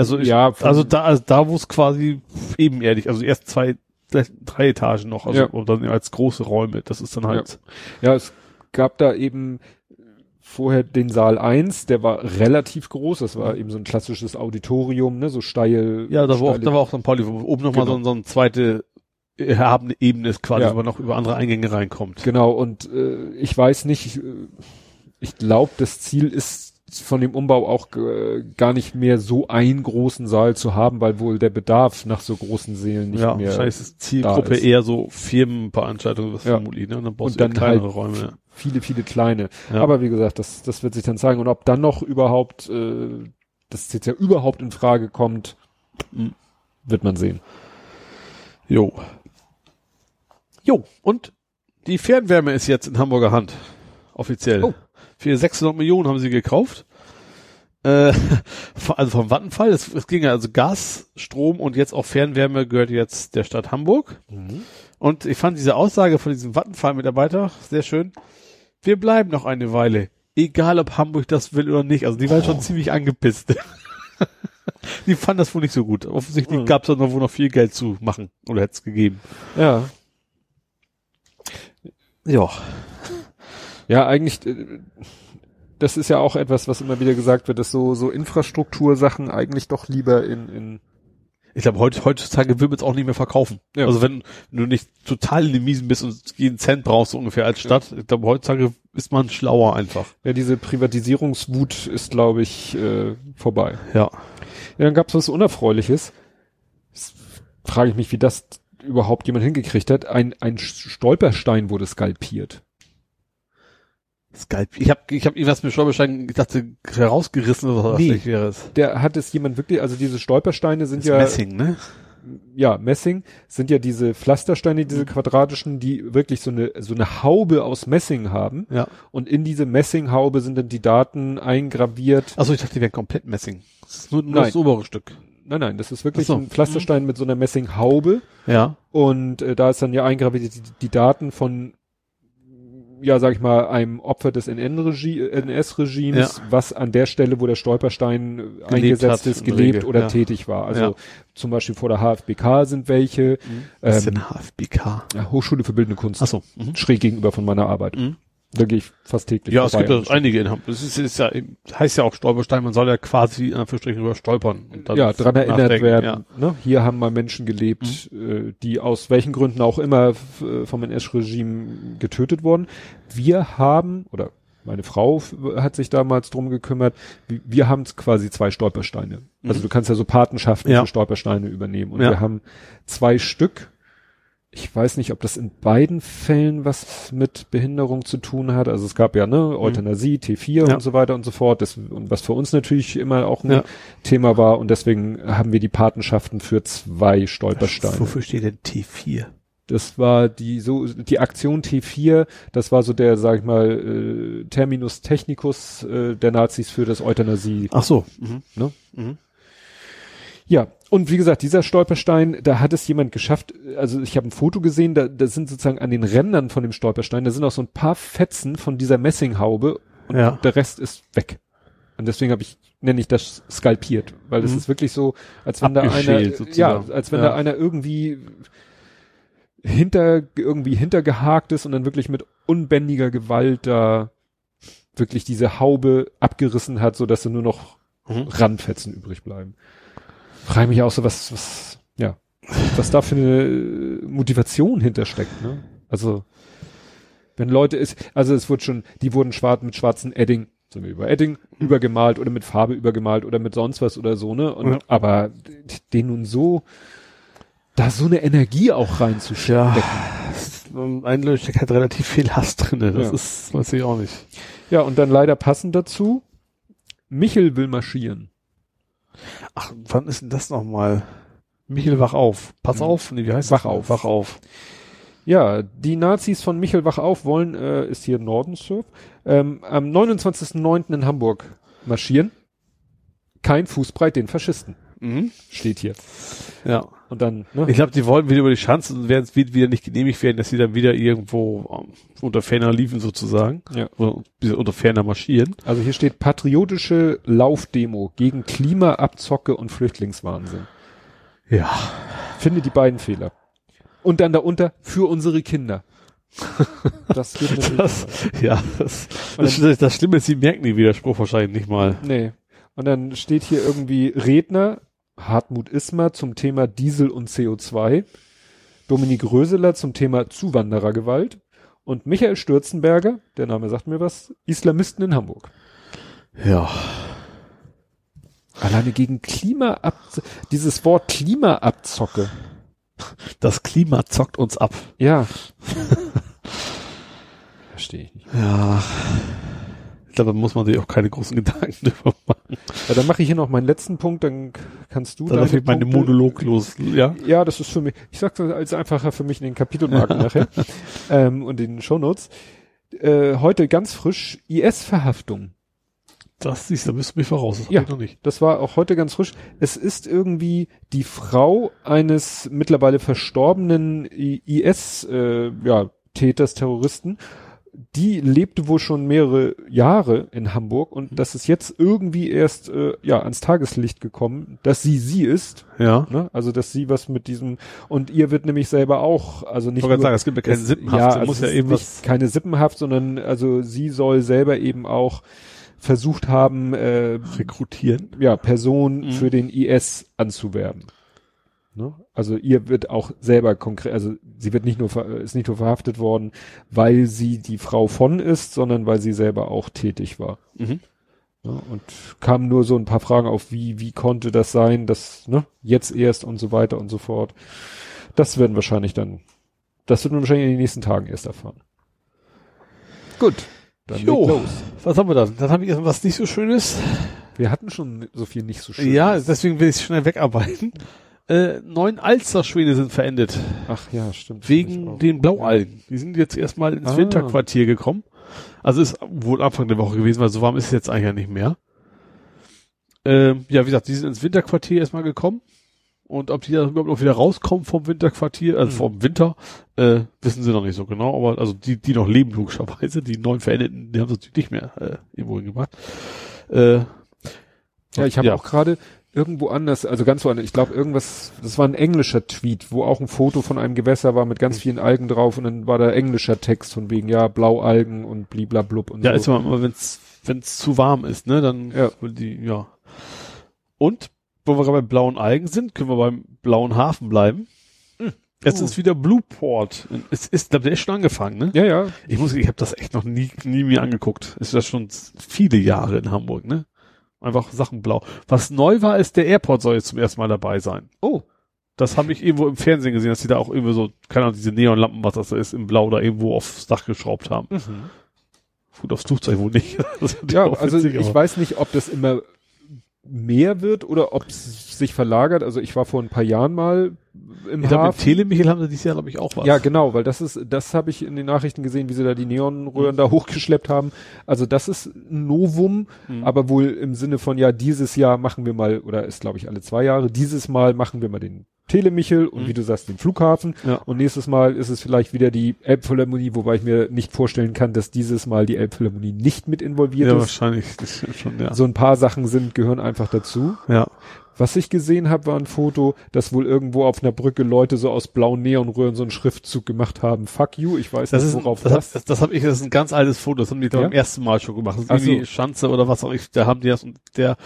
Speaker 3: Also ich,
Speaker 2: ja,
Speaker 3: also da, also da wo es quasi ebenerdig, also erst zwei, drei Etagen noch, also
Speaker 2: Ja.
Speaker 3: und dann als große Räume. Das ist dann halt.
Speaker 2: Ja, es gab da eben vorher den Saal 1, der war relativ groß, das war eben so ein klassisches Auditorium, ne, so steil.
Speaker 3: Ja, da war auch, da war auch St. Pauli, wo oben nochmal
Speaker 2: Genau.
Speaker 3: so, so eine zweite erhabene Ebene ist quasi,
Speaker 2: Ja.
Speaker 3: wo man noch über andere Eingänge reinkommt.
Speaker 2: Genau, und äh, ich weiß nicht, äh, ich glaube, das Ziel ist von dem Umbau auch äh, gar nicht mehr so einen großen Saal zu haben, weil wohl der Bedarf nach so großen Sälen nicht
Speaker 3: ja,
Speaker 2: mehr.
Speaker 3: wahrscheinlich ist Zielgruppe eher so Firmenveranstaltungen, das
Speaker 2: Ja.
Speaker 3: vermutlich, ne? Und dann brauchst
Speaker 2: Und
Speaker 3: du
Speaker 2: dann
Speaker 3: kleinere
Speaker 2: halt
Speaker 3: Räume. Ja.
Speaker 2: Viele, viele kleine.
Speaker 3: Ja.
Speaker 2: Aber wie gesagt, das, das wird sich dann zeigen. Und ob dann noch überhaupt, äh, das jetzt ja überhaupt in Frage kommt,
Speaker 3: Mhm.
Speaker 2: wird man sehen.
Speaker 3: Jo. Jo, und die Fernwärme ist jetzt in Hamburger Hand. Offiziell.
Speaker 2: Oh.
Speaker 3: Für 600 Millionen haben sie gekauft. Äh, also vom Vattenfall. Es, es ging ja also Gas, Strom und jetzt auch Fernwärme gehört jetzt der Stadt Hamburg. Und ich fand diese Aussage von diesem Vattenfall-Mitarbeiter sehr schön. Wir bleiben noch eine Weile. Egal, ob Hamburg das will oder nicht. Also die waren schon ziemlich angepisst. die fanden das wohl nicht so gut. Offensichtlich
Speaker 2: Mhm.
Speaker 3: gab es da noch wohl noch viel Geld zu machen. Oder hätte es gegeben.
Speaker 2: Ja.
Speaker 3: Ja.
Speaker 2: Ja, eigentlich, äh, das ist ja auch etwas, was immer wieder gesagt wird, dass so, so Infrastruktursachen eigentlich doch lieber in, in
Speaker 3: Ich glaube, heut, heutzutage will man es auch nicht mehr verkaufen.
Speaker 2: Ja.
Speaker 3: Also wenn, wenn du nicht total in den Miesen bist und jeden Cent brauchst, so ungefähr als Stadt, ich glaube, heutzutage ist man schlauer einfach.
Speaker 2: ja, diese Privatisierungswut ist, glaube ich, äh, vorbei.
Speaker 3: Ja.
Speaker 2: Ja, dann gab's was Unerfreuliches. Frage ich mich, wie das überhaupt jemand hingekriegt hat. Ein, ein Stolperstein wurde skalpiert.
Speaker 3: Skalp. Ich habe ich hab irgendwas mit Stolperstein, ich dachte, herausgerissen oder was
Speaker 2: Nee.
Speaker 3: wäre es.
Speaker 2: Der hat es jemand wirklich, also diese Stolpersteine sind
Speaker 3: Das
Speaker 2: ja,
Speaker 3: Messing, ne?
Speaker 2: ja, Messing, sind ja diese Pflastersteine, diese quadratischen, die wirklich so eine, so eine Haube aus Messing haben.
Speaker 3: Ja.
Speaker 2: Und in diese Messinghaube sind dann die Daten eingraviert.
Speaker 3: Achso, ich dachte, die wären komplett Messing. Das ist nur, nur das obere Stück.
Speaker 2: Nein, nein, das ist wirklich
Speaker 3: so.
Speaker 2: ein Pflasterstein mit so einer Messinghaube.
Speaker 3: Ja.
Speaker 2: Und äh, da ist dann ja eingraviert die, die Daten von, ja, sag ich mal, einem Opfer des NS-Regimes,
Speaker 3: Ja.
Speaker 2: was an der Stelle, wo der Stolperstein äh, eingesetzt ist, gelebt
Speaker 3: Regel,
Speaker 2: oder
Speaker 3: ja.
Speaker 2: tätig war. Also
Speaker 3: Ja.
Speaker 2: zum Beispiel vor der HFBK sind welche,
Speaker 3: Was ist
Speaker 2: ähm,
Speaker 3: denn HFBK?
Speaker 2: Hochschule für Bildende Kunst,
Speaker 3: Achso. Mhm.
Speaker 2: schräg gegenüber von meiner Arbeit.
Speaker 3: Mhm.
Speaker 2: Da gehe ich fast täglich
Speaker 3: Ja, es gibt ja einige in Hamburg. Es ist, ist ja, heißt ja auch Stolperstein, man soll ja quasi in Anführungsstrichen drüber stolpern. Und dann
Speaker 2: ja, dran erinnert werden. Ne? Hier haben mal Menschen gelebt,
Speaker 3: Mhm.
Speaker 2: äh, die aus welchen Gründen auch immer äh, vom NS-Regime getötet wurden. Wir haben, oder meine Frau hat sich damals drum gekümmert, wir, haben quasi zwei Stolpersteine. Also
Speaker 3: Mhm.
Speaker 2: du kannst ja so Patenschaften
Speaker 3: Ja.
Speaker 2: für Stolpersteine übernehmen. Und
Speaker 3: Ja.
Speaker 2: wir haben zwei Stück. Ich weiß nicht, ob das in beiden Fällen was mit Behinderung zu tun hat. Also es gab ja, ne, Euthanasie, T4
Speaker 3: Mhm. Ja.
Speaker 2: und so weiter und so fort. Das, und was für uns natürlich immer auch ein
Speaker 3: Ja.
Speaker 2: Thema war. Und deswegen haben wir die Patenschaften für zwei Stolpersteine.
Speaker 3: Wofür steht denn T4?
Speaker 2: Das war die so die Aktion T4. Das war so der, sag ich mal, äh, Terminus technicus äh, der Nazis für das Euthanasie.
Speaker 3: Ach so. Mhm.
Speaker 2: Ne?
Speaker 3: Mhm.
Speaker 2: Ja, und wie gesagt, dieser Stolperstein, da hat es jemand geschafft, also ich habe ein Foto gesehen, da, da sind sozusagen an den Rändern von dem Stolperstein, da sind auch so ein paar Fetzen von dieser Messinghaube und
Speaker 3: Ja.
Speaker 2: der Rest ist weg. Und deswegen habe ich, nenne ich das skalpiert, weil das
Speaker 3: Mhm.
Speaker 2: ist wirklich so, als wenn da einer, ja, als wenn
Speaker 3: Ja.
Speaker 2: da einer irgendwie hinter, irgendwie hintergehakt ist und dann wirklich mit unbändiger Gewalt da wirklich diese Haube abgerissen hat, so dass da nur noch
Speaker 3: Mhm.
Speaker 2: Randfetzen übrig bleiben. Frage mich auch so, was, was, ja, was da für eine äh, Motivation hintersteckt, ne? Also, wenn Leute ist, also es wurde schon, die wurden schwarz mit schwarzen Edding, sind wir über Edding, übergemalt oder mit Farbe übergemalt oder mit sonst was oder so, ne? Und,
Speaker 3: Ja.
Speaker 2: aber den nun so, da so eine Energie auch reinzustecken.
Speaker 3: Ja, eindeutig steckt halt relativ viel Hass drinne. Das
Speaker 2: Ja.
Speaker 3: ist, weiß ich auch nicht.
Speaker 2: Ja, und dann leider passend dazu, Michel will marschieren.
Speaker 3: Ach, wann ist denn das nochmal? Michel, wach auf. Pass
Speaker 2: Mhm.
Speaker 3: auf. Nee, wie heißt
Speaker 2: Wach
Speaker 3: das?
Speaker 2: auf.
Speaker 3: Wach auf.
Speaker 2: Ja, die Nazis von Michel Wach auf wollen, äh, ist hier Nordensurf, ähm, am 29.09. in Hamburg marschieren. Kein Fußbreit den Faschisten,
Speaker 3: Mhm.
Speaker 2: steht hier.
Speaker 3: Ja.
Speaker 2: Und dann, ne?
Speaker 3: Ich glaube, die wollten wieder über die Schanze und werden es wieder nicht genehmigt werden, dass sie dann wieder irgendwo ähm, unter ferner liefen sozusagen.
Speaker 2: Ja.
Speaker 3: Oder unter ferner marschieren.
Speaker 2: Also hier steht patriotische Laufdemo gegen Klimaabzocke und Flüchtlingswahnsinn.
Speaker 3: Ja.
Speaker 2: Finde die beiden Fehler. Und dann darunter für unsere Kinder. Das geht natürlich
Speaker 3: Das,
Speaker 2: nicht.
Speaker 3: ja, das, das, das Schlimme ist, sie merken den Widerspruch wahrscheinlich nicht mal.
Speaker 2: Nee. Und dann steht hier irgendwie Redner, Hartmut Ismer zum Thema Diesel und CO2, Dominik Röseler zum Thema Zuwanderergewalt und Michael Stürzenberger, der Name sagt mir was, Islamisten in Hamburg.
Speaker 3: Ja.
Speaker 2: Alleine gegen Klimaab, dieses Wort Klimaabzocke.
Speaker 3: Das Klima zockt uns ab.
Speaker 2: Ja. Verstehe ich nicht.
Speaker 3: Ja. Ich glaube, da muss man sich auch keine großen Gedanken drüber machen.
Speaker 2: Ja, dann mache ich hier noch meinen letzten Punkt, dann kannst du
Speaker 3: Dann
Speaker 2: deine
Speaker 3: fängt meine Monolog los. Ja.
Speaker 2: Ja, das ist für mich, ich sag's als einfacher für mich in den Kapitelmarken nachher ähm, und in den Shownotes. Äh, heute ganz frisch IS-Verhaftung.
Speaker 3: Das siehst du, bist du mir voraus. Das
Speaker 2: Ja.
Speaker 3: ich noch nicht.
Speaker 2: Das war auch heute ganz frisch. Es ist irgendwie die Frau eines mittlerweile verstorbenen IS äh, ja, Terroristen. Die lebte wohl schon mehrere Jahre in Hamburg und das ist jetzt irgendwie erst äh, ja ans Tageslicht gekommen, dass sie sie ist.
Speaker 3: Ja.
Speaker 2: Ne? Also dass sie was mit diesem und ihr wird nämlich selber auch, also
Speaker 3: Ich
Speaker 2: nicht
Speaker 3: wollte gerade
Speaker 2: nur,
Speaker 3: sagen, es gibt ja keine
Speaker 2: das-
Speaker 3: Sippenhaft.
Speaker 2: Ja, also
Speaker 3: muss
Speaker 2: es
Speaker 3: ja eben
Speaker 2: nicht keine Sippenhaft, sondern also sie soll selber eben auch versucht haben, äh,
Speaker 3: Rekrutieren.
Speaker 2: ja Personen
Speaker 3: Mhm.
Speaker 2: für den IS anzuwerben. Ne? Also ihr wird auch selber konkret, also sie wird nicht nur ist nicht nur verhaftet worden, weil sie die Frau von ist, sondern weil sie selber auch tätig war.
Speaker 3: Mhm.
Speaker 2: Ne? Und kamen nur so ein paar Fragen auf, wie, wie konnte das sein, dass, ne, jetzt erst und so weiter und so fort. Das werden wahrscheinlich dann, das wird man wahrscheinlich in den nächsten Tagen erst erfahren. Gut. Dann
Speaker 3: Jo.
Speaker 2: los.
Speaker 3: Was haben wir dann? Dann habe ich erst was nicht so Schönes.
Speaker 2: Wir hatten schon so viel nicht so schön.
Speaker 3: Ja, deswegen will ich es schnell wegarbeiten. Äh, neun Alsterschwäne sind verendet.
Speaker 2: Ach ja, stimmt.
Speaker 3: Wegen den Blaualgen. Die sind jetzt erstmal ins
Speaker 2: Ah.
Speaker 3: Winterquartier gekommen. Also ist wohl Anfang der Woche gewesen, weil so warm ist es jetzt eigentlich ja nicht mehr. Ähm, ja, wie gesagt, die sind ins Winterquartier erstmal gekommen. Und ob die da überhaupt noch wieder rauskommen vom Winterquartier, also
Speaker 2: Mhm.
Speaker 3: vom Winter, äh, wissen sie noch nicht so genau. Aber also die, die noch leben, logischerweise, die neun Verendeten, die haben sie natürlich nicht mehr äh, irgendwo hingebracht. Äh,
Speaker 2: Ja, ich habe
Speaker 3: Ja.
Speaker 2: auch gerade irgendwo anders, also ganz woanders, ich glaube irgendwas, das war ein englischer Tweet, wo auch ein Foto von einem Gewässer war mit ganz
Speaker 3: Mhm.
Speaker 2: vielen Algen drauf und dann war da englischer Text von wegen, ja, Blaualgen und bliblablub und
Speaker 3: Ja,
Speaker 2: so.
Speaker 3: ist immer, wenn's wenn's zu warm ist, ne, dann
Speaker 2: Ja.
Speaker 3: die, ja. Und, wo wir gerade bei blauen Algen sind, können wir beim blauen Hafen bleiben. Es
Speaker 2: Uh.
Speaker 3: ist wieder Blueport. Es ist, glaube der ist schon angefangen, ne?
Speaker 2: ja, ja,
Speaker 3: Ich muss, ich habe das echt noch nie, nie mir angeguckt. Ist das schon viele Jahre in Hamburg, ne? Einfach Sachen blau. Was neu war, ist der Airport soll jetzt zum ersten Mal dabei sein.
Speaker 2: Oh.
Speaker 3: Das habe ich irgendwo im Fernsehen gesehen, dass die da auch irgendwie so, keine Ahnung, diese Neonlampen, was das da ist, im Blau da irgendwo aufs Dach geschraubt haben. Gut, aufs Flugzeug wohl nicht.
Speaker 2: Ja, also ich
Speaker 3: aber-
Speaker 2: weiß nicht, ob das immer mehr wird oder ob es sich verlagert. Also ich war vor ein paar Jahren mal im
Speaker 3: Ich glaube, mit
Speaker 2: Hafen.
Speaker 3: Telemichel haben sie dieses Jahr, glaube ich, auch was.
Speaker 2: Ja, genau, weil das ist, das habe ich in den Nachrichten gesehen, wie sie da die Neonröhren da hochgeschleppt haben. Also das ist ein Novum,
Speaker 3: Mhm.
Speaker 2: aber wohl im Sinne von, ja, dieses Jahr machen wir mal, oder ist glaube ich alle zwei Jahre, dieses Mal machen wir mal den Telemichel und
Speaker 3: Mhm.
Speaker 2: wie du sagst, den Flughafen.
Speaker 3: Ja.
Speaker 2: Und nächstes Mal ist es vielleicht wieder die Elbphilharmonie, wobei ich mir nicht vorstellen kann, dass dieses Mal die Elbphilharmonie nicht mit involviert
Speaker 3: ja,
Speaker 2: ist.
Speaker 3: wahrscheinlich. Das schon, ja.
Speaker 2: So ein paar Sachen sind, gehören einfach dazu.
Speaker 3: ja.
Speaker 2: Was ich gesehen habe, war ein Foto, dass wohl irgendwo auf einer Brücke Leute so aus blauen Neonröhren so einen Schriftzug gemacht haben. Fuck you, ich weiß
Speaker 3: Das
Speaker 2: nicht,
Speaker 3: ist,
Speaker 2: worauf
Speaker 3: das,
Speaker 2: das.
Speaker 3: das, das, habe ich, das ist ein ganz altes Foto, das haben die da
Speaker 2: Ja?
Speaker 3: beim ersten Mal schon gemacht. Das ist
Speaker 2: Ach so.
Speaker 3: irgendwie Schanze oder was auch ich, da haben die das und der,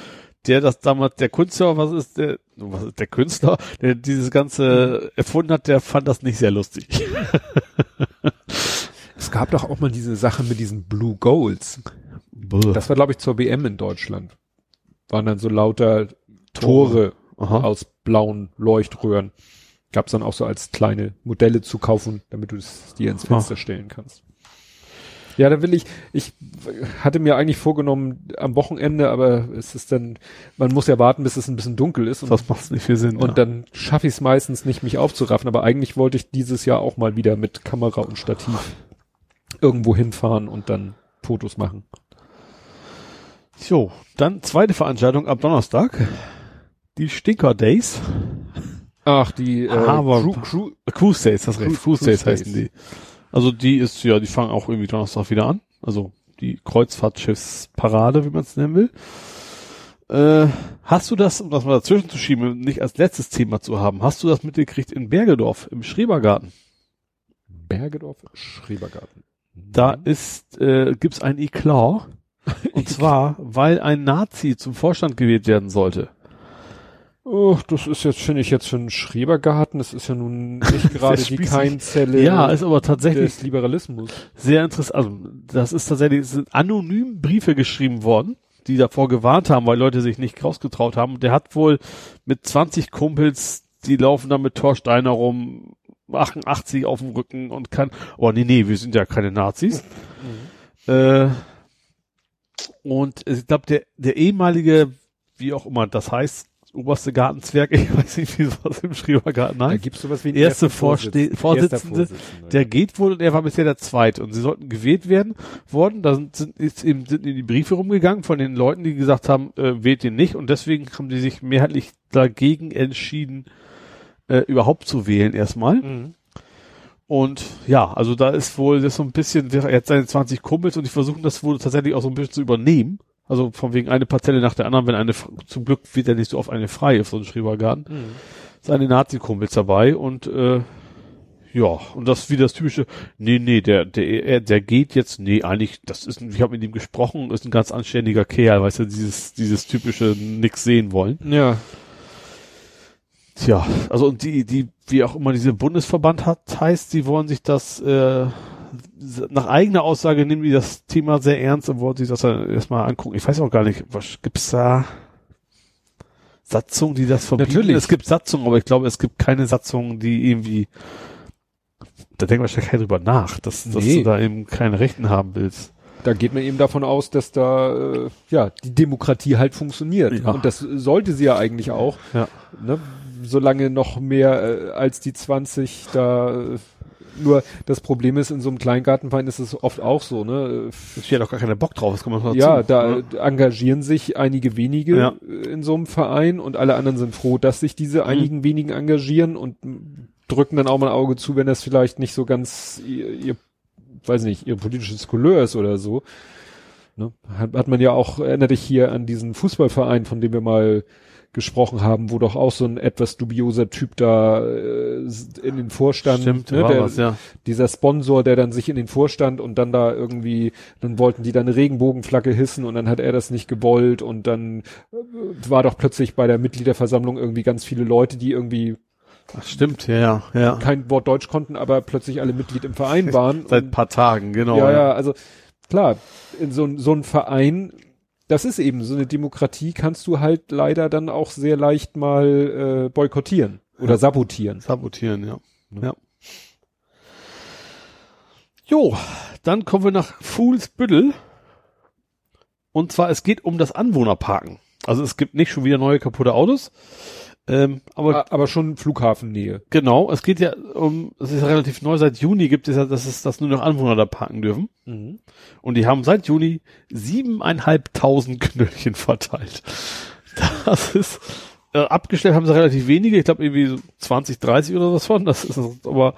Speaker 3: der das damals, der Künstler, was ist der, was ist der Künstler, der dieses ganze erfunden hat, der fand das nicht sehr lustig.
Speaker 2: Es gab doch auch mal diese Sache mit diesen Blue Goals. Das war, glaube ich, zur WM in Deutschland. Waren dann so lauter Tore
Speaker 3: Aha.
Speaker 2: aus blauen Leuchtröhren. Gab's dann auch so als kleine Modelle zu kaufen, damit du es dir ins Fenster stellen kannst. Ja, da will ich, ich hatte mir eigentlich vorgenommen am Wochenende, aber es ist dann, man muss ja warten, bis es ein bisschen dunkel ist und,
Speaker 3: das macht nicht viel Sinn.
Speaker 2: und
Speaker 3: ja.
Speaker 2: dann schaffe ich es meistens nicht, mich aufzuraffen, aber eigentlich wollte ich dieses Jahr auch mal wieder mit Kamera und Stativ irgendwo hinfahren und dann Fotos machen.
Speaker 3: So, dann zweite Veranstaltung ab Donnerstag. Die Stinker Days.
Speaker 2: Ach, die äh, Crew, Crew,
Speaker 3: Cruise Days, das recht.
Speaker 2: Cruise-
Speaker 3: Cruise Days
Speaker 2: Cruise
Speaker 3: heißen die. Also die ist, ja, die fangen auch irgendwie Donnerstag wieder an. Also die Kreuzfahrtschiffsparade, wie man es nennen will. Äh, hast du das, um das mal dazwischen zu schieben, nicht als letztes Thema zu haben, hast du das mitgekriegt in Bergedorf, im Schrebergarten?
Speaker 2: Bergedorf, Schrebergarten.
Speaker 3: Da ist, äh, gibt's ein Eklat. Und zwar, weil ein Nazi zum Vorstand gewählt werden sollte.
Speaker 2: Oh, das ist jetzt, finde ich, jetzt für einen Schrebergarten, das ist ja nun nicht gerade die. Keimzelle
Speaker 3: Ja, ist aber tatsächlich
Speaker 2: des Liberalismus.
Speaker 3: sehr interessant. Also, das ist tatsächlich, es sind anonym Briefe geschrieben worden, die davor gewarnt haben, weil Leute sich nicht rausgetraut haben. Und der hat wohl mit 20 Kumpels, die laufen da mit Torsteiner rum, 88 auf dem Rücken und kann, oh nee, nee, wir sind ja keine Nazis. Äh, und ich glaube, der, der ehemalige, wie auch immer das heißt, oberste Gartenzwerg, ich weiß nicht, wie sowas im Schrebergarten
Speaker 2: Da
Speaker 3: heißt,
Speaker 2: gibt's sowas wie einen
Speaker 3: Erste Vorsitzende,
Speaker 2: erster Vorsitzender,
Speaker 3: der
Speaker 2: ja.
Speaker 3: geht wohl und er war bisher der Zweite und sie sollten gewählt werden worden. Da sind, sind, ist eben, sind in die Briefe rumgegangen von den Leuten, die gesagt haben, äh, wählt ihn nicht und deswegen haben die sich mehrheitlich dagegen entschieden, äh, überhaupt zu wählen erstmal.
Speaker 2: Mhm.
Speaker 3: Und ja, also da ist wohl das so ein bisschen, er hat seine 20 Kumpels und die versuchen das wohl tatsächlich auch so ein bisschen zu übernehmen. Also von wegen eine Parzelle nach der anderen, wenn eine, zum Glück wird ja nicht so oft eine frei auf so einem Schrebergarten
Speaker 2: Mhm.
Speaker 3: seine Nazi-Kumpels dabei und äh, ja, und das wie das typische, nee, nee, der, der, er- der geht jetzt, nee, eigentlich, das ist, ein- ich habe mit ihm gesprochen, ist ein ganz anständiger Kerl, weißt du, dieses, dieses typische nix sehen wollen.
Speaker 2: Ja,
Speaker 3: Tja, also und die, die, wie auch immer diese Bundesverband hat, heißt, sie wollen sich das, äh, nach eigener Aussage nehmen die das Thema sehr ernst und wollen sich das dann erstmal angucken. Ich weiß auch gar nicht, was gibt's da? Satzungen, die das verbieten.
Speaker 2: Natürlich.
Speaker 3: Es gibt Satzungen, aber ich glaube, es gibt keine Satzungen, die irgendwie, da denkt wahrscheinlich keiner drüber nach, dass, dass
Speaker 2: Nee.
Speaker 3: du da eben keine Rechten haben willst.
Speaker 2: Da geht man eben davon aus, dass da äh, ja die Demokratie halt funktioniert.
Speaker 3: Ja.
Speaker 2: Und das sollte sie ja eigentlich auch.
Speaker 3: Ja.
Speaker 2: Ne? Solange noch mehr äh, als die 20 da äh, nur das Problem ist, in so einem Kleingartenverein ist es oft auch so, ne?
Speaker 3: Ich hätte doch gar keinen Bock drauf, das kommt mal
Speaker 2: Ja,
Speaker 3: dazu.
Speaker 2: da äh, engagieren sich einige wenige
Speaker 3: Ja.
Speaker 2: in so einem Verein und alle anderen sind froh, dass sich diese
Speaker 3: Mhm.
Speaker 2: einigen wenigen engagieren und drücken dann auch mal ein Auge zu, wenn das vielleicht nicht so ganz ihr, ihr weiß nicht, ihr politisches Couleur ist oder so. Ne? Hat, hat man ja auch, erinnert dich hier an diesen Fußballverein, von dem wir mal gesprochen haben, wo doch auch so ein etwas dubioser Typ da äh, in den Vorstand,
Speaker 3: Stimmt,
Speaker 2: ne, der,
Speaker 3: was, ja.
Speaker 2: dieser Sponsor, der dann sich in den Vorstand und dann da irgendwie, dann wollten die da eine Regenbogenflagge hissen und dann hat er das nicht gewollt und dann äh, war doch plötzlich bei der Mitgliederversammlung irgendwie ganz viele Leute, die irgendwie
Speaker 3: Ach, stimmt, ja, ja,
Speaker 2: kein Wort Deutsch konnten, aber plötzlich alle Mitglied im Verein waren.
Speaker 3: Seit ein
Speaker 2: Und-
Speaker 3: paar Tagen, genau.
Speaker 2: ja, ja, also klar, in so, so ein Verein, das ist eben so eine Demokratie, kannst du halt leider dann auch sehr leicht mal äh, boykottieren oder
Speaker 3: Ja.
Speaker 2: sabotieren.
Speaker 3: Sabotieren, ja. ja. Jo, dann kommen wir nach Fuhlsbüttel. Und zwar, es geht um das Anwohnerparken. Also es gibt nicht schon wieder neue kaputte Autos. Ähm, aber
Speaker 2: A- Aber schon Flughafennähe.
Speaker 3: genau, es geht ja um, es ist ja relativ neu, seit Juni gibt es ja, dass es, dass nur noch Anwohner da parken dürfen. Und die haben seit Juni siebeneinhalbtausend Knöllchen verteilt. Das ist, äh, abgestellt haben sie relativ wenige, ich glaube irgendwie so 20, 30 oder was von. Das ist, aber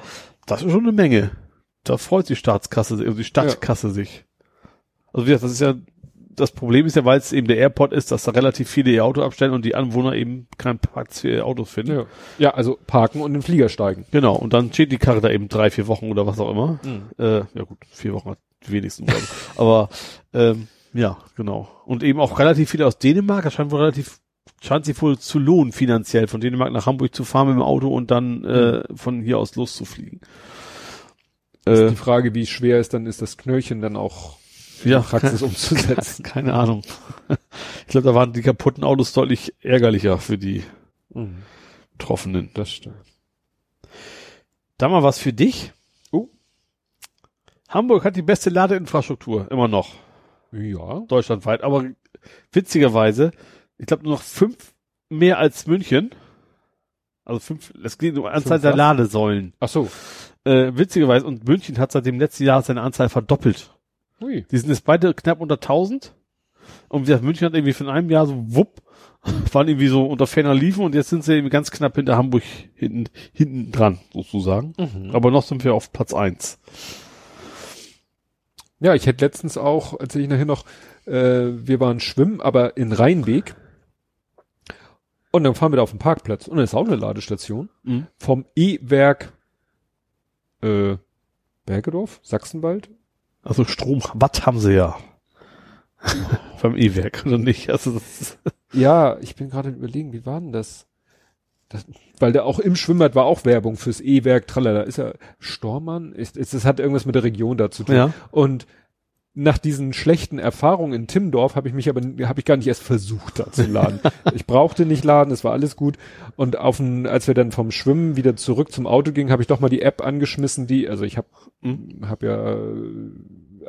Speaker 3: das ist schon eine Menge. Da freut die Staatskasse, also die Stadtkasse sich. Also wie gesagt, das ist ja, das Problem ist ja, weil es eben der Airport ist, dass da relativ viele ihr Auto abstellen und die Anwohner eben keinen Platz für ihr Auto finden.
Speaker 2: Ja. ja, also parken und in den Flieger steigen.
Speaker 3: Genau, und dann steht die Karre da eben drei, vier Wochen oder was auch immer.
Speaker 2: Mhm.
Speaker 3: Äh, ja gut, vier Wochen hat die wenigsten. glaube ich. Aber ähm, ja, genau. Und eben auch relativ viele aus Dänemark. Das scheint wohl relativ, scheint sich wohl zu lohnen, finanziell von Dänemark nach Hamburg zu fahren mit dem Auto und dann äh, von hier aus loszufliegen.
Speaker 2: Ist
Speaker 3: Äh,
Speaker 2: die Frage, wie schwer ist dann ist das Knöllchen dann auch
Speaker 3: ja,
Speaker 2: Praxis umzusetzen.
Speaker 3: keine Ahnung. Ich glaube, da waren die kaputten Autos deutlich ärgerlicher für die
Speaker 2: Mhm.
Speaker 3: Betroffenen.
Speaker 2: Das stimmt.
Speaker 3: Da mal was für dich.
Speaker 2: Oh.
Speaker 3: Hamburg hat die beste Ladeinfrastruktur, immer noch.
Speaker 2: Ja.
Speaker 3: deutschlandweit, aber witzigerweise, ich glaube nur noch fünf mehr als München. Also fünf, es geht um Anzahl
Speaker 2: Fünf
Speaker 3: der? Ladesäulen.
Speaker 2: Ach so.
Speaker 3: Äh, witzigerweise, und München hat seit dem letzten Jahr seine Anzahl verdoppelt.
Speaker 2: Ui.
Speaker 3: Die sind jetzt beide knapp unter 1000. Und wie gesagt, München hat irgendwie von einem Jahr so wupp, waren irgendwie so unter ferner Liefen und jetzt sind sie eben ganz knapp hinter Hamburg hinten, hinten dran, sozusagen.
Speaker 2: Mhm.
Speaker 3: Aber noch sind wir auf Platz eins.
Speaker 2: Ja, ich hätte letztens auch, als ich nachher noch, äh, wir waren schwimmen, aber in Rheinweg. Und dann fahren wir da auf den Parkplatz. Und dann ist auch eine Ladestation
Speaker 3: Mhm.
Speaker 2: vom E-Werk äh, Bergedorf, Sachsenwald.
Speaker 3: Also Strom, Watt haben sie ja. Beim E-Werk, oder nicht? Also
Speaker 2: Ja, ich bin gerade überlegen, wie war denn das? das? Weil da auch im Schwimmbad war auch Werbung fürs E-Werk, tralala. Ist ja Stormann? Ist, ist, das hat irgendwas mit der Region da zu tun.
Speaker 3: ja.
Speaker 2: Und nach diesen schlechten Erfahrungen in Timmendorf habe ich mich aber habe ich gar nicht erst versucht da zu laden. ich brauchte nicht laden, es war alles gut und auf ein, als wir dann vom Schwimmen wieder zurück zum Auto gingen, habe ich doch mal die App angeschmissen, die also ich habe
Speaker 3: Mhm.
Speaker 2: hab ja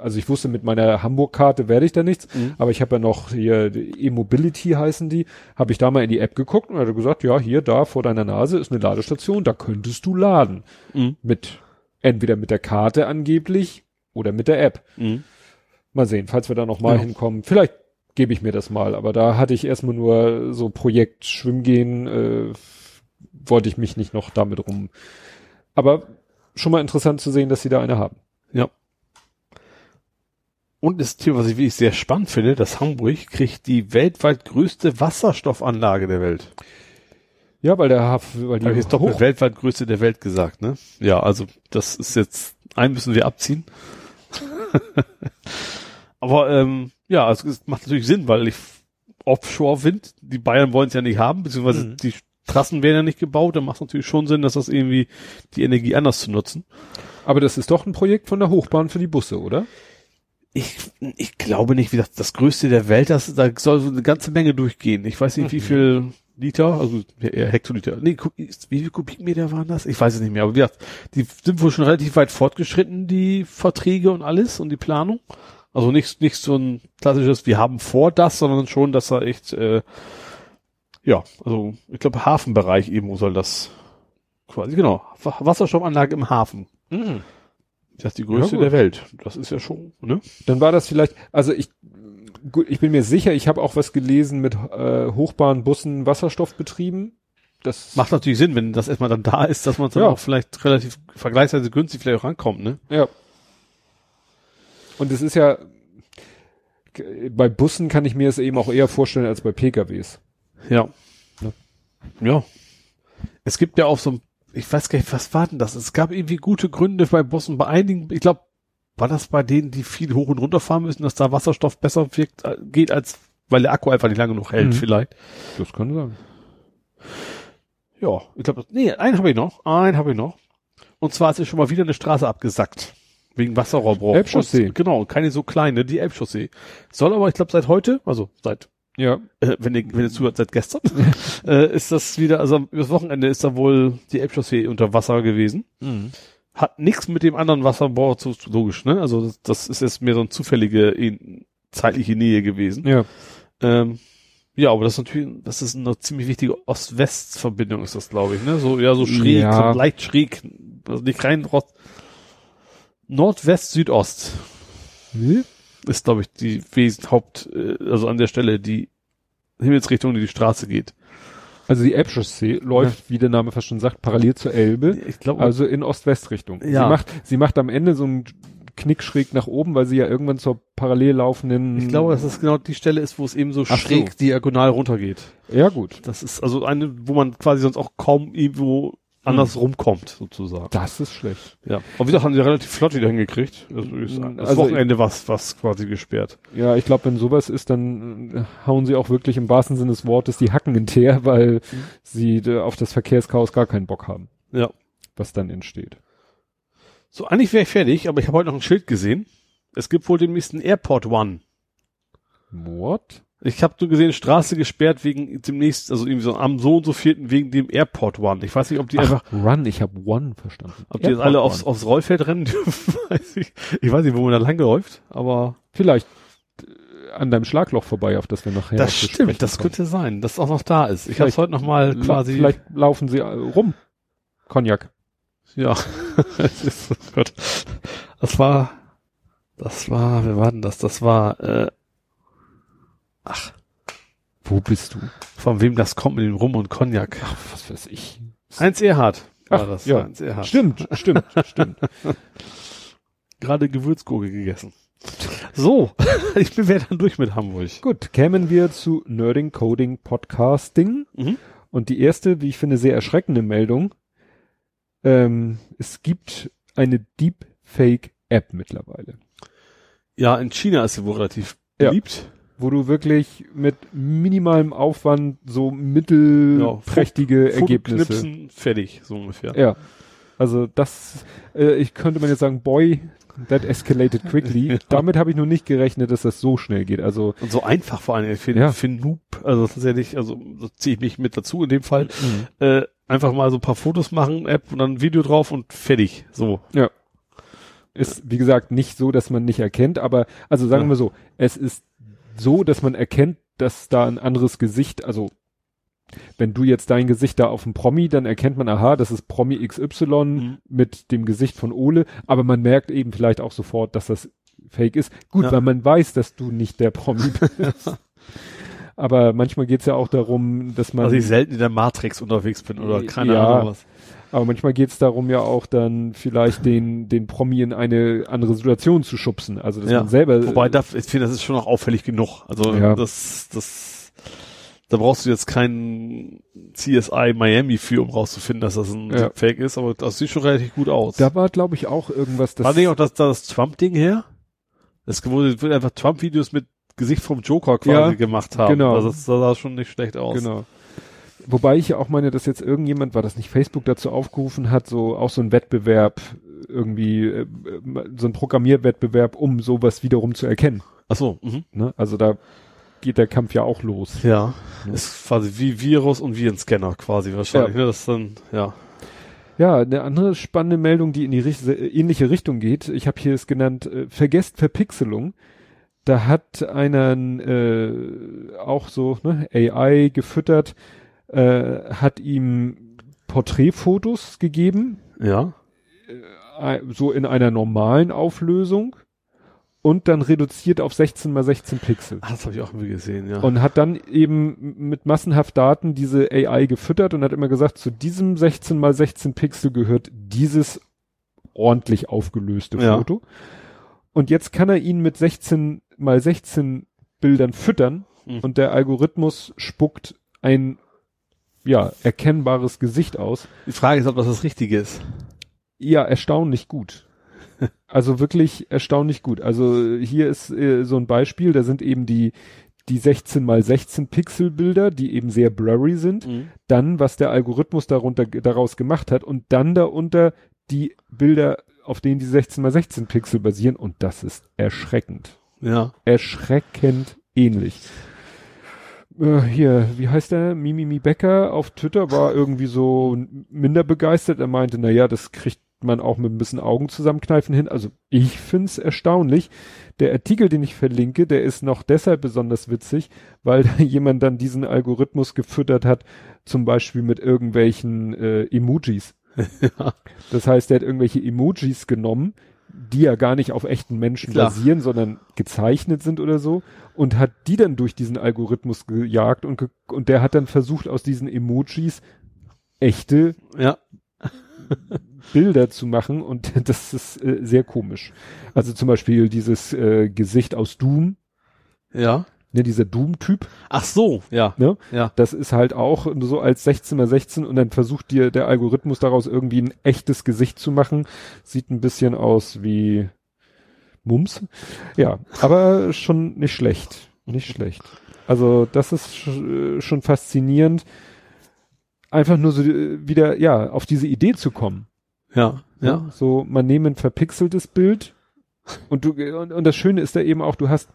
Speaker 2: also ich wusste mit meiner Hamburg Karte werde ich da nichts,
Speaker 3: Mhm.
Speaker 2: aber ich habe ja noch hier E-Mobility heißen die, habe ich da mal in die App geguckt und hat gesagt, ja, hier da vor deiner Nase ist eine Ladestation, da könntest du laden
Speaker 3: Mhm.
Speaker 2: mit entweder mit der Karte angeblich oder mit der App.
Speaker 3: Mhm.
Speaker 2: Mal sehen, falls wir da noch mal
Speaker 3: Ja.
Speaker 2: hinkommen. Vielleicht gebe ich mir das mal, aber da hatte ich erstmal nur so Projekt Schwimmgehen, äh, wollte ich mich nicht noch damit rum. Aber schon mal interessant zu sehen, dass sie da eine haben.
Speaker 3: Ja. Und das Thema, was ich wirklich sehr spannend finde, dass Hamburg kriegt die weltweit größte Wasserstoffanlage der Welt.
Speaker 2: Ja, weil der Haf, weil die
Speaker 3: jetzt doppelt weltweit größte der Welt gesagt, ne? Ja, also das ist jetzt, einen müssen wir abziehen. Aber ähm, ja, es, es macht natürlich Sinn, weil ich Offshore-Wind, die Bayern wollen es ja nicht haben, beziehungsweise
Speaker 2: Mhm.
Speaker 3: die Trassen werden ja nicht gebaut, dann macht es natürlich schon Sinn, dass das irgendwie die Energie anders zu nutzen.
Speaker 2: aber das ist doch ein Projekt von der Hochbahn für die Busse, oder?
Speaker 3: Ich, ich glaube nicht, wie das, das größte der Welt, das, da soll so eine ganze Menge durchgehen. Ich weiß nicht, wie
Speaker 2: Mhm.
Speaker 3: viel Liter, also eher Hektoliter. Nee, wie viel Kubikmeter waren das? Ich weiß es nicht mehr, aber wie gesagt, die sind wohl schon relativ weit fortgeschritten, die Verträge und alles und die Planung. Also nicht, nicht so ein klassisches, wir haben vor das, sondern schon, dass er echt, äh, ja, also ich glaube Hafenbereich eben soll das quasi, genau, Wa- Wasserstoffanlage im Hafen. Das ist die größte
Speaker 2: Ja,
Speaker 3: der Welt. Das ist ja schon, ne?
Speaker 2: Dann war das vielleicht, also ich, gut, ich bin mir sicher, ich habe auch was gelesen mit äh, Hochbahnbussen Wasserstoffbetrieben. Das
Speaker 3: Macht natürlich Sinn, wenn das erstmal dann da ist, dass man dann
Speaker 2: Ja.
Speaker 3: auch vielleicht relativ vergleichsweise günstig vielleicht auch rankommt, ne?
Speaker 2: Ja. Und es ist ja, bei Bussen kann ich mir es eben auch eher vorstellen als bei PKWs.
Speaker 3: Ja.
Speaker 2: Ja.
Speaker 3: Ja. Es gibt ja auch so, ein- ich weiß gar nicht, was war denn das? Es gab irgendwie gute Gründe bei Bussen, bei einigen, ich glaube, war das bei denen, die viel hoch und runter fahren müssen, dass da Wasserstoff besser wirkt, äh, geht als, weil der Akku einfach nicht lange genug hält,
Speaker 2: Mhm.
Speaker 3: vielleicht.
Speaker 2: Das kann sein.
Speaker 3: Ja, ich glaube, nee, einen habe ich noch, einen habe ich noch. Und zwar ist es schon mal wieder eine Straße abgesackt. Wegen Wasserrohrbruch.
Speaker 2: Elbchaussee.
Speaker 3: Und- Genau, keine so kleine, die Elbchaussee. Soll aber, ich glaube, seit heute, also seit
Speaker 2: Ja.
Speaker 3: äh, wenn ihr, wenn ihr zuhört, seit gestern, äh, ist das wieder, also übers Wochenende ist da wohl die Elbchaussee unter Wasser gewesen. Hat nichts mit dem anderen Wasserbau zu, zu logisch, ne? Also das, das ist jetzt mehr so eine zufällige in, zeitliche Nähe gewesen.
Speaker 2: Ja.
Speaker 3: Ähm, ja, aber das ist natürlich, das ist eine ziemlich wichtige Ost-West-Verbindung, ist das, glaube ich, ne? So, ja, so schräg,
Speaker 2: Ja.
Speaker 3: so leicht schräg, also nicht rein Rost, Nordwest, Südost
Speaker 2: Hm?
Speaker 3: ist, glaube ich, die Wesen Haupt, äh, also an der Stelle die Himmelsrichtung, die die Straße geht.
Speaker 2: Also die Elbchaussee läuft, wie der Name fast schon sagt, parallel zur Elbe,
Speaker 3: Ich glaube,
Speaker 2: also in Ost-West-Richtung.
Speaker 3: Ja.
Speaker 2: Sie macht, sie macht am Ende so einen Knick schräg nach oben, weil sie ja irgendwann zur parallel laufenden.
Speaker 3: ich glaube, dass das genau die Stelle ist, wo es eben so
Speaker 2: Ach
Speaker 3: schräg
Speaker 2: so.
Speaker 3: diagonal runtergeht.
Speaker 2: Ja, gut.
Speaker 3: Das ist also eine, wo man quasi sonst auch kaum irgendwo anders rumkommt, sozusagen.
Speaker 2: Das ist schlecht.
Speaker 3: Ja. Aber wie gesagt, haben die relativ flott wieder hingekriegt. Also, ist, das
Speaker 2: Also-
Speaker 3: Wochenende was, was quasi gesperrt.
Speaker 2: Ja, ich glaube, wenn sowas ist, dann äh, hauen sie auch wirklich im wahrsten Sinne des Wortes die Hacken in Teer, weil sie äh, auf das Verkehrschaos gar keinen Bock haben,
Speaker 3: Ja.
Speaker 2: was dann entsteht.
Speaker 3: So, eigentlich wäre ich fertig, aber ich habe heute noch ein Schild gesehen. Es gibt wohl demnächst einen Airport One.
Speaker 2: What?
Speaker 3: Ich habe nur gesehen, Straße gesperrt wegen demnächst, also irgendwie so am so und so vierten wegen dem Airport One. Ich weiß nicht, ob die einfach,
Speaker 2: Ach, Run, ich habe One verstanden.
Speaker 3: ob die jetzt
Speaker 2: Airport
Speaker 3: alle aufs,
Speaker 2: One.
Speaker 3: aufs Rollfeld rennen dürfen, weiß ich. Ich weiß nicht, wo man da lang läuft, aber
Speaker 2: Vielleicht äh, an deinem Schlagloch vorbei, auf das wir nachher
Speaker 3: das stimmt, das
Speaker 2: kommen.
Speaker 3: könnte sein, dass es auch noch da ist. Ich habe es heute noch mal
Speaker 2: La-
Speaker 3: quasi,
Speaker 2: Vielleicht laufen sie äh, rum. Cognac.
Speaker 3: ja, oh das war, das war, wer war denn das? Das war, äh, ach,
Speaker 2: Wo bist du?
Speaker 3: von wem das kommt mit dem Rum und Cognac.
Speaker 2: Ach, was weiß ich.
Speaker 3: Heinz Erhardt war
Speaker 2: Ach,
Speaker 3: das.
Speaker 2: ja.
Speaker 3: Heinz Erhardt.
Speaker 2: Stimmt, stimmt, stimmt.
Speaker 3: Gerade Gewürzgurke gegessen. So, ich bin wieder dann durch mit Hamburg.
Speaker 2: Gut, kämen wir zu Nerding Coding Podcasting.
Speaker 3: Mhm.
Speaker 2: Und die erste, wie ich finde, sehr erschreckende Meldung. Ähm, es gibt eine Deepfake-App mittlerweile,
Speaker 3: Ja, in China ist sie wohl relativ
Speaker 2: Ja. Wo du wirklich mit minimalem Aufwand so mittelprächtige
Speaker 3: Foto
Speaker 2: Ergebnisse.
Speaker 3: Knipsen, fertig, so ungefähr.
Speaker 2: Ja. Also das, äh, ich könnte man jetzt sagen, boy, that escalated quickly. Damit habe ich noch nicht gerechnet, dass das so schnell geht. Also
Speaker 3: Und so einfach vor allem für,
Speaker 2: Ja.
Speaker 3: für Noob. Also tatsächlich, also so ziehe ich mich mit dazu in dem Fall. Äh, einfach mal so ein paar Fotos machen, App und dann ein Video drauf und fertig. So.
Speaker 2: ist, wie gesagt, nicht so, dass man nicht erkennt, aber also sagen
Speaker 3: Ja.
Speaker 2: wir so, es ist so, dass man erkennt, dass da ein anderes Gesicht, also wenn du jetzt dein Gesicht da auf dem Promi, dann erkennt man, aha, das ist Promi XY
Speaker 3: Mhm.
Speaker 2: mit dem Gesicht von Ole, aber man merkt eben vielleicht auch sofort, dass das fake ist. Gut,
Speaker 3: Ja.
Speaker 2: weil man weiß, dass du nicht der Promi bist. aber manchmal geht's ja auch darum, dass man
Speaker 3: Also ich selten in der Matrix unterwegs bin oder keine
Speaker 2: Ja.
Speaker 3: Ahnung was.
Speaker 2: Aber manchmal geht's darum ja auch dann vielleicht den, den Promi in eine andere Situation zu schubsen. Also dass
Speaker 3: Ja.
Speaker 2: man selber.
Speaker 3: Wobei, da, ich finde, das ist schon noch auffällig genug. Also
Speaker 2: Ja.
Speaker 3: das, das, da brauchst du jetzt keinen CSI Miami für, um rauszufinden, dass das ein
Speaker 2: Ja.
Speaker 3: Fake ist, aber das sieht schon relativ gut aus.
Speaker 2: da war, glaube ich, auch irgendwas, das.
Speaker 3: War nicht auch das, das Trump-Ding her? Es wurde wird einfach Trump-Videos mit Gesicht vom Joker quasi
Speaker 2: Ja,
Speaker 3: gemacht haben.
Speaker 2: genau.
Speaker 3: Also das sah schon nicht schlecht aus.
Speaker 2: Genau. Wobei ich ja auch meine, dass jetzt irgendjemand, war das nicht Facebook dazu aufgerufen hat, so auch so ein Wettbewerb, irgendwie äh, so ein Programmierwettbewerb, um sowas wiederum zu erkennen.
Speaker 3: Ach so, mhm.
Speaker 2: Ne? Also da geht der Kampf ja auch los.
Speaker 3: Ja. Ist quasi wie Virus und Virenscanner quasi wahrscheinlich.
Speaker 2: Ja.
Speaker 3: Ne? Das dann, ja.
Speaker 2: Ja, eine andere spannende Meldung, die in die richt ähnliche Richtung geht. Ich habe hier es genannt, äh, vergesst Verpixelung. Da hat einer äh, auch so ne, AI gefüttert, äh, hat ihm Porträtfotos gegeben,
Speaker 3: Ja.
Speaker 2: äh, so in einer normalen Auflösung und dann reduziert auf 16 mal 16 Pixel.
Speaker 3: Ah, das habe ich auch irgendwie gesehen, ja.
Speaker 2: Und hat dann eben mit massenhaft Daten diese AI gefüttert und hat immer gesagt, zu diesem 16 mal 16 Pixel gehört dieses ordentlich aufgelöste
Speaker 3: Ja.
Speaker 2: Foto. Und jetzt kann er ihn mit 16 mal 16 Bildern füttern
Speaker 3: Mhm.
Speaker 2: und der Algorithmus spuckt ein ja, erkennbares Gesicht aus.
Speaker 3: Die Frage ist, ob das das Richtige ist.
Speaker 2: Ja, erstaunlich gut. Also wirklich erstaunlich gut. Also hier ist äh, so ein Beispiel, da sind eben die, die 16 mal 16 Pixel Bilder, die eben sehr blurry sind. Dann, was der Algorithmus darunter, daraus gemacht hat und dann darunter die Bilder, auf denen die 16 mal 16 Pixel basieren und das ist erschreckend.
Speaker 3: Ja.
Speaker 2: Erschreckend ähnlich. Äh, hier, wie heißt der? Mimimi Becker auf Twitter war irgendwie so minder begeistert. Er meinte, na ja, das kriegt man auch mit ein bisschen Augen zusammenkneifen hin. Also ich find's erstaunlich. Der Artikel, den ich verlinke, der ist noch deshalb besonders witzig, weil da jemand dann diesen Algorithmus gefüttert hat, zum Beispiel mit irgendwelchen äh, Emojis.
Speaker 3: ja.
Speaker 2: Das heißt, der hat irgendwelche Emojis genommen, die ja gar nicht auf echten Menschen
Speaker 3: Klar.
Speaker 2: basieren, sondern gezeichnet sind oder so und hat die dann durch diesen Algorithmus gejagt und, ge und der hat dann versucht, aus diesen Emojis echte
Speaker 3: Ja.
Speaker 2: Bilder zu machen und das ist äh, sehr komisch. Also zum Beispiel dieses äh, Gesicht aus Doom,
Speaker 3: Ja.
Speaker 2: Ne, dieser Doom-Typ,
Speaker 3: Ach so, ja.
Speaker 2: ne?
Speaker 3: Ja.
Speaker 2: Das ist halt auch so als 16 mal 16 und dann versucht dir der Algorithmus daraus irgendwie ein echtes Gesicht zu machen. Sieht ein bisschen aus wie Mums. Ja, aber schon nicht schlecht. Nicht schlecht. Also das ist sch- schon faszinierend. Einfach nur so äh, wieder, ja, auf diese Idee zu kommen.
Speaker 3: Ja.
Speaker 2: Ne?
Speaker 3: Ja.
Speaker 2: So, man nehme ein verpixeltes Bild und du, und, und das Schöne ist da eben auch, du hast,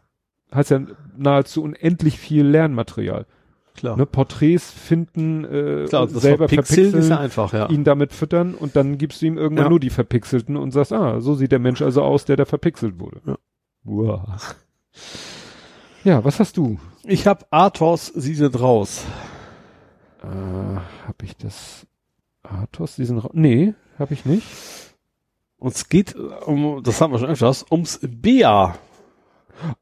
Speaker 2: hast ja nahezu unendlich viel Lernmaterial.
Speaker 3: Klar.
Speaker 2: Ne? Porträts finden, äh,
Speaker 3: Klar,
Speaker 2: selber
Speaker 3: Verpixeln
Speaker 2: verpixeln,
Speaker 3: ist ja einfach, ja.
Speaker 2: ihn damit füttern und dann gibst du ihm irgendwann
Speaker 3: Ja.
Speaker 2: nur die verpixelten und sagst, ah, so sieht der Mensch also aus, der da verpixelt wurde.
Speaker 3: Ja.
Speaker 2: Uah. Ja, was hast du?
Speaker 3: Ich habe Athos, sie sind raus.
Speaker 2: Äh, hab ich das Athos, diesen Ra Nee, hab ich nicht.
Speaker 3: Und es geht um, das haben wir schon öfters, ums BA,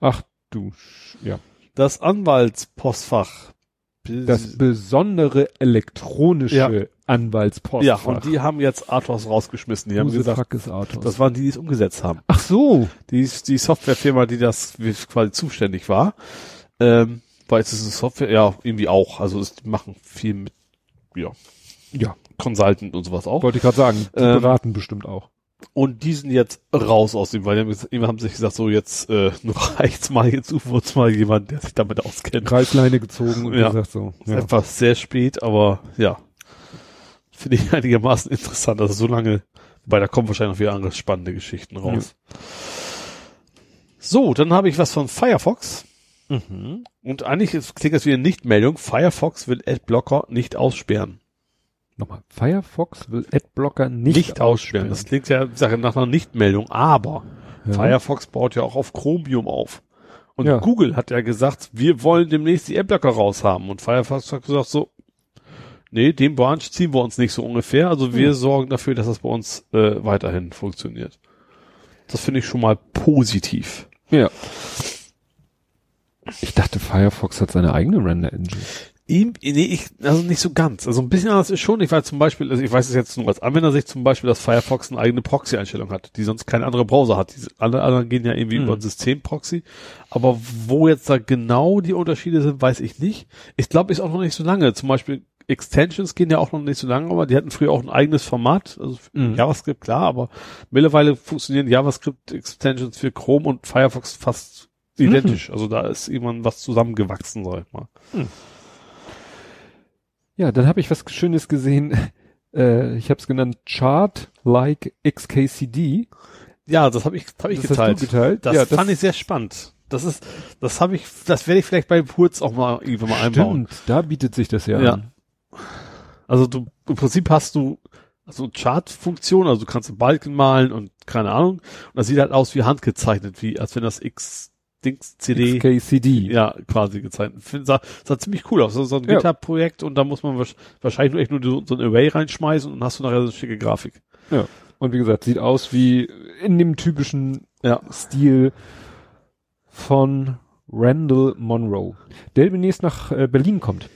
Speaker 2: Ach du, ja.
Speaker 3: das Anwaltspostfach.
Speaker 2: Das besondere elektronische
Speaker 3: Ja.
Speaker 2: Anwaltspostfach.
Speaker 3: ja, und die haben jetzt Athos rausgeschmissen. Die haben gesagt, das waren die, die es umgesetzt haben.
Speaker 2: Ach so.
Speaker 3: Die, die Softwarefirma, die das quasi zuständig war. Ähm, weil es ist eine Software, ja, irgendwie auch. Also es die machen viel mit, ja,
Speaker 2: Ja,
Speaker 3: Consultant und sowas auch.
Speaker 2: wollte ich gerade sagen. Die
Speaker 3: Ähm,
Speaker 2: beraten bestimmt auch.
Speaker 3: Und die sind jetzt raus aus dem, weil die haben, sich gesagt, so jetzt äh, reicht's mal, jetzt wir uns mal jemanden, der sich damit auskennt.
Speaker 2: Reißleine gezogen und
Speaker 3: Ja.
Speaker 2: gesagt so.
Speaker 3: Ist einfach sehr spät, aber ja. Finde ich einigermaßen interessant, also so lange, weil da kommen wahrscheinlich noch wieder andere spannende Geschichten raus. So, dann habe ich was von Firefox.
Speaker 2: Mhm.
Speaker 3: Und eigentlich ist, klingt das wie eine Nichtmeldung. Firefox will Adblocker nicht aussperren.
Speaker 2: Nochmal. Firefox will Adblocker nicht,
Speaker 3: aussperren. Das klingt ja Sache nach einer Nichtmeldung, aber
Speaker 2: Ja.
Speaker 3: Firefox baut ja auch auf Chromium auf. Und
Speaker 2: Ja.
Speaker 3: Google hat ja gesagt, wir wollen demnächst die Adblocker raushaben. Und Firefox hat gesagt so, nee, den Branch ziehen wir uns nicht so ungefähr. Also wir
Speaker 2: Ja.
Speaker 3: sorgen dafür, dass das bei uns äh, weiterhin funktioniert. Das finde ich schon mal positiv.
Speaker 2: Ja. Ich dachte, Firefox hat seine eigene Render-Engine.
Speaker 3: Ihm, nee, ich, also nicht so ganz. Also ein bisschen anders ist schon. Ich weiß zum Beispiel, also ich weiß es jetzt nur als Anwendersicht zum Beispiel, dass Firefox eine eigene Proxy-Einstellung hat, die sonst kein anderer Browser hat. Diese, alle anderen gehen ja irgendwie
Speaker 2: Hm.
Speaker 3: über ein System-Proxy. Aber wo jetzt da genau die Unterschiede sind, weiß ich nicht. Ich glaube, ist auch noch nicht so lange. Zum Beispiel Extensions gehen ja auch noch nicht so lange, aber die hatten früher auch ein eigenes Format. Also
Speaker 2: Mhm.
Speaker 3: JavaScript, klar, aber mittlerweile funktionieren JavaScript-Extensions für Chrome und Firefox fast
Speaker 2: Mhm.
Speaker 3: identisch. Also da ist irgendwann was zusammengewachsen, sag ich mal.
Speaker 2: Ja, dann habe ich was Schönes gesehen. Äh, ich habe es genannt Chart Like XKCD.
Speaker 3: Ja, das habe ich, hab ich
Speaker 2: Das
Speaker 3: geteilt.
Speaker 2: geteilt?
Speaker 3: Das
Speaker 2: ja,
Speaker 3: fand ich sehr spannend. Das ist, das habe ich, das werde ich vielleicht bei Purz auch mal irgendwann mal einbauen.
Speaker 2: Stimmt, da bietet sich das ja,
Speaker 3: Ja.
Speaker 2: an.
Speaker 3: Also du, im Prinzip hast du so eine Chart-Funktion, also du kannst einen Balken malen und keine Ahnung. Und das sieht halt aus wie handgezeichnet, wie, als wenn das X-Dings CD,
Speaker 2: XKCD.
Speaker 3: ja, quasi gezeichnet. Find, sah, sah ziemlich cool aus. Ist so ein
Speaker 2: Ja.
Speaker 3: GitHub-Projekt und da muss man wahrsch- wahrscheinlich nur echt nur so, so ein Array reinschmeißen und dann hast du nachher so eine schicke Grafik.
Speaker 2: Ja. Und wie gesagt, sieht aus wie in dem typischen
Speaker 3: Ja.
Speaker 2: Stil von Randall Monroe, der demnächst nach äh, Berlin kommt.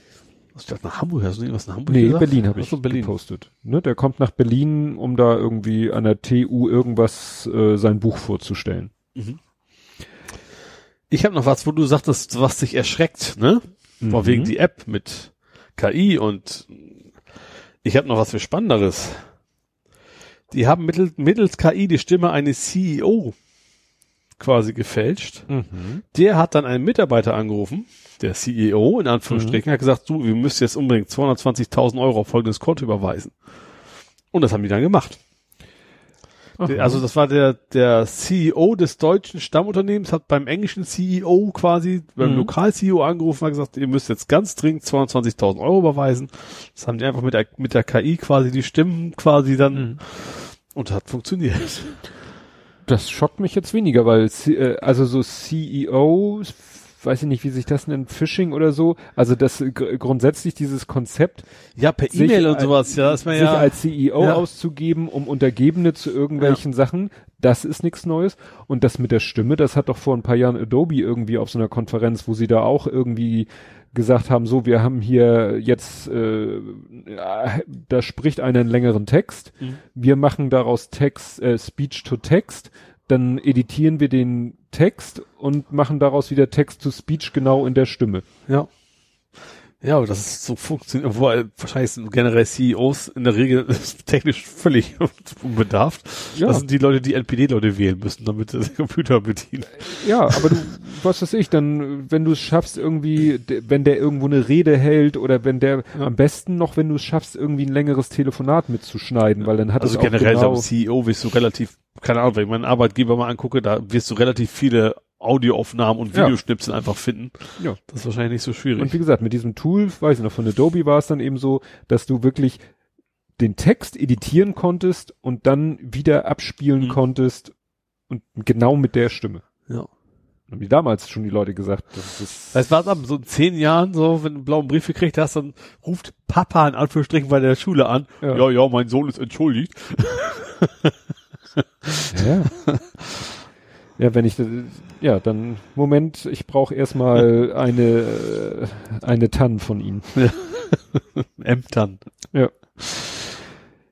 Speaker 3: Ich dachte nach Hamburg, hast du irgendwas in Hamburg
Speaker 2: Nee,
Speaker 3: gesagt?
Speaker 2: Berlin habe ich
Speaker 3: so, Berlin.
Speaker 2: gepostet. Ne, der kommt nach Berlin, um da irgendwie an der TU irgendwas äh, sein Buch vorzustellen.
Speaker 3: Ich habe noch was, wo du sagtest, was dich erschreckt, ne?
Speaker 2: Mhm.
Speaker 3: wegen die App mit KI und ich habe noch was für Spannenderes. Die haben mittels, mittels KI die Stimme eines CEO quasi gefälscht.
Speaker 2: Mhm.
Speaker 3: Der hat dann einen Mitarbeiter angerufen, der CEO in Anführungsstrichen, hat gesagt, du, wir müssen jetzt unbedingt 220.000 Euro auf folgendes Konto überweisen. Und das haben die dann gemacht. Der- Also das war der, der CEO des deutschen Stammunternehmens, hat beim englischen CEO quasi, beim
Speaker 2: Mhm.
Speaker 3: Lokal-CEO angerufen und hat gesagt, ihr müsst jetzt ganz dringend 22.000 Euro überweisen. Das haben die einfach mit der, mit der KI quasi die Stimmen quasi dann,
Speaker 2: Mhm.
Speaker 3: und hat funktioniert.
Speaker 2: Das schockt mich jetzt weniger, weil äh, also so CEOs, weiß ich nicht, wie sich das nennt, Phishing oder so. Also das äh, gr- grundsätzlich dieses Konzept,
Speaker 3: Ja, per
Speaker 2: Sich
Speaker 3: E-Mail und sowas, ja, ist man
Speaker 2: sich
Speaker 3: ja.
Speaker 2: als CEO
Speaker 3: Ja.
Speaker 2: auszugeben, um Untergebene zu irgendwelchen Sachen, das ist nichts Neues. Und das mit der Stimme, das hat doch vor ein paar Jahren Adobe irgendwie auf so einer Konferenz, wo sie da auch irgendwie gesagt haben, so, wir haben hier jetzt, äh, ja, da spricht einer einen längeren Text,
Speaker 3: Mhm.
Speaker 2: wir machen daraus Text, äh, Speech to Text, dann editieren wir den Text und machen daraus wieder Text to Speech genau in der Stimme.
Speaker 3: Ja. Ja, aber das ist so funktioniert, obwohl wahrscheinlich sind generell CEOs in der Regel technisch völlig unbedarft.
Speaker 2: Ja.
Speaker 3: Das sind die Leute, die NPD-Leute wählen müssen, damit sie den Computer bedienen.
Speaker 2: Ja, aber du, was weiß ich, dann, wenn du es schaffst, irgendwie, wenn der irgendwo eine Rede hält oder wenn der,
Speaker 3: Ja.
Speaker 2: am besten noch, wenn du es schaffst, irgendwie ein längeres Telefonat mitzuschneiden, weil dann hat
Speaker 3: Also
Speaker 2: es auch
Speaker 3: generell
Speaker 2: genau,
Speaker 3: am CEO wirst du relativ, keine Ahnung, wenn ich meinen Arbeitgeber mal angucke, da wirst du relativ viele Audioaufnahmen und
Speaker 2: Ja.
Speaker 3: Videoschnipsel einfach finden.
Speaker 2: Ja.
Speaker 3: Das ist wahrscheinlich nicht so schwierig.
Speaker 2: Und wie gesagt, mit diesem Tool, weiß ich noch, von Adobe war es dann eben so, dass du wirklich den Text editieren konntest und dann wieder abspielen
Speaker 3: Mhm.
Speaker 2: konntest und genau mit der Stimme.
Speaker 3: ja.
Speaker 2: Haben die damals schon die Leute gesagt, das ist,
Speaker 3: Das war ab so zehn Jahren so, wenn du einen blauen Brief gekriegt hast, dann ruft Papa in Anführungsstrichen bei der Schule an.
Speaker 2: Ja.
Speaker 3: Ja, ja, mein Sohn ist entschuldigt.
Speaker 2: Ja. Ja, wenn ich, ja, dann, Moment, ich brauche erstmal eine, eine Tann von Ihnen.
Speaker 3: Ämtern.
Speaker 2: Ja.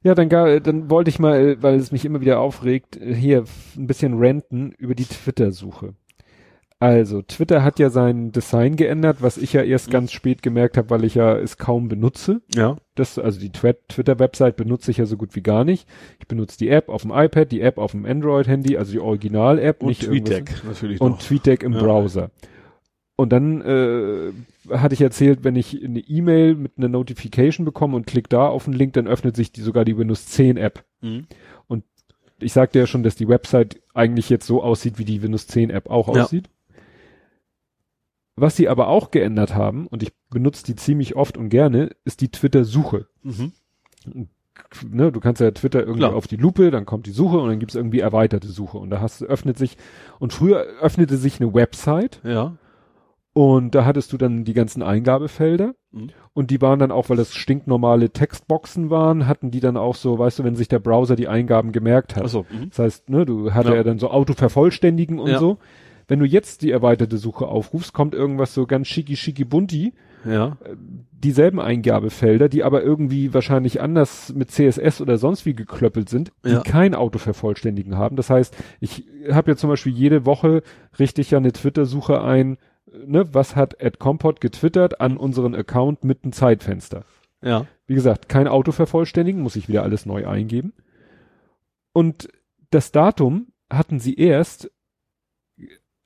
Speaker 2: Ja, dann, gar, dann wollte ich mal, weil es mich immer wieder aufregt, hier ein bisschen ranten über die Twitter-Suche. Also, Twitter hat ja sein Design geändert, was ich ja erst ganz spät gemerkt habe, weil ich ja es kaum benutze.
Speaker 3: Ja.
Speaker 2: Das, also die Twi- Twitter-Website benutze ich ja so gut wie gar nicht. Ich benutze die App auf dem iPad, die App auf dem Android-Handy, also die Original-App,
Speaker 3: Und TweetDeck natürlich
Speaker 2: und
Speaker 3: noch.
Speaker 2: TweetDeck im
Speaker 3: Ja.
Speaker 2: Browser. Und dann äh, hatte ich erzählt, wenn ich eine E-Mail mit einer Notification bekomme und klick da auf den Link, dann öffnet sich die sogar die Windows 10 App.
Speaker 3: Mhm.
Speaker 2: Ich sagte ja schon, dass die Website eigentlich jetzt so aussieht, wie die Windows 10 App auch
Speaker 3: Ja.
Speaker 2: aussieht. Was sie aber auch geändert haben, und ich benutze die ziemlich oft und gerne, ist die Twitter-Suche.
Speaker 3: Mhm.
Speaker 2: Ne, du kannst ja Twitter irgendwie
Speaker 3: Klar.
Speaker 2: auf die Lupe, dann kommt die Suche und dann gibt's irgendwie erweiterte Suche. Und da hast, öffnet sich, und früher öffnete sich eine Website
Speaker 3: Ja.
Speaker 2: und da hattest du dann die ganzen Eingabefelder.
Speaker 3: Mhm.
Speaker 2: Und die waren dann auch, weil das stinknormale Textboxen waren, hatten die dann auch so, weißt du, wenn sich der Browser die Eingaben gemerkt hat.
Speaker 3: Achso. Mhm.
Speaker 2: Das heißt, ne, du hatte
Speaker 3: Ja.
Speaker 2: ja. dann so Autovervollständigen und
Speaker 3: Ja.
Speaker 2: so. Wenn du jetzt die erweiterte Suche aufrufst, kommt irgendwas so ganz schicki schicki bunti,
Speaker 3: Ja.
Speaker 2: dieselben Eingabefelder, die aber irgendwie wahrscheinlich anders mit CSS oder sonst wie geklöppelt sind, die
Speaker 3: Ja.
Speaker 2: kein Autovervollständigen haben. Das heißt, ich habe ja zum Beispiel jede Woche richtig ja eine Twitter-Suche ein, ne, was hat Ed Compot getwittert an unseren Account mit einem Zeitfenster.
Speaker 3: Ja.
Speaker 2: Wie gesagt, kein Autovervollständigen, muss ich wieder alles neu eingeben. Und das Datum hatten sie erst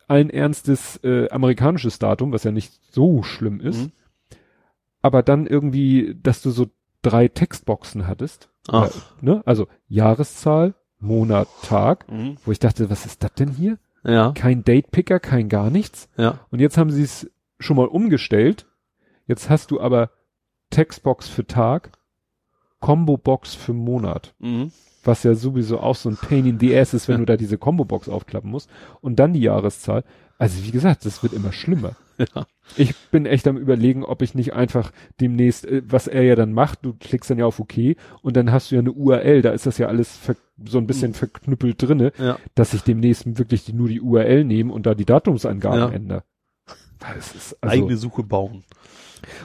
Speaker 2: allen Ernstes äh, amerikanisches Datum, was ja nicht so schlimm ist,
Speaker 3: Mhm.
Speaker 2: aber dann irgendwie, dass du so drei Textboxen hattest,
Speaker 3: Ach.
Speaker 2: ne? Also Jahreszahl, Monat, Tag,
Speaker 3: Mhm.
Speaker 2: wo ich dachte, was ist das denn hier?
Speaker 3: Ja.
Speaker 2: kein Datepicker, kein gar nichts.
Speaker 3: Ja.
Speaker 2: Und jetzt haben sie es schon mal umgestellt. Jetzt hast du aber Textbox für Tag, Combo-Box für Monat.
Speaker 3: Mhm.
Speaker 2: Was ja sowieso auch so ein Pain in the ass ist, wenn du da diese Combo-Box aufklappen musst. Und dann die Jahreszahl. Also wie gesagt, das wird immer schlimmer.
Speaker 3: Ja.
Speaker 2: Ich bin echt am überlegen, ob ich nicht einfach demnächst, äh, was er ja dann macht, du klickst dann ja auf OK und dann hast du ja eine URL, da ist das ja alles so ein bisschen verknüppelt drinne,
Speaker 3: Ja.
Speaker 2: dass ich demnächst wirklich die, nur die URL nehme und da die Datumsangaben
Speaker 3: Ja.
Speaker 2: ändere. Es ist, also,
Speaker 3: Eigene Suche bauen.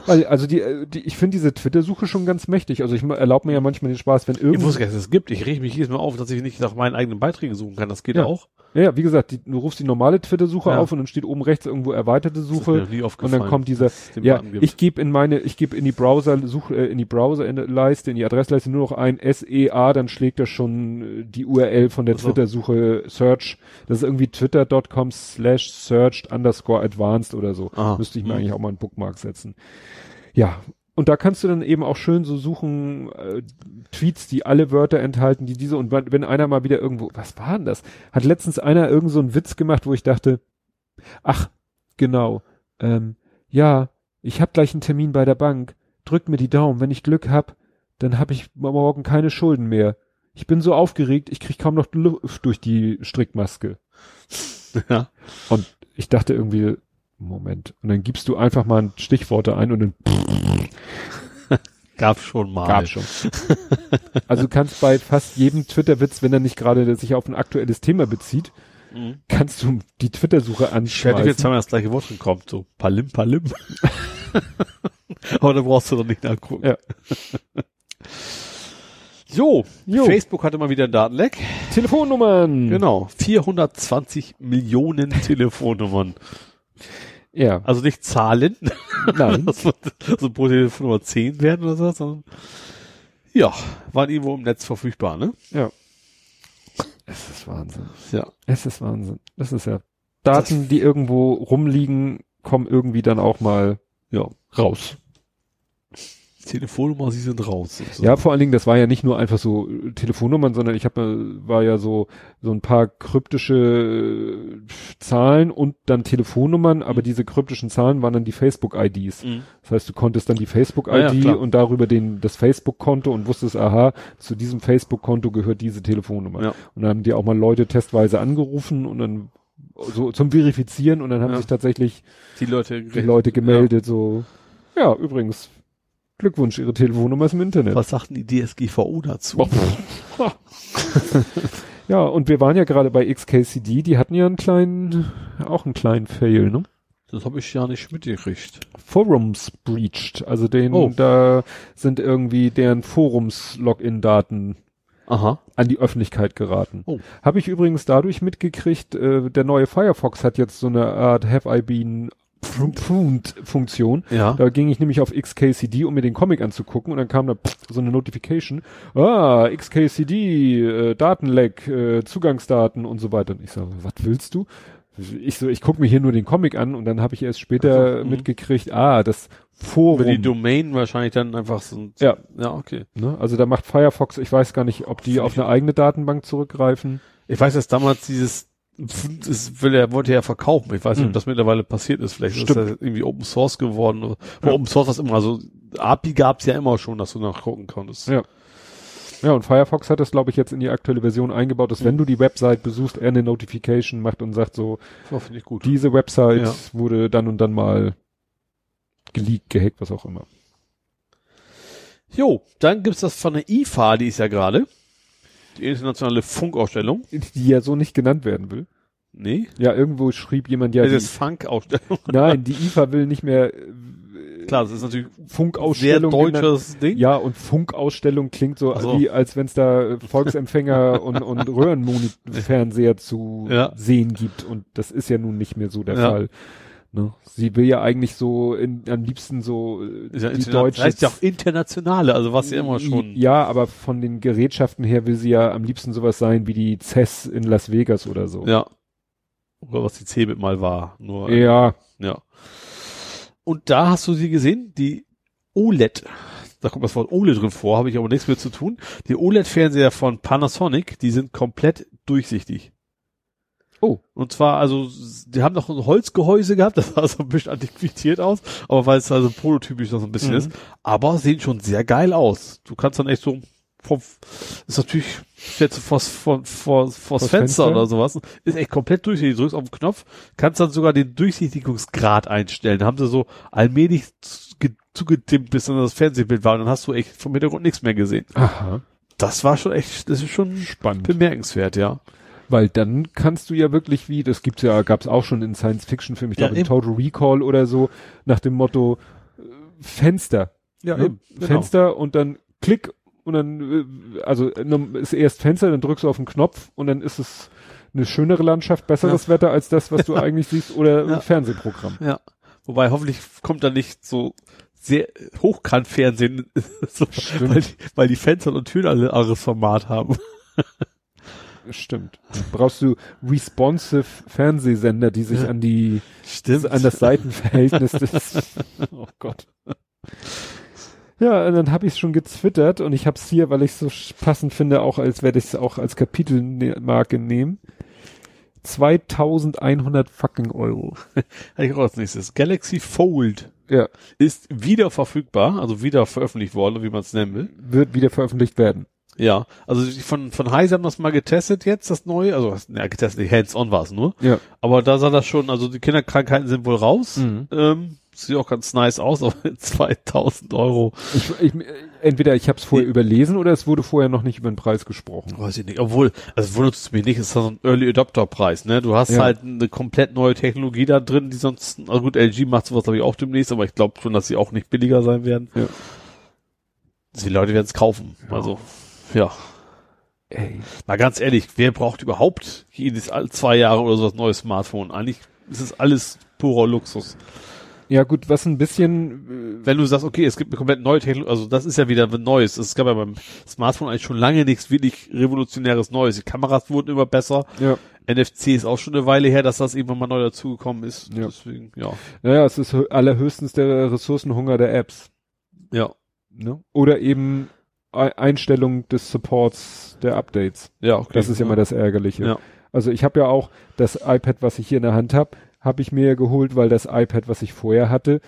Speaker 2: Weil, also die, äh, die ich finde diese Twitter-Suche schon ganz mächtig. Also ich erlaube mir ja manchmal den Spaß, wenn
Speaker 3: Ich
Speaker 2: irgendwo,
Speaker 3: wusste gar nicht, dass es gibt. Ich reg mich jedes Mal auf, dass ich nicht nach meinen eigenen Beiträgen suchen kann. Das geht
Speaker 2: Ja.
Speaker 3: auch.
Speaker 2: Ja, wie gesagt, die, du rufst die normale Twitter-Suche
Speaker 3: Ja.
Speaker 2: auf und dann steht oben rechts irgendwo erweiterte Suche. Und dann kommt dieser, ja, ich gebe in meine, ich gebe in die Browser, such, äh, in die Browser-Leiste, in die Adressleiste nur noch ein SEA, dann schlägt er schon äh, die URL von der. Twitter-Suche Search. Das ist irgendwie twitter.com slash searched underscore advanced oder so.
Speaker 3: Aha.
Speaker 2: Müsste ich mir
Speaker 3: Mhm.
Speaker 2: eigentlich auch mal einen Bookmark setzen. Ja. Und da kannst du dann eben auch schön so suchen, äh, Tweets, die alle Wörter enthalten, die diese, und wenn einer mal wieder irgendwo, was war denn das? Hat letztens einer irgend so einen Witz gemacht, wo ich dachte, ach, genau, ähm, ja, ich habe gleich einen Termin bei der Bank, drück mir die Daumen, wenn ich Glück hab, dann habe ich morgen keine Schulden mehr. Ich bin so aufgeregt, ich krieg kaum noch Luft durch die Strickmaske.
Speaker 3: Ja.
Speaker 2: Und ich dachte irgendwie, Moment, und dann gibst du einfach mal Stichworte ein und dann
Speaker 3: Gab schon mal.
Speaker 2: gab schon. also du kannst bei fast jedem Twitter-Witz, wenn er nicht gerade sich auf ein aktuelles Thema bezieht,
Speaker 3: Mhm.
Speaker 2: kannst du die Twitter-Suche
Speaker 3: Ich werde jetzt zweimal das gleiche Wort kommt. So Palim, Palim. Aber da brauchst du doch nicht nachgucken.
Speaker 2: Ja.
Speaker 3: Jo,
Speaker 2: Jo.
Speaker 3: Facebook hatte mal wieder ein Datenleck.
Speaker 2: Telefonnummern.
Speaker 3: Genau. 420 Millionen Telefonnummern.
Speaker 2: Ja,
Speaker 3: Also nicht Zahlen,
Speaker 2: nein.
Speaker 3: dass man so pro Telefonnummer 10 werden oder so, sondern ja, waren irgendwo im Netz verfügbar, ne?
Speaker 2: ja. Es ist Wahnsinn.
Speaker 3: Ja.
Speaker 2: Es ist Wahnsinn. Das ist ja Daten, die irgendwo rumliegen, kommen irgendwie dann auch mal
Speaker 3: Ja.
Speaker 2: raus.
Speaker 3: Telefonnummer, sie sind raus. sozusagen.
Speaker 2: Ja, vor allen Dingen, das war ja nicht nur einfach so äh, Telefonnummern, sondern ich habe war ja so so ein paar kryptische äh, Zahlen und dann Telefonnummern, aber
Speaker 3: Mhm.
Speaker 2: diese kryptischen Zahlen waren dann die Facebook-IDs.
Speaker 3: Mhm.
Speaker 2: Das heißt, du konntest dann die Facebook-ID
Speaker 3: ja,
Speaker 2: und darüber den das Facebook-Konto und wusstest, aha, zu diesem Facebook-Konto gehört diese Telefonnummer.
Speaker 3: Ja.
Speaker 2: Und dann haben die auch mal Leute testweise angerufen und dann so zum Verifizieren und dann haben
Speaker 3: Ja.
Speaker 2: sich tatsächlich
Speaker 3: Die Leute,
Speaker 2: die Leute gemeldet, so, ja, übrigens, Glückwunsch, Ihre Telefonnummer ist im Internet.
Speaker 3: Was sagten die DSGVO dazu?
Speaker 2: Oh. ja, und wir waren ja gerade bei XKCD, die hatten ja einen kleinen, auch einen kleinen Fail, ne?
Speaker 3: Das habe ich ja nicht mitgekriegt.
Speaker 2: Forums breached, also den,
Speaker 3: Oh.
Speaker 2: da sind irgendwie deren Forums-Login-Daten
Speaker 3: Aha.
Speaker 2: an die Öffentlichkeit geraten.
Speaker 3: Oh.
Speaker 2: Habe ich übrigens dadurch mitgekriegt, äh, der neue Firefox hat jetzt so eine Art Have I Been Pruned Funktion.
Speaker 3: Ja.
Speaker 2: Da ging ich nämlich auf XKCD, um mir den Comic anzugucken und dann kam da so eine Notification, ah, XKCD, äh, Datenleck, äh, Zugangsdaten und so weiter. Und ich so, was willst du? Ich so, ich gucke mir hier nur den Comic an und dann habe ich erst später
Speaker 3: Ach so, mhm.
Speaker 2: mitgekriegt, ah, das Forum.
Speaker 3: Über die Domain wahrscheinlich dann einfach so.
Speaker 2: Ja.
Speaker 3: Ja, okay.
Speaker 2: ne? Also da macht Firefox, ich weiß gar nicht, ob die auf eine eigene Datenbank zurückgreifen.
Speaker 3: Ich weiß, dass damals dieses, das will er, wollte er ja verkaufen. Ich weiß nicht,
Speaker 2: Mhm.
Speaker 3: ob das mittlerweile passiert ist. Vielleicht ist
Speaker 2: Stimmt.
Speaker 3: das irgendwie Open Source geworden. Oder,
Speaker 2: Ja.
Speaker 3: Open Source was immer. Also API gab's ja immer schon, dass du nachgucken konntest.
Speaker 2: Ja. Ja, und Firefox hat das, glaube ich, jetzt in die aktuelle Version eingebaut, dass wenn du die Website besuchst, er eine Notification macht und sagt so,
Speaker 3: finde ich gut.
Speaker 2: diese Website
Speaker 3: Ja.
Speaker 2: wurde dann und dann mal geleakt, gehackt, was auch immer.
Speaker 3: Jo, dann gibt's das von der IFA, die ist ja gerade. Die internationale Funkausstellung.
Speaker 2: Die ja so nicht genannt werden will.
Speaker 3: Nee.
Speaker 2: Ja, irgendwo schrieb jemand ja,
Speaker 3: das
Speaker 2: die,
Speaker 3: ist Funk-Ausstellung.
Speaker 2: nein, die IFA will nicht mehr äh,
Speaker 3: Klar, das ist natürlich sehr
Speaker 2: Funkausstellung genannt.
Speaker 3: deutsches Ding.
Speaker 2: Ja, und Funkausstellung klingt so,
Speaker 3: so.
Speaker 2: wie, als wenn es da äh, Volksempfänger und, und Röhrenfernseher zu
Speaker 3: Ja.
Speaker 2: sehen gibt. Und das ist ja nun nicht mehr so der
Speaker 3: Ja.
Speaker 2: Fall. Ne? Sie will ja eigentlich so in, am liebsten so äh,
Speaker 3: ja
Speaker 2: die deutsche.
Speaker 3: Das heißt ja auch internationale, also was ja immer schon.
Speaker 2: Ja, aber von den Gerätschaften her will sie ja am liebsten sowas sein wie die CES in Las Vegas oder so.
Speaker 3: Ja. Oder was die Cebit mal war. Nur,
Speaker 2: Ja,
Speaker 3: ja. Und da hast du sie gesehen, die OLED. Da kommt das Wort OLED drin vor, habe ich aber nichts mit zu tun. Die OLED-Fernseher von Panasonic, die sind komplett durchsichtig.
Speaker 2: Oh.
Speaker 3: Und zwar, also, die haben noch ein Holzgehäuse gehabt, das sah so ein bisschen antiquiert aus, aber weil es also prototypisch noch so ein bisschen
Speaker 2: Mhm.
Speaker 3: ist. Aber sehen schon sehr geil aus. Du kannst dann echt so, vom, ist natürlich, stellst du vor, vor, vor, vors
Speaker 2: Vors
Speaker 3: Fenster,
Speaker 2: Fenster?
Speaker 3: oder sowas, ist echt komplett durchsichtig. Du drückst auf den Knopf, kannst dann sogar den Durchsichtigungsgrad einstellen. Da haben sie so allmählich ge- zugedimmt, bis dann das Fernsehbild war und dann hast du echt vom Hintergrund nichts mehr gesehen.
Speaker 2: Aha.
Speaker 3: Das war schon echt, das ist schon
Speaker 2: Spannend.
Speaker 3: bemerkenswert, ja.
Speaker 2: Weil dann kannst du ja wirklich wie, das gibt's ja, gab's auch schon in Science-Fiction-Filmen, ich
Speaker 3: Ja,
Speaker 2: glaube in
Speaker 3: eben.
Speaker 2: Total Recall oder so, nach dem Motto äh, Fenster.
Speaker 3: Ja,
Speaker 2: ne? Fenster und dann Klick und dann, äh, also äh, ist erst Fenster, dann drückst du auf den Knopf und dann ist es eine schönere Landschaft, besseres Wetter als das, was du eigentlich siehst oder
Speaker 3: Ja.
Speaker 2: ein Fernsehprogramm.
Speaker 3: Ja. Wobei hoffentlich kommt da nicht so sehr Hochkant-Fernsehen, so, weil, die, weil die Fenster und Türen alle anderes Format haben.
Speaker 2: Stimmt. Brauchst du responsive Fernsehsender, die sich an die,
Speaker 3: Stimmt.
Speaker 2: an das Seitenverhältnis des, oh Gott. Ja, und dann habe ich es schon getwittert und ich habe es hier, weil ich es so passend finde, auch als werde ich es auch als Kapitelmarke nehmen. 2100 fucking Euro.
Speaker 3: Habe ich auch als nächstes. Galaxy Fold
Speaker 2: Ja,
Speaker 3: ist wieder verfügbar, also wieder veröffentlicht worden, wie man es nennen will.
Speaker 2: wird wieder veröffentlicht werden.
Speaker 3: Ja, also von von Heise haben das mal getestet jetzt, das neue, also ja, getestet, hands-on war es nur.
Speaker 2: Ja.
Speaker 3: Aber da sah das schon, also die Kinderkrankheiten sind wohl raus.
Speaker 2: Mhm.
Speaker 3: Ähm, sieht auch ganz nice aus, aber 2000 Euro,
Speaker 2: Ich, ich, entweder ich habe es vorher überlesen oder es wurde vorher noch nicht über den Preis gesprochen.
Speaker 3: weiß ich nicht. Obwohl, also wundert es mich nicht, es ist so ein Early Adopter Preis, ne? Du hast
Speaker 2: Ja.
Speaker 3: halt eine komplett neue Technologie da drin, die sonst, also gut, LG macht sowas glaube ich auch demnächst, aber ich glaube schon, dass sie auch nicht billiger sein werden.
Speaker 2: Ja.
Speaker 3: Die Leute werden es kaufen.
Speaker 2: Ja.
Speaker 3: Also, ja.
Speaker 2: Ey.
Speaker 3: Mal ganz ehrlich, wer braucht überhaupt jedes zwei Jahre oder so ein neues Smartphone? Eigentlich ist es alles purer Luxus.
Speaker 2: Ja gut, was ein bisschen,
Speaker 3: Wenn du sagst, okay, es gibt eine komplett neue Technologie, also das ist ja wieder ein Neues. Es gab ja beim Smartphone eigentlich schon lange nichts wirklich revolutionäres Neues. Die Kameras wurden immer besser.
Speaker 2: äh, ja,
Speaker 3: NFC ist auch schon eine Weile her, dass das irgendwann mal neu dazugekommen ist.
Speaker 2: Ja.
Speaker 3: Deswegen, ja.
Speaker 2: naja, es ist hö- allerhöchstens der Ressourcenhunger der Apps.
Speaker 3: Ja.
Speaker 2: Ne? Oder eben Einstellung des Supports der Updates.
Speaker 3: Ja, okay.
Speaker 2: Das ist ja immer das Ärgerliche.
Speaker 3: Ja.
Speaker 2: Also ich habe ja auch das iPad, was ich hier in der Hand habe, habe ich mir geholt, weil das iPad, was ich vorher hatte,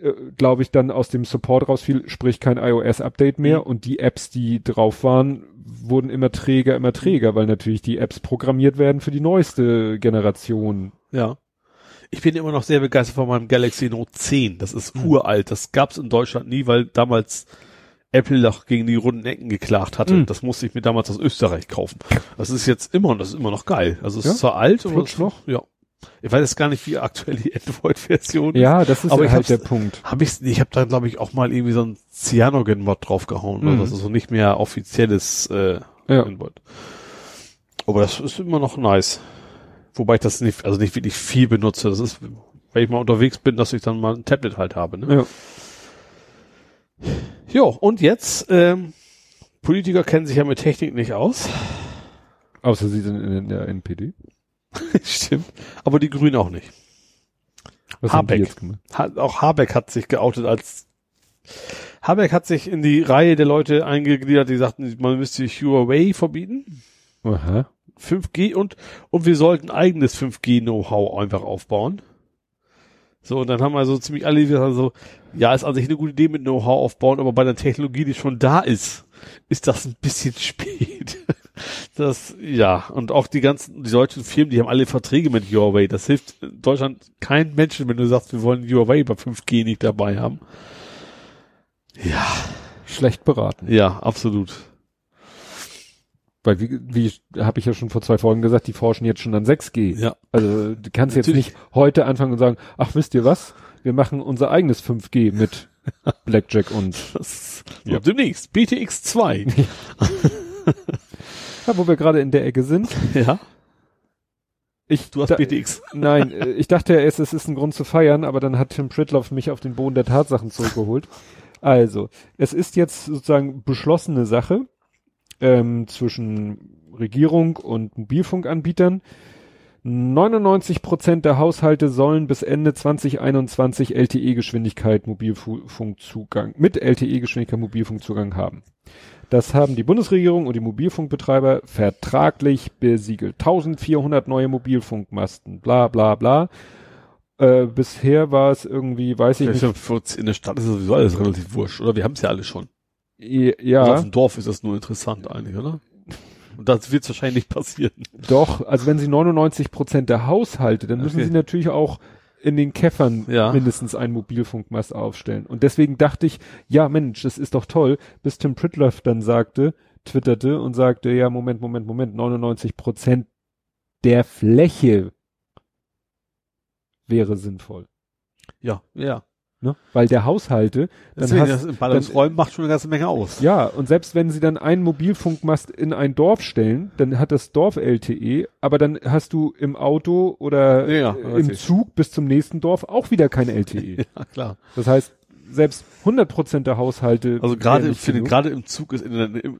Speaker 2: äh, glaube ich, dann aus dem Support rausfiel, sprich kein iOS-Update mehr
Speaker 3: Mhm.
Speaker 2: und die Apps, die drauf waren, wurden immer träger, immer träger, weil natürlich die Apps programmiert werden für die neueste Generation.
Speaker 3: Ja. Ich bin immer noch sehr begeistert von meinem Galaxy Note 10. Das ist
Speaker 2: Hm.
Speaker 3: uralt. Das gab's in Deutschland nie, weil damals Apple noch gegen die runden Ecken geklagt hatte.
Speaker 2: Hm.
Speaker 3: Das musste ich mir damals aus Österreich kaufen. Das ist jetzt immer, das ist immer noch geil. Also es
Speaker 2: Ja?
Speaker 3: ist zwar alt, aber es-
Speaker 2: noch?
Speaker 3: Ja. Ich weiß jetzt gar nicht, wie aktuell die Android-Version ist.
Speaker 2: Ja, das ist
Speaker 3: Aber
Speaker 2: ja halt der Punkt.
Speaker 3: Hab ich's, ich habe da glaube ich auch mal irgendwie so ein Cyanogen-Mod draufgehauen.
Speaker 2: Mhm.
Speaker 3: Also das ist so nicht mehr offizielles äh,
Speaker 2: Ja.
Speaker 3: Android. Aber das ist immer noch nice. Wobei ich das nicht, also nicht wirklich viel benutze. Das ist, wenn ich mal unterwegs bin, dass ich dann mal ein Tablet halt habe. Ne?
Speaker 2: Ja.
Speaker 3: Jo, und jetzt, ähm, Politiker kennen sich ja mit Technik nicht aus.
Speaker 2: Außer sie sind in der NPD.
Speaker 3: Stimmt. Aber die Grünen auch nicht.
Speaker 2: Was
Speaker 3: Habeck. Ha auch Habeck hat sich geoutet als Habeck hat sich in die Reihe der Leute eingegliedert, die sagten, man müsste Huawei verbieten.
Speaker 2: Aha.
Speaker 3: 5G und, und wir sollten eigenes 5G-Know-how einfach aufbauen. So, und dann haben also ziemlich alle gesagt so, ja, ist an sich eine gute Idee mit Know-how aufbauen, aber bei der Technologie, die schon da ist, ist das ein bisschen spät. Das, ja, und auch die ganzen, die deutschen Firmen, die haben alle Verträge mit Huawei. Das hilft in Deutschland kein Menschen, wenn du sagst, wir wollen Huawei bei 5G nicht dabei haben. Ja,
Speaker 2: Schlecht beraten.
Speaker 3: ja, absolut.
Speaker 2: Weil wie, wie habe ich ja schon vor zwei Folgen gesagt, die forschen jetzt schon an 6G.
Speaker 3: Ja.
Speaker 2: Also du kannst jetzt nicht heute anfangen und sagen, ach wisst ihr was, wir machen unser eigenes 5G mit Blackjack und
Speaker 3: Das,
Speaker 2: Ja.
Speaker 3: Demnächst, BTX 2.
Speaker 2: ja, wo wir gerade in der Ecke sind.
Speaker 3: ja,
Speaker 2: Ich,
Speaker 3: du hast
Speaker 2: da,
Speaker 3: BTX.
Speaker 2: Nein, äh, ich dachte ja erst, es ist ein Grund zu feiern, aber dann hat Tim Pritloff mich auf den Boden der Tatsachen zurückgeholt. Also, es ist jetzt sozusagen beschlossene Sache ähm, zwischen Regierung und Mobilfunkanbietern. 99 Prozent der Haushalte sollen bis Ende 2021 LTE-Geschwindigkeit Mobilfunkzugang, mit LTE-Geschwindigkeit Mobilfunkzugang haben. Das haben die Bundesregierung und die Mobilfunkbetreiber vertraglich besiegelt. 1400 neue Mobilfunkmasten, bla bla bla. Äh, bisher war es irgendwie, weiß ich
Speaker 3: Ich
Speaker 2: nicht.
Speaker 3: in der Stadt ist sowieso alles relativ wurscht, oder? Wir haben es ja alle schon.
Speaker 2: Ja,
Speaker 3: Also auf dem Dorf ist das nur interessant eigentlich, oder? Und das wird wahrscheinlich nicht passieren.
Speaker 2: doch. Also wenn sie 99 Prozent der Haushalte, dann müssen
Speaker 3: Okay.
Speaker 2: sie natürlich auch in den Käffern
Speaker 3: Ja.
Speaker 2: mindestens einen Mobilfunkmast aufstellen. Und deswegen dachte ich, ja Mensch, das ist doch toll, bis Tim Pritloff dann sagte, twitterte und sagte, ja Moment, Moment, Moment, 99 Prozent der Fläche wäre sinnvoll.
Speaker 3: Ja, ja.
Speaker 2: Ne? Weil der Haushalte, dann
Speaker 3: Deswegen,
Speaker 2: hast,
Speaker 3: das Ballungsräumen macht schon eine ganze Menge aus.
Speaker 2: ja, und selbst wenn sie dann einen Mobilfunkmast in ein Dorf stellen, dann hat das Dorf LTE, aber dann hast du im Auto oder
Speaker 3: Ja,
Speaker 2: im. Zug bis zum nächsten Dorf auch wieder kein LTE.
Speaker 3: Ja, klar.
Speaker 2: Das heißt, selbst 100 Prozent der Haushalte.
Speaker 3: Also gerade,
Speaker 2: genug.
Speaker 3: gerade im Zug ist in der, im,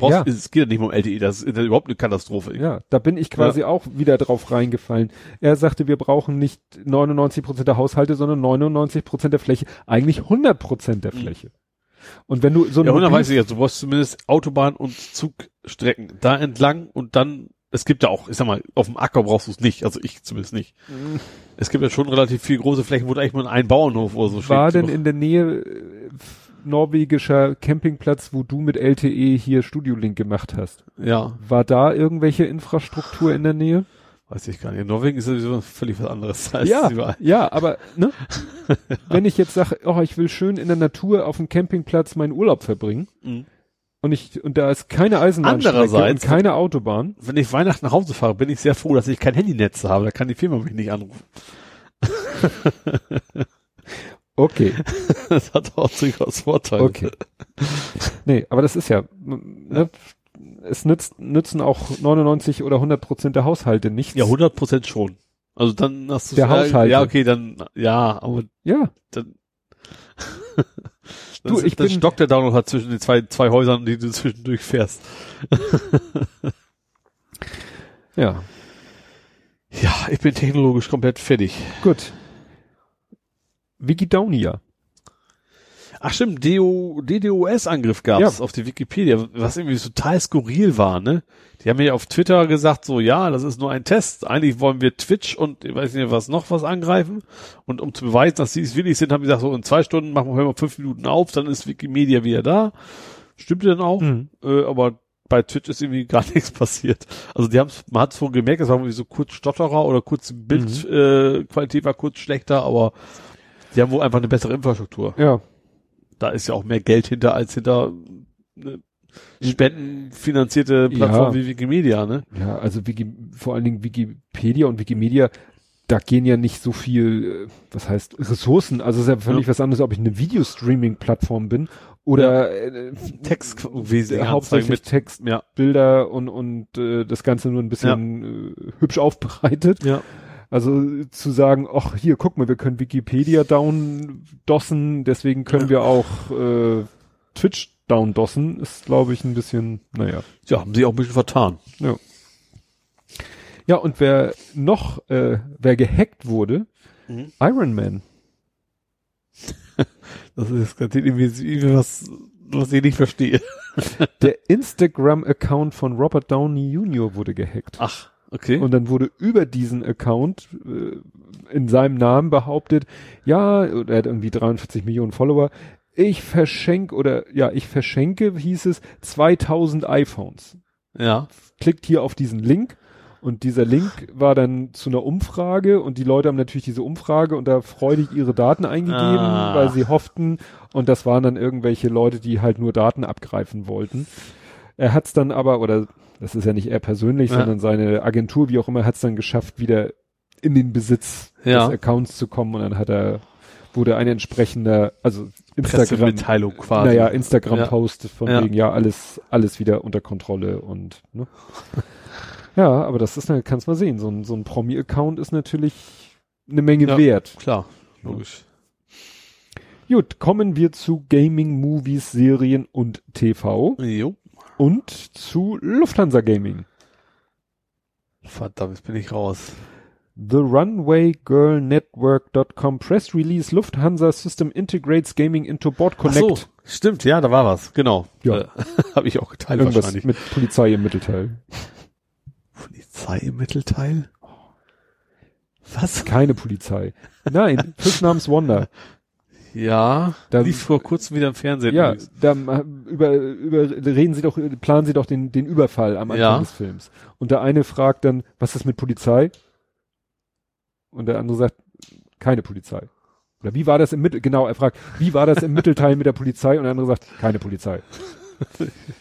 Speaker 2: Ja.
Speaker 3: es geht ja nicht mehr um LTE, das ist überhaupt eine Katastrophe.
Speaker 2: Ja, da bin ich quasi auch wieder drauf reingefallen. Er sagte, wir brauchen nicht 99 Prozent der Haushalte, sondern 99 Prozent der Fläche. Eigentlich 100 Prozent der Fläche. Und wenn du so ein
Speaker 3: Mhm. Ja,
Speaker 2: Mobil-
Speaker 3: weiß ich jetzt, du brauchst zumindest Autobahn und Zugstrecken da entlang und dann, es gibt ja auch, ich sag mal, auf dem Acker brauchst du es nicht, also ich zumindest nicht.
Speaker 2: Mhm.
Speaker 3: Es gibt ja schon relativ viel große Flächen, wo du eigentlich mal einen Bauernhof oder so
Speaker 2: war
Speaker 3: steht.
Speaker 2: denn in der Nähe äh, norwegischer Campingplatz, wo du mit LTE hier Studiolink gemacht hast?
Speaker 3: Ja,
Speaker 2: War da irgendwelche Infrastruktur in der Nähe?
Speaker 3: weiß ich gar nicht. In Norwegen ist sowieso völlig was anderes als
Speaker 2: ja,
Speaker 3: überall.
Speaker 2: ja, aber ne? wenn ich jetzt sage, oh, ich will schön in der Natur auf dem Campingplatz meinen Urlaub verbringen
Speaker 3: Mhm.
Speaker 2: Und ich und da ist keine Eisenbahnstrecke und keine Autobahn.
Speaker 3: Wenn ich Weihnachten nach Hause fahre, bin ich sehr froh, dass ich kein Handynetz habe. Da kann die Firma mich nicht anrufen.
Speaker 2: Okay,
Speaker 3: Das hat auch durchaus Vorteile.
Speaker 2: okay. nee, aber das ist ja, ne, es nützt, nützen auch 99 oder 100 Prozent der Haushalte nichts.
Speaker 3: Ja, 100 Prozent schon. Also dann hast du
Speaker 2: Der Haushalte.
Speaker 3: Ja, okay, dann ja, aber
Speaker 2: ja,
Speaker 3: dann
Speaker 2: Du,
Speaker 3: das,
Speaker 2: ich
Speaker 3: das
Speaker 2: bin-
Speaker 3: stockt der Download halt zwischen den zwei zwei Häusern, die du zwischendurch fährst.
Speaker 2: ja,
Speaker 3: Ja, ich bin technologisch komplett fertig.
Speaker 2: gut. Wikidaunia.
Speaker 3: Ach stimmt, DO, DDoS-Angriff gab's auf die Wikipedia, was irgendwie total skurril war, ne? Die haben ja auf Twitter gesagt, so, ja, das ist nur ein Test. Eigentlich wollen wir Twitch und ich weiß nicht, was noch was angreifen. Und um zu beweisen, dass sie es willig sind, haben die gesagt, so in zwei Stunden machen wir wir fünf Minuten auf, dann ist Wikimedia wieder da. Stimmte dann auch.
Speaker 2: Mhm.
Speaker 3: Äh, aber bei Twitch ist irgendwie gar nichts passiert. Also die haben man hat es wohl gemerkt, es war irgendwie so kurz Stotterer oder kurz Bildqualität äh, Qualität war kurz schlechter, aber die haben wohl einfach eine bessere Infrastruktur
Speaker 2: Ja,
Speaker 3: da ist ja auch mehr Geld hinter als hinter eine spendenfinanzierte Plattform
Speaker 2: Ja.
Speaker 3: wie Wikimedia, ne?
Speaker 2: ja, also Wiki, vor allen Dingen Wikipedia und Wikimedia, da gehen ja nicht so viel, äh, was heißt Ressourcen. Also es ist ja völlig
Speaker 3: Ja.
Speaker 2: was anderes, ob ich eine Videostreaming-Plattform bin oder äh,
Speaker 3: Text wesentlich
Speaker 2: hauptsächlich
Speaker 3: mit
Speaker 2: Text,
Speaker 3: ja.
Speaker 2: Bilder und und äh, das Ganze nur ein bisschen äh, hübsch aufbereitet.
Speaker 3: Ja.
Speaker 2: Also zu sagen, ach hier, guck mal, wir können Wikipedia down dossen, deswegen können
Speaker 3: Ja.
Speaker 2: wir auch äh, Twitch down dossen, ist glaube ich ein bisschen, naja.
Speaker 3: Ja, haben sie auch ein bisschen vertan.
Speaker 2: Ja, und wer noch, äh, wer gehackt wurde,
Speaker 3: Mhm.
Speaker 2: Iron Man.
Speaker 3: Das ist gerade irgendwie, irgendwie was, was ich nicht verstehe.
Speaker 2: Der Instagram-Account von Robert Downey Jr. wurde gehackt.
Speaker 3: Ach, okay.
Speaker 2: Und dann wurde über diesen Account äh, in seinem Namen behauptet, ja, er hat irgendwie 43 Millionen Follower, ich verschenke oder ja, ich verschenke, hieß es, 2000 iPhones.
Speaker 3: ja.
Speaker 2: Klickt hier auf diesen Link und dieser Link war dann zu einer Umfrage und die Leute haben natürlich diese Umfrage und da freudig ihre Daten eingegeben,
Speaker 3: Ah.
Speaker 2: weil sie hofften und das waren dann irgendwelche Leute, die halt nur Daten abgreifen wollten. Er hat's dann aber, oder das ist ja nicht er persönlich,
Speaker 3: Ja.
Speaker 2: sondern seine Agentur, wie auch immer, hat's dann geschafft, wieder in den Besitz
Speaker 3: Ja.
Speaker 2: des Accounts zu kommen und dann hat er, wurde ein entsprechender, also Instagram,
Speaker 3: Pressemitteilung quasi.
Speaker 2: naja, Instagram-Post von
Speaker 3: Ja.
Speaker 2: wegen, ja, alles, alles wieder unter Kontrolle und, ne? ja, aber das ist, kannst mal sehen, so ein, so ein Promi-Account ist natürlich eine Menge wert.
Speaker 3: Klar, logisch.
Speaker 2: Gut, kommen wir zu Gaming, Movies, Serien und TV
Speaker 3: Jo.
Speaker 2: Und zu Lufthansa Gaming.
Speaker 3: Verdammt, jetzt bin ich raus.
Speaker 2: The Runway Girl Network.com Press Release Lufthansa System integrates Gaming into Board Connect.
Speaker 3: Ach so, stimmt, ja, da war was, genau.
Speaker 2: Ja.
Speaker 3: Äh, Habe ich auch geteilt
Speaker 2: Irgendwas
Speaker 3: wahrscheinlich.
Speaker 2: mit Polizei im Mittelteil.
Speaker 3: Polizei im Mittelteil? Was?
Speaker 2: Keine Polizei. Nein, Fisch namens Wonder.
Speaker 3: Ja,
Speaker 2: Da-
Speaker 3: lief vor kurzem wieder im Fernsehen.
Speaker 2: Ja,
Speaker 3: übrigens.
Speaker 2: da äh, über, über reden sie doch, planen sie doch den, den Überfall am Anfang
Speaker 3: Ja.
Speaker 2: des Films. Und der eine fragt dann, was ist mit Polizei? Und der andere sagt, keine Polizei. Oder wie war das im Mittel, genau, er fragt, wie war das im Mittelteil mit der Polizei? Und der andere sagt, keine Polizei.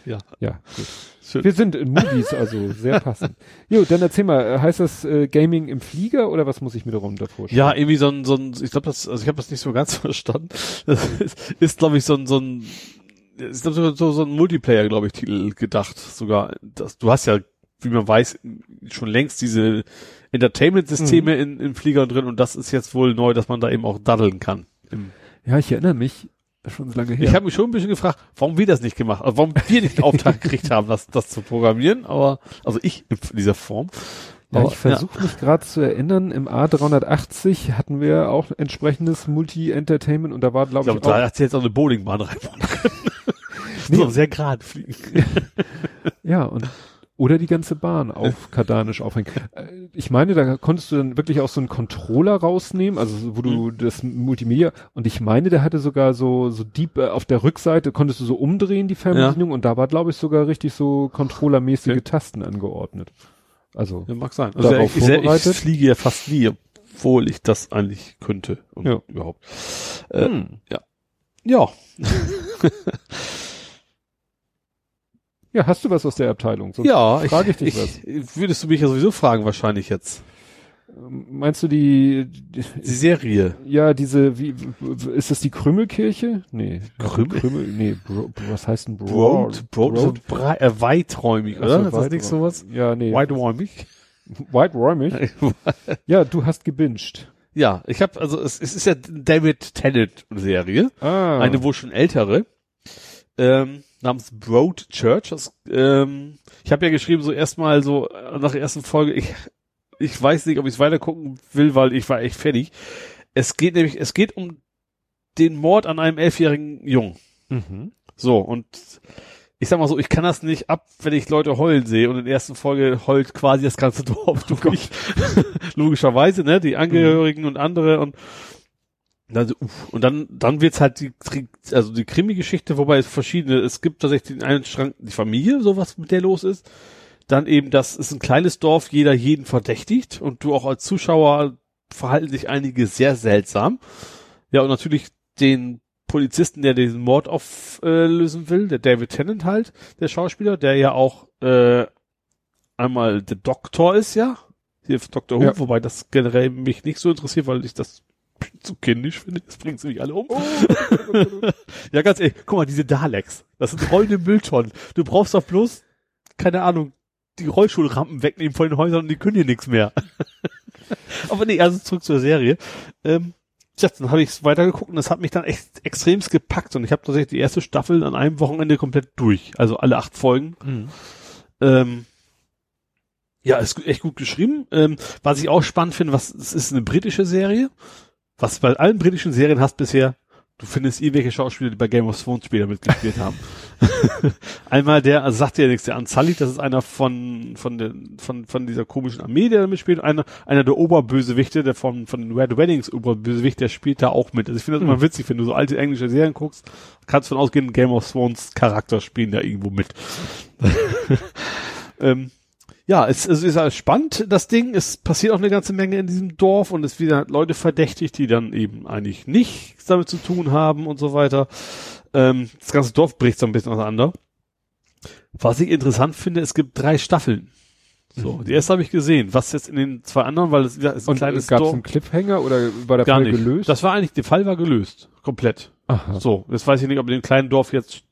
Speaker 3: Ja.
Speaker 2: Ja, gut.
Speaker 3: Schön.
Speaker 2: Wir sind in Movies, also sehr passend. Jo, dann erzähl mal, äh, heißt das äh, Gaming im Flieger oder was muss ich mir darunter vorstellen?
Speaker 3: Ja, irgendwie so ein, so ein, ich glaube, das, also ich habe das nicht so ganz verstanden. Das ist, ist glaube ich, so ein, so ein, ist glaub, so, so, ein Multiplayer, glaube ich, Titel gedacht. Sogar, das, du hast ja, wie man weiß, schon längst diese Entertainment-Systeme in, in Fliegern drin und das ist jetzt wohl neu, dass man da eben auch daddeln kann. Im,
Speaker 2: Ja, ich erinnere mich, das ist schon so lange her.
Speaker 3: Ich habe mich schon ein bisschen gefragt, warum wir das nicht gemacht, also warum wir nicht den Auftrag gekriegt haben, das, das zu programmieren, aber, also ich in dieser Form.
Speaker 2: Ja,
Speaker 3: Aber,
Speaker 2: ich versuche mich gerade zu erinnern, im A380 hatten wir auch entsprechendes Multi-Entertainment und da war,
Speaker 3: Ich
Speaker 2: glaube ich,
Speaker 3: glaube, da
Speaker 2: auch,
Speaker 3: hat sie jetzt auch eine Bowlingbahn reinbauen können.
Speaker 2: Nee.
Speaker 3: so sehr gerade fliegen.
Speaker 2: ja, und oder die ganze Bahn auf Kardanisch aufhängen. Äh, Ich meine, da konntest du dann wirklich auch so einen Controller rausnehmen, also wo du
Speaker 3: Mhm.
Speaker 2: das Multimedia und ich meine, der hatte sogar so so Deep äh, auf der Rückseite konntest du so umdrehen die Fernbedienung und da war glaube ich sogar richtig so Controllermäßige
Speaker 3: Okay.
Speaker 2: Tasten angeordnet. Also
Speaker 3: Ja, mag sein. Also ich, ich, ich fliege ja fast nie, obwohl ich das eigentlich könnte und
Speaker 2: Ja.
Speaker 3: überhaupt. Äh,
Speaker 2: hm.
Speaker 3: Ja.
Speaker 2: ja, hast du was aus der Abteilung? Sonst
Speaker 3: ja,
Speaker 2: frage ich dich
Speaker 3: ich, würdest du mich ja sowieso fragen wahrscheinlich jetzt.
Speaker 2: Meinst du die, die
Speaker 3: Die Serie.
Speaker 2: ja, diese, wie, ist das die Krümmelkirche? Nee.
Speaker 3: Krümmel?
Speaker 2: Krümmel nee, Bro, was heißt denn Broad?
Speaker 3: Broad, Broad, brei- äh, weiträumig, oder?
Speaker 2: so,
Speaker 3: ist das nicht sowas?
Speaker 2: Ja, nee.
Speaker 3: Weiträumig?
Speaker 2: Whiteräumig? Ja, du hast gebinged.
Speaker 3: ja, ich habe also es, es ist ja David Tennant Serie,
Speaker 2: Ah.
Speaker 3: eine wohl schon ältere, ähm, namens Broad Church. Das, ähm, ich habe ja geschrieben so erstmal so äh, nach der ersten Folge, ich ich weiß nicht, ob ich es weiter gucken will, weil ich war echt fertig. Es geht nämlich, es geht um den Mord an einem elfjährigen Jungen.
Speaker 2: Mhm.
Speaker 3: So, und ich sag mal so, ich kann das nicht ab, wenn ich Leute heulen sehe und in der ersten Folge heult quasi das ganze Dorf durch. Logischerweise, ne, die Angehörigen und andere und dann, so, uff, und dann, dann wird's halt die, also die Krimi-Geschichte, wobei es verschiedene, es gibt tatsächlich den einen Strang, die Familie, so was mit der los ist. Dann eben, das ist ein kleines Dorf, jeder jeden verdächtigt und du auch als Zuschauer verhalten sich einige sehr seltsam. Ja, und natürlich den Polizisten, der diesen Mord auflösen will, der David Tennant halt, der Schauspieler, der ja auch äh, einmal der Doktor ist, ja, hier Dr. Who,
Speaker 2: Ja.
Speaker 3: wobei das generell mich nicht so interessiert, weil ich das zu kindisch finde, das bringt sie mich alle um. ja, ganz ehrlich, guck mal, diese Daleks, das sind rollende Mülltonnen. Du brauchst doch bloß, keine Ahnung, die Rollstuhlrampen wegnehmen von den Häusern und die können dir nichts mehr. Aber nee, also zurück zur Serie. Ähm, ja, dann habe ich weitergeguckt und das hat mich dann echt extremst gepackt und ich habe tatsächlich die erste Staffel an einem Wochenende komplett durch. Also alle acht Folgen.
Speaker 2: Mhm.
Speaker 3: Ähm, ja, ist echt gut geschrieben. Ähm, was ich auch spannend finde, was es ist eine britische Serie. Was du bei allen britischen Serien hast bisher, du findest irgendwelche Schauspieler, die bei Game of Thrones später mitgespielt haben. Einmal der, also sagt dir nichts, der Unsully, das ist einer von, von, der, von, von dieser komischen Armee, der da mitspielt. Einer, einer der Oberbösewichte, der von, von den Red Weddings Oberbösewicht, der spielt da auch mit. Also ich finde das immer witzig, wenn du so alte englische Serien guckst, kannst von ausgehen, Game of Thrones Charakter spielen da irgendwo mit. ähm, ja, es, es ist halt spannend, das Ding. Es passiert auch eine ganze Menge in diesem Dorf und es wieder Leute verdächtigt, die dann eben eigentlich nichts damit zu tun haben und so weiter. Ähm, das ganze Dorf bricht so ein bisschen auseinander. Was ich interessant finde, es gibt drei Staffeln. So, die erste habe ich gesehen. Was jetzt in den zwei anderen, weil es ja, ist ein
Speaker 2: Und
Speaker 3: kleines
Speaker 2: gab es
Speaker 3: Dorf.
Speaker 2: einen Cliffhanger oder war der
Speaker 3: Gar
Speaker 2: Fall
Speaker 3: nicht.
Speaker 2: gelöst?
Speaker 3: Das war eigentlich, der Fall war gelöst. Komplett.
Speaker 2: Aha.
Speaker 3: So, jetzt weiß ich nicht, ob in dem kleinen Dorf jetzt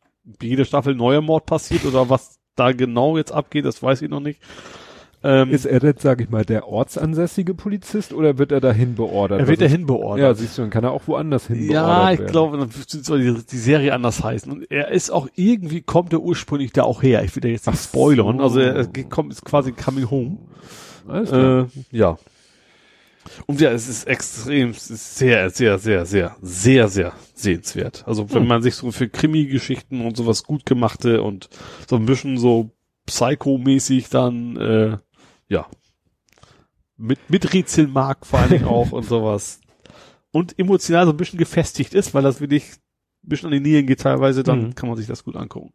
Speaker 3: jede Staffel neuer Mord passiert oder was da genau jetzt abgeht, das weiß ich noch nicht. Ähm,
Speaker 2: Ist er jetzt, sag ich mal, der ortsansässige Polizist oder wird er dahin beordert?
Speaker 3: er wird
Speaker 2: Also-
Speaker 3: dahin beordert.
Speaker 2: Ja, siehst du, dann kann er auch woanders hin
Speaker 3: Ja, ich
Speaker 2: werden.
Speaker 3: glaube, dann soll die, die Serie anders heißen. Und er ist auch irgendwie, kommt er ursprünglich da auch her. Ich will da jetzt nicht
Speaker 2: Ach
Speaker 3: spoilern.
Speaker 2: so.
Speaker 3: Also er geht- kommt, ist quasi coming home.
Speaker 2: Alles klar.
Speaker 3: Äh, ja. Und ja, es ist extrem, es ist sehr, sehr, sehr, sehr, sehr, sehr sehenswert. Also wenn
Speaker 2: Hm.
Speaker 3: man sich so für Krimi-Geschichten und sowas gut gemachte und so ein bisschen so Psycho-mäßig dann, äh, ja, mit, mit Rätseln mag vor allen Dingen auch und sowas. Und emotional so ein bisschen gefestigt ist, weil das wirklich ein bisschen an die Nieren geht teilweise, dann
Speaker 2: Mhm.
Speaker 3: kann man sich das gut angucken.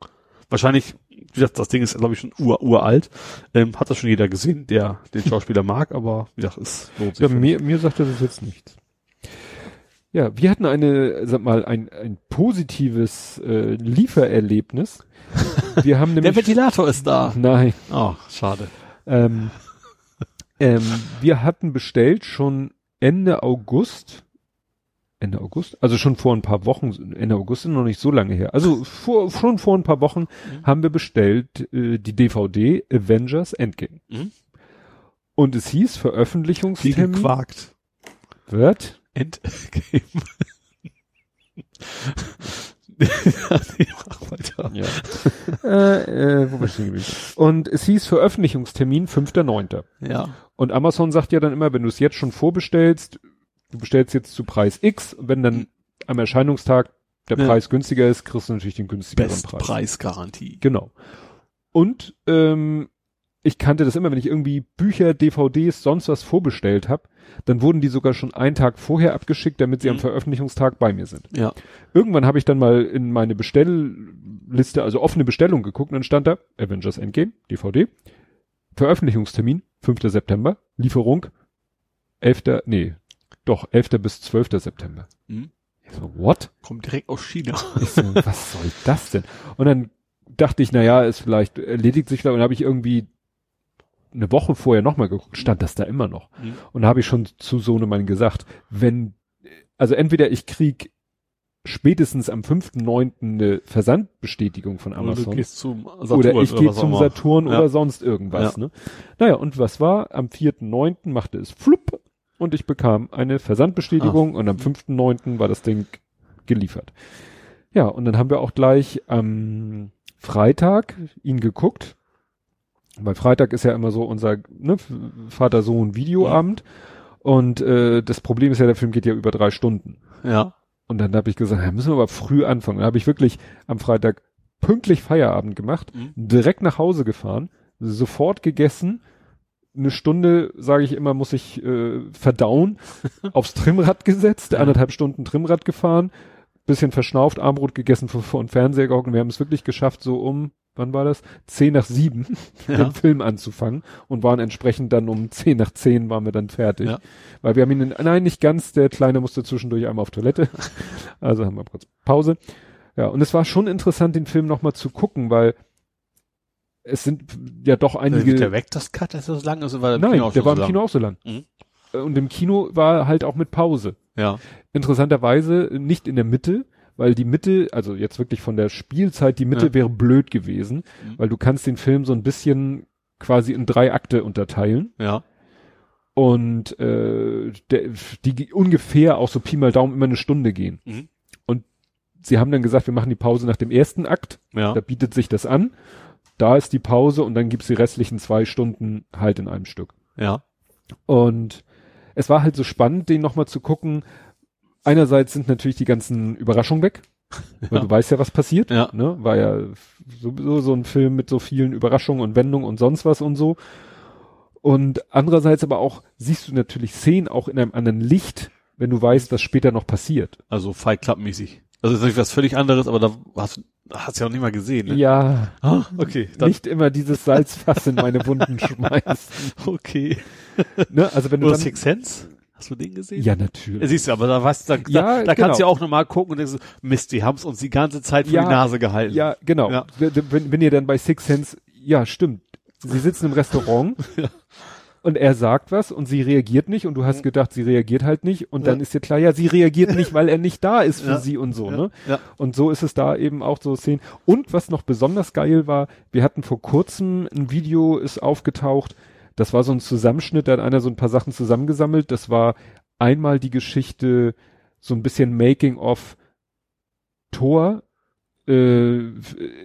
Speaker 3: Wahrscheinlich, wie gesagt, das Ding ist, glaube ich, schon ur, uralt. Ähm, hat das schon jeder gesehen, der den Schauspieler mag, aber wie gesagt, es lohnt sich.
Speaker 2: Ja, mir, mir sagt das jetzt nichts. Ja, wir hatten eine, sag mal, ein, ein positives äh, Liefererlebnis. Wir haben
Speaker 3: Der
Speaker 2: nämlich.
Speaker 3: Ventilator ist da.
Speaker 2: Nein.
Speaker 3: Oh, schade.
Speaker 2: Ähm, ähm, wir hatten bestellt schon Ende August. Ende August? Also schon vor ein paar Wochen, Ende August ist noch nicht so lange her. Also vor, schon vor ein paar Wochen
Speaker 3: Mhm.
Speaker 2: haben wir bestellt äh, die DVD Avengers Endgame.
Speaker 3: Mhm.
Speaker 2: Und es hieß
Speaker 3: Wie
Speaker 2: Veröffentlichungstermin
Speaker 3: gequakt.
Speaker 2: wird
Speaker 3: Endgame. nee, mach weiter.
Speaker 2: Ja. äh, äh, wo war ich denn gewesen? Und es hieß Veröffentlichungstermin 5.9.
Speaker 3: Ja.
Speaker 2: Und Amazon sagt ja dann immer, wenn du es jetzt schon vorbestellst, du bestellst jetzt zu Preis X, wenn dann am Erscheinungstag der
Speaker 3: Ja.
Speaker 2: Preis günstiger ist, kriegst du natürlich den günstigeren Preis.
Speaker 3: Bestpreisgarantie.
Speaker 2: Genau. Und ähm, ich kannte das immer, wenn ich irgendwie Bücher, DVDs, sonst was vorbestellt habe, dann wurden die sogar schon einen Tag vorher abgeschickt, damit sie am
Speaker 3: Mhm.
Speaker 2: Veröffentlichungstag bei mir sind.
Speaker 3: Ja.
Speaker 2: Irgendwann habe ich dann mal in meine Bestellliste, also offene Bestellung geguckt und dann stand da Avengers Endgame, DVD, Veröffentlichungstermin 5. September, Lieferung 11. nee, doch 11. bis 12. September.
Speaker 3: Mhm.
Speaker 2: Ich so, what?
Speaker 3: Kommt direkt aus China.
Speaker 2: Ich so, was soll das denn? Und dann dachte ich, na ja, es vielleicht erledigt sich da und dann habe ich irgendwie eine Woche vorher nochmal geguckt, stand das da immer noch.
Speaker 3: Mhm.
Speaker 2: Und da habe ich schon zu Sohnemann gesagt, wenn, also entweder ich krieg spätestens am 5.9. eine Versandbestätigung von
Speaker 3: Oder
Speaker 2: Amazon.
Speaker 3: Saturn
Speaker 2: Oder ich gehe zum. Saturn
Speaker 3: Ja.
Speaker 2: oder sonst irgendwas.
Speaker 3: Ja.
Speaker 2: Ne? Naja, und was war? Am 4.9. machte es flupp und ich bekam eine Versandbestätigung
Speaker 3: Ah.
Speaker 2: und am 5.9. war das Ding geliefert. Ja, und dann haben wir auch gleich am Freitag ihn geguckt. Weil Freitag ist ja immer so unser ne, Vater-Sohn-Videoabend. Und äh, das Problem ist ja, der Film geht ja über drei Stunden.
Speaker 3: Ja.
Speaker 2: Und dann habe ich gesagt, ja, müssen wir aber früh anfangen. Dann habe ich wirklich am Freitag pünktlich Feierabend gemacht,
Speaker 3: Mhm.
Speaker 2: direkt nach Hause gefahren, sofort gegessen. Eine Stunde, sage ich immer, muss ich äh, verdauen, aufs Trimmrad gesetzt,
Speaker 3: Ja.
Speaker 2: anderthalb Stunden Trimmrad gefahren, bisschen verschnauft, Armbrot gegessen, vor, vor den Fernseher gehockt. und Wir haben es wirklich geschafft, so um, wann war das? Zehn nach sieben
Speaker 3: Ja.
Speaker 2: den Film anzufangen und waren entsprechend dann um zehn nach zehn waren wir dann fertig.
Speaker 3: Ja.
Speaker 2: Weil wir haben ihn, nein, nicht ganz, der Kleine musste zwischendurch einmal auf Toilette. Also haben wir kurz Pause. Ja, und es war schon interessant, den Film nochmal zu gucken, weil es sind ja doch einige.
Speaker 3: der weg, das Cut, ist das so lang? Also war der
Speaker 2: nein, der war im Kino auch so lang.
Speaker 3: Mhm.
Speaker 2: Äh, Und im Kino war halt auch mit Pause.
Speaker 3: Ja.
Speaker 2: Interessanterweise nicht in der Mitte, weil die Mitte, also jetzt wirklich von der Spielzeit, die Mitte
Speaker 3: Ja.
Speaker 2: wäre blöd gewesen,
Speaker 3: Mhm.
Speaker 2: weil du kannst den Film so ein bisschen quasi in drei Akte unterteilen
Speaker 3: Ja.
Speaker 2: und äh, der, die ungefähr auch so Pi mal Daumen immer eine Stunde gehen.
Speaker 3: Mhm.
Speaker 2: Und sie haben dann gesagt, wir machen die Pause nach dem ersten Akt,
Speaker 3: Ja.
Speaker 2: da bietet sich das an. Da ist die Pause und dann gibt's die restlichen zwei Stunden halt in einem Stück.
Speaker 3: Ja.
Speaker 2: Und es war halt so spannend, den nochmal zu gucken. Einerseits sind natürlich die ganzen Überraschungen weg, weil
Speaker 3: Ja.
Speaker 2: du weißt ja, was passiert.
Speaker 3: Ja.
Speaker 2: Ne? War ja sowieso so ein Film mit so vielen Überraschungen und Wendungen und sonst was und so. Und andererseits aber auch siehst du natürlich Szenen auch in einem anderen Licht, wenn du weißt, was später noch passiert.
Speaker 3: Also Fight Club mäßig. Also ist natürlich was völlig anderes, aber da hast du hast ja noch nicht mal gesehen, ne?
Speaker 2: Ja,
Speaker 3: Ah, okay. Dann,
Speaker 2: nicht immer dieses Salzfass in meine Wunden schmeißen.
Speaker 3: okay.
Speaker 2: Ne? Also wenn du
Speaker 3: Oder
Speaker 2: dann,
Speaker 3: Six Sense? Hast du den gesehen?
Speaker 2: ja natürlich.
Speaker 3: siehst du, aber da weißt du, da,
Speaker 2: Ja,
Speaker 3: da, da kannst du ja
Speaker 2: genau.
Speaker 3: auch nochmal gucken und denkst, Mist, die haben's uns die ganze Zeit vor
Speaker 2: Ja,
Speaker 3: die Nase gehalten.
Speaker 2: Ja, genau.
Speaker 3: Ja.
Speaker 2: Wenn, wenn ihr dann bei Six Sense, ja, stimmt. Sie sitzen im Restaurant
Speaker 3: Ja.
Speaker 2: Und er sagt was und sie reagiert nicht und du hast gedacht, sie reagiert halt nicht und
Speaker 3: Ja.
Speaker 2: dann ist dir klar, ja, sie reagiert nicht, weil er nicht da ist für
Speaker 3: Ja.
Speaker 2: sie und so,
Speaker 3: Ja.
Speaker 2: ne? Und so ist es da eben auch so Szenen. Und was noch besonders geil war, wir hatten vor kurzem ein Video ist aufgetaucht, das war so ein Zusammenschnitt, da hat einer so ein paar Sachen zusammengesammelt, das war einmal die Geschichte, so ein bisschen Making of Thor, äh,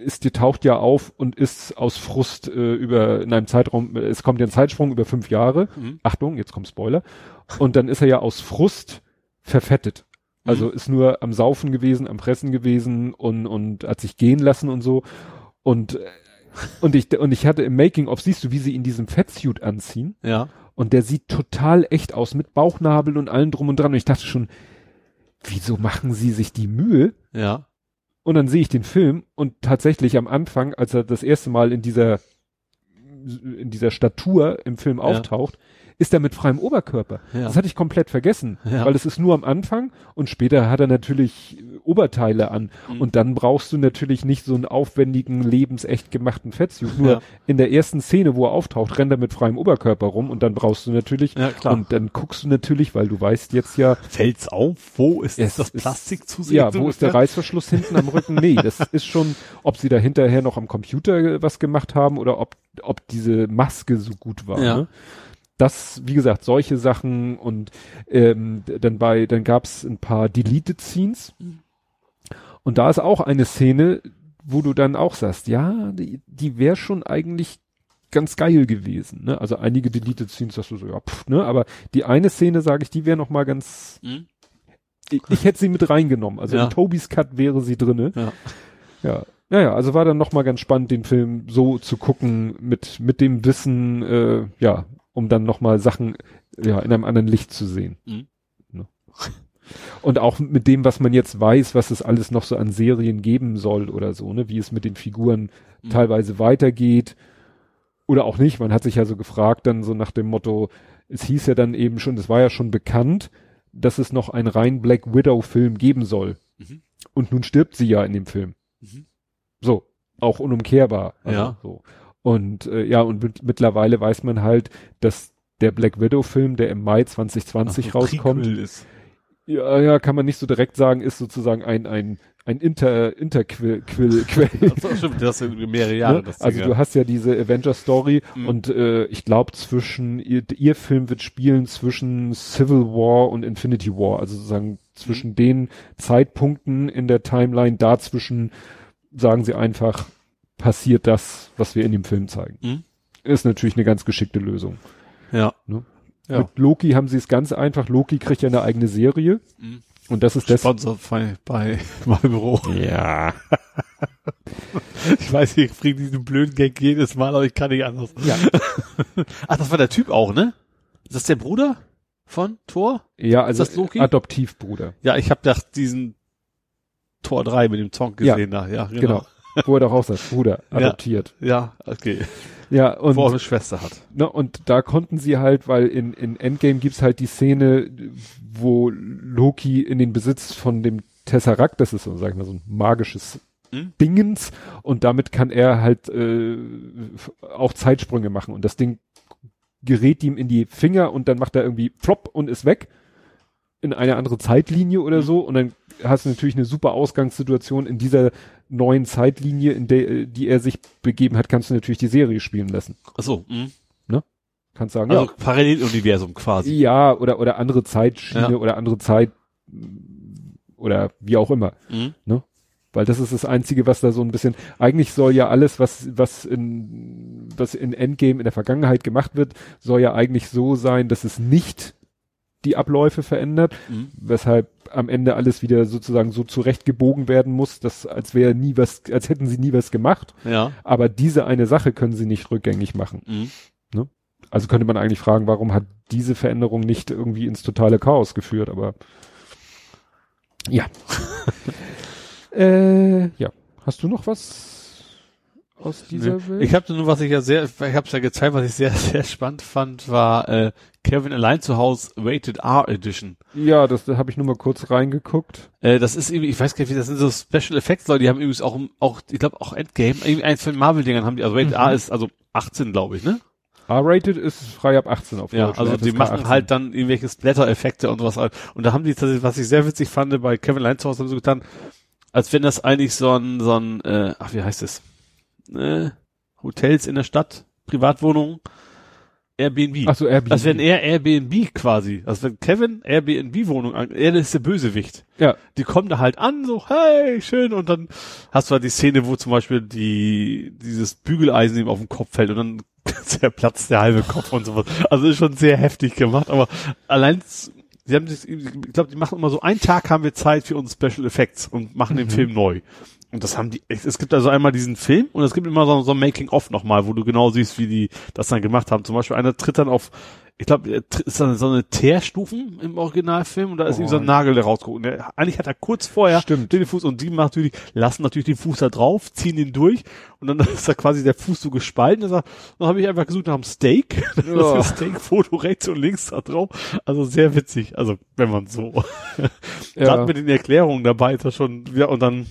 Speaker 2: ist, die taucht ja auf und ist aus Frust äh, über in einem Zeitraum, es kommt ja ein Zeitsprung über fünf Jahre.
Speaker 3: Mhm.
Speaker 2: Achtung, jetzt kommt Spoiler. Und dann ist er ja aus Frust verfettet. Also
Speaker 3: Mhm.
Speaker 2: ist nur am Saufen gewesen, am Fressen gewesen und, und hat sich gehen lassen und so. Und, äh, und ich, und ich hatte im Making of, siehst du, wie sie in diesem Fettsuit anziehen.
Speaker 3: Ja.
Speaker 2: Und der sieht total echt aus, mit Bauchnabel und allem drum und dran. Und ich dachte schon, wieso machen sie sich die Mühe?
Speaker 3: Ja.
Speaker 2: Und dann sehe ich den Film und tatsächlich am Anfang, als er das erste Mal in dieser, in dieser Statur im Film
Speaker 3: Ja.
Speaker 2: auftaucht, ist er mit freiem Oberkörper.
Speaker 3: Ja.
Speaker 2: Das hatte ich komplett vergessen,
Speaker 3: Ja.
Speaker 2: weil es ist nur am Anfang und später hat er natürlich äh, Oberteile an.
Speaker 3: Mhm.
Speaker 2: Und dann brauchst du natürlich nicht so einen aufwendigen, lebensecht gemachten Fettsuit. Nur
Speaker 3: Ja.
Speaker 2: in der ersten Szene, wo er auftaucht, rennt er mit freiem Oberkörper rum und dann brauchst du natürlich,
Speaker 3: Ja, klar.
Speaker 2: und dann guckst du natürlich, weil du weißt jetzt ja,
Speaker 3: Fällt's auf? Wo ist
Speaker 2: Es
Speaker 3: das
Speaker 2: ist-
Speaker 3: Plastik zu sehen?
Speaker 2: ja, wo ist der Reißverschluss hinten am Rücken? Nee, das ist schon, ob sie da hinterher noch am Computer äh, was gemacht haben oder ob, ob diese Maske so gut war.
Speaker 3: Ja.
Speaker 2: Ne? Das, wie gesagt, solche Sachen und ähm, dann bei, dann gab's ein paar Deleted Scenes und da ist auch eine Szene, wo du dann auch sagst, ja, die, die wäre schon eigentlich ganz geil gewesen. Ne? Also einige Deleted Scenes sagst du so, ja, pff, ne? aber die eine Szene, sage ich, die wäre noch mal ganz
Speaker 3: Mhm.
Speaker 2: ich, ich hätte sie mit reingenommen. Also
Speaker 3: Ja.
Speaker 2: in Tobis Cut wäre sie drinne.
Speaker 3: Ja.
Speaker 2: Ja. Naja, also war dann noch mal ganz spannend, den Film so zu gucken, mit, mit dem Wissen, äh, ja, um dann noch mal Sachen, ja, in einem anderen Licht zu sehen.
Speaker 3: Mhm.
Speaker 2: Ne? Und auch mit dem, was man jetzt weiß, was es alles noch so an Serien geben soll oder so, ne, wie es mit den Figuren
Speaker 3: Mhm.
Speaker 2: teilweise weitergeht oder auch nicht. Man hat sich ja so gefragt dann so nach dem Motto, es hieß ja dann eben schon, es war ja schon bekannt, dass es noch einen rein Black Widow Film geben soll.
Speaker 3: Mhm.
Speaker 2: Und nun stirbt sie ja in dem Film.
Speaker 3: Mhm.
Speaker 2: So, auch unumkehrbar. Also,
Speaker 3: Ja.
Speaker 2: So. Und äh, ja, und mit, mittlerweile weiß man halt, dass der Black Widow Film, der im Mai 2020
Speaker 3: Ach,
Speaker 2: rauskommt,
Speaker 3: Ist.
Speaker 2: ja, ja, kann man nicht so direkt sagen, ist sozusagen ein, ein, ein Inter, Interquill, Quill, Quell.
Speaker 3: Das stimmt, das ist mehrere Jahre.
Speaker 2: Ne?
Speaker 3: Das
Speaker 2: Also
Speaker 3: Ding,
Speaker 2: du hast ja diese Avenger-Story
Speaker 3: Mhm.
Speaker 2: und äh, ich glaube zwischen, ihr, ihr Film wird spielen zwischen Civil War und Infinity War, also sozusagen zwischen
Speaker 3: Mhm.
Speaker 2: den Zeitpunkten in der Timeline, dazwischen sagen sie einfach, passiert das, was wir in dem Film zeigen.
Speaker 3: Mhm.
Speaker 2: Ist natürlich eine ganz geschickte Lösung.
Speaker 3: ja.
Speaker 2: Ne?
Speaker 3: Ja.
Speaker 2: Mit Loki haben sie es ganz einfach. Loki kriegt ja eine eigene Serie
Speaker 3: Mhm.
Speaker 2: und das ist das.
Speaker 3: Sponsor bei, bei Marlboro.
Speaker 2: Ja.
Speaker 3: Ich weiß, ich bringe diesen blöden Gag jedes Mal, aber ich kann nicht anders.
Speaker 2: Ja.
Speaker 3: Ach, das war der Typ auch, ne? Ist das der Bruder von Thor?
Speaker 2: Ja, also
Speaker 3: das Loki?
Speaker 2: Adoptivbruder.
Speaker 3: Ja, ich habe da diesen Tor 3 mit dem Song
Speaker 2: Ja.
Speaker 3: gesehen da. Ja, genau.
Speaker 2: Genau. Wo er doch auch sagt, Bruder,
Speaker 3: Ja.
Speaker 2: adoptiert.
Speaker 3: Ja, okay.
Speaker 2: Ja, und,
Speaker 3: Wo er eine Schwester hat.
Speaker 2: ne, und da konnten sie halt, weil in, in Endgame gibt's halt die Szene, wo Loki in den Besitz von dem Tesseract, das ist so, sag ich mal, so ein magisches
Speaker 3: Mhm.
Speaker 2: Dingens, und damit kann er halt äh, auch Zeitsprünge machen. Und das Ding gerät ihm in die Finger und dann macht er irgendwie flop und ist weg in eine andere Zeitlinie oder so. Und dann hast du natürlich eine super Ausgangssituation in dieser neuen Zeitlinie, in der, äh, die er sich begeben hat, kannst du natürlich die Serie spielen lassen.
Speaker 3: Ach so, mhm.
Speaker 2: Kannst sagen,
Speaker 3: Also
Speaker 2: ja,
Speaker 3: Paralleluniversum quasi.
Speaker 2: ja, oder, oder andere Zeitschiene
Speaker 3: Ja.
Speaker 2: oder andere Zeit oder wie auch immer.
Speaker 3: Mhm.
Speaker 2: Weil das ist das Einzige, was da so ein bisschen, eigentlich soll ja alles, was, was in, was in Endgame in der Vergangenheit gemacht wird, soll ja eigentlich so sein, dass es nicht die Abläufe verändert,
Speaker 3: Mhm.
Speaker 2: weshalb am Ende alles wieder sozusagen so zurechtgebogen werden muss, dass als wäre nie was, als hätten sie nie was gemacht.
Speaker 3: Ja.
Speaker 2: Aber diese eine Sache können sie nicht rückgängig machen.
Speaker 3: Mhm.
Speaker 2: Also könnte man eigentlich fragen, warum hat diese Veränderung nicht irgendwie ins totale Chaos geführt, aber ja. äh, ja. Hast du noch was aus dieser
Speaker 3: Nee.
Speaker 2: Welt?
Speaker 3: Ich habe nur, was ich ja sehr, ich habe es ja gezeigt, was ich sehr, sehr spannend fand, war äh, Kevin allein zu Hause Rated R Edition.
Speaker 2: ja, das da habe ich nur mal kurz reingeguckt.
Speaker 3: Äh, das ist irgendwie, ich weiß gar nicht, das sind so Special Effects Leute, die haben übrigens auch, auch ich glaube auch Endgame, irgendwie eins von den Marvel-Dingern haben die, also Rated
Speaker 2: Mhm.
Speaker 3: R ist also 18, glaube ich, ne?
Speaker 2: R-rated ist frei ab 18 auf
Speaker 3: Ja,
Speaker 2: Deutsch,
Speaker 3: also
Speaker 2: ne?
Speaker 3: die machen
Speaker 2: 18.
Speaker 3: halt dann irgendwelche Splatter-Effekte und sowas. Und da haben die tatsächlich, was ich sehr witzig fand, bei Kevin allein zu Hause haben sie so getan, als wenn das eigentlich so ein, so ein, äh, ach, wie heißt es? Äh, Hotels in der Stadt, Privatwohnungen, Airbnb.
Speaker 2: Ach so, Airbnb.
Speaker 3: Das wäre eher Airbnb quasi. Also wenn Kevin Airbnb-Wohnung an, er ist der Bösewicht.
Speaker 2: Ja.
Speaker 3: Die kommen da halt an, so, hey, schön, und dann hast du halt die Szene, wo zum Beispiel die, dieses Bügeleisen ihm auf den Kopf fällt und dann zerplatzt der halbe Kopf und sowas. Also ist schon sehr heftig gemacht, aber allein, sie haben sich, ich glaube, die machen immer so, einen Tag haben wir Zeit für uns Special Effects und machen den
Speaker 2: Mhm.
Speaker 3: Film neu. Und das haben die, es gibt also einmal diesen Film und es gibt immer so, so ein Making-of nochmal, wo du genau siehst, wie die das dann gemacht haben. Zum Beispiel einer tritt dann auf, ich glaube, ist dann so eine Teerstufen im Originalfilm und da ist
Speaker 2: Oh.
Speaker 3: ihm so ein Nagel, der. Und der, eigentlich hat er kurz vorher
Speaker 2: Stimmt.
Speaker 3: den Fuß und die machen natürlich, lassen natürlich den Fuß da drauf, ziehen ihn durch und dann ist da quasi der Fuß so gespalten. Er sagt, dann habe ich einfach gesucht nach einem Steak. Das
Speaker 2: Ja.
Speaker 3: ist ein Steak-Foto rechts und links da drauf. Also sehr witzig. Also wenn man so
Speaker 2: Ja.
Speaker 3: Gerade mit den Erklärungen dabei ist das schon, ja, und dann,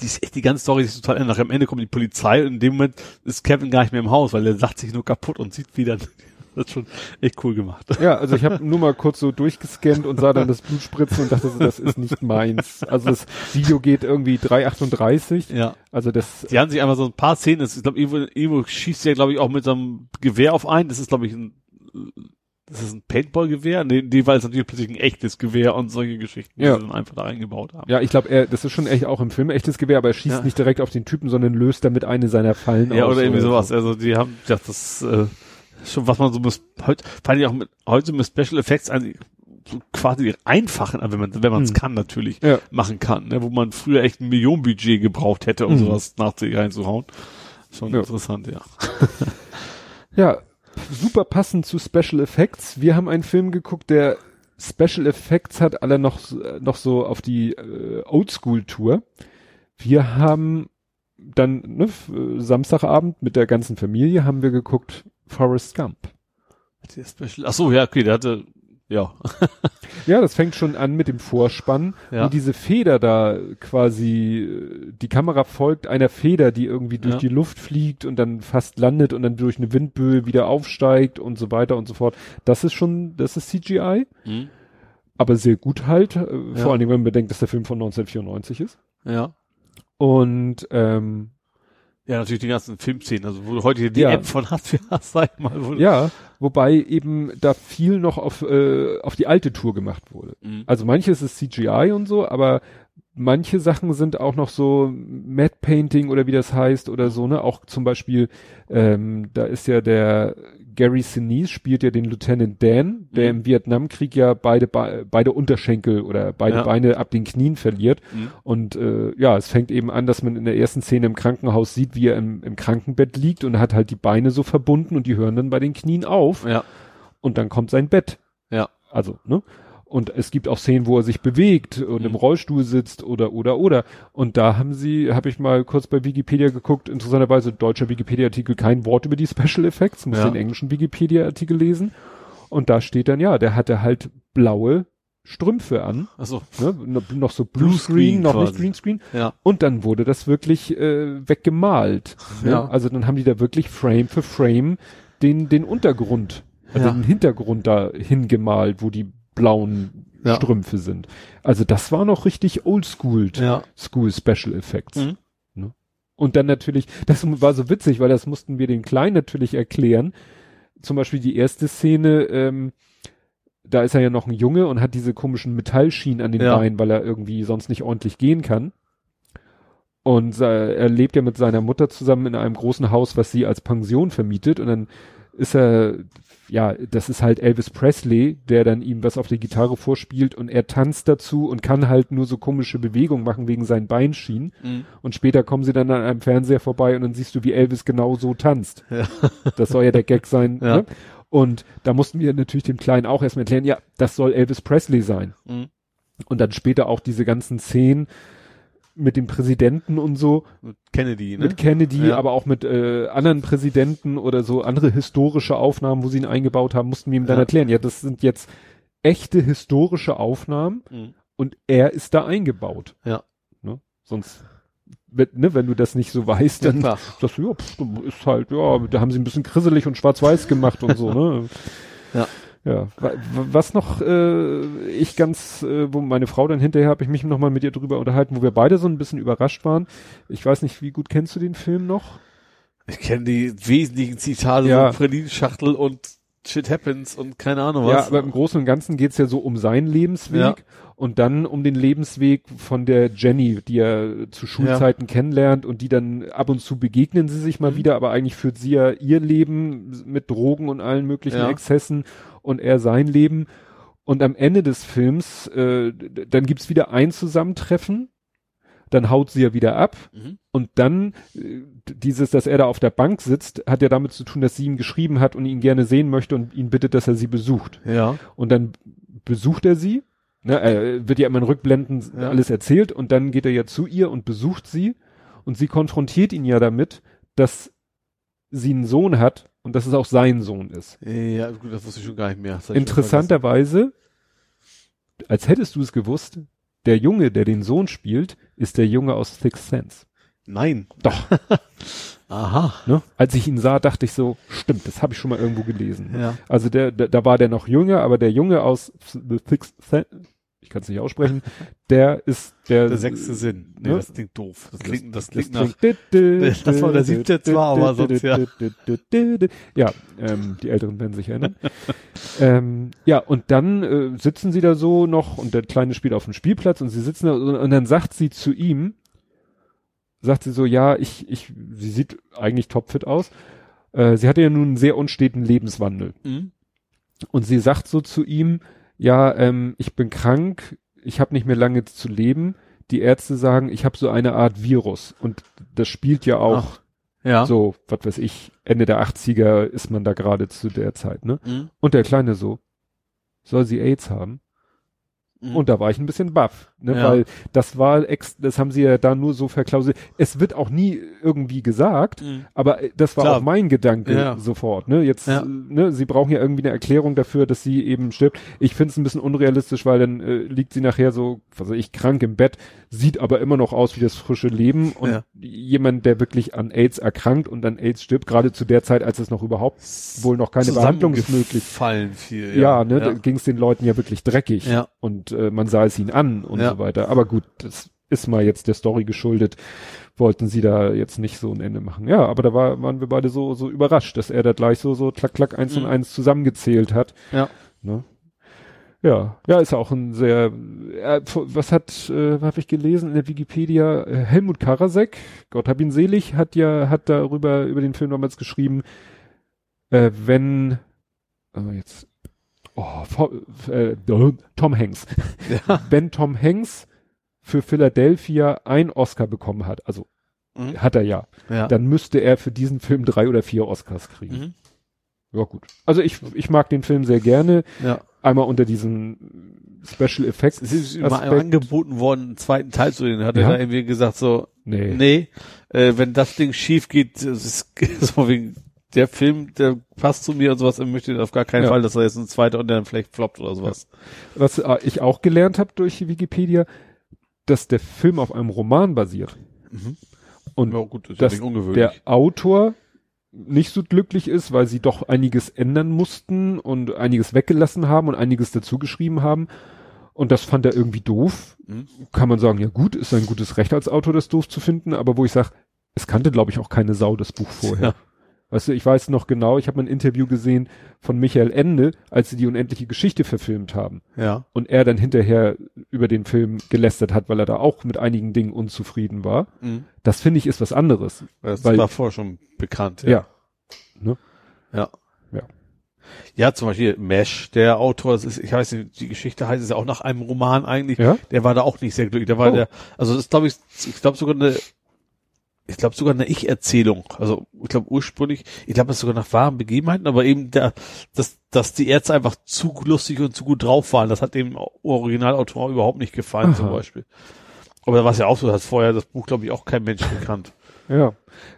Speaker 3: die, ist echt, die ganze Story ist total ändert. Am Ende kommt die Polizei und in dem Moment ist Kevin gar nicht mehr im Haus, weil er lacht sich nur kaputt und sieht wieder, das ist schon echt cool gemacht.
Speaker 2: Ja, also ich habe nur mal kurz so durchgescannt und sah dann das Blut spritzen und dachte so, das ist nicht meins. Also das Video geht irgendwie 3,38.
Speaker 3: Ja.
Speaker 2: Also das,
Speaker 3: Die haben sich einfach so ein paar Szenen, das ich glaube, Evo, Evo schießt ja, glaube ich, auch mit so einem Gewehr auf einen. Das ist, glaube ich, ein, das ist ein Paintball-Gewehr. Nee, nee, weil es natürlich plötzlich ein echtes Gewehr und solche Geschichten,
Speaker 2: Ja.
Speaker 3: die sie dann einfach da eingebaut haben.
Speaker 2: ja, ich glaube, er, das ist schon echt auch im Film echtes Gewehr, aber er schießt
Speaker 3: Ja.
Speaker 2: nicht direkt auf den Typen, sondern löst damit eine seiner Fallen
Speaker 3: Ja,
Speaker 2: aus.
Speaker 3: oder irgendwie sowas.
Speaker 2: so.
Speaker 3: Also die haben, ja, das äh, schon, was man so muss, heute, fand ich auch mit, heute mit Special Effects eigentlich so quasi einfachen, wenn man wenn man es
Speaker 2: Hm.
Speaker 3: kann natürlich,
Speaker 2: Ja.
Speaker 3: machen kann, ne, wo man früher echt ein Millionenbudget gebraucht hätte, um
Speaker 2: Mhm.
Speaker 3: sowas nach sich reinzuhauen. Schon
Speaker 2: Ja.
Speaker 3: interessant, ja.
Speaker 2: Ja, super passend zu Special Effects. Wir haben einen Film geguckt, der Special Effects hat, alle noch, noch so auf die äh, Oldschool-Tour. Wir haben dann ne, äh, Samstagabend mit der ganzen Familie haben wir geguckt Forrest Gump.
Speaker 3: Ach so, ja, okay, der hatte, ja,
Speaker 2: Ja, das fängt schon an mit dem Vorspann.
Speaker 3: Ja.
Speaker 2: Und diese Feder da quasi, äh, die Kamera folgt einer Feder, die irgendwie durch
Speaker 3: Ja.
Speaker 2: die Luft fliegt und dann fast landet und dann durch eine Windböe wieder aufsteigt und so weiter und so fort. Das ist schon, das ist CGI,
Speaker 3: hm,
Speaker 2: aber sehr gut halt. äh,
Speaker 3: Ja.
Speaker 2: Vor allen Dingen, wenn man bedenkt, dass der Film von 1994 ist.
Speaker 3: ja.
Speaker 2: Und ähm,
Speaker 3: Ja, natürlich die ganzen Filmszenen, also wo du heute die
Speaker 2: Ja.
Speaker 3: App von hast, wie hast, sag mal, wo du-
Speaker 2: ja, wobei eben da viel noch auf, äh, auf die alte Tour gemacht wurde.
Speaker 3: Mhm.
Speaker 2: Also manches ist CGI und so, aber manche Sachen sind auch noch so Matte Painting oder wie das heißt oder so, ne? Auch zum Beispiel, ähm, da ist ja der Gary Sinise spielt ja den Lieutenant Dan, der
Speaker 3: Mhm.
Speaker 2: im Vietnamkrieg ja beide Be beide Unterschenkel oder beide
Speaker 3: Ja.
Speaker 2: Beine ab den Knien verliert.
Speaker 3: Mhm.
Speaker 2: Und äh, ja, es fängt eben an, dass man in der ersten Szene im Krankenhaus sieht, wie er im, im Krankenbett liegt und hat halt die Beine so verbunden und die hören dann bei den Knien auf
Speaker 3: Ja,
Speaker 2: und dann kommt sein Bett.
Speaker 3: ja,
Speaker 2: Also, ne? Und es gibt auch Szenen, wo er sich bewegt und im
Speaker 3: Mhm.
Speaker 2: Rollstuhl sitzt oder oder oder. Und da haben sie, habe ich mal kurz bei Wikipedia geguckt, interessanterweise deutscher Wikipedia-Artikel kein Wort über die Special Effects, muss
Speaker 3: Ja.
Speaker 2: den englischen Wikipedia-Artikel lesen. Und da steht dann, ja, der hatte halt blaue Strümpfe an,
Speaker 3: ach so,
Speaker 2: ne? noch, so
Speaker 3: Blue
Speaker 2: Blue
Speaker 3: Screen
Speaker 2: Screen, noch
Speaker 3: quasi.
Speaker 2: nicht Greenscreen.
Speaker 3: ja,
Speaker 2: Und dann wurde das wirklich äh, weggemalt. Ne?
Speaker 3: Ja.
Speaker 2: Also dann haben die da wirklich Frame für Frame den, den Untergrund, also
Speaker 3: Ja.
Speaker 2: den Hintergrund da hingemalt, wo die blauen
Speaker 3: Ja.
Speaker 2: Strümpfe sind. Also das war noch richtig oldschool,
Speaker 3: ja,
Speaker 2: School Special Effects.
Speaker 3: Mhm.
Speaker 2: Ne? Und dann natürlich, das war so witzig, weil das mussten wir den Kleinen natürlich erklären. Zum Beispiel die erste Szene, ähm, da ist er ja noch ein Junge und hat diese komischen Metallschienen an den
Speaker 3: Ja.
Speaker 2: Beinen, weil er irgendwie sonst nicht ordentlich gehen kann. Und äh, er lebt ja mit seiner Mutter zusammen in einem großen Haus, was sie als Pension vermietet. Und dann ist er, ja, das ist halt Elvis Presley, der dann ihm was auf der Gitarre vorspielt und er tanzt dazu und kann halt nur so komische Bewegungen machen wegen seinen Beinschienen.
Speaker 3: Mhm.
Speaker 2: Und später kommen sie dann an einem Fernseher vorbei und dann siehst du, wie Elvis genau so tanzt.
Speaker 3: Ja.
Speaker 2: Das soll ja der Gag sein.
Speaker 3: Ja.
Speaker 2: Ne? Und da mussten wir natürlich dem Kleinen auch erstmal erklären, ja, das soll Elvis Presley sein.
Speaker 3: Mhm.
Speaker 2: Und dann später auch diese ganzen Szenen mit dem Präsidenten und so,
Speaker 3: Mit Kennedy, ne?
Speaker 2: mit Kennedy,
Speaker 3: Ja.
Speaker 2: aber auch mit äh, anderen Präsidenten oder so andere historische Aufnahmen, wo sie ihn eingebaut haben, mussten wir ihm dann
Speaker 3: Ja.
Speaker 2: erklären, ja, das sind jetzt echte historische Aufnahmen
Speaker 3: Mhm.
Speaker 2: und er ist da eingebaut.
Speaker 3: Ja.
Speaker 2: Ne? Sonst, wenn, ne, wenn du das nicht so weißt, dann sagst du, ja, pff, ist halt, ja, da haben sie ein bisschen grisselig und schwarz-weiß gemacht und so, ne?
Speaker 3: Ja.
Speaker 2: Ja, wa- wa- was noch äh, ich ganz, äh, wo meine Frau dann hinterher habe ich mich noch mal mit ihr drüber unterhalten, wo wir beide so ein bisschen überrascht waren. Ich weiß nicht, wie gut kennst du den Film noch?
Speaker 3: Ich kenne die wesentlichen Zitate,
Speaker 2: Ja.
Speaker 3: so Pralinenschachtel und Shit Happens und keine Ahnung
Speaker 2: Ja,
Speaker 3: was.
Speaker 2: aber im Großen und Ganzen geht's ja so um seinen Lebensweg
Speaker 3: Ja.
Speaker 2: und dann um den Lebensweg von der Jenny, die er zu Schulzeiten kennenlernt und die dann ab und zu begegnen sie sich mal
Speaker 3: Mhm.
Speaker 2: wieder, aber eigentlich führt sie ja ihr Leben mit Drogen und allen möglichen
Speaker 3: Ja.
Speaker 2: Exzessen und er sein Leben. Und am Ende des Films, äh, dann gibt's wieder ein Zusammentreffen, dann haut sie ja wieder ab
Speaker 3: Mhm.
Speaker 2: und dann äh, dieses, dass er da auf der Bank sitzt, hat ja damit zu tun, dass sie ihm geschrieben hat und ihn gerne sehen möchte und ihn bittet, dass er sie besucht.
Speaker 3: Ja.
Speaker 2: Und dann besucht er sie. Ne, äh, wird ja immer in Rückblenden
Speaker 3: Ja.
Speaker 2: alles erzählt und dann geht er ja zu ihr und besucht sie und sie konfrontiert ihn ja damit, dass sie einen Sohn hat und dass es auch sein Sohn ist.
Speaker 3: Ja, gut, das wusste ich schon gar nicht mehr.
Speaker 2: Interessanterweise, als hättest du es gewusst, der Junge, der den Sohn spielt, ist der Junge aus Sixth Sense.
Speaker 3: Nein.
Speaker 2: Doch.
Speaker 3: Aha.
Speaker 2: Ne? Als ich ihn sah, dachte ich so, stimmt, das habe ich schon mal irgendwo gelesen.
Speaker 3: Ja.
Speaker 2: Also der, der, da war der noch jünger, aber der Junge aus The Sixth Sense, ich kann es nicht aussprechen, der ist der,
Speaker 3: Der sechste Sinn. Nee,
Speaker 2: ne?
Speaker 3: das klingt doof. Das klingt, das klingt nach.
Speaker 2: klingt-
Speaker 3: Das war der siebte zwar, aber sonst, ja.
Speaker 2: Ja, ähm, die Älteren werden sich erinnern. ähm, ja, und dann äh, sitzen sie da so noch und der Kleine spielt auf dem Spielplatz und sie sitzen da und, und dann sagt sie zu ihm, sagt sie so, ja, ich, ich, sie sieht eigentlich topfit aus. Äh, sie hatte ja nun einen sehr unsteten Lebenswandel.
Speaker 3: Mhm.
Speaker 2: Und sie sagt so zu ihm, ja, ähm, ich bin krank, ich habe nicht mehr lange zu leben. Die Ärzte sagen, ich habe so eine Art Virus. Und das spielt ja auch
Speaker 3: Ja.
Speaker 2: so, was weiß ich, Ende der 80er ist man da gerade zu der Zeit, ne?
Speaker 3: Mhm.
Speaker 2: Und der Kleine so, soll sie AIDS haben?
Speaker 3: Mhm.
Speaker 2: Und da war ich ein bisschen baff, ne?
Speaker 3: Ja.
Speaker 2: Weil das war ex, das haben sie ja da nur so verklauselt. Es wird auch nie irgendwie gesagt,
Speaker 3: Mhm.
Speaker 2: aber äh, das war
Speaker 3: Klar.
Speaker 2: auch mein Gedanke
Speaker 3: Ja.
Speaker 2: sofort. Ne? Jetzt,
Speaker 3: Ja.
Speaker 2: ne, sie brauchen ja irgendwie eine Erklärung dafür, dass sie eben stirbt. Ich finde es ein bisschen unrealistisch, weil dann äh, liegt sie nachher so, was weiß ich, krank im Bett, sieht aber immer noch aus wie das frische Leben und jemand, der wirklich an AIDS erkrankt und an AIDS stirbt, gerade zu der Zeit, als es noch überhaupt wohl noch keine Behandlung ist möglich.
Speaker 3: Fallen viel.
Speaker 2: Ja, ne, da ging es den Leuten ja wirklich dreckig
Speaker 3: Ja.
Speaker 2: und äh, man sah es ihnen an und
Speaker 3: Ja.
Speaker 2: so weiter. Aber gut, das ist mal jetzt der Story geschuldet. Wollten sie da jetzt nicht so ein Ende machen. Ja, aber da war, waren wir beide so, so überrascht, dass er da gleich so, so klack, klack, eins
Speaker 3: Mhm.
Speaker 2: und eins zusammengezählt hat.
Speaker 3: Ja.
Speaker 2: Ne? Ja, ja, ist auch ein sehr, äh, was hat, äh, habe ich gelesen in der Wikipedia, äh, Helmut Karasek, Gott hab ihn selig, hat ja, hat darüber, über den Film damals geschrieben, äh, wenn, äh, jetzt, oh, äh, Tom Hanks,
Speaker 3: Ja.
Speaker 2: wenn Tom Hanks für Philadelphia ein Oscar bekommen hat, also
Speaker 3: Mhm.
Speaker 2: hat er ja,
Speaker 3: Ja.
Speaker 2: dann müsste er für diesen Film drei oder vier Oscars kriegen.
Speaker 3: Mhm.
Speaker 2: Ja gut. Also ich, ich mag den Film sehr gerne.
Speaker 3: Ja.
Speaker 2: Einmal unter diesen Special Effects.
Speaker 3: Es ist immer
Speaker 2: Aspekt.
Speaker 3: angeboten worden, einen zweiten Teil zu den. Hat
Speaker 2: Ja.
Speaker 3: er da irgendwie gesagt so,
Speaker 2: Nee.
Speaker 3: nee, äh, wenn das Ding schief geht, das ist so wegen der Film, der passt zu mir und sowas, er möchte auf gar keinen
Speaker 2: Ja.
Speaker 3: Fall, dass er jetzt ein zweiter und dann vielleicht floppt oder sowas.
Speaker 2: Was äh, ich auch gelernt habe durch Wikipedia, dass der Film auf einem Roman basiert.
Speaker 3: Mhm.
Speaker 2: Und
Speaker 3: Ja, gut, ist
Speaker 2: dass
Speaker 3: ja nicht ungewöhnlich.
Speaker 2: der Autor nicht so glücklich ist, weil sie doch einiges ändern mussten und einiges weggelassen haben und einiges dazugeschrieben haben. Und das fand er irgendwie doof.
Speaker 3: Mhm.
Speaker 2: Kann man sagen, ja gut, ist ein gutes Recht als Autor, das doof zu finden, aber wo ich sage, es kannte, glaube ich, auch keine Sau das Buch vorher.
Speaker 3: Ja.
Speaker 2: Weißt du, ich weiß noch genau, ich habe ein Interview gesehen von Michael Ende, als sie die unendliche Geschichte verfilmt haben.
Speaker 3: ja.
Speaker 2: Und er dann hinterher über den Film gelästert hat, weil er da auch mit einigen Dingen unzufrieden war.
Speaker 3: Mhm.
Speaker 2: Das finde ich ist was anderes.
Speaker 3: Das
Speaker 2: Weil-
Speaker 3: war vorher schon bekannt.
Speaker 2: Ja.
Speaker 3: Ja.
Speaker 2: Ja.
Speaker 3: Ja, zum Beispiel Mesh, der Autor, das ist, ich weiß nicht, die Geschichte heißt es ja auch nach einem Roman eigentlich.
Speaker 2: Ja?
Speaker 3: Der war da auch nicht sehr glücklich. Der war
Speaker 2: Oh.
Speaker 3: der, also das glaube ich, ich glaube sogar eine, ich glaube sogar eine Ich-Erzählung. Also ich glaube ursprünglich, ich glaube es sogar nach wahren Begebenheiten, aber eben der, dass, dass die Ärzte einfach zu lustig und zu gut drauf waren. Das hat dem Originalautor überhaupt nicht gefallen zum
Speaker 2: Aha.
Speaker 3: Beispiel. Aber da war es ja auch so, dass vorher das Buch glaube ich auch kein Mensch gekannt.
Speaker 2: Ja.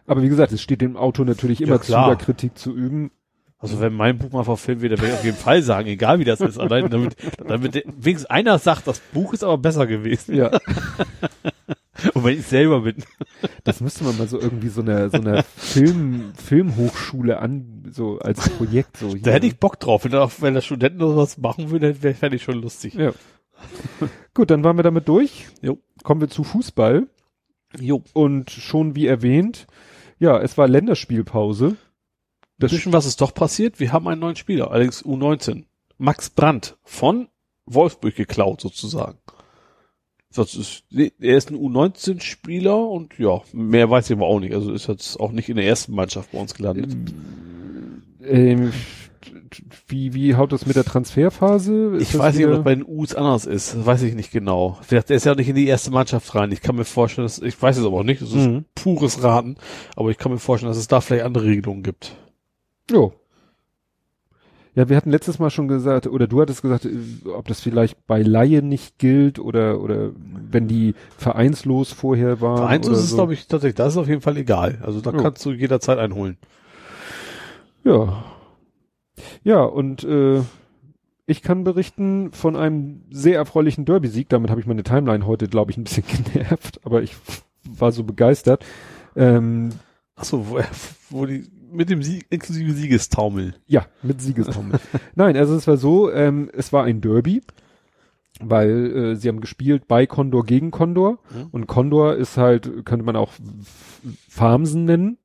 Speaker 2: Aber wie gesagt, es steht dem Autor natürlich immer
Speaker 3: Ja,
Speaker 2: zu, da Kritik zu üben.
Speaker 3: Also wenn mein Buch mal verfilmt wird, dann werde ich auf jeden Fall sagen, egal wie das ist, allein damit, damit wenigstens einer sagt, das Buch ist aber besser gewesen.
Speaker 2: Ja.
Speaker 3: Und wenn ich selber bin.
Speaker 2: Das müsste man mal so irgendwie so einer so einer Film, Filmhochschule an, so als Projekt so.
Speaker 3: Da hätte ich Bock drauf. Wenn da, wenn da Studenten oder sowas machen würden, wäre fände ich schon lustig.
Speaker 2: Ja. Gut, dann waren wir damit durch.
Speaker 3: Jo.
Speaker 2: Kommen wir zu Fußball.
Speaker 3: Jo.
Speaker 2: Und schon wie erwähnt, Ja, es war Länderspielpause.
Speaker 3: Das Zwischen was ist doch passiert? Wir haben einen neuen Spieler, allerdings U19. Max Brandt von Wolfsburg geklaut sozusagen. Das ist, er ist ein U19-Spieler und ja, mehr weiß ich aber auch nicht. Also ist jetzt auch nicht in der ersten Mannschaft bei uns gelandet.
Speaker 2: Ähm, wie, wie haut das mit der Transferphase?
Speaker 3: Ist ich weiß nicht, ob das bei den U's anders ist. Das weiß ich nicht genau. Vielleicht, der ist ja auch nicht in die erste Mannschaft rein. Ich kann mir vorstellen, dass, ich weiß es aber auch nicht, das ist mhm. pures Raten, aber ich kann mir vorstellen, dass es da vielleicht andere Regelungen gibt.
Speaker 2: Jo. Ja, wir hatten letztes Mal schon gesagt, oder du hattest gesagt, äh, ob das vielleicht bei Laie nicht gilt oder, oder wenn die vereinslos vorher waren.
Speaker 3: Vereinslos ist, so. glaube ich, tatsächlich, das ist auf jeden Fall egal. Also da jo. kannst du jederzeit einholen.
Speaker 2: Ja. Ja, und äh, ich kann berichten von einem sehr erfreulichen Derby-Sieg. Damit habe ich meine Timeline heute, glaube ich, ein bisschen genervt, aber ich war so begeistert. Ähm,
Speaker 3: Ach so, wo, wo die mit dem Sieg, inklusive Siegestaumel.
Speaker 2: Ja, mit Siegestaumel. Nein, also es war so, ähm, es war ein Derby, weil äh, sie haben gespielt bei Condor gegen Condor mhm. und Condor ist halt, könnte man auch Farmsen nennen.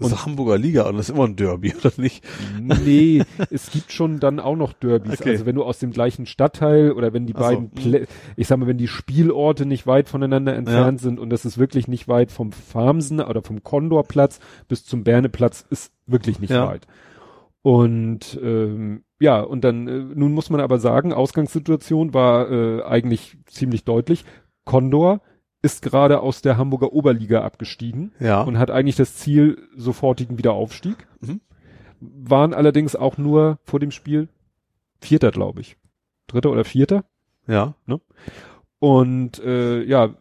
Speaker 3: Das ist Hamburger Liga und das ist immer ein Derby, oder nicht?
Speaker 2: Nee, es gibt schon dann auch noch Derbys. Okay. Also wenn du aus dem gleichen Stadtteil oder wenn die Ach beiden, so. Plä ich sag mal, wenn die Spielorte nicht weit voneinander entfernt ja. sind und das ist wirklich nicht weit vom Farmsen oder vom Condorplatz bis zum Berneplatz ist wirklich nicht ja. weit. Und ähm, ja, und dann, äh, nun muss man aber sagen, Ausgangssituation war äh, eigentlich ziemlich deutlich. Condor ist gerade aus der Hamburger Oberliga abgestiegen
Speaker 3: ja.
Speaker 2: und hat eigentlich das Ziel sofortigen Wiederaufstieg. Mhm. Waren allerdings auch nur vor dem Spiel Vierter, glaube ich. Dritter oder Vierter.
Speaker 3: Ja.
Speaker 2: Ne? Und äh, ja,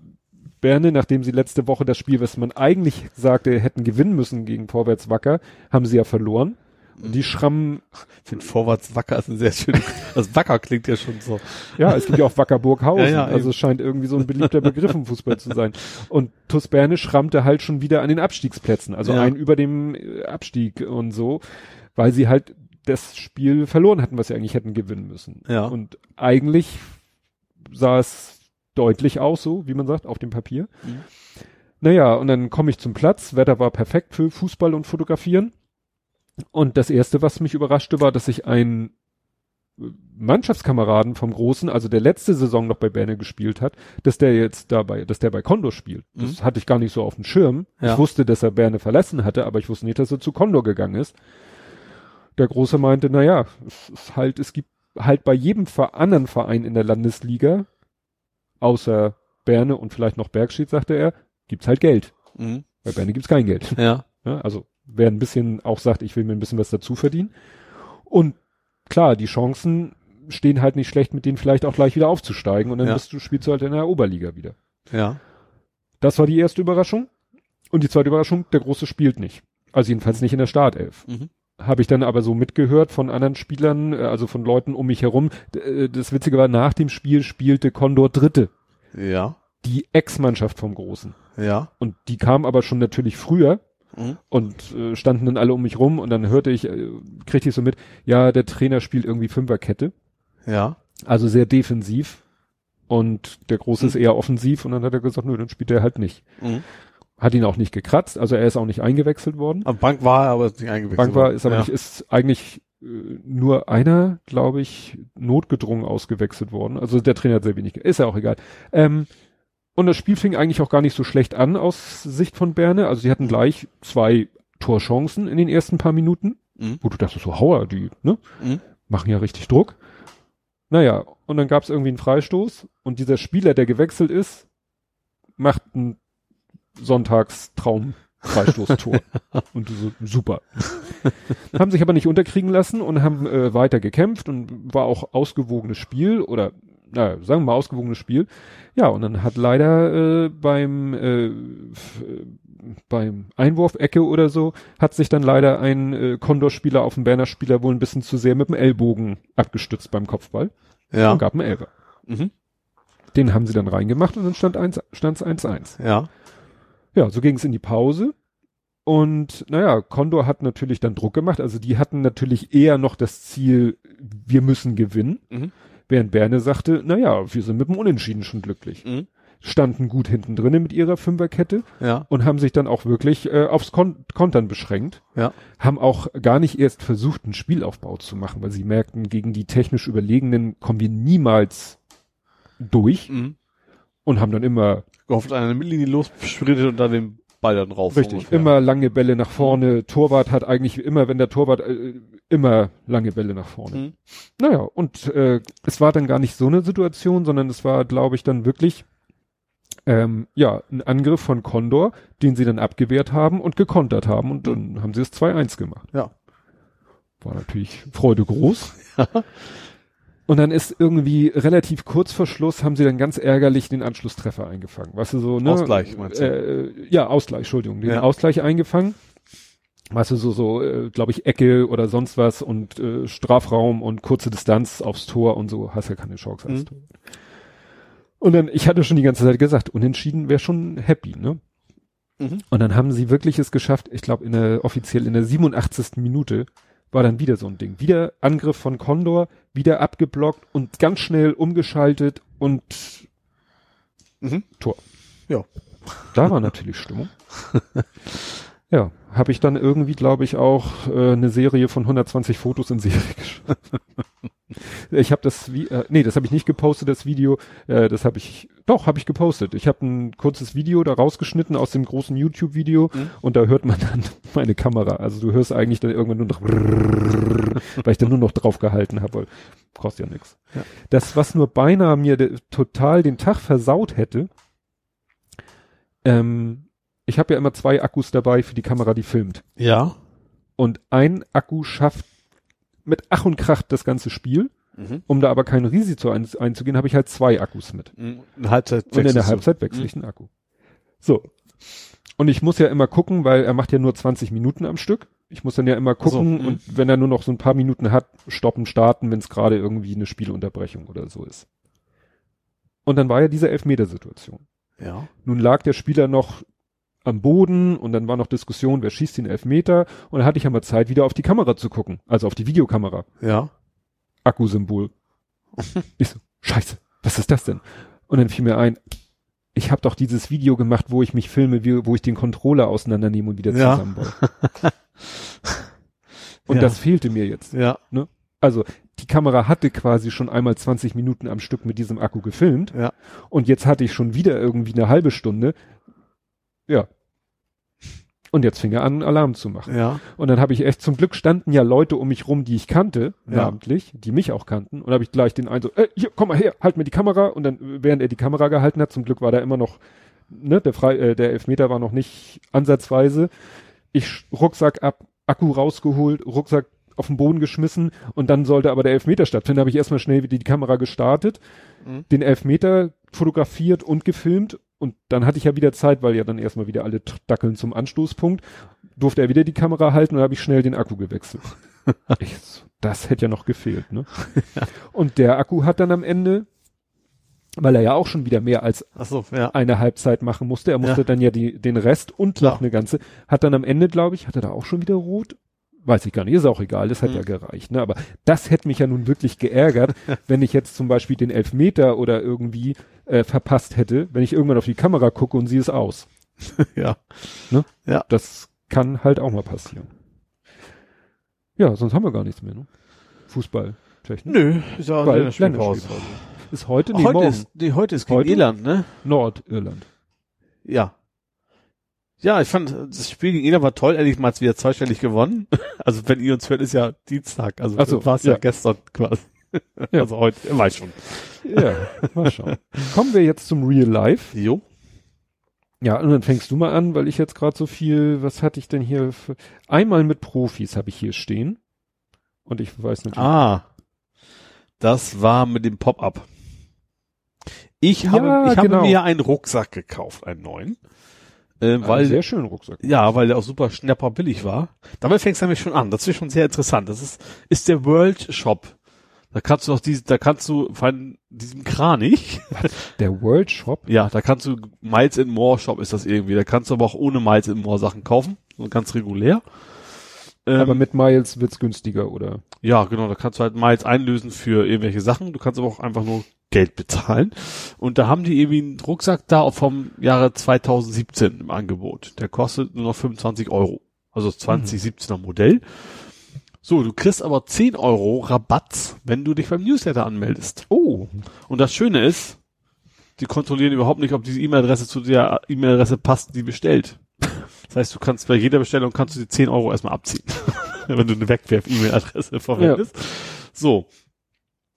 Speaker 2: Berne, nachdem sie letzte Woche das Spiel, was man eigentlich sagte, hätten gewinnen müssen gegen Vorwärts Wacker, haben sie ja verloren. Und die schrammen.
Speaker 3: Ich finde Vorwärts Wacker ist ein sehr schönes, das Wacker klingt ja schon so.
Speaker 2: Ja, es gibt ja auch Wacker Burghausen. Ja, ja, also es scheint irgendwie so ein beliebter Begriff im Fußball zu sein. Und TuS Berne schrammte halt schon wieder an den Abstiegsplätzen. Also ja. ein über dem äh, Abstieg und so, weil sie halt das Spiel verloren hatten, was sie eigentlich hätten gewinnen müssen.
Speaker 3: Ja.
Speaker 2: Und eigentlich sah es deutlich aus, so wie man sagt, auf dem Papier. Mhm. Naja, und dann komme ich zum Platz. Wetter war perfekt für Fußball und Fotografieren. Und das erste, was mich überraschte, war, dass ich einen Mannschaftskameraden vom Großen, also der letzte Saison noch bei Berne gespielt hat, dass der jetzt dabei, dass der bei Condor spielt. Das mhm. hatte ich gar nicht so auf dem Schirm. Ja. Ich wusste, dass er Berne verlassen hatte, aber ich wusste nicht, dass er zu Condor gegangen ist. Der Große meinte, na ja, es ist halt, es gibt halt bei jedem anderen Verein in der Landesliga, außer Berne und vielleicht noch Bergschied, sagte er, gibt's halt Geld. Mhm. Bei Berne gibt's kein Geld.
Speaker 3: Ja.
Speaker 2: ja also wer ein bisschen auch sagt, ich will mir ein bisschen was dazu verdienen. Und klar, die Chancen stehen halt nicht schlecht, mit denen vielleicht auch gleich wieder aufzusteigen und dann ja. bist du, spielst du halt in der Oberliga wieder.
Speaker 3: Ja.
Speaker 2: Das war die erste Überraschung. Und die zweite Überraschung, der Große spielt nicht. Also jedenfalls nicht in der Startelf. Mhm. Habe ich dann aber so mitgehört von anderen Spielern, äh, also von Leuten um mich herum. Äh, das Witzige war, nach dem Spiel spielte Condor Dritte.
Speaker 3: Ja.
Speaker 2: Die Ex-Mannschaft vom Großen.
Speaker 3: Ja.
Speaker 2: Und die kam aber schon natürlich früher Mhm. Und äh, standen dann alle um mich rum und dann hörte ich, äh, kriegte ich so mit, ja, der Trainer spielt irgendwie Fünferkette.
Speaker 3: Ja.
Speaker 2: Also sehr defensiv. Und der Große mhm. ist eher offensiv und dann hat er gesagt, nö, dann spielt er halt nicht. Mhm. Hat ihn auch nicht gekratzt, also er ist auch nicht eingewechselt worden.
Speaker 3: Am Bank war er aber nicht eingewechselt
Speaker 2: Bank war, ist aber ja. nicht, ist eigentlich äh, nur einer, glaube ich, notgedrungen ausgewechselt worden. Also der Trainer hat sehr wenig, ist ja auch egal. Ähm, und das Spiel fing eigentlich auch gar nicht so schlecht an aus Sicht von Berne. Also sie hatten gleich zwei Torchancen in den ersten paar Minuten, mhm. wo du dachtest so, Hauer, die, ne? Mhm. Machen ja richtig Druck. Naja, und dann gab es irgendwie einen Freistoß und dieser Spieler, der gewechselt ist, macht ein Sonntagstraum Freistoßtor. und so, super. haben sich aber nicht unterkriegen lassen und haben äh, weiter gekämpft und war auch ausgewogenes Spiel oder naja, sagen wir mal ausgewogenes Spiel. Ja, und dann hat leider äh, beim äh, beim Einwurf-Ecke oder so, hat sich dann leider ein äh, Condor-Spieler auf den Berner-Spieler wohl ein bisschen zu sehr mit dem Ellbogen abgestützt beim Kopfball.
Speaker 3: Ja.
Speaker 2: Und gab einen Elfer. Mhm. Den haben sie dann reingemacht und dann stand eins, stand's 1-1.
Speaker 3: Ja.
Speaker 2: Ja, so ging es in die Pause. Und naja, Condor hat natürlich dann Druck gemacht. Also die hatten natürlich eher noch das Ziel, wir müssen gewinnen. Mhm. Während Berne sagte, na ja, wir sind mit dem Unentschieden schon glücklich. Mhm. standen gut hinten drinnen mit ihrer Fünferkette
Speaker 3: Ja.
Speaker 2: und haben sich dann auch wirklich äh, aufs Kon Kontern beschränkt.
Speaker 3: Ja.
Speaker 2: Haben auch gar nicht erst versucht, einen Spielaufbau zu machen, weil sie merkten, gegen die technisch Überlegenen kommen wir niemals durch
Speaker 3: Mhm.
Speaker 2: und haben dann immer,
Speaker 3: Gehofft, einer eine Mittellinie lossprintet und dann den Ball dann rauf.
Speaker 2: richtig,
Speaker 3: ungefähr.
Speaker 2: immer lange Bälle nach vorne. Torwart hat eigentlich immer, wenn der Torwart, äh, immer lange Bälle nach vorne.
Speaker 3: Mhm.
Speaker 2: Naja, und äh, es war dann gar nicht so eine Situation, sondern es war, glaube ich, dann wirklich ähm, ja, ein Angriff von Condor, den sie dann abgewehrt haben und gekontert haben und dann haben sie es 2-1 gemacht.
Speaker 3: Ja.
Speaker 2: War natürlich Freude groß. Und dann ist irgendwie relativ kurz vor Schluss haben sie dann ganz ärgerlich den Anschlusstreffer eingefangen. Weißt du, so, ne?
Speaker 3: Ausgleich, meinst du?
Speaker 2: Äh, ja, Ausgleich, Entschuldigung, den
Speaker 3: Ja.
Speaker 2: Ausgleich eingefangen. Weißt du, so, so, äh, glaube ich, Ecke oder sonst was und äh, Strafraum und kurze Distanz aufs Tor und so, hast ja keine Chance als
Speaker 3: Mhm.
Speaker 2: Tor. Und dann, ich hatte schon die ganze Zeit gesagt, unentschieden wäre schon happy, ne?
Speaker 3: Mhm.
Speaker 2: Und dann haben sie wirklich es geschafft, ich glaube, in der, offiziell in der 87. Minute war dann wieder so ein Ding. Wieder Angriff von Condor, wieder abgeblockt und ganz schnell umgeschaltet und
Speaker 3: Mhm.
Speaker 2: Tor.
Speaker 3: Ja.
Speaker 2: Da war natürlich Stimmung. ja, habe ich dann irgendwie, glaube ich, auch äh, eine Serie von 120 Fotos in Serie geschafft. Ich habe das, wie, äh, nee, das habe ich nicht gepostet, das Video. Äh, das habe ich, doch, habe ich gepostet. Ich habe ein kurzes Video da rausgeschnitten aus dem großen YouTube-Video
Speaker 3: Mhm.
Speaker 2: und da hört man dann meine Kamera. Also du hörst eigentlich dann irgendwann nur noch, weil ich dann nur noch drauf gehalten habe, weil kostet ja nichts.
Speaker 3: Ja.
Speaker 2: Das, was nur beinahe mir total den Tag versaut hätte, ähm, ich habe ja immer zwei Akkus dabei für die Kamera, die filmt.
Speaker 3: Ja.
Speaker 2: Und ein Akku schafft mit Ach und Krach das ganze Spiel.
Speaker 3: Mhm.
Speaker 2: Um da aber kein Risiko ein, einzugehen, habe ich halt zwei Akkus mit.
Speaker 3: Mhm. Halbzeit
Speaker 2: Und in der. Halbzeit wechsle ich den Akku. So. Und ich muss ja immer gucken, weil er macht ja nur 20 Minuten am Stück. Ich muss dann ja immer
Speaker 3: Ach so,
Speaker 2: gucken
Speaker 3: mhm.
Speaker 2: und wenn er nur noch so ein paar Minuten hat, stoppen, starten, wenn es gerade irgendwie eine Spielunterbrechung oder so ist. Und dann war ja diese Elfmetersituation.
Speaker 3: Ja.
Speaker 2: Nun lag der Spieler noch am Boden und dann war noch Diskussion, wer schießt den Elfmeter und dann hatte ich ja mal Zeit, wieder auf die Kamera zu gucken, also auf die Videokamera.
Speaker 3: Ja.
Speaker 2: Akkusymbol. ich so, scheiße, was ist das denn? Und dann fiel mir ein, ich habe doch dieses Video gemacht, wo ich mich filme, wie, wo ich den Controller auseinandernehme und wieder
Speaker 3: Ja.
Speaker 2: zusammenbaue. und
Speaker 3: Ja.
Speaker 2: das fehlte mir jetzt.
Speaker 3: Ja.
Speaker 2: Also die Kamera hatte quasi schon einmal 20 Minuten am Stück mit diesem Akku gefilmt
Speaker 3: Ja.
Speaker 2: und jetzt hatte ich schon wieder irgendwie eine halbe Stunde. Ja. Und jetzt fing er an, Alarm zu machen.
Speaker 3: Ja.
Speaker 2: Und dann habe ich echt, zum Glück standen ja Leute um mich rum, die ich kannte,
Speaker 3: Ja.
Speaker 2: namentlich, die mich auch kannten. Und habe ich gleich den einen so, äh, hier, komm mal her, halt mir die Kamera. Und dann, äh, während er die Kamera gehalten hat, zum Glück war da immer noch, ne, der, Frei, äh, der Elfmeter war noch nicht ansatzweise. Ich Rucksack ab, Akku rausgeholt, Rucksack auf den Boden geschmissen und dann sollte aber der Elfmeter stattfinden. habe ich erstmal schnell wieder die Kamera gestartet,
Speaker 3: Mhm.
Speaker 2: den Elfmeter fotografiert und gefilmt und dann hatte ich ja wieder Zeit, weil ja dann erstmal wieder alle dackeln zum Anstoßpunkt, durfte er wieder die Kamera halten und habe ich schnell den Akku gewechselt. ich, das hätte ja noch gefehlt, ne? Und der Akku hat dann am Ende, weil er ja auch schon wieder mehr als
Speaker 3: so, ja.
Speaker 2: eine Halbzeit machen musste, er musste
Speaker 3: Ja.
Speaker 2: dann ja die, den Rest und
Speaker 3: Klar.
Speaker 2: noch eine ganze, hat dann am Ende, glaube ich, hat er da auch schon wieder rot? Weiß ich gar nicht, ist auch egal, das hat
Speaker 3: Mhm.
Speaker 2: ja gereicht, ne? Aber das hätte mich ja nun wirklich geärgert, wenn ich jetzt zum Beispiel den Elfmeter oder irgendwie äh, verpasst hätte, wenn ich irgendwann auf die Kamera gucke und sie ist aus.
Speaker 3: Ja.
Speaker 2: Das kann halt auch mal passieren. Ja, sonst haben wir gar nichts mehr, ne? Fußball. Technisch.
Speaker 3: Nö, ist ja
Speaker 2: Weil
Speaker 3: Länderspielpause.
Speaker 2: Ist heute, nee,
Speaker 3: Heute
Speaker 2: morgen.
Speaker 3: ist, nee, heute ist gegen
Speaker 2: Heute?
Speaker 3: Irland, ne?
Speaker 2: Nordirland.
Speaker 3: Ja. Ja, ich fand, das Spiel gegen Irland war toll. Ehrlich mal wieder zweistellig gewonnen. Also wenn ihr uns hört, ist ja Dienstag. Also
Speaker 2: so,
Speaker 3: war es ja.
Speaker 2: ja.
Speaker 3: gestern quasi.
Speaker 2: Ja.
Speaker 3: Also heute, weiß schon.
Speaker 2: Ja, mal schauen. Kommen wir jetzt zum Real Life.
Speaker 3: Jo.
Speaker 2: Ja, und dann fängst du mal an, weil ich jetzt gerade so viel, was hatte ich denn hier für, einmal mit Profis habe ich hier stehen. Und ich weiß natürlich.
Speaker 3: Ah. Das war mit dem Pop-up. Ich habe,
Speaker 2: Ja,
Speaker 3: ich habe
Speaker 2: genau.
Speaker 3: mir einen Rucksack gekauft, einen neuen. Äh, weil,
Speaker 2: sehr schönen Rucksack.
Speaker 3: ja, weil der auch super schnapper billig war. Damit fängst du nämlich schon an. Das ist schon sehr interessant. Das ist, ist der World Shop. Da kannst du auch diese, da kannst du von diesem Kranich,
Speaker 2: Der World Shop.
Speaker 3: ja, da kannst du Miles and More Shop ist das irgendwie. Da kannst du aber auch ohne Miles and More Sachen kaufen. So ganz regulär. Ähm,
Speaker 2: aber mit Miles wird's günstiger, oder?
Speaker 3: Ja, genau, da kannst du halt Miles einlösen für irgendwelche Sachen. Du kannst aber auch einfach nur Geld bezahlen. Und da haben die irgendwie einen Rucksack da vom Jahre 2017 im Angebot. Der kostet nur noch 25 Euro. Also 2017er Modell. So, du kriegst aber 10 Euro Rabatt, wenn du dich beim Newsletter anmeldest.
Speaker 2: Oh.
Speaker 3: Und das Schöne ist, die kontrollieren überhaupt nicht, ob diese E-Mail-Adresse zu der E-Mail-Adresse passt, die bestellt. Das heißt, du kannst bei jeder Bestellung kannst du die 10 Euro erstmal abziehen, wenn du eine Wegwerf-E-Mail-Adresse verwendest. So.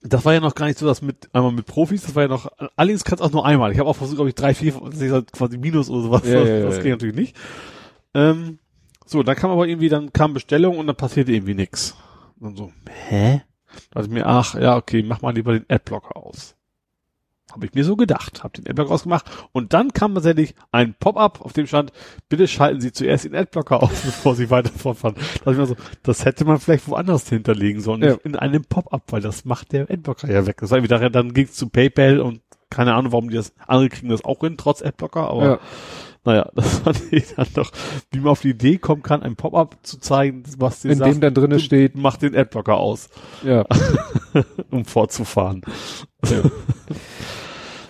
Speaker 3: Das war ja noch gar nicht so, dass mit einmal mit Profis, das war ja noch, allerdings kannst du auch nur einmal. Ich habe auch versucht, glaube ich, drei, vier, das halt quasi Minus oder sowas.
Speaker 2: Ja,
Speaker 3: das
Speaker 2: ja,
Speaker 3: das
Speaker 2: ja,
Speaker 3: ging
Speaker 2: ja.
Speaker 3: natürlich nicht. Ähm, so, dann kam aber irgendwie, dann kam Bestellung und dann passierte irgendwie nix. Und so, hä? Da dachte ich mir, ach, ja, okay, mach mal lieber den Adblocker aus. Habe ich mir so gedacht, habe den Adblocker ausgemacht und dann kam tatsächlich ein Pop-up, auf dem stand, bitte schalten Sie zuerst den Adblocker aus, bevor Sie weiter fortfahren. Da dachte ich mir so, das hätte man vielleicht woanders hinterlegen sollen,
Speaker 2: Ja.
Speaker 3: nicht in einem Pop-up, weil das macht der Adblocker ja weg. Das war irgendwie daher, dann ging's zu PayPal und keine Ahnung, warum die das, andere kriegen das auch hin, trotz Adblocker, aber
Speaker 2: Ja.
Speaker 3: Naja, das fand ich dann doch, wie man auf die Idee kommen kann, ein Pop-up zu zeigen, was dir
Speaker 2: In dem dann drinne steht,
Speaker 3: mach den Adblocker aus,
Speaker 2: ja.
Speaker 3: um fortzufahren.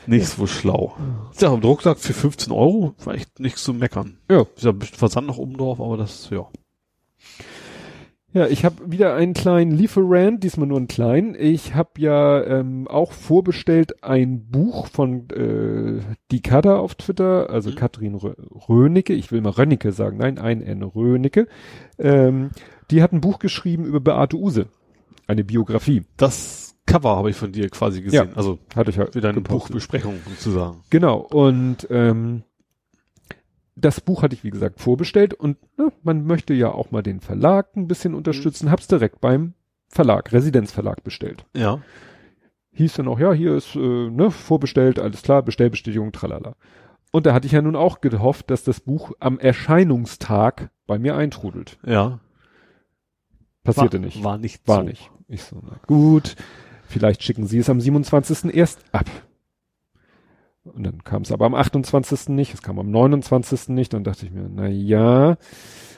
Speaker 3: Nicht so schlau. Ja, im Drucksack für 15 Euro war echt nichts zu meckern.
Speaker 2: Ja.
Speaker 3: Ist ja ein bisschen Versand noch oben drauf, aber das, ja.
Speaker 2: Ja, ich habe wieder einen kleinen Lieferant, diesmal nur einen kleinen. Ich habe ja ähm, auch vorbestellt ein Buch von äh, die Kada auf Twitter, also
Speaker 3: Mhm.
Speaker 2: Katrin Rö Rönicke, ich will mal Rönicke sagen, nein, ein N Rönicke. Ähm, die hat ein Buch geschrieben über Beate Use, eine Biografie.
Speaker 3: Das Cover habe ich von dir quasi gesehen. Also
Speaker 2: Hatte ich ja
Speaker 3: für deine
Speaker 2: gepostet.
Speaker 3: Buchbesprechung sozusagen.
Speaker 2: Genau, und ähm, das Buch hatte ich, wie gesagt, vorbestellt und ne, man möchte ja auch mal den Verlag ein bisschen unterstützen, hab's direkt beim Verlag, Residenzverlag bestellt.
Speaker 3: Ja.
Speaker 2: Hieß dann auch, ja, hier ist äh, ne, vorbestellt, alles klar, Bestellbestätigung, tralala. Und da hatte ich ja nun auch gehofft, dass das Buch am Erscheinungstag bei mir eintrudelt.
Speaker 3: Ja.
Speaker 2: Passierte
Speaker 3: war,
Speaker 2: nicht.
Speaker 3: War nicht
Speaker 2: War
Speaker 3: so.
Speaker 2: nicht. Ich so, na gut, vielleicht schicken sie es am 27. erst ab. Und dann kam es aber am 28. nicht, es kam am 29. nicht, dann dachte ich mir, na ja,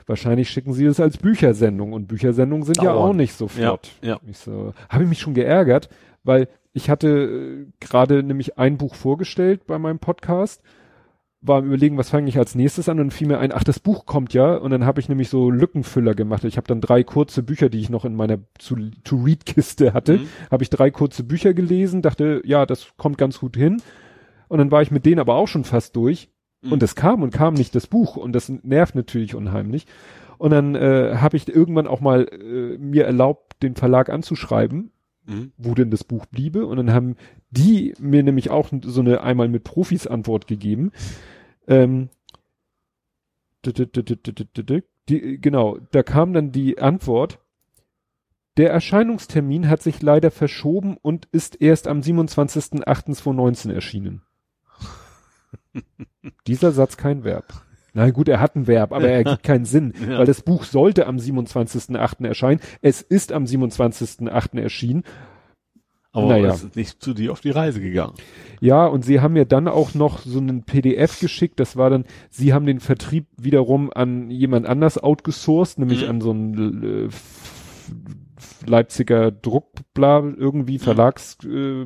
Speaker 2: wahrscheinlich schicken sie es als Büchersendung und Büchersendungen sind ja
Speaker 3: Dauern.
Speaker 2: auch nicht so flott.
Speaker 3: Ja.
Speaker 2: Ich so, habe ich mich schon geärgert, weil ich hatte äh, gerade nämlich ein Buch vorgestellt bei meinem Podcast, war am überlegen, was fange ich als nächstes an und fiel mir ein, ach, das Buch kommt ja und dann habe ich nämlich so Lückenfüller gemacht. Ich habe dann drei kurze Bücher, die ich noch in meiner To-Read-Kiste hatte,
Speaker 3: Mhm.
Speaker 2: habe ich drei kurze Bücher gelesen, dachte, ja, das kommt ganz gut hin. Und dann war ich mit denen aber auch schon fast durch.
Speaker 3: Mhm.
Speaker 2: Und es kam und kam nicht das Buch. Und das nervt natürlich unheimlich. Und dann äh, habe ich irgendwann auch mal äh, mir erlaubt, den Verlag anzuschreiben,
Speaker 3: Mhm.
Speaker 2: wo denn das Buch bliebe. Und dann haben die mir nämlich auch so eine einmal mit Profis Antwort gegeben. Ähm, die, genau, da kam dann die Antwort, der Erscheinungstermin hat sich leider verschoben und ist erst am 27.08.2019 erschienen. Dieser Satz kein Verb. Na gut, er hat ein Verb, aber er ergibt keinen Sinn,
Speaker 3: Ja.
Speaker 2: weil das Buch sollte am 27.08. erscheinen. Es ist am 27.08. erschienen.
Speaker 3: Aber
Speaker 2: Naja.
Speaker 3: es ist nicht zu dir auf die Reise gegangen.
Speaker 2: Ja, und sie haben mir dann auch noch so einen PDF geschickt. Das war dann, sie haben den Vertrieb wiederum an jemand anders outgesourced, nämlich
Speaker 3: Mhm.
Speaker 2: an so einen äh, Leipziger Druckbla irgendwie Verlags äh,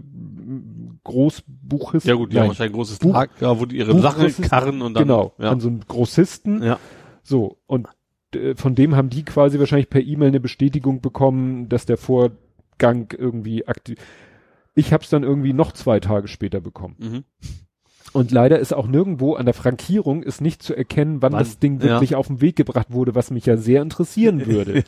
Speaker 2: Großbuchist.
Speaker 3: Ja gut, die haben wahrscheinlich ein großes
Speaker 2: Buch-
Speaker 3: Lager, wo die ihre Sachen karren und dann.
Speaker 2: genau,
Speaker 3: Ja.
Speaker 2: an so einen Grossisten.
Speaker 3: ja.
Speaker 2: So, und äh, von dem haben die quasi wahrscheinlich per E-Mail eine Bestätigung bekommen, dass der Vorgang irgendwie aktiv. Ich habe es dann irgendwie noch zwei Tage später bekommen.
Speaker 3: Mhm.
Speaker 2: Und leider ist auch nirgendwo an der Frankierung ist nicht zu erkennen, wann,
Speaker 3: Wann,
Speaker 2: das Ding
Speaker 3: ja.
Speaker 2: wirklich auf den Weg gebracht wurde, was mich ja sehr interessieren würde.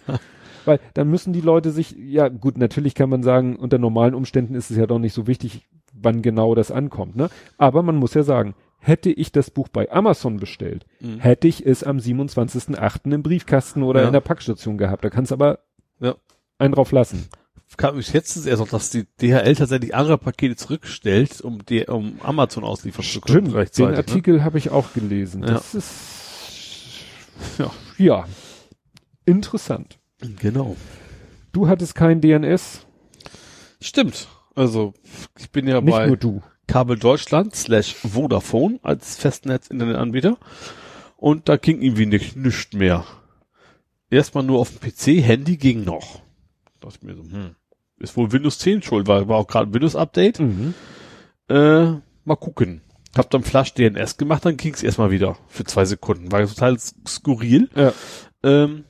Speaker 2: Weil dann müssen die Leute sich, ja gut, natürlich kann man sagen, unter normalen Umständen ist es ja doch nicht so wichtig, wann genau das ankommt, ne? Aber man muss ja sagen, hätte ich das Buch bei Amazon bestellt,
Speaker 3: Mhm.
Speaker 2: hätte ich es am 27.08. im Briefkasten oder
Speaker 3: Ja.
Speaker 2: in der Packstation gehabt. Da kannst aber
Speaker 3: Ja.
Speaker 2: einen drauf lassen.
Speaker 3: Kam ich jetzt erst noch, dass die DHL tatsächlich andere Pakete zurückstellt, um die, um Amazon ausliefern zu können.
Speaker 2: Stimmt, den
Speaker 3: rechtzeitig, ne?
Speaker 2: Artikel habe ich auch gelesen.
Speaker 3: Ja.
Speaker 2: Das ist ja, ja interessant.
Speaker 3: Genau.
Speaker 2: Du hattest kein DNS,
Speaker 3: Stimmt. Also, ich bin ja
Speaker 2: nicht
Speaker 3: bei
Speaker 2: nur du.
Speaker 3: Kabel Deutschland slash Vodafone als Festnetz-Internetanbieter. Und da ging irgendwie nicht, nicht mehr. Erstmal nur auf dem PC, Handy ging noch. Da dachte ich mir so, hm, ist wohl Windows 10 schuld, war, war auch gerade ein Windows-Update.
Speaker 2: Mhm.
Speaker 3: Äh, mal gucken. Hab dann Flash DNS gemacht, dann ging's erstmal wieder für zwei Sekunden. War total skurril.
Speaker 2: Ja.
Speaker 3: Ähm,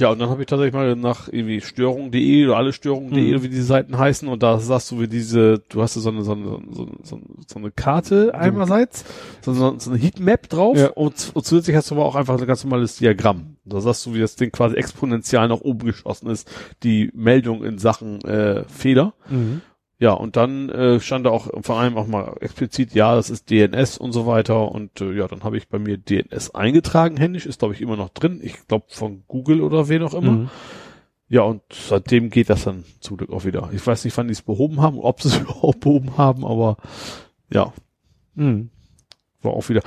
Speaker 3: ja, und dann habe ich tatsächlich mal nach irgendwie Störung.de oder alle Störungen.de,
Speaker 2: Mhm.
Speaker 3: wie die Seiten heißen, und da sagst du, wie diese, du hast so eine, so eine, so eine, so eine, eine Karte einerseits, so, so, so eine Heatmap drauf,
Speaker 2: Ja.
Speaker 3: und, und zusätzlich hast du aber auch einfach ein ganz normales Diagramm. Da sagst du, wie das Ding quasi exponentiell nach oben geschossen ist, die Meldung in Sachen äh, Fehler.
Speaker 2: Mhm.
Speaker 3: Ja, und dann äh, stand da auch vor allem auch mal explizit, ja, das ist DNS und so weiter. Und äh, ja, dann habe ich bei mir DNS eingetragen, händisch, ist glaube ich immer noch drin. Ich glaube von Google oder wen auch immer.
Speaker 2: Mhm.
Speaker 3: Ja, und seitdem geht das dann zum Glück auch wieder. Ich weiß nicht, wann die es behoben haben, ob sie es überhaupt behoben haben, aber ja,
Speaker 2: Mhm.
Speaker 3: war auch wieder.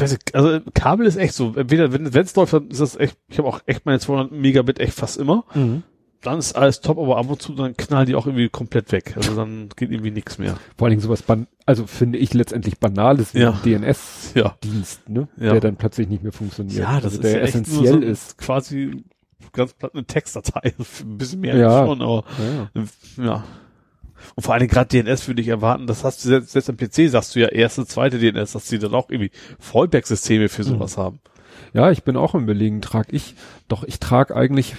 Speaker 3: Nicht, also Kabel ist echt so. Entweder wenn es läuft, dann ist das echt. Ich habe auch echt meine 200 Megabit echt fast immer.
Speaker 2: Mhm.
Speaker 3: Dann ist alles top, aber ab und zu dann knallen die auch irgendwie komplett weg. Also dann geht irgendwie nichts mehr.
Speaker 2: Vor allen Dingen sowas, ban also finde ich letztendlich banales wie
Speaker 3: Ja.
Speaker 2: ein DNS-Dienst,
Speaker 3: Ja.
Speaker 2: ne?
Speaker 3: Ja.
Speaker 2: Der dann plötzlich nicht mehr funktioniert.
Speaker 3: Ja, das
Speaker 2: also
Speaker 3: ist
Speaker 2: der
Speaker 3: ja echt nur
Speaker 2: essentiell
Speaker 3: so
Speaker 2: ist.
Speaker 3: quasi ganz platt eine Textdatei. Ein bisschen mehr
Speaker 2: Ja.
Speaker 3: schon, aber
Speaker 2: Ja.
Speaker 3: Und vor allem gerade DNS würde ich erwarten, das hast du selbst, selbst am PC sagst du ja erste, zweite DNS, dass die dann auch irgendwie Fallback-Systeme für sowas haben.
Speaker 2: Ja, ich bin auch im Überlegen, trage ich, doch ich trage eigentlich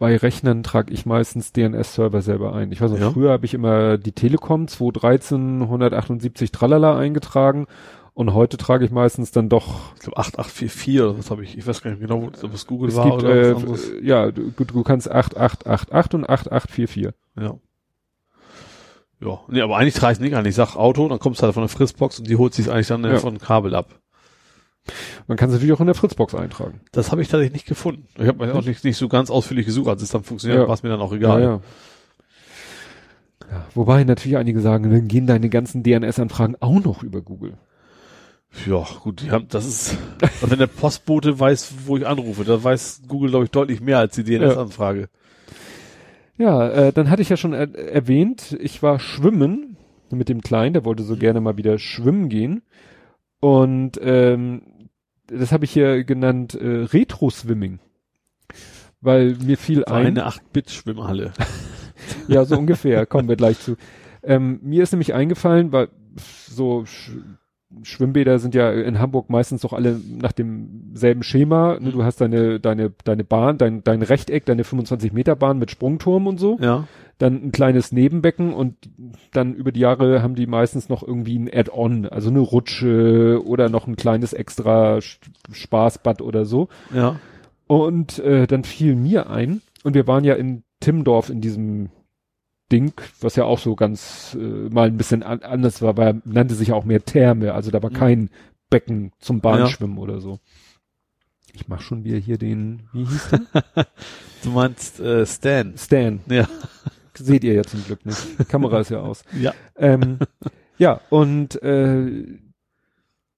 Speaker 2: bei Rechnern trage ich meistens DNS-Server selber ein. Ich weiß noch,
Speaker 3: Ja.
Speaker 2: früher habe ich immer die Telekom 213 178 Tralala eingetragen und heute trage ich meistens dann doch
Speaker 3: Ich glaube 8844 oder was habe ich, ich weiß gar nicht genau, ob es Google
Speaker 2: es
Speaker 3: war
Speaker 2: gibt
Speaker 3: oder
Speaker 2: äh,
Speaker 3: was anderes.
Speaker 2: ja, du, du kannst 8888 und 8844.
Speaker 3: Ja. Ja, nee, aber eigentlich trage ich es nicht an. Ich sag Auto, dann kommst du halt von der Fritzbox und die holt sich eigentlich dann
Speaker 2: Ja.
Speaker 3: von Kabel ab.
Speaker 2: Man kann es natürlich auch in der Fritzbox eintragen.
Speaker 3: Das habe ich tatsächlich nicht gefunden. Ich habe auch nicht, nicht so ganz ausführlich gesucht, als es dann funktioniert,
Speaker 2: Ja.
Speaker 3: war es mir dann auch egal.
Speaker 2: Ja, ja. Ja, wobei natürlich einige sagen, dann gehen deine ganzen DNS-Anfragen auch noch über Google.
Speaker 3: Ja, gut, die haben, das ist, also wenn der Postbote weiß, wo ich anrufe, da weiß Google, glaube ich, deutlich mehr als die DNS-Anfrage.
Speaker 2: Ja, äh, dann hatte ich ja schon er erwähnt, ich war schwimmen mit dem Kleinen, der wollte so gerne mal wieder schwimmen gehen. Und ähm, das habe ich hier genannt äh, Retro-Swimming. Weil mir fiel
Speaker 3: War
Speaker 2: ein.
Speaker 3: eine 8-Bit-Schwimmhalle.
Speaker 2: Ja, so ungefähr, kommen wir gleich zu. Ähm, mir ist nämlich eingefallen, weil so Sch Schwimmbäder sind ja in Hamburg meistens doch alle nach demselben Schema. Ne? Du hast deine, deine, deine Bahn, dein, dein Rechteck, deine 25 Meter Bahn mit Sprungturm und so.
Speaker 3: Ja.
Speaker 2: Dann ein kleines Nebenbecken und dann über die Jahre haben die meistens noch irgendwie ein Add-on, also eine Rutsche oder noch ein kleines extra Spaßbad oder so.
Speaker 3: Ja.
Speaker 2: Und äh, dann fiel mir ein, und wir waren ja in Timmendorf in diesem Ding, was ja auch so ganz äh, mal ein bisschen an, anders war, weil nannte sich ja auch mehr Therme, also da war
Speaker 3: Mhm.
Speaker 2: kein Becken zum Bahnschwimmen oder so. Ich mach schon wieder hier den, wie hieß der?
Speaker 3: Du meinst äh, Stan.
Speaker 2: Stan.
Speaker 3: Ja.
Speaker 2: Seht ihr ja zum Glück nicht. Die Kamera ist ja aus.
Speaker 3: Ja.
Speaker 2: Ähm, ja, und äh,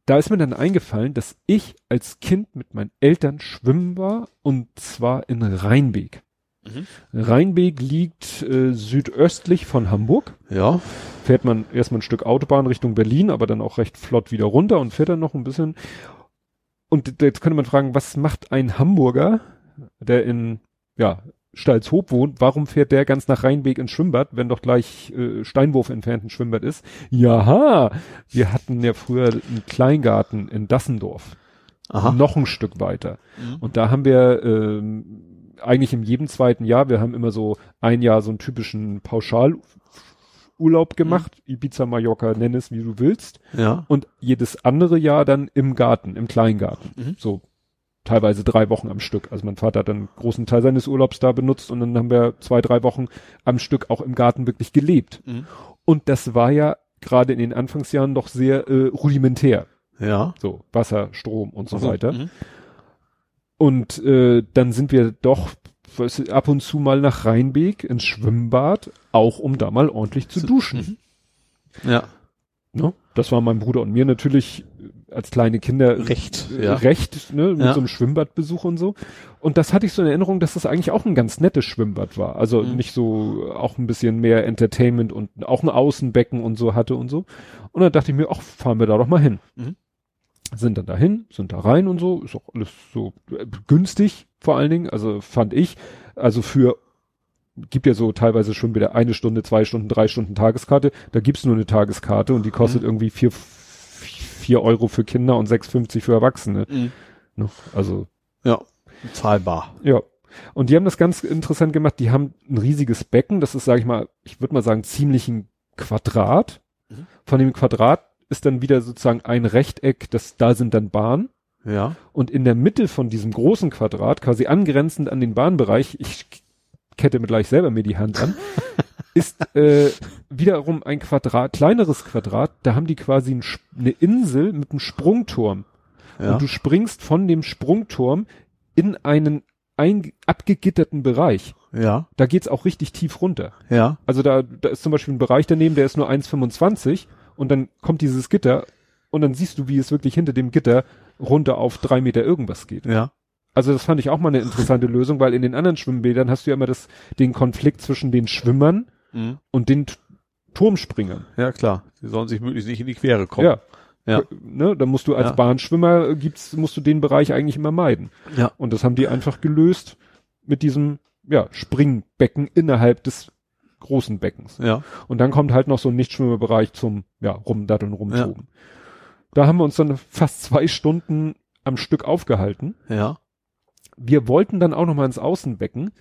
Speaker 2: da ist mir dann eingefallen, dass ich als Kind mit meinen Eltern schwimmen war und zwar in Rheinbeek.
Speaker 3: Mhm.
Speaker 2: Rheinbeek liegt äh, südöstlich von Hamburg.
Speaker 3: Ja.
Speaker 2: Fährt man erstmal ein Stück Autobahn Richtung Berlin, aber dann auch recht flott wieder runter und fährt dann noch ein bisschen. Und jetzt könnte man fragen, was macht ein Hamburger, der in ja, Stalzhoop wohnt, warum fährt der ganz nach Rheinbeek ins Schwimmbad, wenn doch gleich äh, Steinwurf entfernt ein Schwimmbad ist? Jaha, wir hatten ja früher einen Kleingarten in Dassendorf,
Speaker 3: Aha.
Speaker 2: noch ein Stück weiter.
Speaker 3: Mhm.
Speaker 2: Und da haben wir ähm, eigentlich in jedem zweiten Jahr, wir haben immer so ein Jahr so einen typischen Pauschalurlaub gemacht, Ibiza, Mallorca, nenn es wie du willst.
Speaker 3: Ja.
Speaker 2: Und jedes andere Jahr dann im Garten, im Kleingarten.
Speaker 3: Mhm.
Speaker 2: So teilweise drei Wochen am Stück. Also mein Vater hat dann einen großen Teil seines Urlaubs da benutzt und dann haben wir zwei, drei Wochen am Stück auch im Garten wirklich gelebt.
Speaker 3: Mhm.
Speaker 2: Und das war ja gerade in den Anfangsjahren noch sehr äh, rudimentär.
Speaker 3: Ja.
Speaker 2: So Wasser, Strom und so
Speaker 3: Also,
Speaker 2: weiter.
Speaker 3: mhm.
Speaker 2: Und äh, dann sind wir doch was, ab und zu mal nach Rheinbeek ins Schwimmbad, auch um da mal ordentlich zu duschen.
Speaker 3: Mhm. Ja.
Speaker 2: Ne? Das war meinem Bruder und mir natürlich als kleine Kinder
Speaker 3: Recht.
Speaker 2: äh,
Speaker 3: Ja.
Speaker 2: recht, ne, mit
Speaker 3: Ja.
Speaker 2: so einem Schwimmbadbesuch und so. Und das hatte ich so in Erinnerung, dass das eigentlich auch ein ganz nettes Schwimmbad war. Also
Speaker 3: Mhm.
Speaker 2: nicht so, auch ein bisschen mehr Entertainment und auch ein Außenbecken und so hatte und so. Und dann dachte ich mir, ach, fahren wir da doch mal hin.
Speaker 3: Mhm.
Speaker 2: Sind dann dahin, sind da rein und so, ist auch alles so äh, günstig vor allen Dingen, also fand ich. Also für gibt ja so teilweise schon wieder eine Stunde, zwei Stunden, drei Stunden Tageskarte. Da gibt's nur eine Tageskarte und die kostet
Speaker 3: Mhm.
Speaker 2: irgendwie vier, vier Euro für Kinder und 6,50 für Erwachsene.
Speaker 3: Mhm.
Speaker 2: Ne? Also,
Speaker 3: Ja, zahlbar.
Speaker 2: ja. Und die haben das ganz interessant gemacht. Die haben ein riesiges Becken. Das ist, sage ich mal, ich würde mal sagen, ziemlich ein Quadrat.
Speaker 3: Mhm.
Speaker 2: Von dem Quadrat ist dann wieder sozusagen ein Rechteck, das, da sind dann Bahnen.
Speaker 3: Ja.
Speaker 2: Und in der Mitte von diesem großen Quadrat, quasi angrenzend an den Bahnbereich, ich kette mir gleich selber mir die Hand an, ist äh, wiederum ein Quadrat, kleineres Quadrat, da haben die quasi ein, eine Insel mit einem Sprungturm.
Speaker 3: Ja.
Speaker 2: Und du springst von dem Sprungturm in einen ein, abgegitterten Bereich.
Speaker 3: ja.
Speaker 2: Da geht's auch richtig tief runter.
Speaker 3: Ja.
Speaker 2: Also da, da ist zum Beispiel ein Bereich daneben, der ist nur 1,25 und dann kommt dieses Gitter und dann siehst du, wie es wirklich hinter dem Gitter runter auf drei Meter irgendwas geht.
Speaker 3: Ja.
Speaker 2: Also das fand ich auch mal eine interessante Lösung, weil in den anderen Schwimmbädern hast du ja immer das, den Konflikt zwischen den Schwimmern
Speaker 3: Mhm.
Speaker 2: und den T- Turmspringern.
Speaker 3: Ja, klar. Die sollen sich möglichst nicht in die Quere kommen.
Speaker 2: Ja.
Speaker 3: Ja.
Speaker 2: Ne, da musst du als
Speaker 3: Ja.
Speaker 2: Bahnschwimmer äh, gibt's, musst du den Bereich eigentlich immer meiden.
Speaker 3: Ja.
Speaker 2: Und das haben die einfach gelöst mit diesem, ja, Springbecken innerhalb des großen Beckens.
Speaker 3: Ja.
Speaker 2: Und dann kommt halt noch so ein Nichtschwimmerbereich zum, ja, rumdatteln, rumtoben. Da haben wir uns dann fast zwei Stunden am Stück aufgehalten.
Speaker 3: Ja.
Speaker 2: Wir wollten dann auch noch mal ins Außenbecken.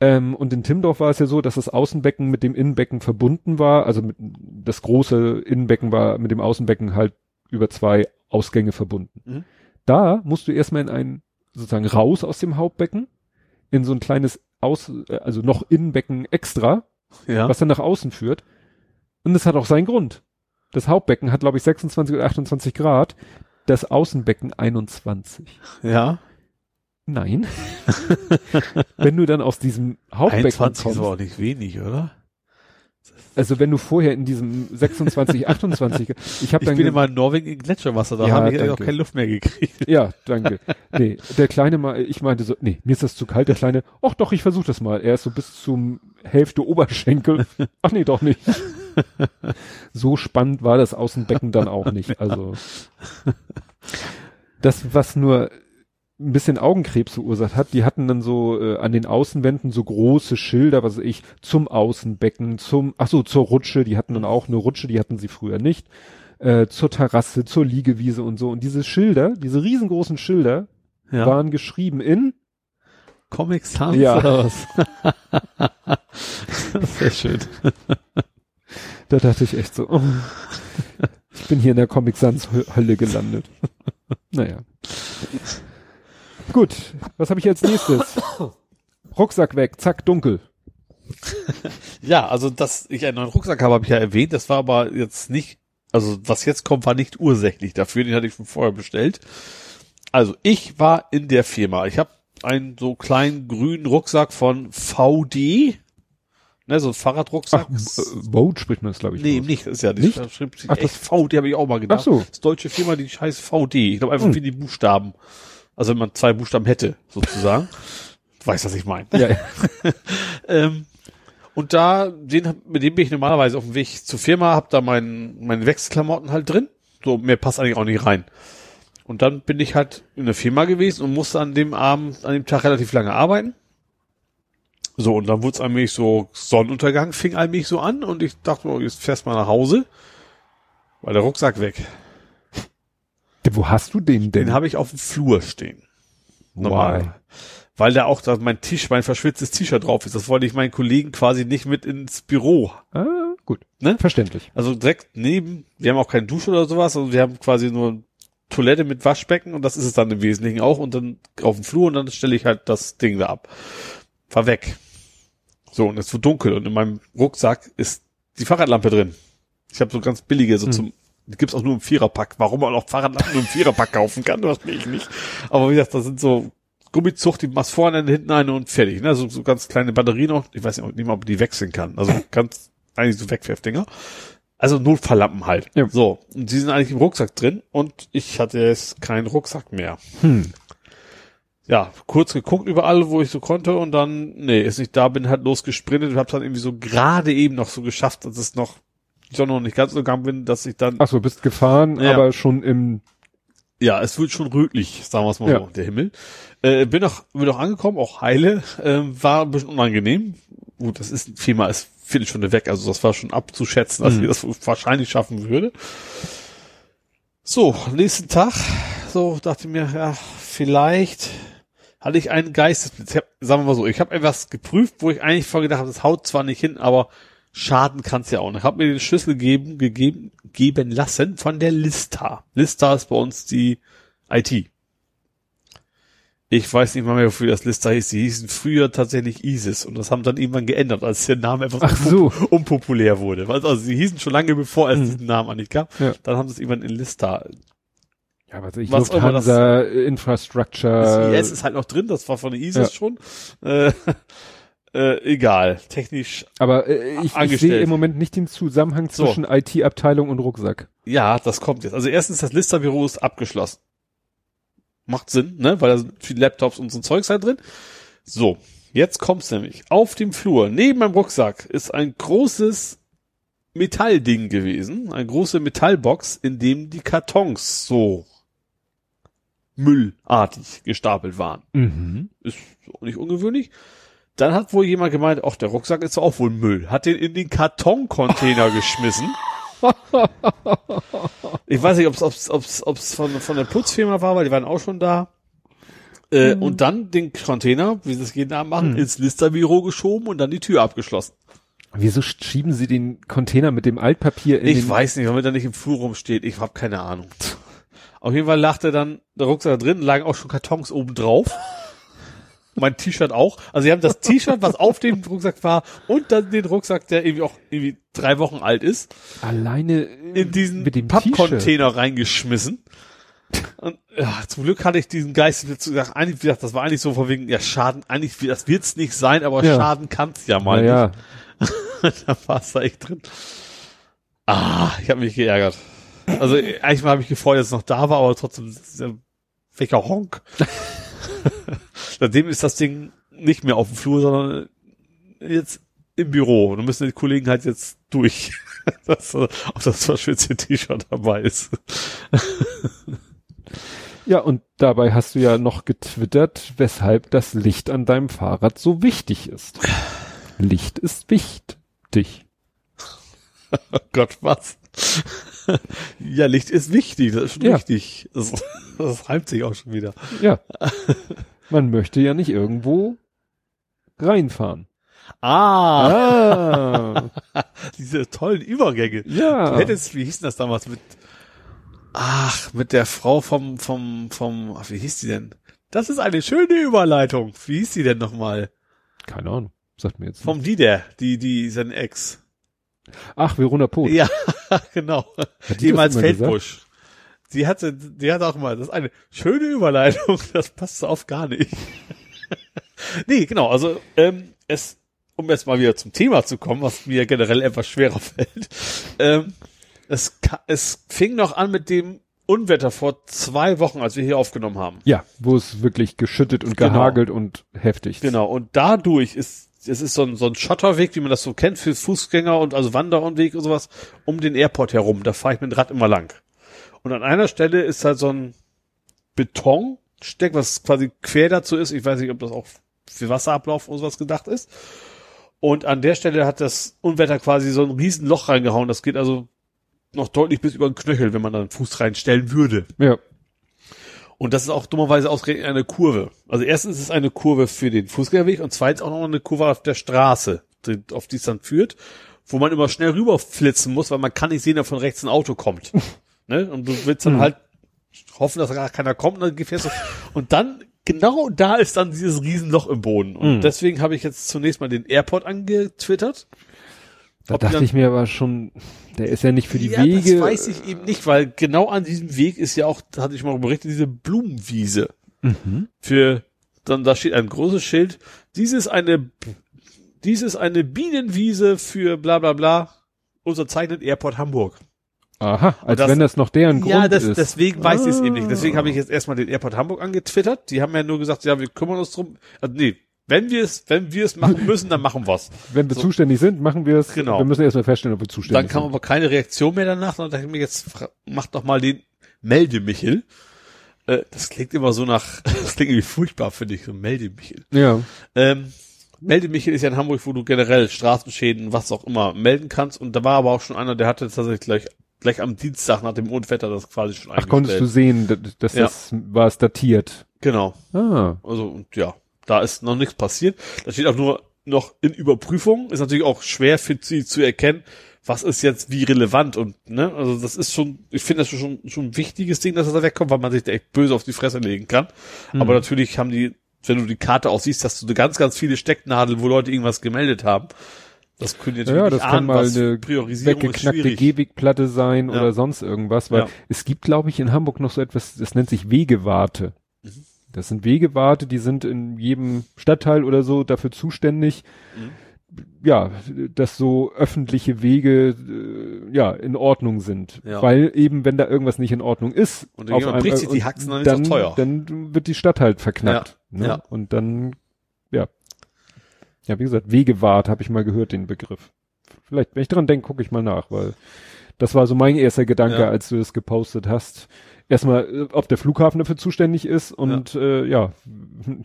Speaker 2: Ähm, und in Timdorf war es ja so, dass das Außenbecken mit dem Innenbecken verbunden war. Also mit, das große Innenbecken war mit dem Außenbecken halt über zwei Ausgänge verbunden.
Speaker 3: Mhm.
Speaker 2: Da musst du erstmal in ein, sozusagen raus aus dem Hauptbecken, in so ein kleines Aus, äh, also noch Innenbecken extra,
Speaker 3: Ja.
Speaker 2: was dann nach außen führt. Und das hat auch seinen Grund. Das Hauptbecken hat, glaube ich, 26 oder 28 Grad, das Außenbecken 21.
Speaker 3: Ja.
Speaker 2: Nein. wenn du dann aus diesem Hauptbecken
Speaker 3: 21 ist aber
Speaker 2: kommst,
Speaker 3: auch nicht wenig, oder?
Speaker 2: also wenn du vorher in diesem 26, 28, ich habe
Speaker 3: Ich
Speaker 2: dann
Speaker 3: bin
Speaker 2: ge-
Speaker 3: immer in Norwegen in Gletscherwasser, da
Speaker 2: Ja,
Speaker 3: habe ich
Speaker 2: danke.
Speaker 3: auch keine Luft mehr gekriegt.
Speaker 2: ja, danke. Nee, der kleine mal, ich meinte so, nee, mir ist das zu kalt, der kleine, ach doch, ich versuche das mal. Er ist so bis zum Hälfte Oberschenkel. Ach nee, doch nicht. So spannend war das Außenbecken dann auch nicht. Also das, was nur ein bisschen Augenkrebs verursacht hat, die hatten dann so äh, an den Außenwänden so große Schilder, was weiß ich, zum Außenbecken, zum, ach so, zur Rutsche, die hatten dann auch eine Rutsche, die hatten sie früher nicht, äh, zur Terrasse, zur Liegewiese und so. Und diese Schilder, diese riesengroßen Schilder,
Speaker 3: Ja.
Speaker 2: waren geschrieben in,
Speaker 3: Comic Sans
Speaker 2: Ja.
Speaker 3: oder was? Sehr schön.
Speaker 2: da dachte ich echt so, oh, ich bin hier in der Comic Sans Hölle gelandet. naja. Gut, was habe ich als nächstes? Rucksack weg, zack, dunkel.
Speaker 3: Ja, also dass ich einen neuen Rucksack habe, habe ich ja erwähnt. Das war aber jetzt nicht, also was jetzt kommt, war nicht ursächlich dafür. Den hatte ich schon vorher bestellt. Also ich war in der Firma. Ich habe einen so kleinen grünen Rucksack von VD. Ne, so ein Fahrradrucksack.
Speaker 2: Ach, äh, Boat spricht man das, glaube ich.
Speaker 3: Nee,
Speaker 2: aus.
Speaker 3: nicht, das ist ja
Speaker 2: Nicht?
Speaker 3: das schreibt sich
Speaker 2: Ach,
Speaker 3: echt
Speaker 2: das-
Speaker 3: VD habe ich auch mal gedacht.
Speaker 2: Ach so.
Speaker 3: Das deutsche Firma, die heißt VD. Ich glaube einfach
Speaker 2: Hm.
Speaker 3: wie die Buchstaben. Also wenn man zwei Buchstaben hätte, sozusagen. Du weißt, was ich meine.
Speaker 2: Ja, ja.
Speaker 3: Ähm, und da, den, mit dem bin ich normalerweise auf dem Weg zur Firma, hab da meinen, meine Wechselklamotten halt drin. So, mehr passt eigentlich auch nicht rein. Und dann bin ich halt in der Firma gewesen und musste an dem Abend, an dem Tag relativ lange arbeiten. So, und dann wurde es allmählich so, Sonnenuntergang fing allmählich so an und ich dachte, oh, jetzt fährst mal nach Hause, weil der Rucksack weg.
Speaker 2: Wo hast du den denn?
Speaker 3: Den habe ich auf dem Flur stehen. Normal.
Speaker 2: Why?
Speaker 3: Weil da auch da mein Tisch, mein verschwitztes T-Shirt drauf ist. Das wollte ich meinen Kollegen quasi nicht mit ins Büro.
Speaker 2: Ah, gut.
Speaker 3: Ne?
Speaker 2: Verständlich.
Speaker 3: Also direkt neben, wir haben auch keine Dusche oder sowas, also wir haben quasi nur Toilette mit Waschbecken und das ist es dann im Wesentlichen auch und dann auf dem Flur und dann stelle ich halt das Ding da ab. Fahr weg. So, und es wird dunkel und in meinem Rucksack ist die Fahrradlampe drin. Ich habe so ganz billige, so
Speaker 2: Hm.
Speaker 3: zum, gibt's auch nur im Viererpack. Warum man auch Fahrradlampen nur im Viererpack kaufen kann, das will ich nicht. Aber wie gesagt, das sind so Gummizucht, die machst vorne, hinten eine und fertig. Ne? So, so ganz kleine Batterien noch. Ich weiß nicht, nicht mal, ob die wechseln kann. Also ganz eigentlich so Wegwerfdinger. Also Notfalllampen halt.
Speaker 2: Ja.
Speaker 3: So. Und die sind eigentlich im Rucksack drin und ich hatte jetzt keinen Rucksack mehr.
Speaker 2: Hm.
Speaker 3: Ja, kurz geguckt überall, wo ich so konnte und dann, nee, ist nicht da, bin halt losgesprintet und hab's dann irgendwie so gerade eben noch so geschafft, dass es noch, ich auch noch nicht ganz so gegangen bin, dass ich dann
Speaker 2: Ach so, bist gefahren,
Speaker 3: Ja.
Speaker 2: aber schon im
Speaker 3: Ja, es wird schon rötlich, sagen wir es mal
Speaker 2: Ja.
Speaker 3: so, der Himmel. Äh, bin noch, bin noch angekommen, auch heile, ähm, war ein bisschen unangenehm. Gut, das ist viermal ist Viertelstunde weg, also das war schon abzuschätzen, dass
Speaker 2: Mhm.
Speaker 3: ich das wahrscheinlich schaffen würde. So, nächsten Tag, so dachte ich mir, ja, vielleicht hatte ich einen Geistesblitz. Ich hab, sagen wir mal so, ich habe etwas geprüft, wo ich eigentlich vorgedacht habe, das haut zwar nicht hin, aber schaden kann es ja auch nicht. Ich habe mir den Schlüssel geben, gegeben, geben lassen von der Lista. Lista ist bei uns die IT. Ich weiß nicht mal mehr, wofür das Lista hieß. Die hießen früher tatsächlich ISIS und das haben dann irgendwann geändert, als der Name etwas
Speaker 2: Ach so.
Speaker 3: unpopulär wurde. Also sie hießen schon lange bevor es
Speaker 2: Mhm.
Speaker 3: diesen Namen eigentlich gab.
Speaker 2: Ja.
Speaker 3: Dann haben sie es irgendwann in Lista.
Speaker 2: Ja, was weiß ich,
Speaker 3: Was auch immer das-
Speaker 2: Lufthansa, Infrastructure.
Speaker 3: Das IS ist halt noch drin, das war von der ISIS
Speaker 2: ja.
Speaker 3: schon. Äh, äh, egal. Technisch,
Speaker 2: aber äh, ich, ich sehe im Moment nicht den Zusammenhang
Speaker 3: So.
Speaker 2: zwischen IT-Abteilung und Rucksack.
Speaker 3: ja, das kommt jetzt. Also erstens, das Lista-Büro ist abgeschlossen. Macht Sinn, ne? Weil da sind viele Laptops und so ein Zeugs halt drin. So, jetzt kommt's nämlich. Auf dem Flur, neben meinem Rucksack, ist ein großes Metallding gewesen. Eine große Metallbox, in dem die Kartons so müllartig gestapelt waren.
Speaker 2: Mhm.
Speaker 3: ist auch nicht ungewöhnlich. Dann hat wohl jemand gemeint, ach, der Rucksack ist auch wohl Müll. Hat den in den Kartoncontainer geschmissen. Ich weiß nicht, ob es ob's, ob's, ob's von, von der Putzfirma war, weil die waren auch schon da. Äh, Und dann den Container, wie sie es jeden Abend machen,
Speaker 2: Mhm.
Speaker 3: ins Listerbüro geschoben und dann die Tür abgeschlossen.
Speaker 2: Wieso schieben sie den Container mit dem Altpapier in
Speaker 3: Ich weiß nicht, warum er nicht im Flur rumsteht. Ich habe keine Ahnung. Auf jeden Fall der dann, der Rucksack da drin, lagen auch schon Kartons oben drauf. mein T-Shirt auch. Also sie haben das T-Shirt, was auf dem Rucksack war, und dann den Rucksack, der irgendwie auch irgendwie drei Wochen alt ist,
Speaker 2: Alleine
Speaker 3: in diesen. Pappcontainer reingeschmissen. Und ja, zum Glück hatte ich diesen Geist gesagt, eigentlich, wie gesagt, das war eigentlich so von wegen, ja, Schaden, eigentlich, das wird's nicht sein, aber
Speaker 2: Ja.
Speaker 3: Schaden kann's ja mal
Speaker 2: Naja,
Speaker 3: nicht. da war es da echt drin. Ah, ich habe mich geärgert. Also eigentlich habe ich gefreut, dass es noch da war, aber trotzdem, ja- welcher Honk. Seitdem ist das Ding nicht mehr auf dem Flur, sondern jetzt im Büro. Da müssen die Kollegen halt jetzt durch, dass, ob das verschwitzte T-Shirt dabei ist.
Speaker 2: ja, und dabei hast du ja noch getwittert, weshalb das Licht an deinem Fahrrad so wichtig ist. Licht ist wichtig.
Speaker 3: Oh Gott, was? ja, Licht ist wichtig, das ist schon
Speaker 2: Ja.
Speaker 3: wichtig. Das, das reimt sich auch schon wieder.
Speaker 2: Ja. Man möchte ja nicht irgendwo reinfahren.
Speaker 3: Ah,
Speaker 2: Ah,
Speaker 3: diese tollen Übergänge.
Speaker 2: ja.
Speaker 3: Du hättest, wie hieß denn das damals mit, ach, mit der Frau vom, vom, vom, ach, wie hieß die denn? Das ist eine schöne Überleitung. Wie hieß die denn nochmal?
Speaker 2: Keine Ahnung. Sagt mir jetzt.
Speaker 3: Vom Dieder, die, die, sein Ex.
Speaker 2: Ach, Verona Poth.
Speaker 3: Ja, genau. Jemals Feldbusch. Die hatte, die hatte auch mal, das ist eine schöne Überleitung, das passt so auf gar nicht. nee, genau, also, ähm, es, um jetzt mal wieder zum Thema zu kommen, was mir generell etwas schwerer fällt, ähm, es, es fing noch an mit dem Unwetter vor zwei Wochen, als wir hier aufgenommen haben.
Speaker 2: Ja, wo es wirklich geschüttet und
Speaker 3: Genau.
Speaker 2: gehagelt und heftig.
Speaker 3: Genau, und dadurch ist, es ist so ein, so ein Schotterweg, wie man das so kennt, für Fußgänger und also Wanderweg und sowas, um den Airport herum. Da fahre ich mit dem Rad immer lang. Und an einer Stelle ist halt so ein Betonsteck, was quasi quer dazu ist. Ich weiß nicht, ob das auch für Wasserablauf und sowas gedacht ist. Und an der Stelle hat das Unwetter quasi so ein riesen Loch reingehauen. Das geht also noch deutlich bis über den Knöchel, wenn man da einen Fuß reinstellen würde.
Speaker 2: Ja.
Speaker 3: Und das ist auch dummerweise ausgerechnet eine Kurve. Also erstens ist es eine Kurve für den Fußgängerweg und zweitens auch noch eine Kurve auf der Straße, die, auf die es dann führt, wo man immer schnell rüberflitzen muss, weil man kann nicht sehen, ob von rechts ein Auto kommt. ne? Und du willst dann
Speaker 2: Mhm.
Speaker 3: halt hoffen, dass gar keiner kommt und dann gefährst du. Und dann, genau da ist dann dieses Riesenloch im Boden. Und
Speaker 2: Mhm.
Speaker 3: deswegen habe ich jetzt zunächst mal den Airport angetwittert.
Speaker 2: Da
Speaker 3: Ob
Speaker 2: dachte
Speaker 3: dann-
Speaker 2: ich mir aber schon, der ist ja nicht für die
Speaker 3: ja,
Speaker 2: Wege.
Speaker 3: das weiß ich eben nicht, weil genau an diesem Weg ist ja auch, hatte ich mal berichtet, diese Blumenwiese.
Speaker 2: Mhm.
Speaker 3: für, dann da steht ein großes Schild, dies ist eine, dies ist eine Bienenwiese für bla bla bla, unterzeichnet Airport Hamburg.
Speaker 2: Aha, als
Speaker 3: das-
Speaker 2: wenn das noch deren Grund
Speaker 3: ja, das,
Speaker 2: ist.
Speaker 3: deswegen weiß ich es eben nicht.
Speaker 2: Ah.
Speaker 3: Deswegen habe ich jetzt erstmal den Airport Hamburg angetwittert. Die haben ja nur gesagt, ja, wir kümmern uns drum. Also, nee, wenn wir es, wenn wir es machen müssen, dann machen wir's.
Speaker 2: Wenn wir
Speaker 3: so.
Speaker 2: zuständig sind, machen wir es.
Speaker 3: Genau.
Speaker 2: Wir müssen erstmal feststellen, ob wir
Speaker 3: Dann
Speaker 2: zuständig
Speaker 3: kam
Speaker 2: sind.
Speaker 3: aber keine Reaktion mehr danach, sondern dachte ich mir jetzt, mach doch mal den Meldemichel. Äh, das klingt immer so nach, das klingt irgendwie furchtbar, finde ich, so melde Michel.
Speaker 2: Ja.
Speaker 3: Ähm, melde Michel ist ja in Hamburg, wo du generell Straßenschäden, was auch immer, melden kannst. Und da war aber auch schon einer, der hatte tatsächlich gleich, gleich am Dienstag nach dem Unwetter das quasi schon
Speaker 2: Ach, konntest du sehen, dass,
Speaker 3: Ja.
Speaker 2: das war es datiert.
Speaker 3: Genau.
Speaker 2: Ah.
Speaker 3: Also, und ja, da ist noch nichts passiert. Da steht auch nur noch in Überprüfung. Ist natürlich auch schwer für sie zu erkennen, was ist jetzt wie relevant und, ne, also das ist schon, ich finde das schon, schon ein wichtiges Ding, dass er da wegkommt, weil man sich da echt böse auf die Fresse legen kann. Aber natürlich haben die, wenn du die Karte auch siehst, hast du eine ganz, ganz viele Stecknadeln, wo Leute irgendwas gemeldet haben. Das können die natürlich
Speaker 2: Ja, das kann
Speaker 3: ahnen,
Speaker 2: mal eine
Speaker 3: ist
Speaker 2: weggeknackte. Gehwegplatte sein
Speaker 3: Ja.
Speaker 2: oder sonst irgendwas, weil
Speaker 3: Ja.
Speaker 2: es gibt, glaube ich, in Hamburg noch so etwas, das nennt sich Wegewarte.
Speaker 3: Mhm.
Speaker 2: Das sind Wegewarte, die sind in jedem Stadtteil oder so dafür zuständig,
Speaker 3: Mhm.
Speaker 2: ja, dass so öffentliche Wege äh, ja in Ordnung sind,
Speaker 3: Ja.
Speaker 2: weil eben wenn da irgendwas nicht in Ordnung ist,
Speaker 3: Und irgendjemand bricht sich die Haxen, dann ist
Speaker 2: dann,
Speaker 3: auch teuer.
Speaker 2: dann wird die Stadt halt verknackt.
Speaker 3: Ja,
Speaker 2: Ne?
Speaker 3: ja.
Speaker 2: Und dann ja wie gesagt Wegewart habe ich mal gehört den Begriff. Vielleicht wenn ich dran denke, gucke ich mal nach, weil das war so mein erster Gedanke,
Speaker 3: Ja.
Speaker 2: als du das gepostet hast. Erstmal, äh, ob der Flughafen dafür zuständig ist und ja, äh, ja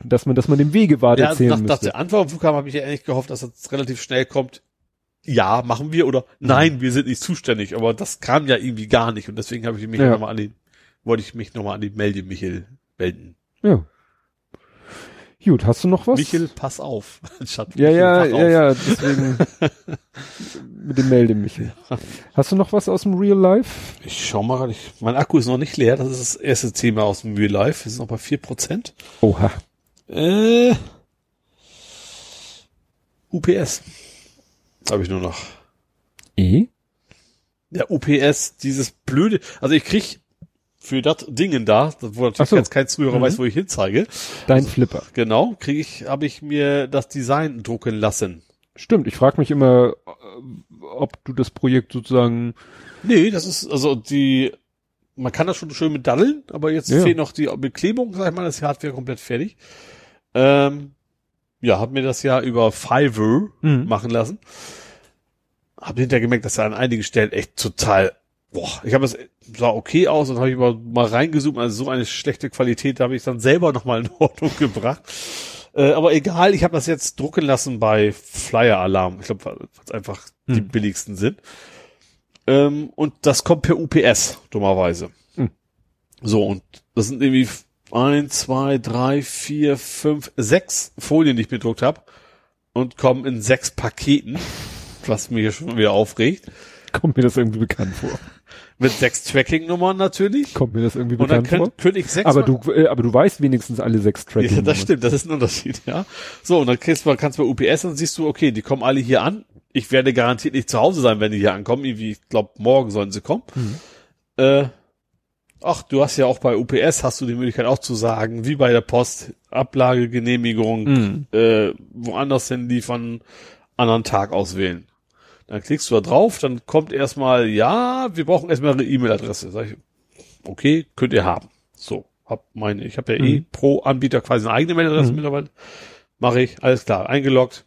Speaker 2: dass man, dass man dem Wegewart
Speaker 3: Ja,
Speaker 2: erzählen
Speaker 3: nach, nach
Speaker 2: müsste.
Speaker 3: der Antwort am Flughafen habe ich ja eigentlich gehofft, dass das relativ schnell kommt. Ja, machen wir oder nein, wir sind nicht zuständig. Aber das kam ja irgendwie gar nicht und deswegen habe ich mich
Speaker 2: Ja.
Speaker 3: nochmal an den, wollte ich mich nochmal an den Melde Michel melden.
Speaker 2: Ja. Gut, hast du noch was?
Speaker 3: Michel, pass auf. Schatz,
Speaker 2: Ja,
Speaker 3: Michel,
Speaker 2: ja, ja, ja, deswegen mit dem Melde Michel. Hast du noch was aus dem Real Life?
Speaker 3: Ich schau mal, gerade, ich, mein Akku ist noch nicht leer. Das ist das erste Thema aus dem Real Life. Wir sind noch bei 4%.
Speaker 2: Oha.
Speaker 3: Äh, UPS. Habe ich nur noch.
Speaker 2: E?
Speaker 3: Ja, UPS, dieses blöde, also ich krieg für das Dingen da, wo natürlich
Speaker 2: so.
Speaker 3: jetzt kein Zuhörer
Speaker 2: Mhm.
Speaker 3: weiß, wo ich hinzeige,
Speaker 2: Dein Flipper.
Speaker 3: genau, kriege ich, habe ich mir das Design drucken lassen.
Speaker 2: Stimmt, ich frage mich immer, äh, ob du das Projekt sozusagen.
Speaker 3: Nee, das ist, also die, man kann das schon schön mit daddeln, aber jetzt
Speaker 2: Ja.
Speaker 3: fehlt noch die Beklebung, sag ich mal, das Hardware komplett fertig. Ähm, ja, hab mir das ja über Fiverr
Speaker 2: Mhm.
Speaker 3: machen lassen. Hab hinterher gemerkt, dass er an einigen Stellen echt total, boah, ich habe das sah okay aus und habe ich mal, mal reingezoomt, also so eine schlechte Qualität, da habe ich dann selber nochmal in Ordnung gebracht. Äh, aber egal, ich habe das jetzt drucken lassen bei Flyer Alarm. Ich glaube, weil es einfach die
Speaker 2: Hm.
Speaker 3: billigsten sind. Ähm, und das kommt per UPS, dummerweise.
Speaker 2: Hm.
Speaker 3: So, und das sind irgendwie eins, zwei, drei, vier, fünf, sechs Folien, die ich bedruckt habe und kommen in sechs Paketen, was mich schon wieder aufregt.
Speaker 2: Kommt mir das irgendwie bekannt vor?
Speaker 3: Mit sechs Tracking-Nummern natürlich.
Speaker 2: Kommt mir das irgendwie
Speaker 3: Und dann
Speaker 2: bekannt vor?
Speaker 3: könnte könnt ich sechs
Speaker 2: Aber du, äh, aber du weißt wenigstens alle sechs Tracking.
Speaker 3: Ja, das stimmt, das ist ein Unterschied, ja. So, und dann kriegst du, kannst du bei UPS und siehst du, okay, die kommen alle hier an. Ich werde garantiert nicht zu Hause sein, wenn die hier ankommen. Irgendwie, ich glaube, morgen sollen sie kommen.
Speaker 2: Mhm.
Speaker 3: Äh, ach, du hast ja auch bei UPS hast du die Möglichkeit auch zu sagen, wie bei der Post, Ablagegenehmigung,
Speaker 2: Mhm.
Speaker 3: äh, woanders hin liefern, anderen Tag auswählen. Dann klickst du da drauf, dann kommt erstmal, ja, wir brauchen erstmal eine E-Mail-Adresse. Sag ich, okay, könnt ihr haben. So, hab meine, ich habe ja eh
Speaker 2: Mhm.
Speaker 3: pro Anbieter quasi eine eigene Mailadresse
Speaker 2: Mhm.
Speaker 3: mittlerweile. Mache ich, alles klar, eingeloggt.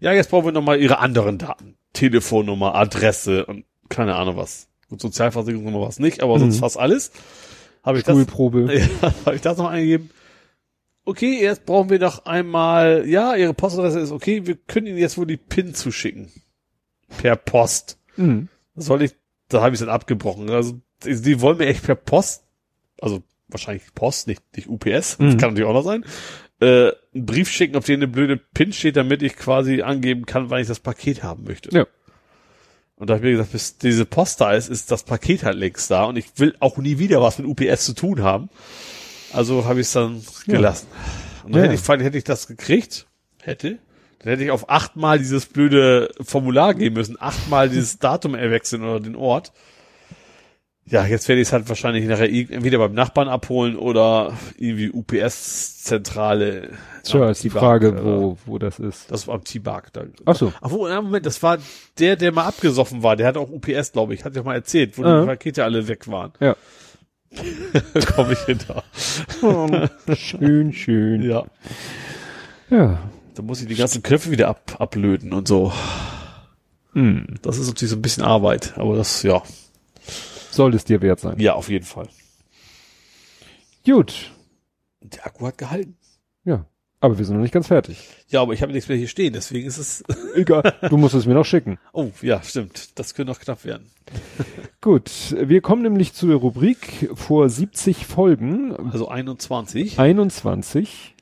Speaker 3: Ja, jetzt brauchen wir nochmal ihre anderen Daten. Telefonnummer, Adresse und keine Ahnung was. Gut, Sozialversicherungsnummer was nicht, aber sonst
Speaker 2: Mhm.
Speaker 3: fast alles. Habe ich das,
Speaker 2: Schulprobe.
Speaker 3: ja, habe ich das noch eingegeben? Okay, jetzt brauchen wir noch einmal, ja, Ihre Postadresse ist okay, wir können Ihnen jetzt wohl die PIN zuschicken. Per Post.
Speaker 2: Mhm.
Speaker 3: Soll ich, da habe ich dann abgebrochen. Also, die, die wollen mir echt per Post, also wahrscheinlich Post, nicht, nicht UPS,
Speaker 2: Mhm.
Speaker 3: das kann natürlich auch noch sein, äh, einen Brief schicken, auf dem eine blöde PIN steht, damit ich quasi angeben kann, wann ich das Paket haben möchte.
Speaker 2: Ja.
Speaker 3: Und da habe ich mir gesagt, bis diese Post da ist, ist das Paket halt längst da und ich will auch nie wieder was mit UPS zu tun haben. Also habe ich es dann
Speaker 2: Ja.
Speaker 3: gelassen. Und dann
Speaker 2: Ja.
Speaker 3: hätte ich, hätte ich das gekriegt, hätte, dann hätte ich auf achtmal dieses blöde Formular gehen müssen, achtmal dieses Datum erwechseln oder den Ort. Ja, jetzt werde ich es halt wahrscheinlich nachher entweder beim Nachbarn abholen oder irgendwie UPS-Zentrale.
Speaker 2: Tja, ist die Frage, wo, wo das ist.
Speaker 3: Das war am T-Bark.
Speaker 2: Ach so.
Speaker 3: Ach, wo, ja, Moment, das war der, der mal abgesoffen war. Der hat auch UPS, glaube ich. Hat ja mal erzählt, wo
Speaker 2: Ah.
Speaker 3: die Pakete alle weg waren.
Speaker 2: Ja.
Speaker 3: Komme ich hinter.
Speaker 2: schön, schön.
Speaker 3: Ja.
Speaker 2: Ja.
Speaker 3: Da muss ich die ganzen Knöpfe wieder ab, ablöten und so.
Speaker 2: Mhm.
Speaker 3: Das ist natürlich so ein bisschen Arbeit, aber das, ja.
Speaker 2: Soll es dir wert sein.
Speaker 3: Ja, auf jeden Fall.
Speaker 2: Gut.
Speaker 3: Der Akku hat gehalten.
Speaker 2: Ja. Aber wir sind noch nicht ganz fertig.
Speaker 3: Ja, aber ich habe nichts mehr hier stehen, deswegen ist es.
Speaker 2: Egal. Du musst es mir noch schicken.
Speaker 3: Oh, ja, stimmt. Das könnte noch knapp werden.
Speaker 2: Gut. Wir kommen nämlich zu der Rubrik vor 70 Folgen.
Speaker 3: Also 21.
Speaker 2: 21.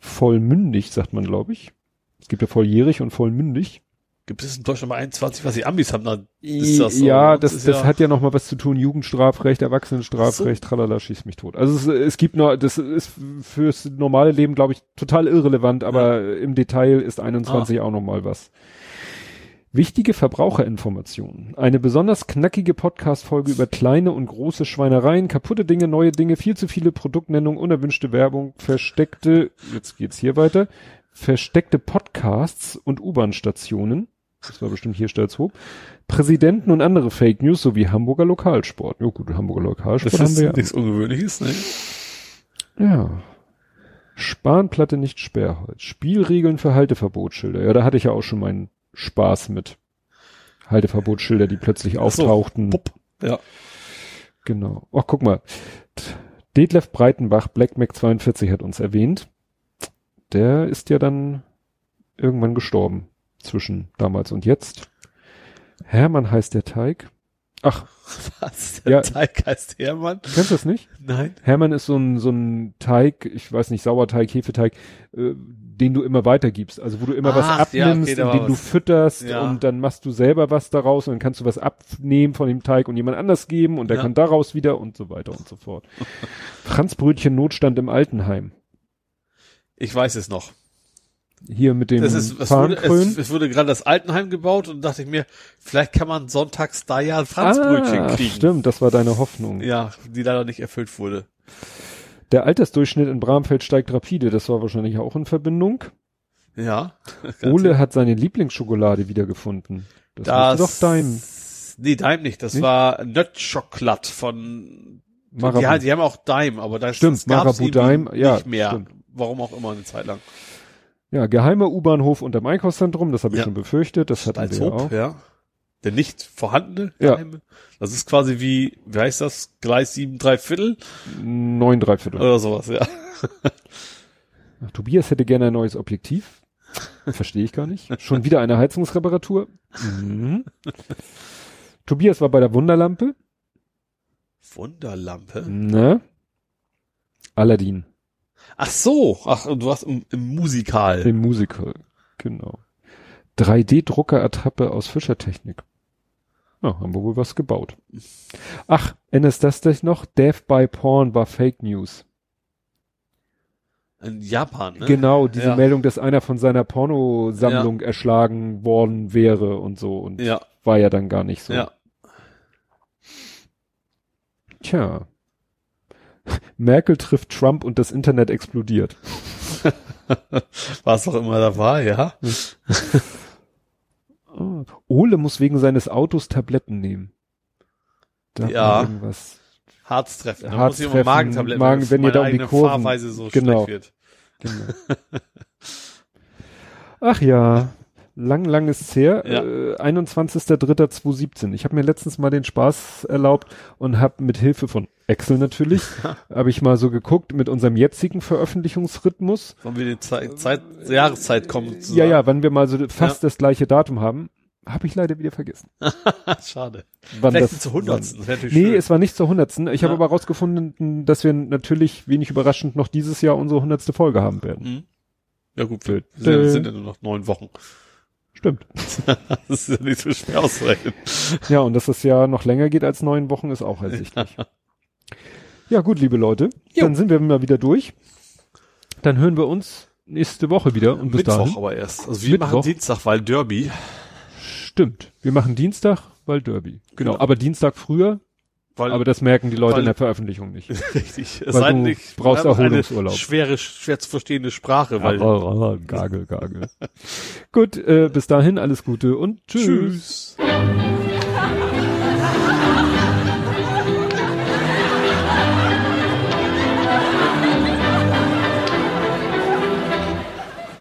Speaker 2: Vollmündig, sagt man, glaube ich. Es gibt ja volljährig und vollmündig.
Speaker 3: Gibt es in Deutschland mal 21, was die Amis haben? Dann ist das so.
Speaker 2: ja,
Speaker 3: ne?
Speaker 2: das,
Speaker 3: ist
Speaker 2: das
Speaker 3: ja-
Speaker 2: hat ja noch mal was zu tun. Jugendstrafrecht, Erwachsenenstrafrecht, tralala, schießt mich tot. Also es, es gibt noch, das ist fürs normale Leben, glaube ich, total irrelevant, aber im Detail ist 21 auch noch mal was. Wichtige Verbraucherinformationen. Eine besonders knackige Podcast-Folge über kleine und große Schweinereien, kaputte Dinge, neue Dinge, viel zu viele Produktnennungen, unerwünschte Werbung, versteckte, jetzt geht's hier weiter, versteckte Podcasts und U-Bahn-Stationen. Das war bestimmt hier Stalzhoop. Präsidenten und andere Fake News sowie Hamburger Lokalsport. Ja gut, Hamburger Lokalsport
Speaker 3: Das
Speaker 2: haben
Speaker 3: ist
Speaker 2: wir ja.
Speaker 3: nichts Ungewöhnliches, ne?
Speaker 2: Ja. Spanplatte nicht Sperrholz. Spielregeln für Halteverbotsschilder. Ja, da hatte ich ja auch schon meinen Spaß mit. Halteverbotsschilder, die plötzlich
Speaker 3: so,
Speaker 2: auftauchten.
Speaker 3: Pupp. Ja.
Speaker 2: Genau. Ach, guck mal. Detlef Breitenbach, Black Mac 42 hat uns erwähnt. Der ist ja dann irgendwann gestorben. Zwischen damals und jetzt. Hermann heißt der Teig. Ach,
Speaker 3: Was? Der
Speaker 2: Ja.
Speaker 3: Teig heißt Hermann?
Speaker 2: kennst du das nicht?
Speaker 3: Nein.
Speaker 2: Hermann ist so ein, so ein Teig, ich weiß nicht, Sauerteig, Hefeteig, äh, den du immer weitergibst. Also wo du immer was
Speaker 3: Ach, ja,
Speaker 2: abnimmst,
Speaker 3: okay, da war
Speaker 2: den du
Speaker 3: was.
Speaker 2: fütterst
Speaker 3: Ja.
Speaker 2: und dann machst du selber was daraus und dann kannst du was abnehmen von dem Teig und jemand anders geben und der
Speaker 3: Ja.
Speaker 2: kann daraus wieder und so weiter und so fort. Franzbrötchen Notstand im Altenheim.
Speaker 3: Ich weiß es noch.
Speaker 2: Hier mit dem
Speaker 3: Das ist, es wurde, es, es wurde gerade das Altenheim gebaut und dachte ich mir, vielleicht kann man sonntags da ja ein Franzbrötchen
Speaker 2: ah,
Speaker 3: kriegen.
Speaker 2: Stimmt, das war deine Hoffnung.
Speaker 3: Ja, die leider nicht erfüllt wurde.
Speaker 2: Der Altersdurchschnitt in Bramfeld steigt rapide, das war wahrscheinlich auch in Verbindung.
Speaker 3: Ja.
Speaker 2: Ole hat seine Lieblingsschokolade wiedergefunden. Das,
Speaker 3: das,
Speaker 2: doch dein
Speaker 3: Nee, Daim nicht. Das
Speaker 2: Nicht?
Speaker 3: war Nötschoklat von,
Speaker 2: Marabu.
Speaker 3: die, haben- die haben auch Daim, aber das,
Speaker 2: Stimmt,
Speaker 3: das gab's
Speaker 2: Marabu Daim, ja,
Speaker 3: nicht mehr.
Speaker 2: stimmt.
Speaker 3: Warum auch immer eine Zeit lang.
Speaker 2: Ja, geheimer U-Bahnhof unterm Einkaufszentrum, das habe ich
Speaker 3: Ja.
Speaker 2: schon befürchtet, das
Speaker 3: Als
Speaker 2: wir ja
Speaker 3: Hob,
Speaker 2: auch.
Speaker 3: ja. Der nicht vorhandene
Speaker 2: Ja.
Speaker 3: Geheime. Das ist quasi wie, wie heißt das? Gleis sieben, drei Viertel
Speaker 2: Neun Dreiviertel.
Speaker 3: oder sowas, ja.
Speaker 2: Ach, Tobias hätte gerne ein neues Objektiv. Verstehe ich gar nicht. Schon wieder eine Heizungsreparatur. Mhm. Tobias war bei der Wunderlampe.
Speaker 3: Wunderlampe.
Speaker 2: Ne? Aladdin,
Speaker 3: Ach so, ach, du warst im, im Musikal.
Speaker 2: im Musical. Genau. 3D-Drucker-Attrappe aus Fischertechnik. Ja, haben wir wohl was gebaut. Ach, erinnerst das dich noch? Death by Porn war Fake News.
Speaker 3: In Japan, ne?
Speaker 2: Genau, diese
Speaker 3: Ja.
Speaker 2: Meldung, dass einer von seiner Pornosammlung erschlagen worden wäre und so und
Speaker 3: Ja,
Speaker 2: war ja dann gar nicht so.
Speaker 3: ja.
Speaker 2: Tja. Merkel trifft Trump und das Internet explodiert.
Speaker 3: Was auch immer da war, ja.
Speaker 2: Ah. Ole muss wegen seines Autos Tabletten nehmen. Da
Speaker 3: Ja.
Speaker 2: irgendwas.
Speaker 3: Harztreffen. Da muss ich immer Magentabletten,
Speaker 2: Magen, wenn ihr da um die Kurven-
Speaker 3: Fahrweise so
Speaker 2: genau.
Speaker 3: wird.
Speaker 2: Genau. Ach ja, lang, lang ist's her.
Speaker 3: Ja.
Speaker 2: Äh, 21.03.2017. Ich habe mir letztens mal den Spaß erlaubt und habe mit Hilfe von Excel natürlich, habe ich mal so geguckt mit unserem jetzigen Veröffentlichungsrhythmus.
Speaker 3: Wollen wir die Zeit, Zeit, Jahreszeit kommen?
Speaker 2: Ja, ja, wann wir mal so fast
Speaker 3: Ja.
Speaker 2: das gleiche Datum haben, habe ich leider wieder vergessen.
Speaker 3: Schade.
Speaker 2: Wann
Speaker 3: Vielleicht
Speaker 2: das,
Speaker 3: sind zu Hundertsten.
Speaker 2: Nee,
Speaker 3: schön.
Speaker 2: es war nicht zur hundertsten. Ich habe
Speaker 3: Ja.
Speaker 2: aber rausgefunden, dass wir natürlich wenig überraschend noch dieses Jahr unsere hundertste Folge haben werden.
Speaker 3: Mhm. Ja gut, wir sind ja nur noch neun Wochen.
Speaker 2: Stimmt.
Speaker 3: Das ist ja nicht so schwer auszurechnen.
Speaker 2: Ja, und dass das Jahr noch länger geht als neun Wochen, ist auch ersichtlich. Ja, gut, liebe Leute,
Speaker 3: Jo.
Speaker 2: dann sind wir mal wieder durch. Dann hören wir uns nächste Woche wieder und bis
Speaker 3: Mittwoch
Speaker 2: dahin.
Speaker 3: aber erst. Also wir
Speaker 2: Mittwoch.
Speaker 3: machen Dienstag, weil Derby.
Speaker 2: Stimmt. Wir machen Dienstag, weil Derby. Genau.
Speaker 3: Genau.
Speaker 2: Aber Dienstag früher,
Speaker 3: Weil,
Speaker 2: aber das merken die Leute
Speaker 3: weil-
Speaker 2: in der Veröffentlichung nicht.
Speaker 3: richtig. Es sei denn,
Speaker 2: du brauchst
Speaker 3: habe eine
Speaker 2: Erholungsurlaub.
Speaker 3: Schwere, schwer zu verstehende Sprache, weil.
Speaker 2: Gagel, gagel. Gut, äh, bis dahin alles Gute und tschüss.
Speaker 3: Tschüss.